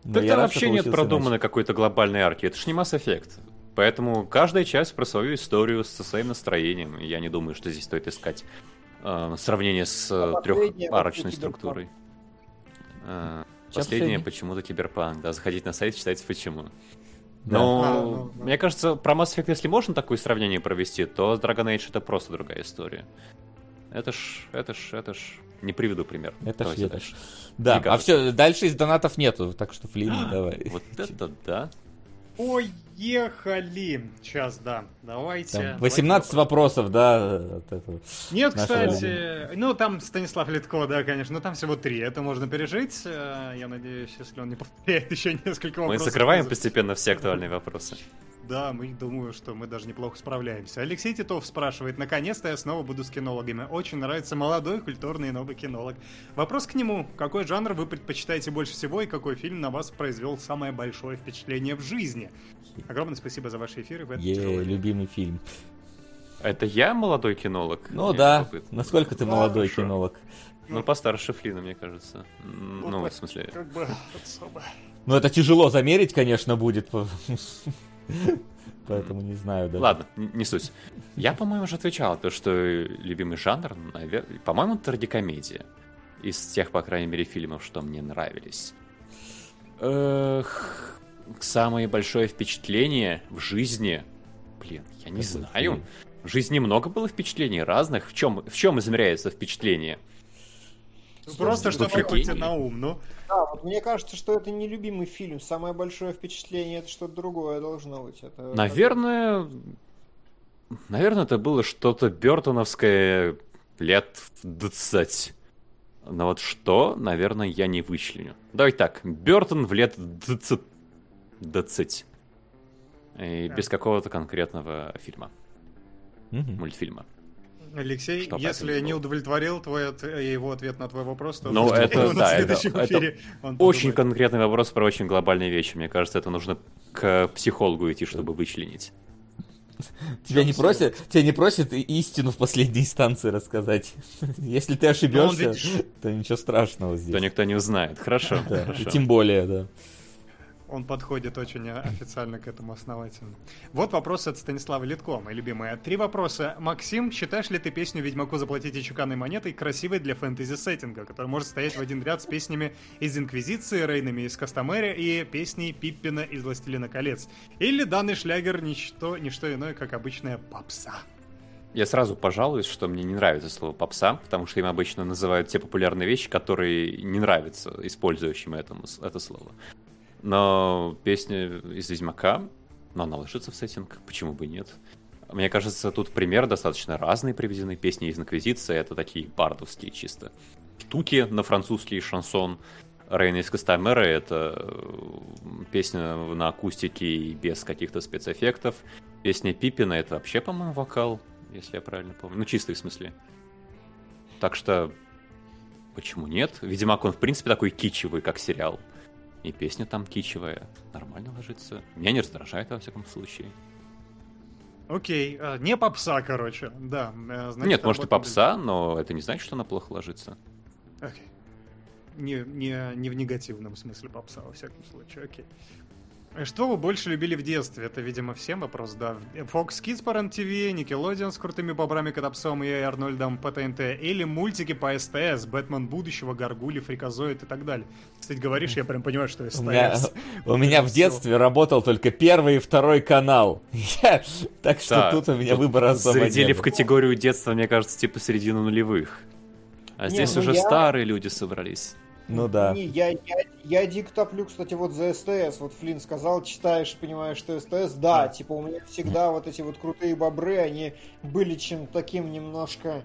Но Так там вообще нет продуманной какой-то глобальной арки, это ж не Mass Effect. Поэтому каждая часть про свою историю со своим настроением. Я не думаю, что здесь стоит искать э, сравнение с А последняя трехарочной структурой. Э, Последнее почему-то киберпанк. Да, заходите на сайт, читайте почему. Да. Но А, ну, мне кажется, про Mass Effect, если можно такое сравнение провести, то Dragon Age это просто другая история. Это ж, это ж, это ж. Не приведу пример. Это Давайте ж. дальше. Да, Мне а кажется. все, дальше из донатов нету, так что Флин, давай. Вот это да. Поехали. Сейчас, да. Давайте. Там давайте 18 вопросов, да, от этого. Нет, кстати, ну там Станислав Литко, да, конечно, но там всего три, это можно пережить. Э, Я надеюсь, если он не повторяет еще несколько Мы вопросов. закрываем за- постепенно все актуальные вопросы. Да, мы думаю, что мы даже неплохо справляемся. Алексей Титов спрашивает, наконец-то я снова буду с кинологами. Очень нравится молодой, культурный и новый кинолог. Вопрос к нему. Какой жанр вы предпочитаете больше всего и какой фильм на вас произвел самое большое впечатление в жизни? Огромное спасибо за ваши эфиры в этот Е, тяжелый любимый фильм. Это я молодой кинолог? Ну да, любопытно. насколько ты Да, молодой хорошо. кинолог. Ну, постарше Флина, мне кажется. Ну, Ну, в смысле... Как бы особо. Ну, это тяжело замерить, конечно, будет. по- Поэтому не знаю, да. Ладно, не суть. Я, по-моему, уже отвечал, то, что любимый жанр, по-моему, трагикомедия. Из тех, по крайней мере, фильмов, что мне нравились. Эх, самое большое впечатление в жизни... Блин, я не знаю. В жизни много было впечатлений разных. В чем, в чем измеряется впечатление? Просто что приходите на ум, ну. Да, вот мне кажется, что это не любимый фильм. Самое большое впечатление это что-то другое должно быть. Это Наверное, наверное, это было что-то Бертоновское лет в 20. Но вот что, наверное, я не вычленю. Давай так, Бертон в лет 20. 20. И Так. без какого-то конкретного фильма, Мгм. мультфильма. Алексей, Что если не удовлетворил твой от- его ответ на твой вопрос, то Ну, это- его на да, это- следующем это эфире. Он Очень конкретный вопрос про очень глобальные вещи. Мне кажется, это нужно к психологу идти, чтобы вычленить. Тебя не просят, тебя не просят и- истину в последней инстанции рассказать. Если ты ошибешься, видишь. то ничего страшного То здесь. никто не узнает. Хорошо, Да, хорошо. Тем более, да. Он подходит очень э, официально к этому основательно. Вот вопрос от Станислава Литко, мои любимые. Три вопроса. Максим, считаешь ли ты песню «Ведьмаку заплатите чеканной монетой» красивой для фэнтези-сеттинга, которая может стоять в один ряд с песнями из Инквизиции, Рейнами из Кастомерия и песней Пиппина из «Властелина колец»? Или данный шлягер ничто, ничто иное, как обычная попса? Я сразу пожалуюсь, что мне не нравится слово попса, потому что им обычно называют те популярные вещи, которые не нравятся использующим этому, это слово. Но песня из Ведьмака, но она ложится в сеттинг, почему бы нет. Мне кажется, тут пример достаточно разные приведены. Песни из Инквизиции — это такие бардовские чисто. Туки на французский шансон. Рейна из Кастамера — это э, песня на акустике и без каких-то спецэффектов. Песня Пиппина — это вообще, по-моему, вокал, если я правильно помню. Ну, чистый в смысле. Так что, почему нет? Ведьмак, он, в принципе, такой кичевый, как сериал. И песня там кичевая. Нормально ложится. Меня не раздражает, во всяком случае. Окей, а, не попса, короче, да. э, значит, Нет, может и попса, но это не значит, что она плохо ложится. Окей. Не, не, не в негативном смысле попса, во всяком случае, окей. Э, Что вы больше любили в детстве? Это, видимо, всем вопрос, да. Fox Kids по РЕН-ТВ, Nickelodeon с крутыми бобрами, Котопсом и Арнольдом по ТНТ, или мультики по СТС, Бэтмен будущего, Гаргули, Фриказоид и так далее. Кстати, говоришь, я прям понимаю, что СТС. У меня, у меня в детстве работал только первый и второй канал. Так что тут у меня тут выбора особо Зарядили в категорию детства, мне кажется, типа середину нулевых. А здесь ну уже старые люди собрались. Ну да. Не, я, я, я дико топлю, кстати, вот за СТС. Вот Флинн сказал, читаешь, понимаешь, что СТС. Да, типа у меня всегда вот эти вот крутые бобры, они были чем таким немножко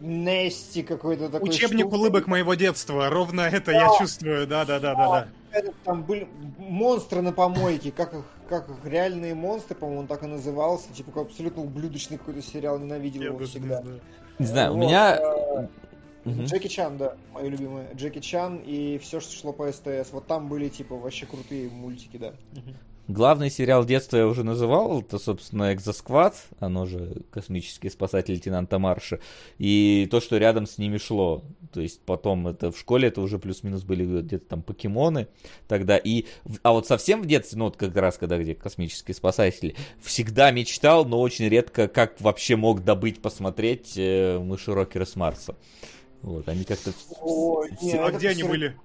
Нести какой-то такой. Учебник штукой. улыбок моего детства, ровно это я чувствую, да-да-да-да-да. Это Там были монстры на помойке, как их, как их реальные монстры, по-моему, он так и назывался. Типа абсолютно ублюдочный какой-то сериал, ненавидел Я его не всегда. знаю. Не знаю, у Вот, меня... Мгм. Джеки Чан, да, мои любимые. Джеки Чан и все, что шло по СТС. Вот там были, типа, вообще крутые мультики, да. Главный сериал детства я уже называл, это, собственно, Экзосквад, оно же «Космический спасатель лейтенанта Марша», и то, что рядом с ними шло. То есть потом это в школе это уже плюс-минус были где-то там покемоны тогда. И, а вот совсем в детстве, ну вот как раз когда где «Космические спасатели», всегда мечтал, но очень редко как вообще мог добыть, посмотреть э, «Мыши Рокеры с Марса». Вот, они как-то... Ой, не, А это где они были?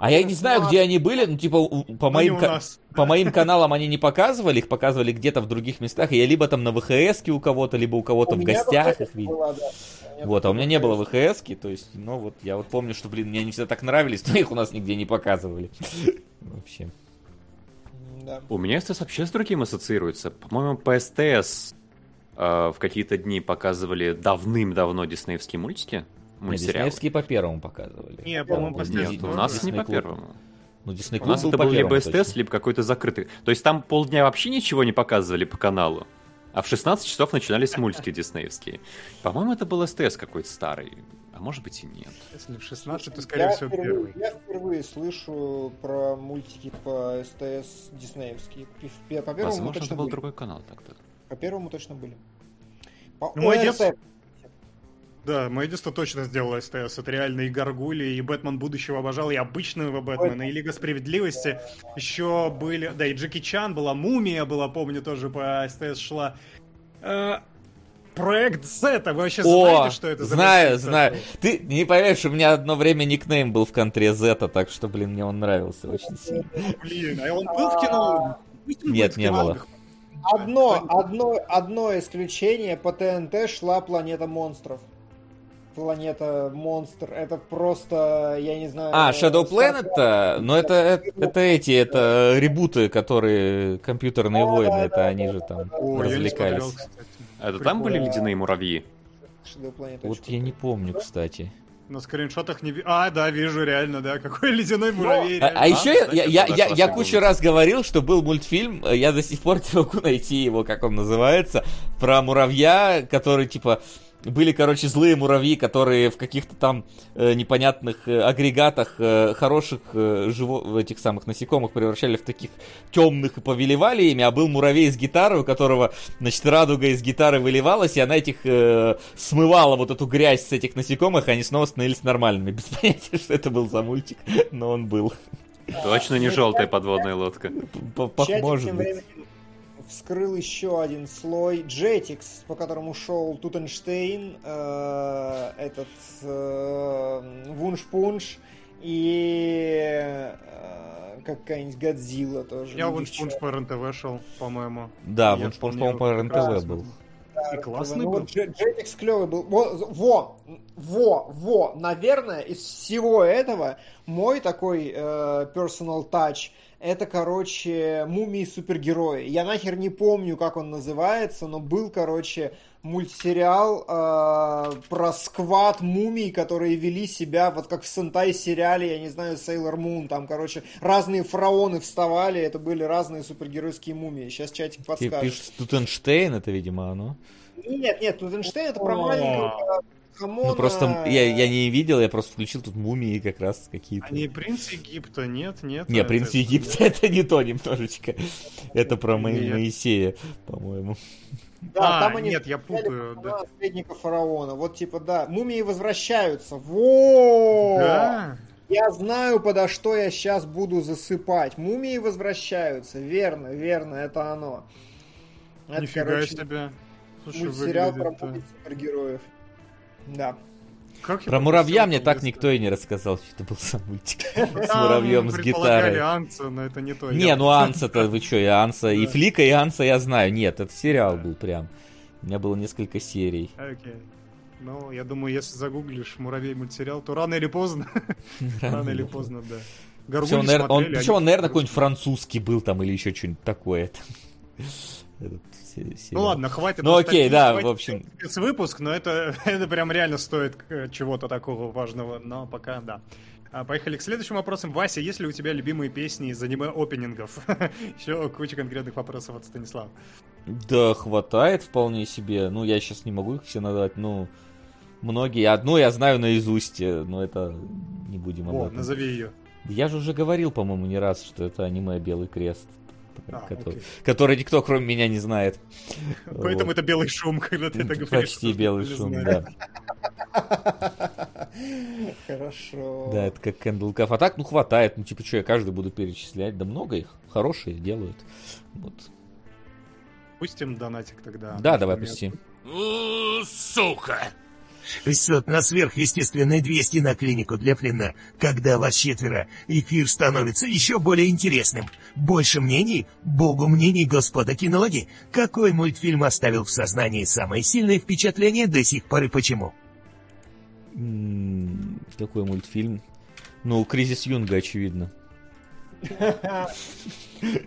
А я не знаю, где они были, ну, типа, по Ну, моим... по моим каналам они не показывали, их показывали где-то в других местах. и Я либо там на ВХС у кого-то, либо у кого-то У в гостях их видел. да. Вот, а у меня не было ВХС. То есть, ну вот, я вот помню, что, блин, мне они всегда так нравились, но их у нас нигде не показывали. Вообще. Да. У меня СТС вообще с другим ассоциируется. По-моему, по СТС э, в какие-то дни показывали давным-давно диснеевские мультики. Мультсериалы. диснеевские по первому показывали. Не, по-моему, последний Нет, Дисней- у нас Дисней не по первому. Ну, Дисней У нас был это по был либо СТС, точно. либо какой-то закрытый. То есть там полдня вообще ничего не показывали по каналу. А в 16 часов начинались мультики диснеевские. По-моему, это был СТС какой-то старый. А может быть и нет. Если в 16, то, скорее я всего, впервые, первый. Я впервые слышу про мультики по СТС диснеевские. По, по первому Возможно, точно это был были. другой канал тогда. По первому точно были. По Ну, детство- Да, мое детство точно сделало СТС. Это реально и Гаргули, и Бэтмен будущего обожал, и обычного Бэтмена, и Лига Справедливости. Еще были... Да, и Джеки Чан была, Мумия была, помню, тоже по СТС шла. Э, Проект Z, вы вообще О, знаете, что это за знаю, знаю. такой? Ты не поверишь, у меня одно время никнейм был в контре Зета, так что, блин, мне он нравился очень сильно. Блин, а он был в кино? Нет, не было. Одно, одно, одно исключение. По ТНТ шла Планета монстров. Планета монстр. Это просто, я не знаю... А, Shadow э, Planet, но это, это, это эти, это ребуты, которые компьютерные Да, войны, да, это да, они да, же да, там смотрел, развлекались. кстати. Это там были ледяные муравьи? Shadow Planet Вот я не помню, кстати. На скриншотах не вижу. А, да, вижу, реально, да. Какой ледяной муравей. А, а еще я, я, я, я, я кучу раз говорил, что был мультфильм, э, я до сих пор не могу найти его, как он называется, про муравья, который типа были, короче, злые муравьи, которые в каких-то там э, непонятных э, агрегатах э, хороших э, живо... этих самых насекомых превращали в таких темных и повелевали ими, а был муравей с гитарой, у которого, значит, радуга из гитары выливалась, и она этих э, смывала вот эту грязь с этих насекомых, и они снова становились нормальными. Без понятия, что это был за мультик, но он был. Точно не желтая подводная лодка. Может тем быть. Вскрыл еще один слой Jetix, по которому шел Тутенштейн, э, этот э, Вунш-Пунш и э, какая-нибудь Годзилла тоже. Я. Спунж по РНТВ шел, по-моему. Да, вполне по-моему, по РНТВ был. И классный Ну был. вот Дже- Jetix клевый был. Во, во, во, во. Наверное, из всего этого мой такой э, personal touch это, короче, мумии супергерои. Я нахер не помню, как он называется, но был, короче, мультсериал э, про сквад мумий, которые вели себя вот как в Сентай сериале, я не знаю, Sailor Moon. Там, короче, разные фараоны вставали, это были разные супергеройские мумии. Сейчас чатик Ты подскажет. пишешь Тутенштейн, это, видимо, оно. Нет, нет, Тутенштейн это про маленького хамона. Ну, просто я, я не видел, я просто включил тут мумии как раз какие-то. Не принц Египта, нет, нет. Не, это- принц Египта это не то немножечко. Это про. Моисея, по-моему. Да, А, там они нет, я путаю, да. наследника фараона. Вот типа, да, мумии возвращаются. Во! Да? Я знаю, подо что я сейчас буду засыпать. Мумии возвращаются. Верно, верно, это оно. Это, Нифига короче, себе. Слушай, мультсериал про мумий супергероев. Да. Как Про муравья мне так никто и не рассказал, что это был сам мультик. С муравьем, с гитарой. Анца, но это не то. Не, ну Анса-то вы что, и Анса, и. Флика, и Анса я знаю. Нет, это сериал был прям. У меня было несколько серий. Окей. Ну, я думаю, если загуглишь муравей мультсериал, то рано или поздно. Рано или поздно, да. Горгульи Причем, он, наверное, он, смотрели, причем он, они наверное, короче, какой-нибудь французский был там или еще что-нибудь такое. Этот се- Ну сериал. ладно, хватит. Ну окей, да, в общем. спецвыпуск, но это, это прям реально стоит чего-то такого важного, но пока да. А, Поехали к следующим вопросам. Вася, есть ли у тебя любимые песни из аниме-опенингов? Еще куча конкретных вопросов от Станислава. Да, хватает вполне себе. Ну, я сейчас не могу их все назвать, ну... Многие. Одну я знаю наизусть, но это не будем об О, этом. назови ее. Я же уже говорил, по-моему, не раз, что это аниме Белый Крест. А, который, окей. который никто, кроме меня, не знает. Поэтому Вот. это белый шум, когда ты это говоришь. Почти белый шум, да. Хорошо. Да, это как Caf. А так, ну, хватает. Ну, типа, что, я каждый буду перечислять. Да много их. Хорошие делают. Вот. Пустим донатик тогда. Да, давай, Например. пусти. У, сука! Счет на сверхъестественные 200 на клинику для Флина. Когда вас четверо, эфир становится еще более интересным. Больше мнений, богу мнений, господа кинологи. Какой мультфильм оставил в сознании самое сильное впечатление до сих пор и почему? Какой мультфильм? Ну, Кризис Юнга, очевидно.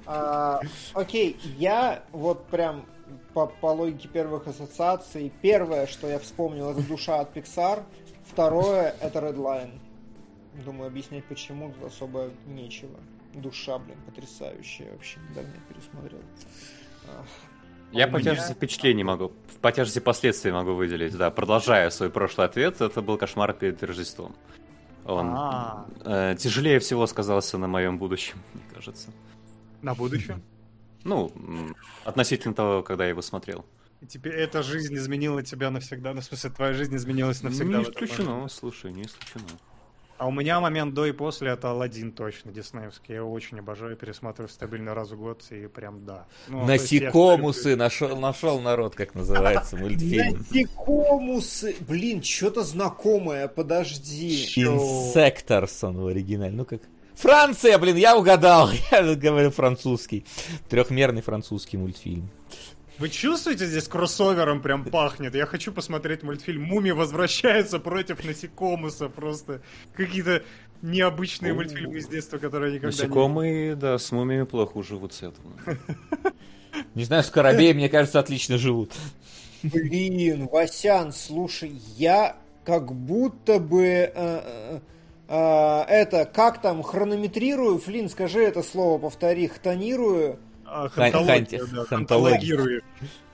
А, Окей, я вот прям по, по логике первых ассоциаций, первое, что я вспомнил, это душа от Pixar, второе это Redline. Думаю, объяснять почему тут особо нечего. Душа, блин, потрясающая вообще, давно пересмотрел. Ах. Я у по меня- тяжести впечатлений могу, по тяжести последствий могу выделить, да. Продолжая свой прошлый ответ, это был кошмар перед Рождеством. Он А, э, тяжелее всего сказался на моем будущем, мне кажется. на будущее. Ну, относительно того, когда я его смотрел. И теперь эта жизнь изменила тебя навсегда. Ну, в смысле, твоя жизнь изменилась навсегда. не исключено, слушай, не исключено. А у меня момент до и после это Алладин точно, диснеевский. Я его очень обожаю, пересматриваю стабильно раз в год, и прям да. Ну, я Насекомусы нашел, нашел народ, как называется мультфильм. Насекомусы, блин, что-то знакомое, подожди. Инсекторс он в оригинале. Ну как? Франция, блин, я угадал. Я говорю французский. Трехмерный французский мультфильм. Вы чувствуете, здесь кроссовером прям пахнет? Я хочу посмотреть мультфильм «Мумия возвращается против насекомуса». Просто какие-то необычные мультфильмы из детства, которые никогда не... Насекомые, да, с мумиями плохо уживут с этого. Не знаю, скоробеи, мне кажется, отлично живут. Блин, Васян, слушай, я как будто бы э, э, э, это, как там, хронометрирую, Флин, скажи это слово, повтори, хтонирую. А, хантология, да, хантологирую.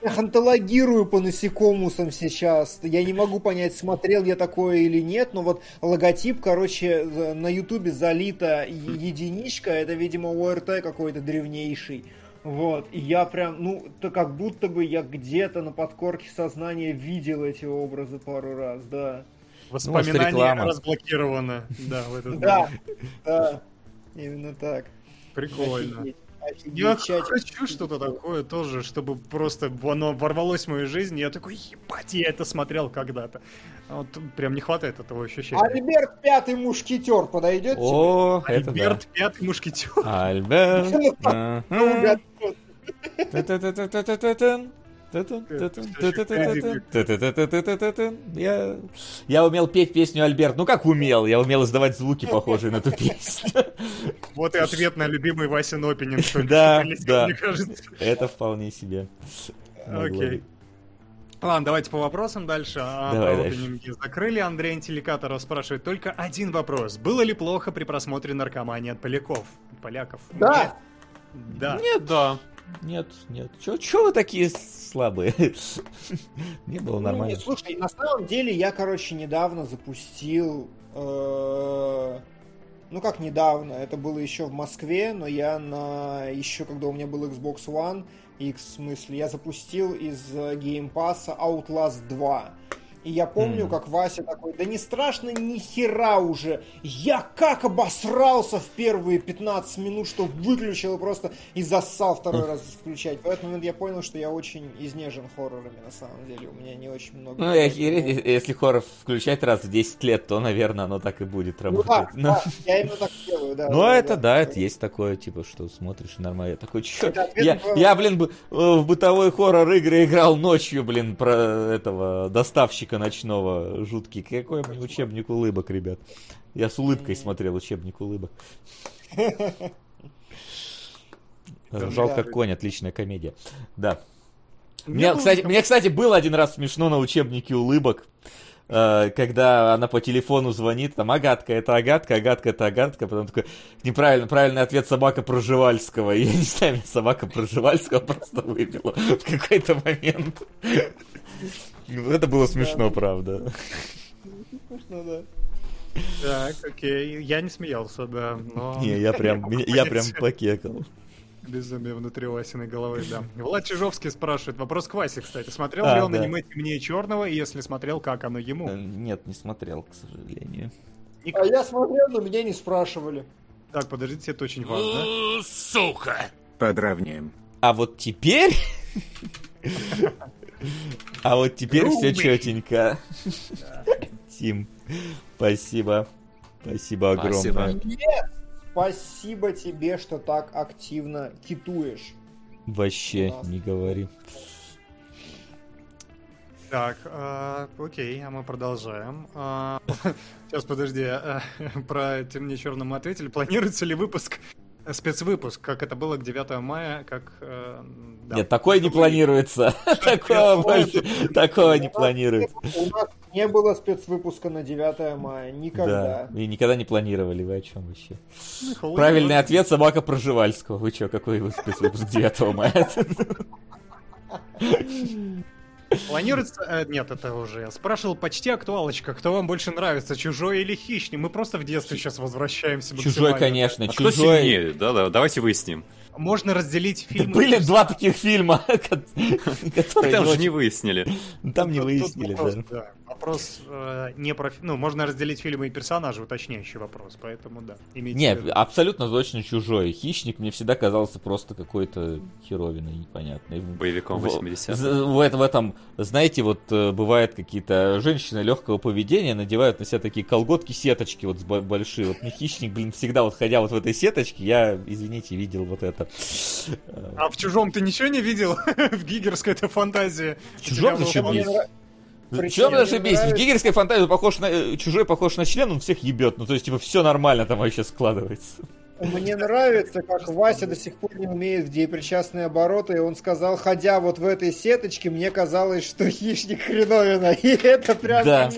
Я хантологирую по насекомусам сейчас. Я не могу понять, смотрел я такое или нет, но вот логотип, короче, на ютубе залита единичка, это, видимо, ОРТ какой-то древнейший. Вот, и я прям, ну, то как будто бы я где-то на подкорке сознания видел эти образы пару раз, да. Воспоминание реклама. разблокировано. Да, в этот Да, да. Именно так. Прикольно. Офигеть, Я офигеть, чатик. хочу что-то такое тоже, чтобы просто оно ворвалось в мою жизнь, и я такой, ебать, я это смотрел когда-то. А Вот прям не хватает этого ощущения. Альберт Пятый Мушкетер подойдет тебе? О, это да. Альберт Пятый Мушкетер. Альберт. Та-та-та-та-та-та-тан. Я, я умел петь песню Альберт. Ну как умел? Я умел издавать звуки, похожие на эту песню. Вот и ответ на любимый Васин только Да, да. Это вполне себе. Окей. Ладно, давайте по вопросам дальше. А Давай дальше. закрыли. Андрей Антиликаторов спрашивает только один вопрос. Было ли плохо при просмотре наркомании от поляков? Поляков? Да. Да. Нет, да. Нет, нет. Чё, чё вы такие слабые? Не было Ну, нормально. нет, слушай, на самом деле я, короче, недавно запустил... э, Ну как недавно, это было еще в Москве, но я на еще когда у меня был Xbox One X, в смысле, я запустил из э, геймпаса Outlast 2. И я помню, Мгм. как Вася такой, да не страшно ни хера уже. Я как обосрался в первые 15 минут, что выключил просто и зассал второй раз включать. В этот момент я понял, что я очень изнежен хоррорами на самом деле. У меня не очень много... Ну, и охереть, если хоррор включать раз в 10 лет, то, наверное, оно так и будет Ну да, работать. Ну, да, я именно так делаю, да. Ну, да, это да, это есть такое, типа, что смотришь нормально. Я такой, чё? Я, я, блин, э, в бытовой хоррор игры играл ночью, блин, про этого доставщика ночного жуткий. Какой мне учебник улыбок, ребят. Я с улыбкой смотрел учебник улыбок. Ржал как конь, отличная комедия. Да. Мне, кстати, мне, кстати, было один раз смешно на учебнике улыбок, э, когда она по телефону звонит, там, Агатка, это Агатка, Агатка, это Агатка, потом такой, неправильно, правильный ответ собака Проживальского. Я не знаю, собака Проживальского просто выбила в какой-то момент. Ну, Это было смешно, правда. Ну да. Так, окей. Я не смеялся, да. Но... Не, я прям, я прям покекал. Безумие внутри Васиной головы, да. Влад Чижовский спрашивает. Вопрос к Васе, кстати. Смотрел А, ли он да. аниме «Темнее черного»? И если смотрел, как оно ему? Э, Нет, не смотрел, к сожалению. Ник- А я смотрел, но меня не спрашивали. Так, подождите, это очень важно. Сука! Подравняем. А вот теперь... А вот теперь все четенько. Тим, спасибо. Спасибо огромное. Спасибо тебе, что так активно китуешь. Вообще не говори. Так, а, окей, а мы продолжаем. А, сейчас, подожди, а, про «Темнее черным» мы ответили. Планируется ли выпуск, э, спецвыпуск, как это было к 9 мая, как... э, да. Нет, такое не планируется. Такого больше, такого не планируется. У нас не было спецвыпуска на 9 мая. Никогда. Да, и никогда не планировали, вы о чем вообще? Ну, Правильный ответ собака Проживальского. Вы что, какой вы спецвыпуск 9 мая? Планируется... э, нет, это уже я спрашивал почти актуалочка. Кто вам больше нравится, чужой или хищный? Мы просто в детстве сейчас возвращаемся Чужой, конечно, А кто чужой. сильнее? Да-да, давайте выясним. Можно разделить Да фильмы... Были два таких фильма, ко- которые Там же не выяснили. Там не выяснили, да. Вопрос э, не про... Ну, можно разделить фильмы и персонажи, уточняющий вопрос, поэтому да. имейте Не, в виду. абсолютно точно чужой. Хищник мне всегда казался просто какой-то херовиной непонятной. Боевиком В- 80-х. з- В, этом- в этом, знаете, вот э, бывает какие-то женщины легкого поведения надевают на себя такие колготки-сеточки вот большие. Вот мне хищник, блин, всегда вот ходя вот в этой сеточке, я, извините, видел вот это. А в чужом ты ничего не видел? в гигерской это фантазии. В чужом У тебя мне даже бесит? В гигерской фантазии похож на... э, чужой похож на член, он всех ебет. Ну, то есть, типа, все нормально там вообще складывается. Мне нравится, как Вася до сих пор не умеет в деепричастные обороты, и он сказал, ходя вот в этой сеточке, мне казалось, что хищник хреновина, и это прям... Да.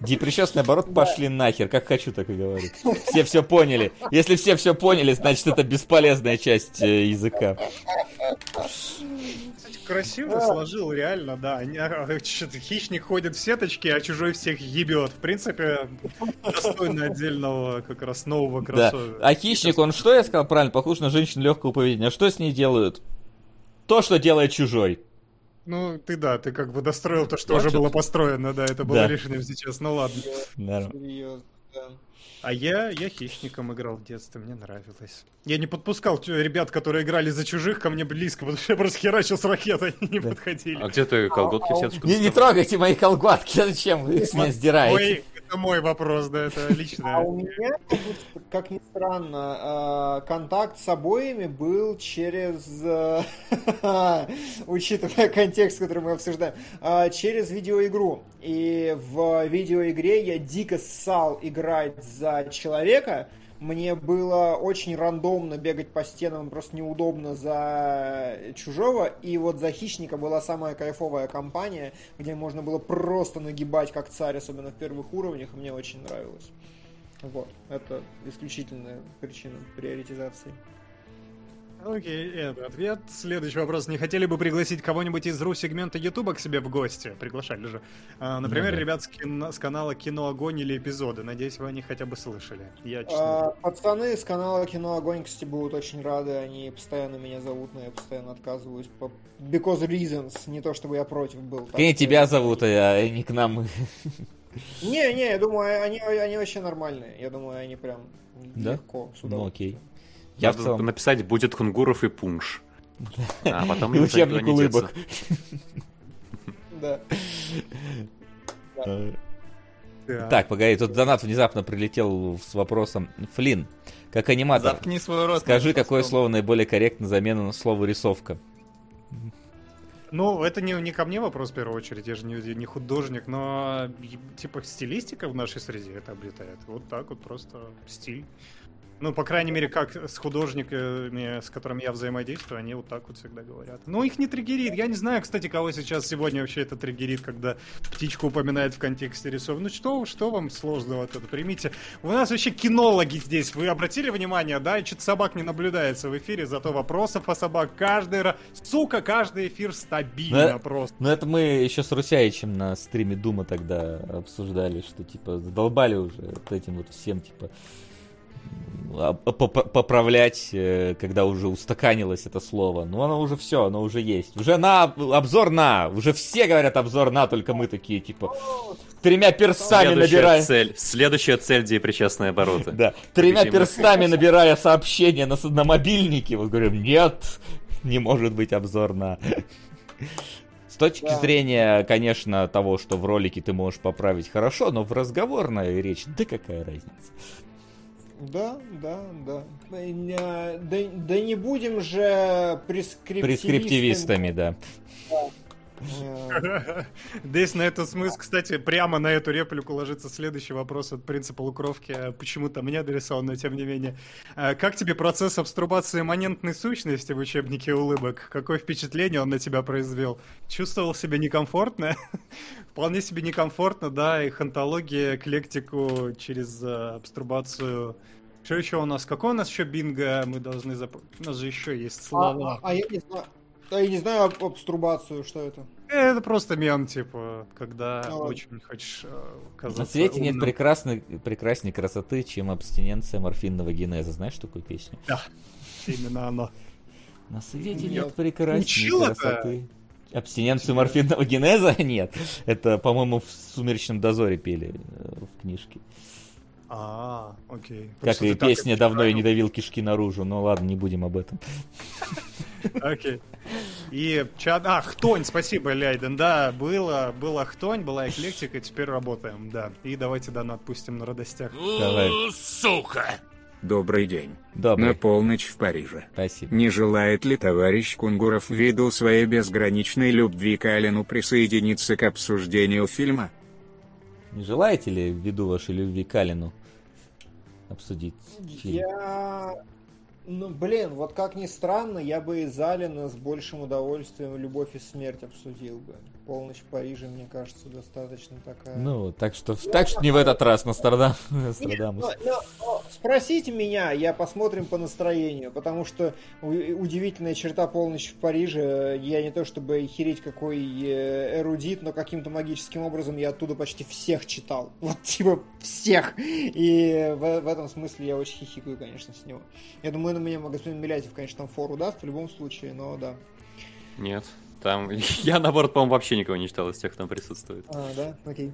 Депрещастный оборот пошли нахер, как хочу, так и говорю. Все все поняли. Если все все поняли, значит это бесполезная часть э, языка. Красиво сложил, реально, да. А, чё-то Хищник ходит в сеточке, а чужой всех ебет. В принципе, достойно отдельного как раз нового Да. кроссовера. А хищник, он что я сказал правильно? Похож на женщину легкого поведения. А что с ней делают? То, что делает чужой. Ну, ты да, ты как бы достроил то, что Я уже было построено, да, это было Да. решением сейчас, ну ладно. Нормально. Серьезно. Да. А я, я хищником играл в детстве, мне нравилось. Я не подпускал ребят, которые играли за чужих, ко мне близко, потому что я просто херачил с ракетой, они не Да. подходили. А где ты колготки А- а- сеточку Не, не трогайте мои колготки, зачем вы их с меня сдираете? Мой- это мой вопрос, да, это А личное. у меня, как ни- странно, э, контакт с обоими был через, э, учитывая контекст, который мы обсуждаем, э, через видеоигру. И в видеоигре я дико ссал играть за человека. Мне было очень рандомно бегать по стенам, просто неудобно за чужого. И вот за хищника была самая кайфовая компания, где можно было просто нагибать как царь, особенно в первых уровнях, мне очень нравилось. Вот, это исключительная причина приоритизации. Окей, это ответ. Следующий вопрос. Не хотели бы пригласить кого-нибудь из ру-сегмента Ютуба к себе в гости? Приглашали же. А, например, Ну да. ребят с, кино- с канала Кино Огонь или эпизоды. Надеюсь, вы о них хотя бы слышали. Я честно. А, пацаны с канала Кино Огонь, кстати, будут очень рады. Они постоянно меня зовут, но я постоянно отказываюсь. По... Because reasons. Не то, чтобы я против был. так Не что- тебя зовут, а не к нам. Не, не, я думаю, они, они вообще нормальные. Я думаю, они прям Да? легко, с Ну окей. Я в Надо целом... написать «Будет кунгуров и пунш». А потом И учебник улыбок. Да. Да. Так, погоди, тут донат внезапно прилетел с вопросом. Флин, как аниматор, Заткни свой рот. скажи, какое слово наиболее корректно замену слову рисовка? Ну, это не, не ко мне вопрос в первую очередь, я же не, не художник, но типа стилистика в нашей среде это обретает. Вот так вот просто стиль. Ну, по крайней мере, как с художниками, с которыми я взаимодействую, они вот так вот всегда говорят. Ну, их не триггерит. Я не знаю, кстати, кого сейчас сегодня вообще это триггерит, когда птичку упоминает в контексте рисов. Ну, что, что вам сложного от этого? Примите. У нас вообще кинологи здесь. Вы обратили внимание, да? И что-то собак не наблюдается в эфире, зато вопросов о собак каждый раз... Сука, каждый эфир стабильно Да. просто. Ну это мы еще с Русяичем на стриме Дума тогда обсуждали, что типа задолбали уже вот этим вот всем типа поправлять, э, когда уже устаканилось это слово. Ну оно уже все, оно уже есть. Уже на обзор на, уже все говорят обзор на, только мы такие типа тремя перстами Следующая набирая. цель. Следующая цель, где причастные обороты. Да, тремя перстами набирая сообщения на, на мобильнике, вот говорим, нет, не может быть обзор на... С точки Да. зрения, конечно, того, что в ролике ты можешь поправить хорошо, но в разговорной речи, да какая разница. Да, да, да. Да, да не будем же прескриптивистами. Прескриптивистами, да. Э, Здесь на эту смысл, кстати, прямо на эту реплику ложится следующий вопрос от принципа Лукровки, а почему-то мне адресован, но тем не менее. А Как тебе процесс абструбации имманентной сущности в учебнике улыбок? Какое впечатление он на тебя произвел? Чувствовал себя некомфортно? Вполне себе некомфортно, да, и хантология, эклектику через э, абструбацию. Что еще у нас? Какой у нас еще бинго мы должны зап... У нас же еще есть А, слова. а- а я не знаю. А я не знаю об абструбацию, что это. Это просто мем, типа, когда ладно. очень хочешь э, казаться На свете нет умным. прекрасной, прекрасней красоты, чем абстиненция морфинного генеза. Знаешь такую песню? Именно оно. На свете Я нет прекрасней красоты. Абстиненцию морфинного генеза? Нет. Это, по-моему, в «Сумеречном дозоре» пели э, в книжке. А, окей. Как и песня «Давно я не давил кишки наружу». Ну ладно, не будем об этом. Окей. И чат... А, Хтонь, спасибо, Ляйден. Да, было, была Хтонь, была эклектика, теперь работаем, да. И давайте донат пустим на радостях. Давай. Сука! Добрый день. Добрый. На полночь в Париже. Спасибо. Не желает ли товарищ Кунгуров ввиду своей безграничной любви к Алину присоединиться к обсуждению фильма? Не желаете ли, ввиду вашей любви к Алину, обсудить фильм? Я... Ну, блин, вот как ни странно, я бы из Алина с большим удовольствием «Любовь и смерть» обсудил бы. «Полночь в Париже», мне кажется, достаточно такая... Ну, так что, так что не в этот раз, Нострадам. Нет, Нострадамус. но- но- но спросите меня, я посмотрим по настроению, потому что удивительная черта «Полночь в Париже», я не то чтобы хереть какой э, эрудит, но каким-то магическим образом я оттуда почти всех читал. Вот типа всех. И в, в этом смысле я очень хихикаю, конечно, с него. Я думаю, на меня господин Милятьев, конечно, там фору даст в любом случае, но да. Нет. Там я, наоборот, по-моему, вообще никого не читал из тех, кто там присутствует. А, да, окей.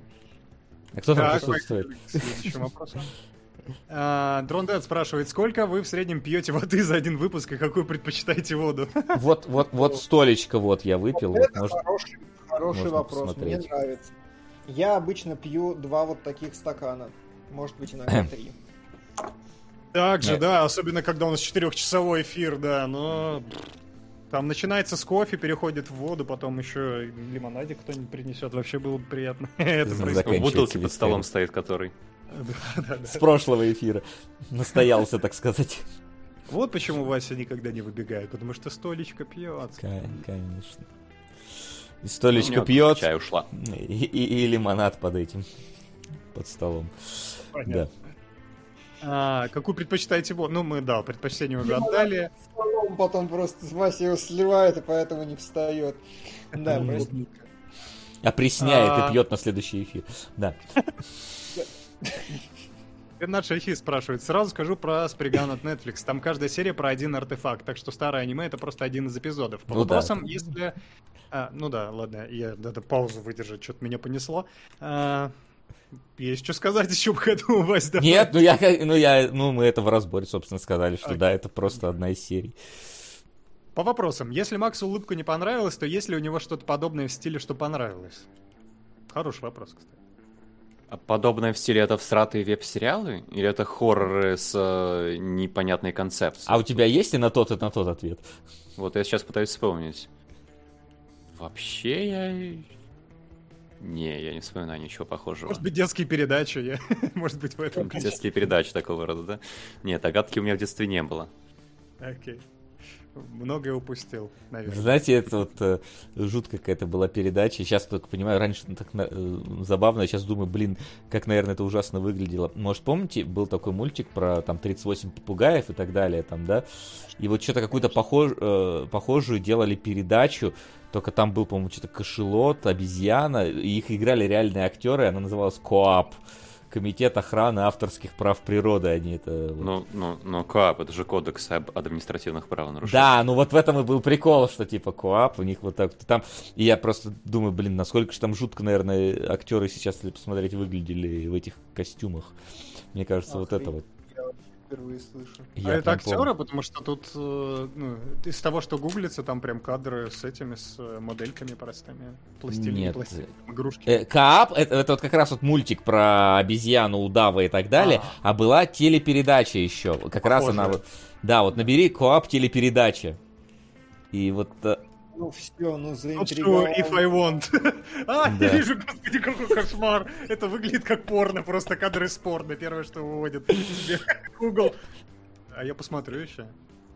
А кто там Так, присутствует? следующему вопросу. А, Дрон Дэд спрашивает, сколько вы в среднем пьете воды за один выпуск и какую предпочитаете воду? Вот, вот, вот столечко вот я выпил. Вот, Это может, хороший, хороший можно вопрос, мне посмотреть. нравится. Я обычно пью два вот таких стакана. Может быть, иногда три. Так же, Нет. да, особенно когда у нас четырехчасовой эфир, да, но там начинается с кофе, переходит в воду, потом еще и лимонадик кто-нибудь принесет, вообще было бы приятно. Это происходит. В бутылке под столом стоит который. С прошлого эфира. Настоялся, так сказать. Вот почему Вася никогда не выбегает, потому что столечко пьет. Конечно. И столечко меня пьет, Чай ушла. и, и- и лимонад под этим, под столом. Да. А, какую предпочитаете воду? Ну, мы, да, предпочтение уже отдали. Столом потом просто с Вася его сливает, и поэтому не встает. Да, Ну, прости. Опресняет А. и пьет на следующий эфир. Да. Ренат Шахи спрашивает. Сразу скажу про Сприган от Netflix. Там каждая серия про один артефакт, так что старое аниме это просто один из эпизодов. По Ну да. вопросам, если... А, ну да, ладно, я надо паузу выдержать, что-то меня понесло. А, есть что сказать еще к этому, Вась? давай. Нет, ну я, ну я, ну мы это в разборе, собственно, сказали, что Окей. да, это просто одна из серий. По вопросам. Если Максу улыбка не понравилась, то есть ли у него что-то подобное в стиле, что понравилось? Хороший вопрос, кстати. А Подобное в стиле это всратые веб-сериалы? Или это хорроры с э, непонятной концепцией? А у тебя есть и на тот, и на тот ответ? Вот я сейчас пытаюсь вспомнить. Вообще я... Не, я не вспоминаю ничего похожего. Может быть, детские передачи, я... может быть, в этом. Детские передачи такого рода, да? Нет, догадки у меня в детстве не было. Окей. Многое упустил, наверное. Знаете, это вот э, жуткая какая-то была передача. Сейчас только понимаю, раньше ну, так э, забавно, сейчас думаю, блин, как, наверное, это ужасно выглядело. Может, помните, был такой мультик про там 38 попугаев и так далее, там, да? И вот что-то какую-то похож, э, похожую делали передачу, только там был, по-моему, что-то кошелот, обезьяна, и их играли реальные актеры, она называлась КОАП. Комитет охраны авторских прав природы, они это... вот. Ну, ну, ну, КАП, это же кодекс об административных правонарушениях. Да, ну вот в этом и был прикол, что типа Коап, у них вот так там. И я просто думаю, блин, насколько же там жутко, наверное, актеры сейчас, если посмотреть, выглядели в этих костюмах. Мне кажется, вот это вот. Впервые слышу. А Я это прям актеры, помню. потому что тут э, ну, из того, что гуглится, там прям кадры с этими, с э, модельками простыми. Пластилин, Нет. пластилин, игрушки. Э, Коап, это, это вот как раз вот мультик про обезьяну, удава и так далее, а, была телепередача еще. Как раз Похожая. она вот. Да, вот набери Коап телепередача. И вот э, Ну все, ну Not заинтриговал. sure if I want. а, Да. я вижу, господи, какой кошмар. Это выглядит как порно, просто кадры из порно. Первое, что выводит Google. А я посмотрю еще.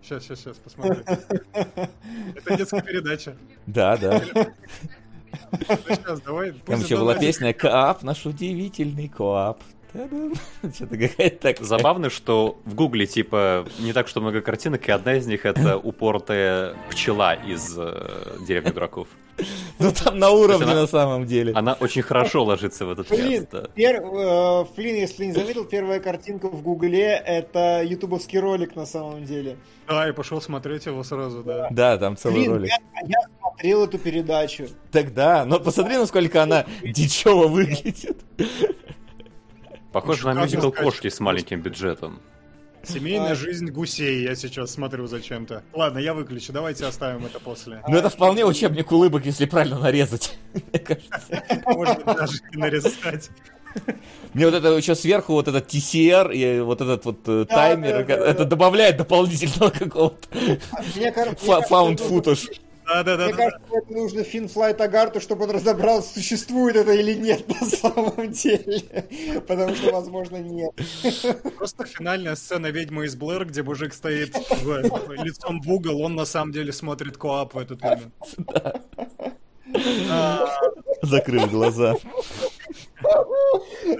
Сейчас, сейчас, сейчас, посмотрю. Это детская передача. да, да. Ну, сейчас, давай. Там еще была песня Коап, наш удивительный Коап. Что-то какая-то такая. Забавно, что в Гугле, типа, не так что много картинок, и одна из них это упортая пчела из э, деревни дураков. Ну там на уровне она- на самом деле. Она очень хорошо ложится в этот Блин, ряд. да. пер- э, Флин, если не заметил, первая картинка в Гугле это ютубовский ролик на самом деле. Да, я пошел смотреть его сразу, да. Да, там целый Блин, ролик. я, я смотрел эту передачу. Тогда, но посмотри, насколько она дичево выглядит. Похоже на мюзикл кошки с маленьким бюджетом. Семейная А. жизнь гусей я сейчас смотрю зачем-то. Ладно, я выключу, давайте оставим это после. Ну это вполне учебник улыбок, если правильно нарезать. Мне кажется. Может быть, даже и нарезать. Мне вот это еще сверху вот этот TCR и вот этот вот э, Да, таймер, да, да, это добавляет дополнительного какого-то Мне, кар- Да, да, да, Мне да. кажется, это нужно Финфлайт Агарту, чтобы он разобрался, существует это или нет на самом деле. Потому что, возможно, нет. Просто финальная сцена ведьмы из Блэр, где мужик стоит в- лицом в угол, он на самом деле смотрит коап в этот момент. А, Закрыл глаза.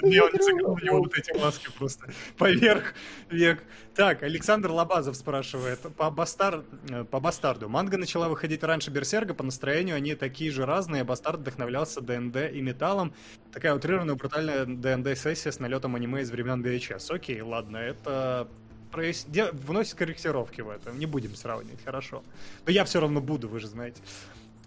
Не, он сыграл у него вот эти маски просто поверх век. Так, Александр Лобазов спрашивает. По, Бастар... э, по Бастарду. Манга начала выходить раньше Берсерга, по настроению они такие же разные. Бастард вдохновлялся ДНД и металлом. Такая утрированная, брутальная ДНД-сессия с налетом аниме из времен VHS. Окей, ладно, это прояс- вносит корректировки в это. Не будем сравнивать, хорошо. Но я все равно буду, вы же знаете.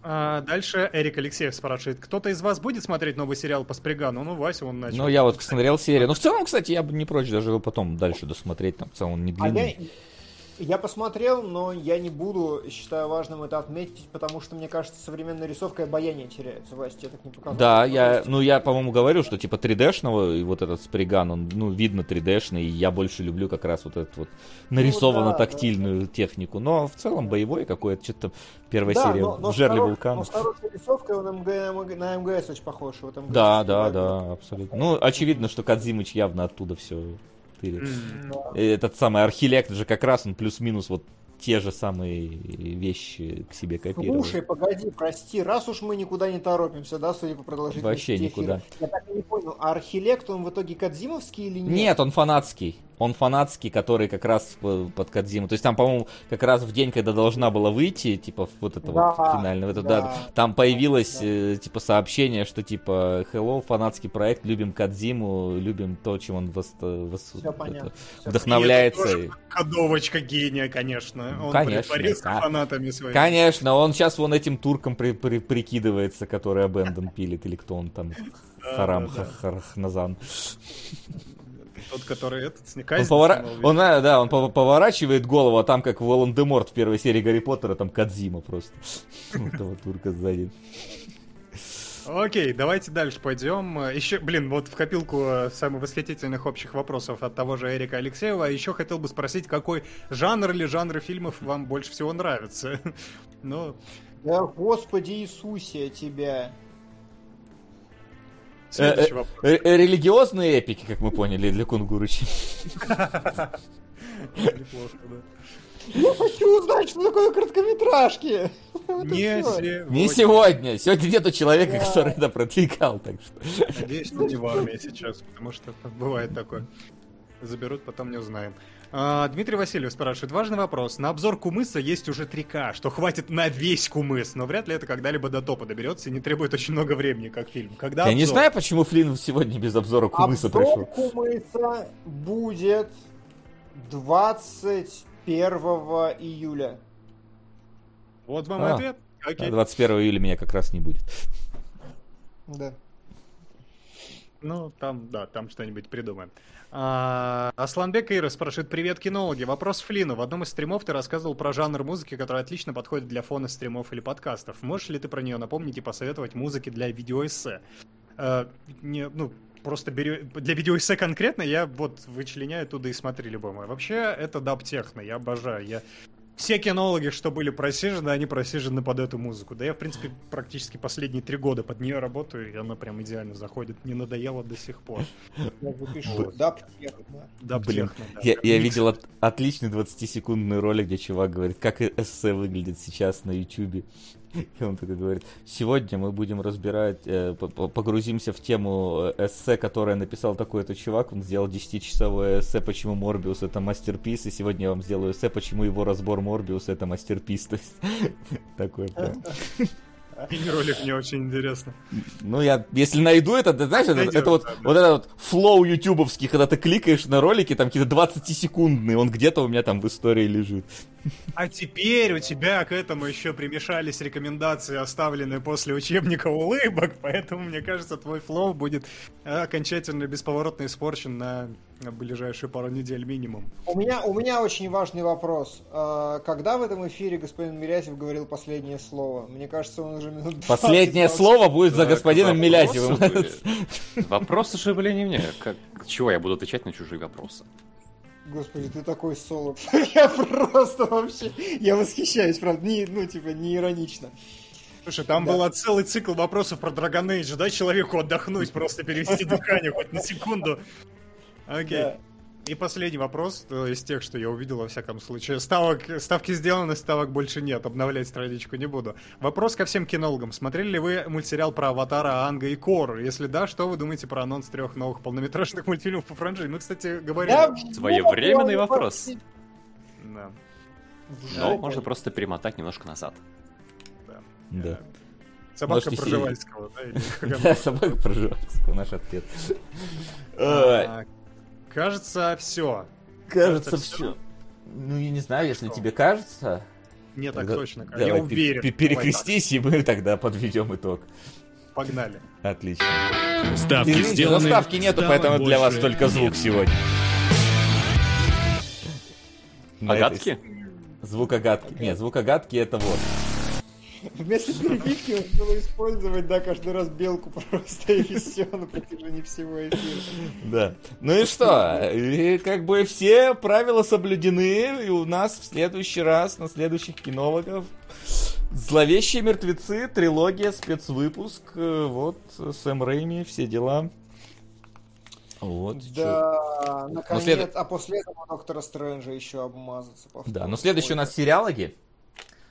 А, дальше Эрик Алексеев спрашивает, кто-то из вас будет смотреть новый сериал по Спригану? Ну, Вася, он начал. Ну, я вот смотрел серию. Ну, в целом, кстати, я бы не прочь даже его потом дальше досмотреть. Там, в целом, он не А я, длинный. Я посмотрел, но я не буду, считаю важным это отметить, потому что, мне кажется, современная рисовка и обаяние теряется. Вася, тебе так не показалось? Да, я, ну, я, по-моему, говорю, что, типа, 3D-шного, и вот этот сприган, он, ну, видно 3D-шный, и я больше люблю как раз вот эту вот нарисованно-тактильную технику. Но в целом боевой какой-то, что-то там первая Да, серия но, но в жерле вулкана. но с хорошей рисовкой он МГ, на МГС очень похож. Вот МГС Да, да, да, абсолютно. Ну, очевидно, что Кадзимыч явно оттуда все тырит. М. Да. Этот самый архилект же как раз он плюс-минус вот те же самые вещи к себе копировал. Слушай, погоди, прости, раз уж мы никуда не торопимся, да, судя по продолжительности Вообще эфира. никуда. Я так и не понял, а Архилект, он в итоге Кадзимовский или нет? Нет, он фанатский. Он фанатский, который как раз п- под Кадзиму. То есть там, по-моему, как раз в день, когда должна была выйти, типа, вот это Да, вот финальное, вот это, да, да, там появилось, да. э, типа, сообщение, что, типа, hello, фанатский проект, любим Кадзиму, любим то, чем он вос- вос- Всё понятно, это, вдохновляется. И это тоже Кодовочка гения, конечно. Он Конечно, да. фанатами своими. Конечно, он сейчас вон этим туркам при- при- прикидывается, который Абендон пилит, или кто он там, Харам да, да. Харахназан. Тот, который этот, с Он, повора- он, э, да, он пов- поворачивает голову, а там как Волан-де-Морт в первой серии Гарри Поттера, там Кадзима просто. У Этого турка сзади. Окей, давайте дальше пойдем. Еще, блин, вот в копилку э, самых восхитительных общих вопросов от того же Эрика Алексеева. Еще хотел бы спросить, какой жанр или жанры фильмов вам больше всего нравится? Ну, Да, Господи Иисусе, тебя. Религиозные эпики, как мы поняли, для Кунгурыча. Неплохо, да. Я хочу узнать, что такое короткометражки. Не сегодня. Не сегодня. Сегодня нету человека, Да. который это продвигал, так что. Надеюсь, что не в армии сейчас, потому что бывает такое. Заберут, потом не узнаем. А, Дмитрий Васильев спрашивает, важный вопрос. На обзор Кумыса есть уже 3К, что хватит на весь Кумыс, но вряд ли это когда-либо до топа доберется и не требует очень много времени, как фильм. Когда Я не обзор? знаю, почему Флинн сегодня без обзора Кумыса Обзор пришел. Кумыса будет 21 июля. Вот вам и А. ответ. А Окей. 21 июля меня как раз не будет. Да. Ну, там, да, там что-нибудь придумаем. А, Асланбек Ира спрашивает, привет, кинологи. Вопрос Флину. В одном из стримов ты рассказывал про жанр музыки, который отлично подходит для фона стримов или подкастов. Можешь ли ты про нее напомнить и посоветовать музыки для видеоэссе? А, не, ну, просто бери... Для видеоэссе конкретно я вот вычленяю оттуда и смотри любое. Вообще, это даб-техно, я обожаю. Я... Все кинологи, что были просижены, они просижены под эту музыку. Да я, в принципе, практически последние три года под нее работаю, и она прям идеально заходит. Не надоело до сих пор. Да, Блин, да. я, видел от- отличный 20-секундный ролик, где чувак говорит, как эссе выглядит сейчас на Ютубе. И он такой говорит, сегодня мы будем разбирать, э, по- по- погрузимся в тему э, эссе, которое написал такой-то чувак. Он сделал 10-часовое эссе, почему Морбиус это мастерпис, и сегодня я вам сделаю эссе, почему его разбор Морбиуса это мастерпис. То есть, прям. Мини-ролик мне очень интересно. Ну, я, если найду это, ты знаешь, это, это вот, вот этот вот флоу ютубовский, когда ты кликаешь на ролики, там какие-то 20-секундные, он где-то у меня там в истории лежит. А теперь у тебя к этому еще примешались рекомендации, оставленные после учебника улыбок, поэтому, мне кажется, твой флоу будет э, окончательно бесповоротно испорчен на на ближайшие пару недель минимум. У меня, у меня очень важный вопрос. А, Когда в этом эфире господин Милязев говорил последнее слово? Мне кажется, он уже минут 20 Последнее молчит. слово будет за господином Милязевым. Вопросы же были не мне. Как, чего я буду отвечать на чужие вопросы? Господи, ты такой соло. Я просто вообще... Я восхищаюсь, правда. Не, ну, типа, не иронично. Слушай, там Да. был целый цикл вопросов про Dragon Age. Дай человеку отдохнуть, просто перевести дыхание хоть на секунду. Окей. Да. И последний вопрос, э, из тех, что я увидел во всяком случае. Ставок, ставки сделаны, ставок больше нет, обновлять страничку не буду. Вопрос ко всем кинологам. Смотрели ли вы мультсериал про Аватара, Анга и Кор? Если да, что вы думаете про анонс трех новых полнометражных мультфильмов по франшизе? Мы, кстати, говорили... Я Своевременный вопрос. Да, Но жопу. можно просто перемотать немножко назад. да. Да. Собака Можете Проживальского, да? Да, собака проживальского, наш ответ. Кажется, все. Кажется, кажется, все. Ну, я не знаю, если Что? тебе кажется. Не так точно. давай Я уверен. пе- Давай Перекрестись, и мы тогда подведем итог. Погнали. Отлично. Ставки Извините, сделаны. заставки нету, поэтому для вас только звук нет. сегодня. На этой Агатки? с- Звукогадки. Нет, звукогадки это вот. Вместо перебивки можно было использовать, да, каждый раз белку просто и все на протяжении всего эфира. Да. Ну и что? И как бы все правила соблюдены, и у нас в следующий раз, на следующих кинологов, Зловещие мертвецы, трилогия, спецвыпуск, э, вот, Сэм Рэйми, все дела. Вот. чё. Да, наконец, след- а после этого Доктора Стрэнджа еще обмазаться. Да, но следующий у нас сериалоги.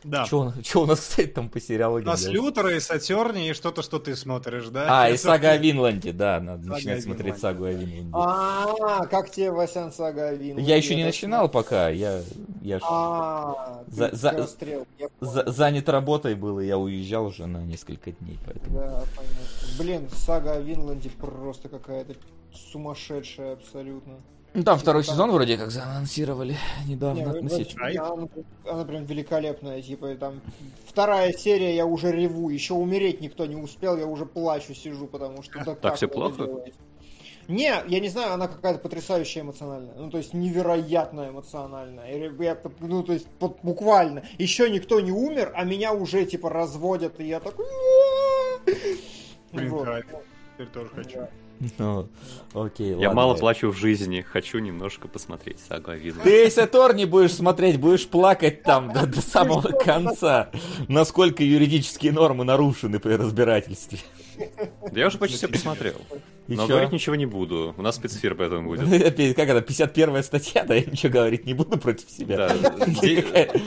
Да. Что у нас, кстати, там по сериалогам? У нас и Сатерни, и что-то, что ты смотришь, да? А, и сага о Винланде, да, надо Сага начинать смотреть сагу о Винланде. А, как тебе, Васян, сага о Винланде? Я еще не начинал пока, я, я А, За- ты за- за- занят работой был, и я уезжал уже на несколько дней, поэтому... Да, понятно. Блин, сага о Винланде просто какая-то сумасшедшая абсолютно. Ну, там второй Там- сезон вроде как заанонсировали недавно Не, относительно. вообще, она, она прям великолепная, типа там вторая серия, я уже реву, еще умереть никто не успел, я уже плачу, сижу, потому что да вы это плохо? делаете? Не, я не знаю, она какая-то потрясающая эмоциональная, ну то есть невероятно эмоциональная, я, ну то есть вот буквально, еще никто не умер, а меня уже типа разводят, и я такой... Блин, Вот. Теперь тоже хочу. Да. Ну, окей, Я ладно. мало плачу в жизни, хочу немножко посмотреть сагу о Винланде. Ты Эйс не будешь смотреть, будешь плакать там до, до самого конца, насколько юридические нормы нарушены при разбирательстве. Я уже почти все посмотрел. И Но чё? говорить ничего не буду. У нас спецэфир поэтому будет. Опять, Как это, 51 статья, да, я ничего говорить не буду против себя. Да.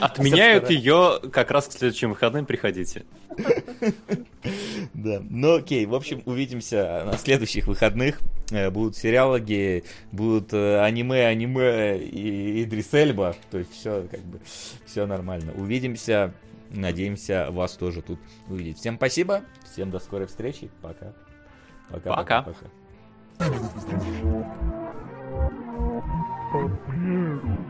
Отменяют ее как раз к следующим выходным, приходите. Да, ну окей, в общем, увидимся на следующих выходных. Э, Будут сериалоги, будут э, аниме, аниме и Идрис Эльба. То есть все как бы, все нормально. Увидимся, Надеемся вас тоже тут увидеть. Всем спасибо, всем до скорой встречи. Пока. Пока. Пока. пока, пока.